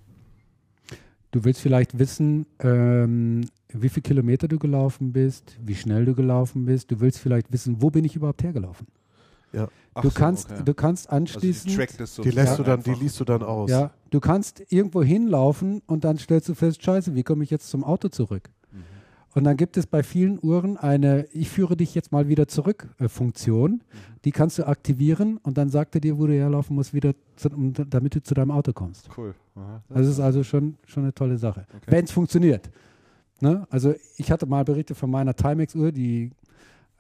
Du willst vielleicht wissen, ähm, wie viele Kilometer du gelaufen bist, wie schnell du gelaufen bist. Du willst vielleicht wissen, wo bin ich überhaupt hergelaufen? Ja. du, so, kannst, okay. du kannst anschließend. Also die, so die, lässt du dann, die liest du dann aus. Ja, du kannst irgendwo hinlaufen und dann stellst du fest, scheiße, wie komme ich jetzt zum Auto zurück? Mhm. Und dann gibt es bei vielen Uhren eine Ich führe dich jetzt mal wieder zurück äh, Funktion. Mhm. Die kannst du aktivieren und dann sagt er dir, wo du herlaufen musst, wieder zu, damit du zu deinem Auto kommst. Cool. Aha, das, das ist also schon, schon eine tolle Sache. Okay. Wenn es funktioniert. Ne? Also ich hatte mal Berichte von meiner Timex-Uhr, die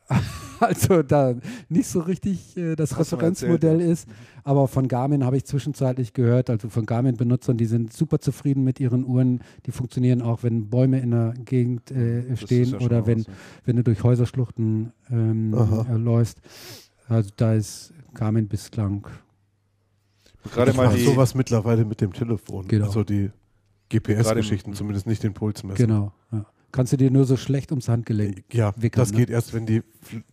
also da nicht so richtig äh, das Referenzmodell ist. Aber von Garmin habe ich zwischenzeitlich gehört, also von Garmin-Benutzern, die sind super zufrieden mit ihren Uhren. Die funktionieren auch, wenn Bäume in der Gegend äh, stehen ja oder wenn, wenn du durch Häuserschluchten ähm, äh, läufst. Also da ist Garmin bislang. Gerade mal die sowas mittlerweile mit dem Telefon. Genau. Also die GPS-Geschichten, zumindest nicht den Puls messen. Genau. Ja kannst du dir nur so schlecht ums Handgelenk Ja, wickeln, das ne? geht erst, wenn die,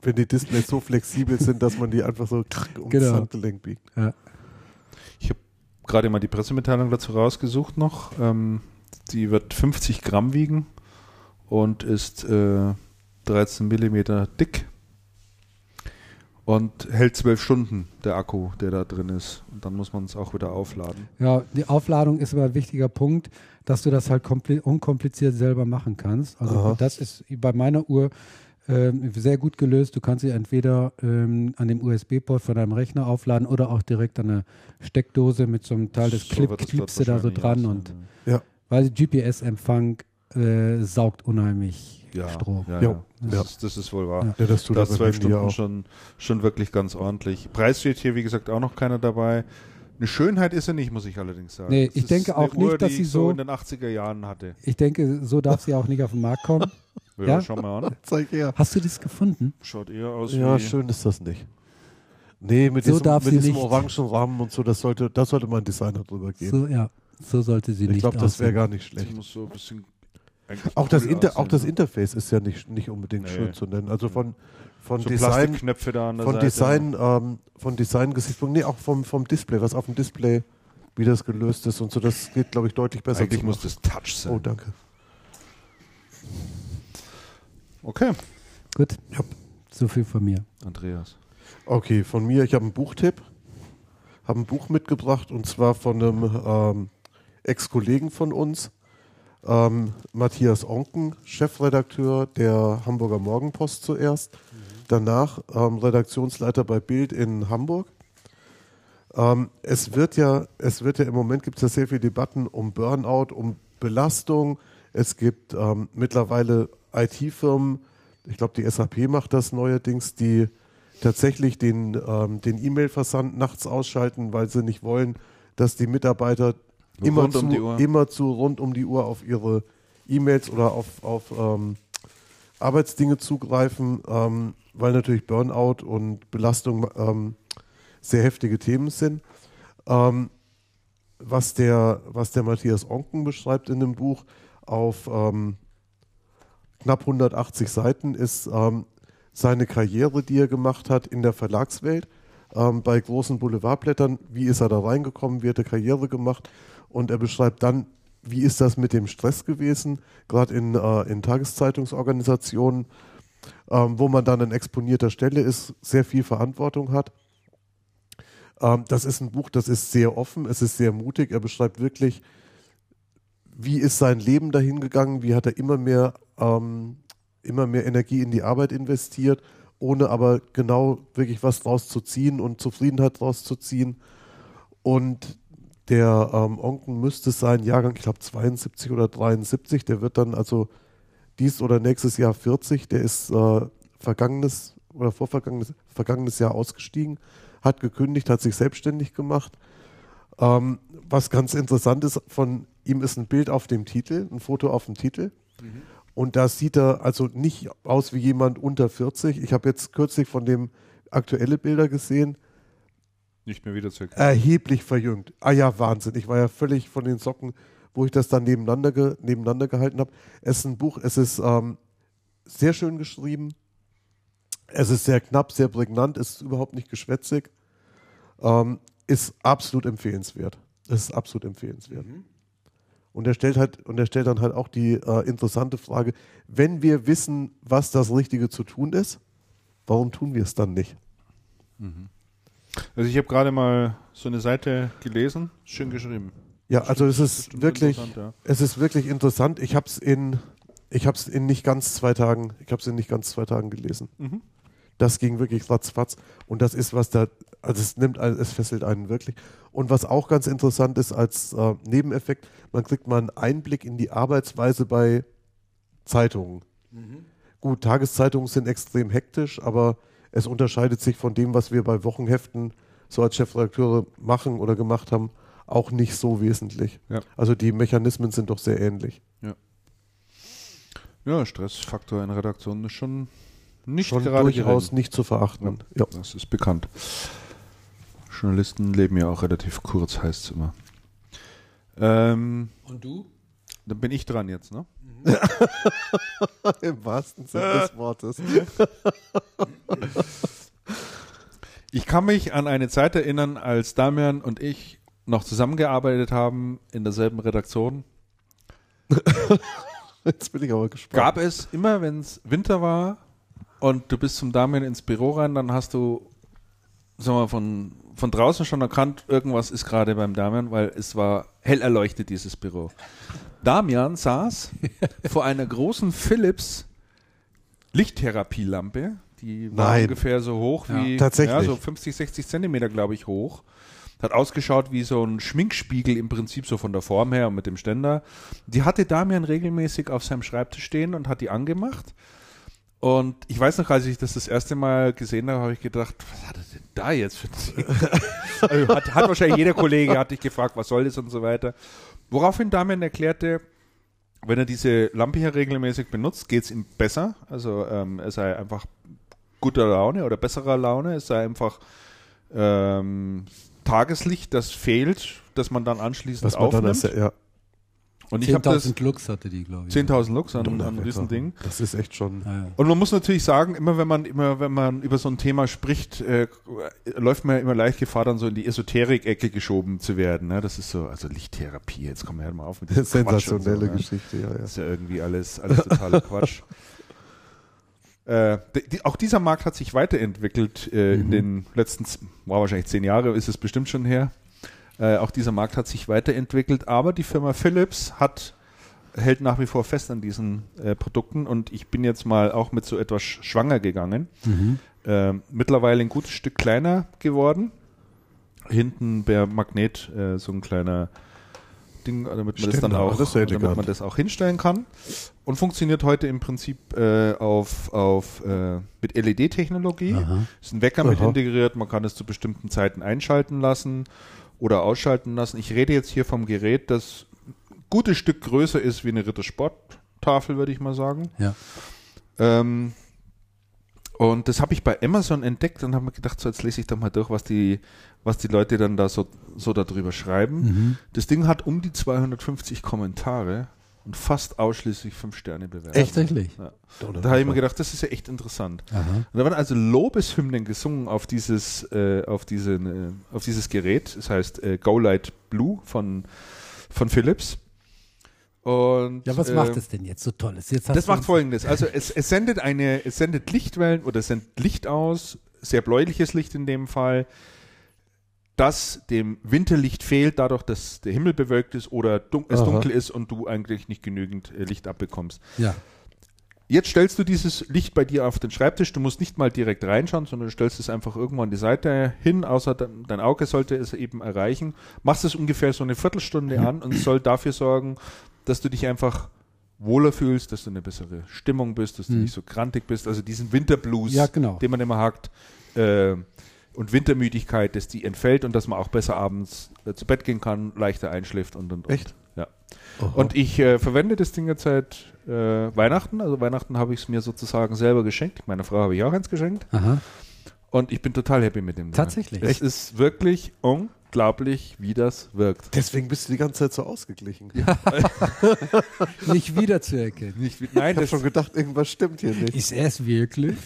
wenn die Displays so flexibel sind, dass man die einfach so ums genau. Handgelenk biegt. Ja. Ich habe gerade mal die Pressemitteilung dazu rausgesucht noch. Ähm, die wird 50 Gramm wiegen und ist äh, 13 Millimeter dick und hält zwölf Stunden der Akku, der da drin ist. Und dann muss man es auch wieder aufladen. Ja, die Aufladung ist aber ein wichtiger Punkt, dass du das halt unkompliziert selber machen kannst. Also Aha. das ist bei meiner Uhr ähm, sehr gut gelöst. Du kannst sie entweder ähm, an dem USB-Port von deinem Rechner aufladen oder auch direkt an eine Steckdose mit so einem Teil des so Clip, klippst du da so dran und ja. weil GPS-Empfang äh, saugt unheimlich ja, Strom. Ja, ja. Das, ja. Ist, das, Ist, wohl wahr. Ja, das tut das zwölf Stunden schon, schon wirklich ganz ordentlich. Preis steht hier, wie gesagt, auch noch keiner dabei. Eine Schönheit ist er nicht, muss ich allerdings sagen. Nee, das ich denke auch Uhr, nicht, dass sie so in den 80er Jahren hatte. Ich denke, so darf sie auch nicht auf den Markt kommen. Ja, Ja? schau mal an. Zeig her. Hast du das gefunden? Schaut eher aus Ja, wie... schön ist das nicht. Nee, mit So diesem, darf mit sie diesem nicht. orangen Rahmen und so, das sollte, das sollte mal ein Designer drüber gehen. So, ja. So sollte sie ich nicht glaube, das wäre gar nicht schlecht. muss so ein bisschen... eigentlich Auch das, cool Inter, auch aussehen, das ne? Interface ist ja nicht, nicht unbedingt Nee. schön zu nennen. Also von, von So Design, Plastikknöpfe da an der von Seite. Design, ähm, von Design-Gesichtspunkt, nee, auch vom, vom Display, was auf dem Display, wie das gelöst ist und so, das geht, glaube ich, deutlich besser. Eigentlich muss das Touch sein. Oh, danke. Okay, Gut. So viel von mir. Andreas. Okay, von mir, ich habe einen Buchtipp, habe ein Buch mitgebracht und zwar von einem ähm, Ex-Kollegen von uns, ähm, Matthias Onken, Chefredakteur der Hamburger Morgenpost zuerst, danach ähm, Redaktionsleiter bei Bild in Hamburg. Ähm, es wird ja, es wird ja im Moment gibt es ja sehr viele Debatten um Burnout, um Belastung. Es gibt ähm, mittlerweile IT-Firmen, ich glaube die SAP macht das neuerdings, die tatsächlich den, ähm, den E-Mail-Versand nachts ausschalten, weil sie nicht wollen, dass die Mitarbeiter immer zu, um immer zu rund um die Uhr auf ihre E-Mails oder auf, auf ähm, Arbeitsdinge zugreifen, ähm, weil natürlich Burnout und Belastung ähm, sehr heftige Themen sind. Ähm, was, der, was der Matthias Onken beschreibt in dem Buch auf ähm, knapp 180 Seiten ist ähm, seine Karriere, die er gemacht hat in der Verlagswelt, ähm, bei großen Boulevardblättern. Wie ist er da reingekommen? Wie hat er Karriere gemacht? Und er beschreibt dann, wie ist das mit dem Stress gewesen, gerade in, äh, in Tageszeitungsorganisationen, ähm, wo man dann an exponierter Stelle ist, sehr viel Verantwortung hat. Ähm, das ist ein Buch, das ist sehr offen, es ist sehr mutig. Er beschreibt wirklich, wie ist sein Leben dahin gegangen, wie hat er immer mehr, ähm, immer mehr Energie in die Arbeit investiert, ohne aber genau wirklich was draus zu ziehen und Zufriedenheit draus zu ziehen. Und der ähm, Onken müsste sein Jahrgang, ich glaube 72 oder 73, der wird dann also dies oder nächstes Jahr 40, der ist äh, vergangenes oder vorvergangenes vergangenes Jahr ausgestiegen, hat gekündigt, hat sich selbstständig gemacht. Ähm, was ganz interessant ist, von ihm ist ein Bild auf dem Titel, ein Foto auf dem Titel. Und da sieht er also nicht aus wie jemand unter 40. Ich habe jetzt kürzlich von dem aktuelle Bilder gesehen, Nicht mehr wieder zu erkennen. erheblich verjüngt. Ah ja, Wahnsinn. Ich war ja völlig von den Socken, wo ich das dann nebeneinander, ge nebeneinander gehalten habe. Es ist ein Buch, es ist ähm, sehr schön geschrieben. Es ist sehr knapp, sehr prägnant, ist überhaupt nicht geschwätzig. Ähm, ist absolut empfehlenswert. Es ist absolut empfehlenswert. Und er stellt halt, und er stellt dann halt auch die äh, interessante Frage, wenn wir wissen, was das Richtige zu tun ist, warum tun wir es dann nicht? Also ich habe gerade mal so eine Seite gelesen, schön geschrieben. Ja, also es ist wirklich, interessant, es ist wirklich interessant. Ich habe es in, ich habe es in nicht ganz zwei Tagen, ich habe es in nicht ganz zwei Tagen gelesen. Mhm. Das ging wirklich ratzfatz. Und das ist was da, also es nimmt, es fesselt einen wirklich. Und was auch ganz interessant ist als äh, Nebeneffekt, man kriegt mal einen Einblick in die Arbeitsweise bei Zeitungen. Gut, Tageszeitungen sind extrem hektisch, aber es unterscheidet sich von dem, was wir bei Wochenheften so als Chefredakteure machen oder gemacht haben, auch nicht so wesentlich. Ja. Also die Mechanismen sind doch sehr ähnlich. Ja, Stressfaktor in Redaktionen ist schon nicht Schon gerade durchaus gering. nicht zu verachten. Ja. Das ist bekannt. Journalisten leben ja auch relativ kurz, heißt es immer. Ähm, Und du? dann bin ich dran jetzt, ne? Im wahrsten Sinne des Wortes. Ich kann mich an eine Zeit erinnern, als Damian und ich noch zusammengearbeitet haben in derselben Redaktion. Jetzt bin ich aber gespannt. Gab es immer, wenn es Winter war und du bist zum Damian ins Büro rein, dann hast du, sagen wir mal, von, von draußen schon erkannt, irgendwas ist gerade beim Damian, weil es war hell erleuchtet, dieses Büro. Damian saß vor einer großen Philips Lichttherapielampe, die war Nein. ungefähr so hoch wie Tatsächlich. Ja, so 50, 60 Zentimeter, glaube ich, hoch. Hat ausgeschaut wie so ein Schminkspiegel im Prinzip so von der Form her und mit dem Ständer. Die hatte Damian regelmäßig auf seinem Schreibtisch stehen und hat die angemacht. Und ich weiß noch, als ich das das erste Mal gesehen habe, habe ich gedacht, was hat er denn da jetzt für ein also hat, hat wahrscheinlich jeder Kollege hat dich gefragt, was soll das und so weiter. Woraufhin Damian erklärte, wenn er diese Lampe hier regelmäßig benutzt, geht es ihm besser. Also ähm, er sei einfach guter Laune oder besserer Laune. Es sei einfach ähm, Tageslicht, das fehlt, das man dann anschließend Was man dann aufnimmt. als, ja, und ich habe das 10.000 Lux hatte die, glaube ich. 10.000 Lux an, an einem Riesending. Das ist echt schon. Ja, ja. Und man muss natürlich sagen, immer wenn man immer wenn man über so ein Thema spricht, äh, läuft man ja immer leicht Gefahr, dann so in die Esoterik-Ecke geschoben zu werden. Ne? Das ist so, also Lichttherapie. Jetzt kommen wir halt mal auf mit diesem und Sensationelle so, ne? Geschichte, ja, ja. Das ist ja irgendwie alles, alles totaler Quatsch. Äh, die, auch dieser Markt hat sich weiterentwickelt äh, in den letzten, war wahrscheinlich zehn Jahre, ist es bestimmt schon her. Äh, auch dieser Markt hat sich weiterentwickelt, aber die Firma Philips hat hält nach wie vor fest an diesen äh, Produkten und ich bin jetzt mal auch mit so etwas sch- schwanger gegangen. Mhm. Äh, mittlerweile ein gutes Stück kleiner geworden. Hinten per Magnet äh, so ein kleiner Ding, damit man das dann auch, das damit man das auch hinstellen kann. Und funktioniert heute im Prinzip äh, auf, auf äh, mit LED-Technologie. Ist ein Wecker mit Aha. integriert, man kann es zu bestimmten Zeiten einschalten lassen oder ausschalten lassen. Ich rede jetzt hier vom Gerät, das ein gutes Stück größer ist wie eine Rittersporttafel, würde ich mal sagen. Ja. Ähm, und das habe ich bei Amazon entdeckt und habe mir gedacht, so jetzt lese ich doch mal durch, was die, was die Leute dann da so, so darüber schreiben. Mhm. Das Ding hat um die 250 Kommentare und fast ausschließlich 5 Sterne bewertet. Tatsächlich. Ja. Da habe ich mir gedacht, das ist ja echt interessant. Da waren also Lobeshymnen gesungen auf dieses, äh, auf, diese, äh, auf dieses Gerät. Das heißt äh, Go Light Blue von, von Philips. Und, Ja, was äh, macht es denn jetzt so Tolles? Jetzt Das macht folgendes. Also es, es sendet eine, es sendet Lichtwellen oder es sendet Licht aus, sehr bläuliches Licht in dem Fall, das dem Winterlicht fehlt, dadurch, dass der Himmel bewölkt ist oder dun es Aha. dunkel ist und du eigentlich nicht genügend äh, Licht abbekommst. Ja. Jetzt stellst du dieses Licht bei dir auf den Schreibtisch. Du musst nicht mal direkt reinschauen, sondern du stellst es einfach irgendwo an die Seite hin, außer dein, dein Auge sollte es eben erreichen. Machst es ungefähr so eine Viertelstunde an und soll dafür sorgen, dass du dich einfach wohler fühlst, dass du eine bessere Stimmung bist, dass du Mhm. nicht so krantig bist. Also diesen Winterblues, Ja, genau. den man immer hat, äh, und Wintermüdigkeit, dass die entfällt und dass man auch besser abends äh, zu Bett gehen kann, leichter einschläft und und und. Echt? Ja. Aha. Und ich äh, verwende das Ding jetzt seit äh, Weihnachten. Also Weihnachten habe ich es mir sozusagen selber geschenkt. Meiner Frau habe ich auch eins geschenkt. Aha. Und ich bin total happy mit dem Ding. Tatsächlich? Es ist wirklich unglaublich, wie das wirkt. Deswegen bist du die ganze Zeit so ausgeglichen. Nicht wiederzuerkennen. Nicht wie, nein, Ich habe schon gedacht, irgendwas stimmt hier nicht. Ist es wirklich?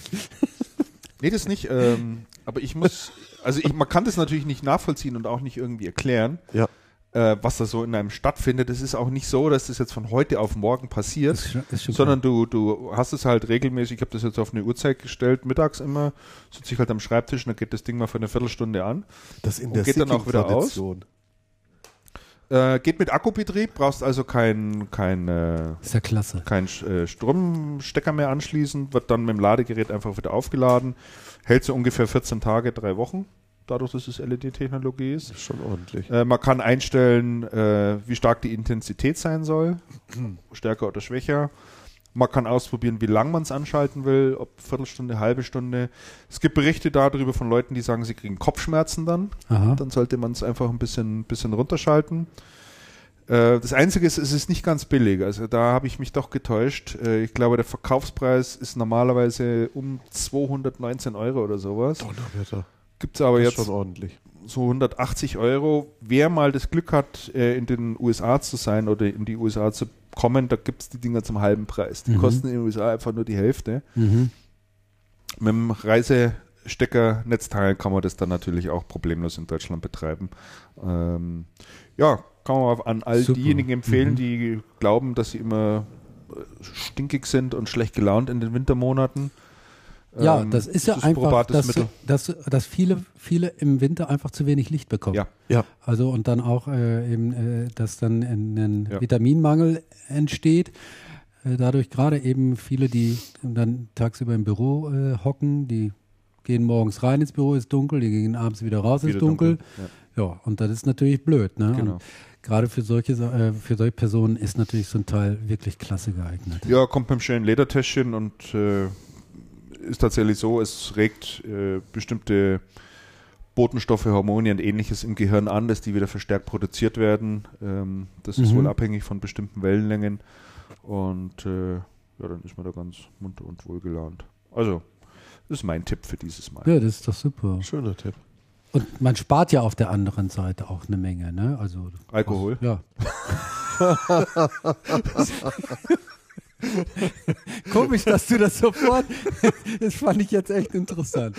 nee, das nicht. Ähm, aber ich muss, also ich, man kann das natürlich nicht nachvollziehen und auch nicht irgendwie erklären, Ja. äh, was da so in einem stattfindet. Es ist auch nicht so, dass das jetzt von heute auf morgen passiert. Ist schon, ist sondern du, du hast es halt regelmäßig, ich habe das jetzt auf eine Uhrzeit gestellt, mittags immer, sitze ich halt am Schreibtisch und dann geht das Ding mal für eine Viertelstunde an. Das in Und der geht dann auch wieder aus? Äh, geht mit Akkubetrieb, brauchst also kein, kein, äh. Ist ja klasse. kein äh, Stromstecker mehr anschließen, wird dann mit dem Ladegerät einfach wieder aufgeladen, hält so ungefähr 14 Tage, drei Wochen, dadurch, dass es LED-Technologie ist. Das ist schon ordentlich. Äh, man kann einstellen, äh, wie stark die Intensität sein soll, stärker oder schwächer. Man kann ausprobieren, wie lang man es anschalten will, ob Viertelstunde, halbe Stunde. Es gibt Berichte darüber von Leuten, die sagen, sie kriegen Kopfschmerzen dann. Aha. Dann sollte man es einfach ein bisschen, bisschen runterschalten. Äh, das Einzige ist, es ist nicht ganz billig. Also da habe ich mich doch getäuscht. Äh, ich glaube, der Verkaufspreis ist normalerweise um 219 Euro oder sowas. Donnerwetter. Gibt es aber Das jetzt schon ordentlich. so 180 Euro. Wer mal das Glück hat, äh, in den USA zu sein oder in die USA zu kommen, da gibt es die Dinger zum halben Preis. Die Mhm. kosten in den USA einfach nur die Hälfte. Mhm. Mit dem Reisestecker-Netzteil kann man das dann natürlich auch problemlos in Deutschland betreiben. Ähm, ja, kann man an all Super. diejenigen empfehlen, Mhm. die glauben, dass sie immer äh, stinkig sind und schlecht gelaunt in den Wintermonaten. Ja, Ähm, das ist ja ein einfach, probates dass, Mittel. dass, dass viele, viele im Winter einfach zu wenig Licht bekommen. Ja. Ja. Also und dann auch äh, eben, äh, dass dann ein, ein Ja. Vitaminmangel entsteht. Äh, dadurch gerade eben viele, die dann tagsüber im Büro äh, hocken, die gehen morgens rein ins Büro, ist dunkel, die gehen abends wieder raus, ist Wieder dunkel. Ja. Ja, und das ist natürlich blöd. Ne? Genau. Und gerade für solche, Sa- äh, für solche Personen ist natürlich so ein Teil wirklich klasse geeignet. Ja, kommt mit einem schönen Ledertäschchen und äh, ist tatsächlich so, es regt äh, bestimmte Botenstoffe, Hormone und ähnliches im Gehirn an, dass die wieder verstärkt produziert werden. Ähm, das ist Mhm. wohl abhängig von bestimmten Wellenlängen. Und äh, ja, dann ist man da ganz munter und wohlgelaunt. Also, das ist mein Tipp für dieses Mal. Ja, das ist doch super. Schöner Tipp. Und man spart ja auf der anderen Seite auch eine Menge, ne? Also Alkohol? Ja. Komisch, dass du das sofort. Das fand ich jetzt echt interessant.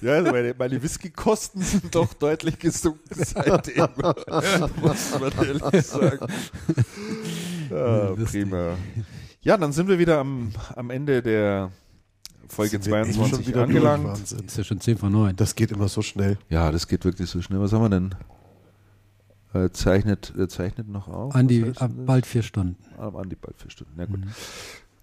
Ja, also meine, meine Whisky-Kosten sind doch deutlich gesunken seitdem. muss man ehrlich sagen. Ja, prima. Ja, dann sind wir wieder am, am Ende der Folge Sind wir echt 22 schon wieder angelangt. Wahnsinn. Ist ja schon 10 von 9. Das geht immer so schnell. Ja, das geht wirklich so schnell. Was haben wir denn? Äh, zeichnet, äh, zeichnet noch auf. Andi, ab bald vier Stunden. Ah, Andi, bald vier Stunden. Ja, gut.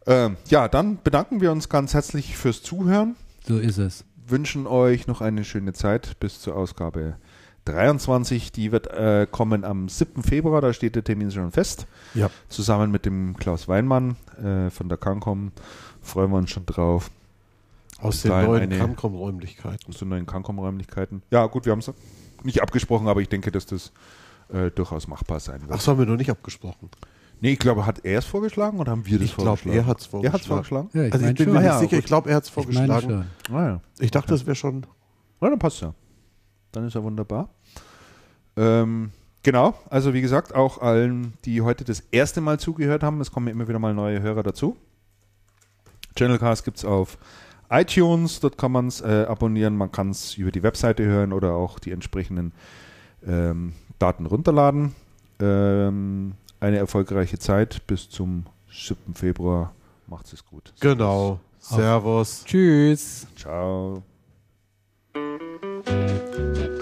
Ähm, ja, dann bedanken wir uns ganz herzlich fürs Zuhören. So ist es. Wünschen euch noch eine schöne Zeit bis zur Ausgabe 23. Die wird äh, kommen am 7. Februar, da steht der Termin schon fest. Ja. Zusammen mit dem Klaus Weinmann äh, von der Cancom. Freuen wir uns schon drauf. Aus den neuen Cancom-Räumlichkeiten. Aus den neuen Cancom-Räumlichkeiten. Ja, gut, wir haben es nicht abgesprochen, aber ich denke, dass das äh, durchaus machbar sein wird. Ach, das haben wir noch nicht abgesprochen. Nee, ich glaube, hat er es vorgeschlagen oder haben wir das Ich glaube, vorgeschlagen? er hat es Er hat es vorgeschlagen. vorgeschlagen? Ja, ich Also ich bin schon. mir nicht ja, sicher, gut. ich glaube, er hat es ich meine vorgeschlagen. schon. Ah, ja. Ich dachte, das wäre schon. Na, dann passt ja. Dann ist ja wunderbar. Ähm, genau, also wie gesagt, auch allen, die heute das erste Mal zugehört haben, es kommen immer wieder mal neue Hörer dazu. Channelcast gibt es auf iTunes, dort kann man es äh, abonnieren, man kann es über die Webseite hören oder auch die entsprechenden ähm, Daten runterladen. Ähm, eine erfolgreiche Zeit bis zum 7. Februar. Macht's es gut. Genau. Servus. Tschüss. Ciao. Thank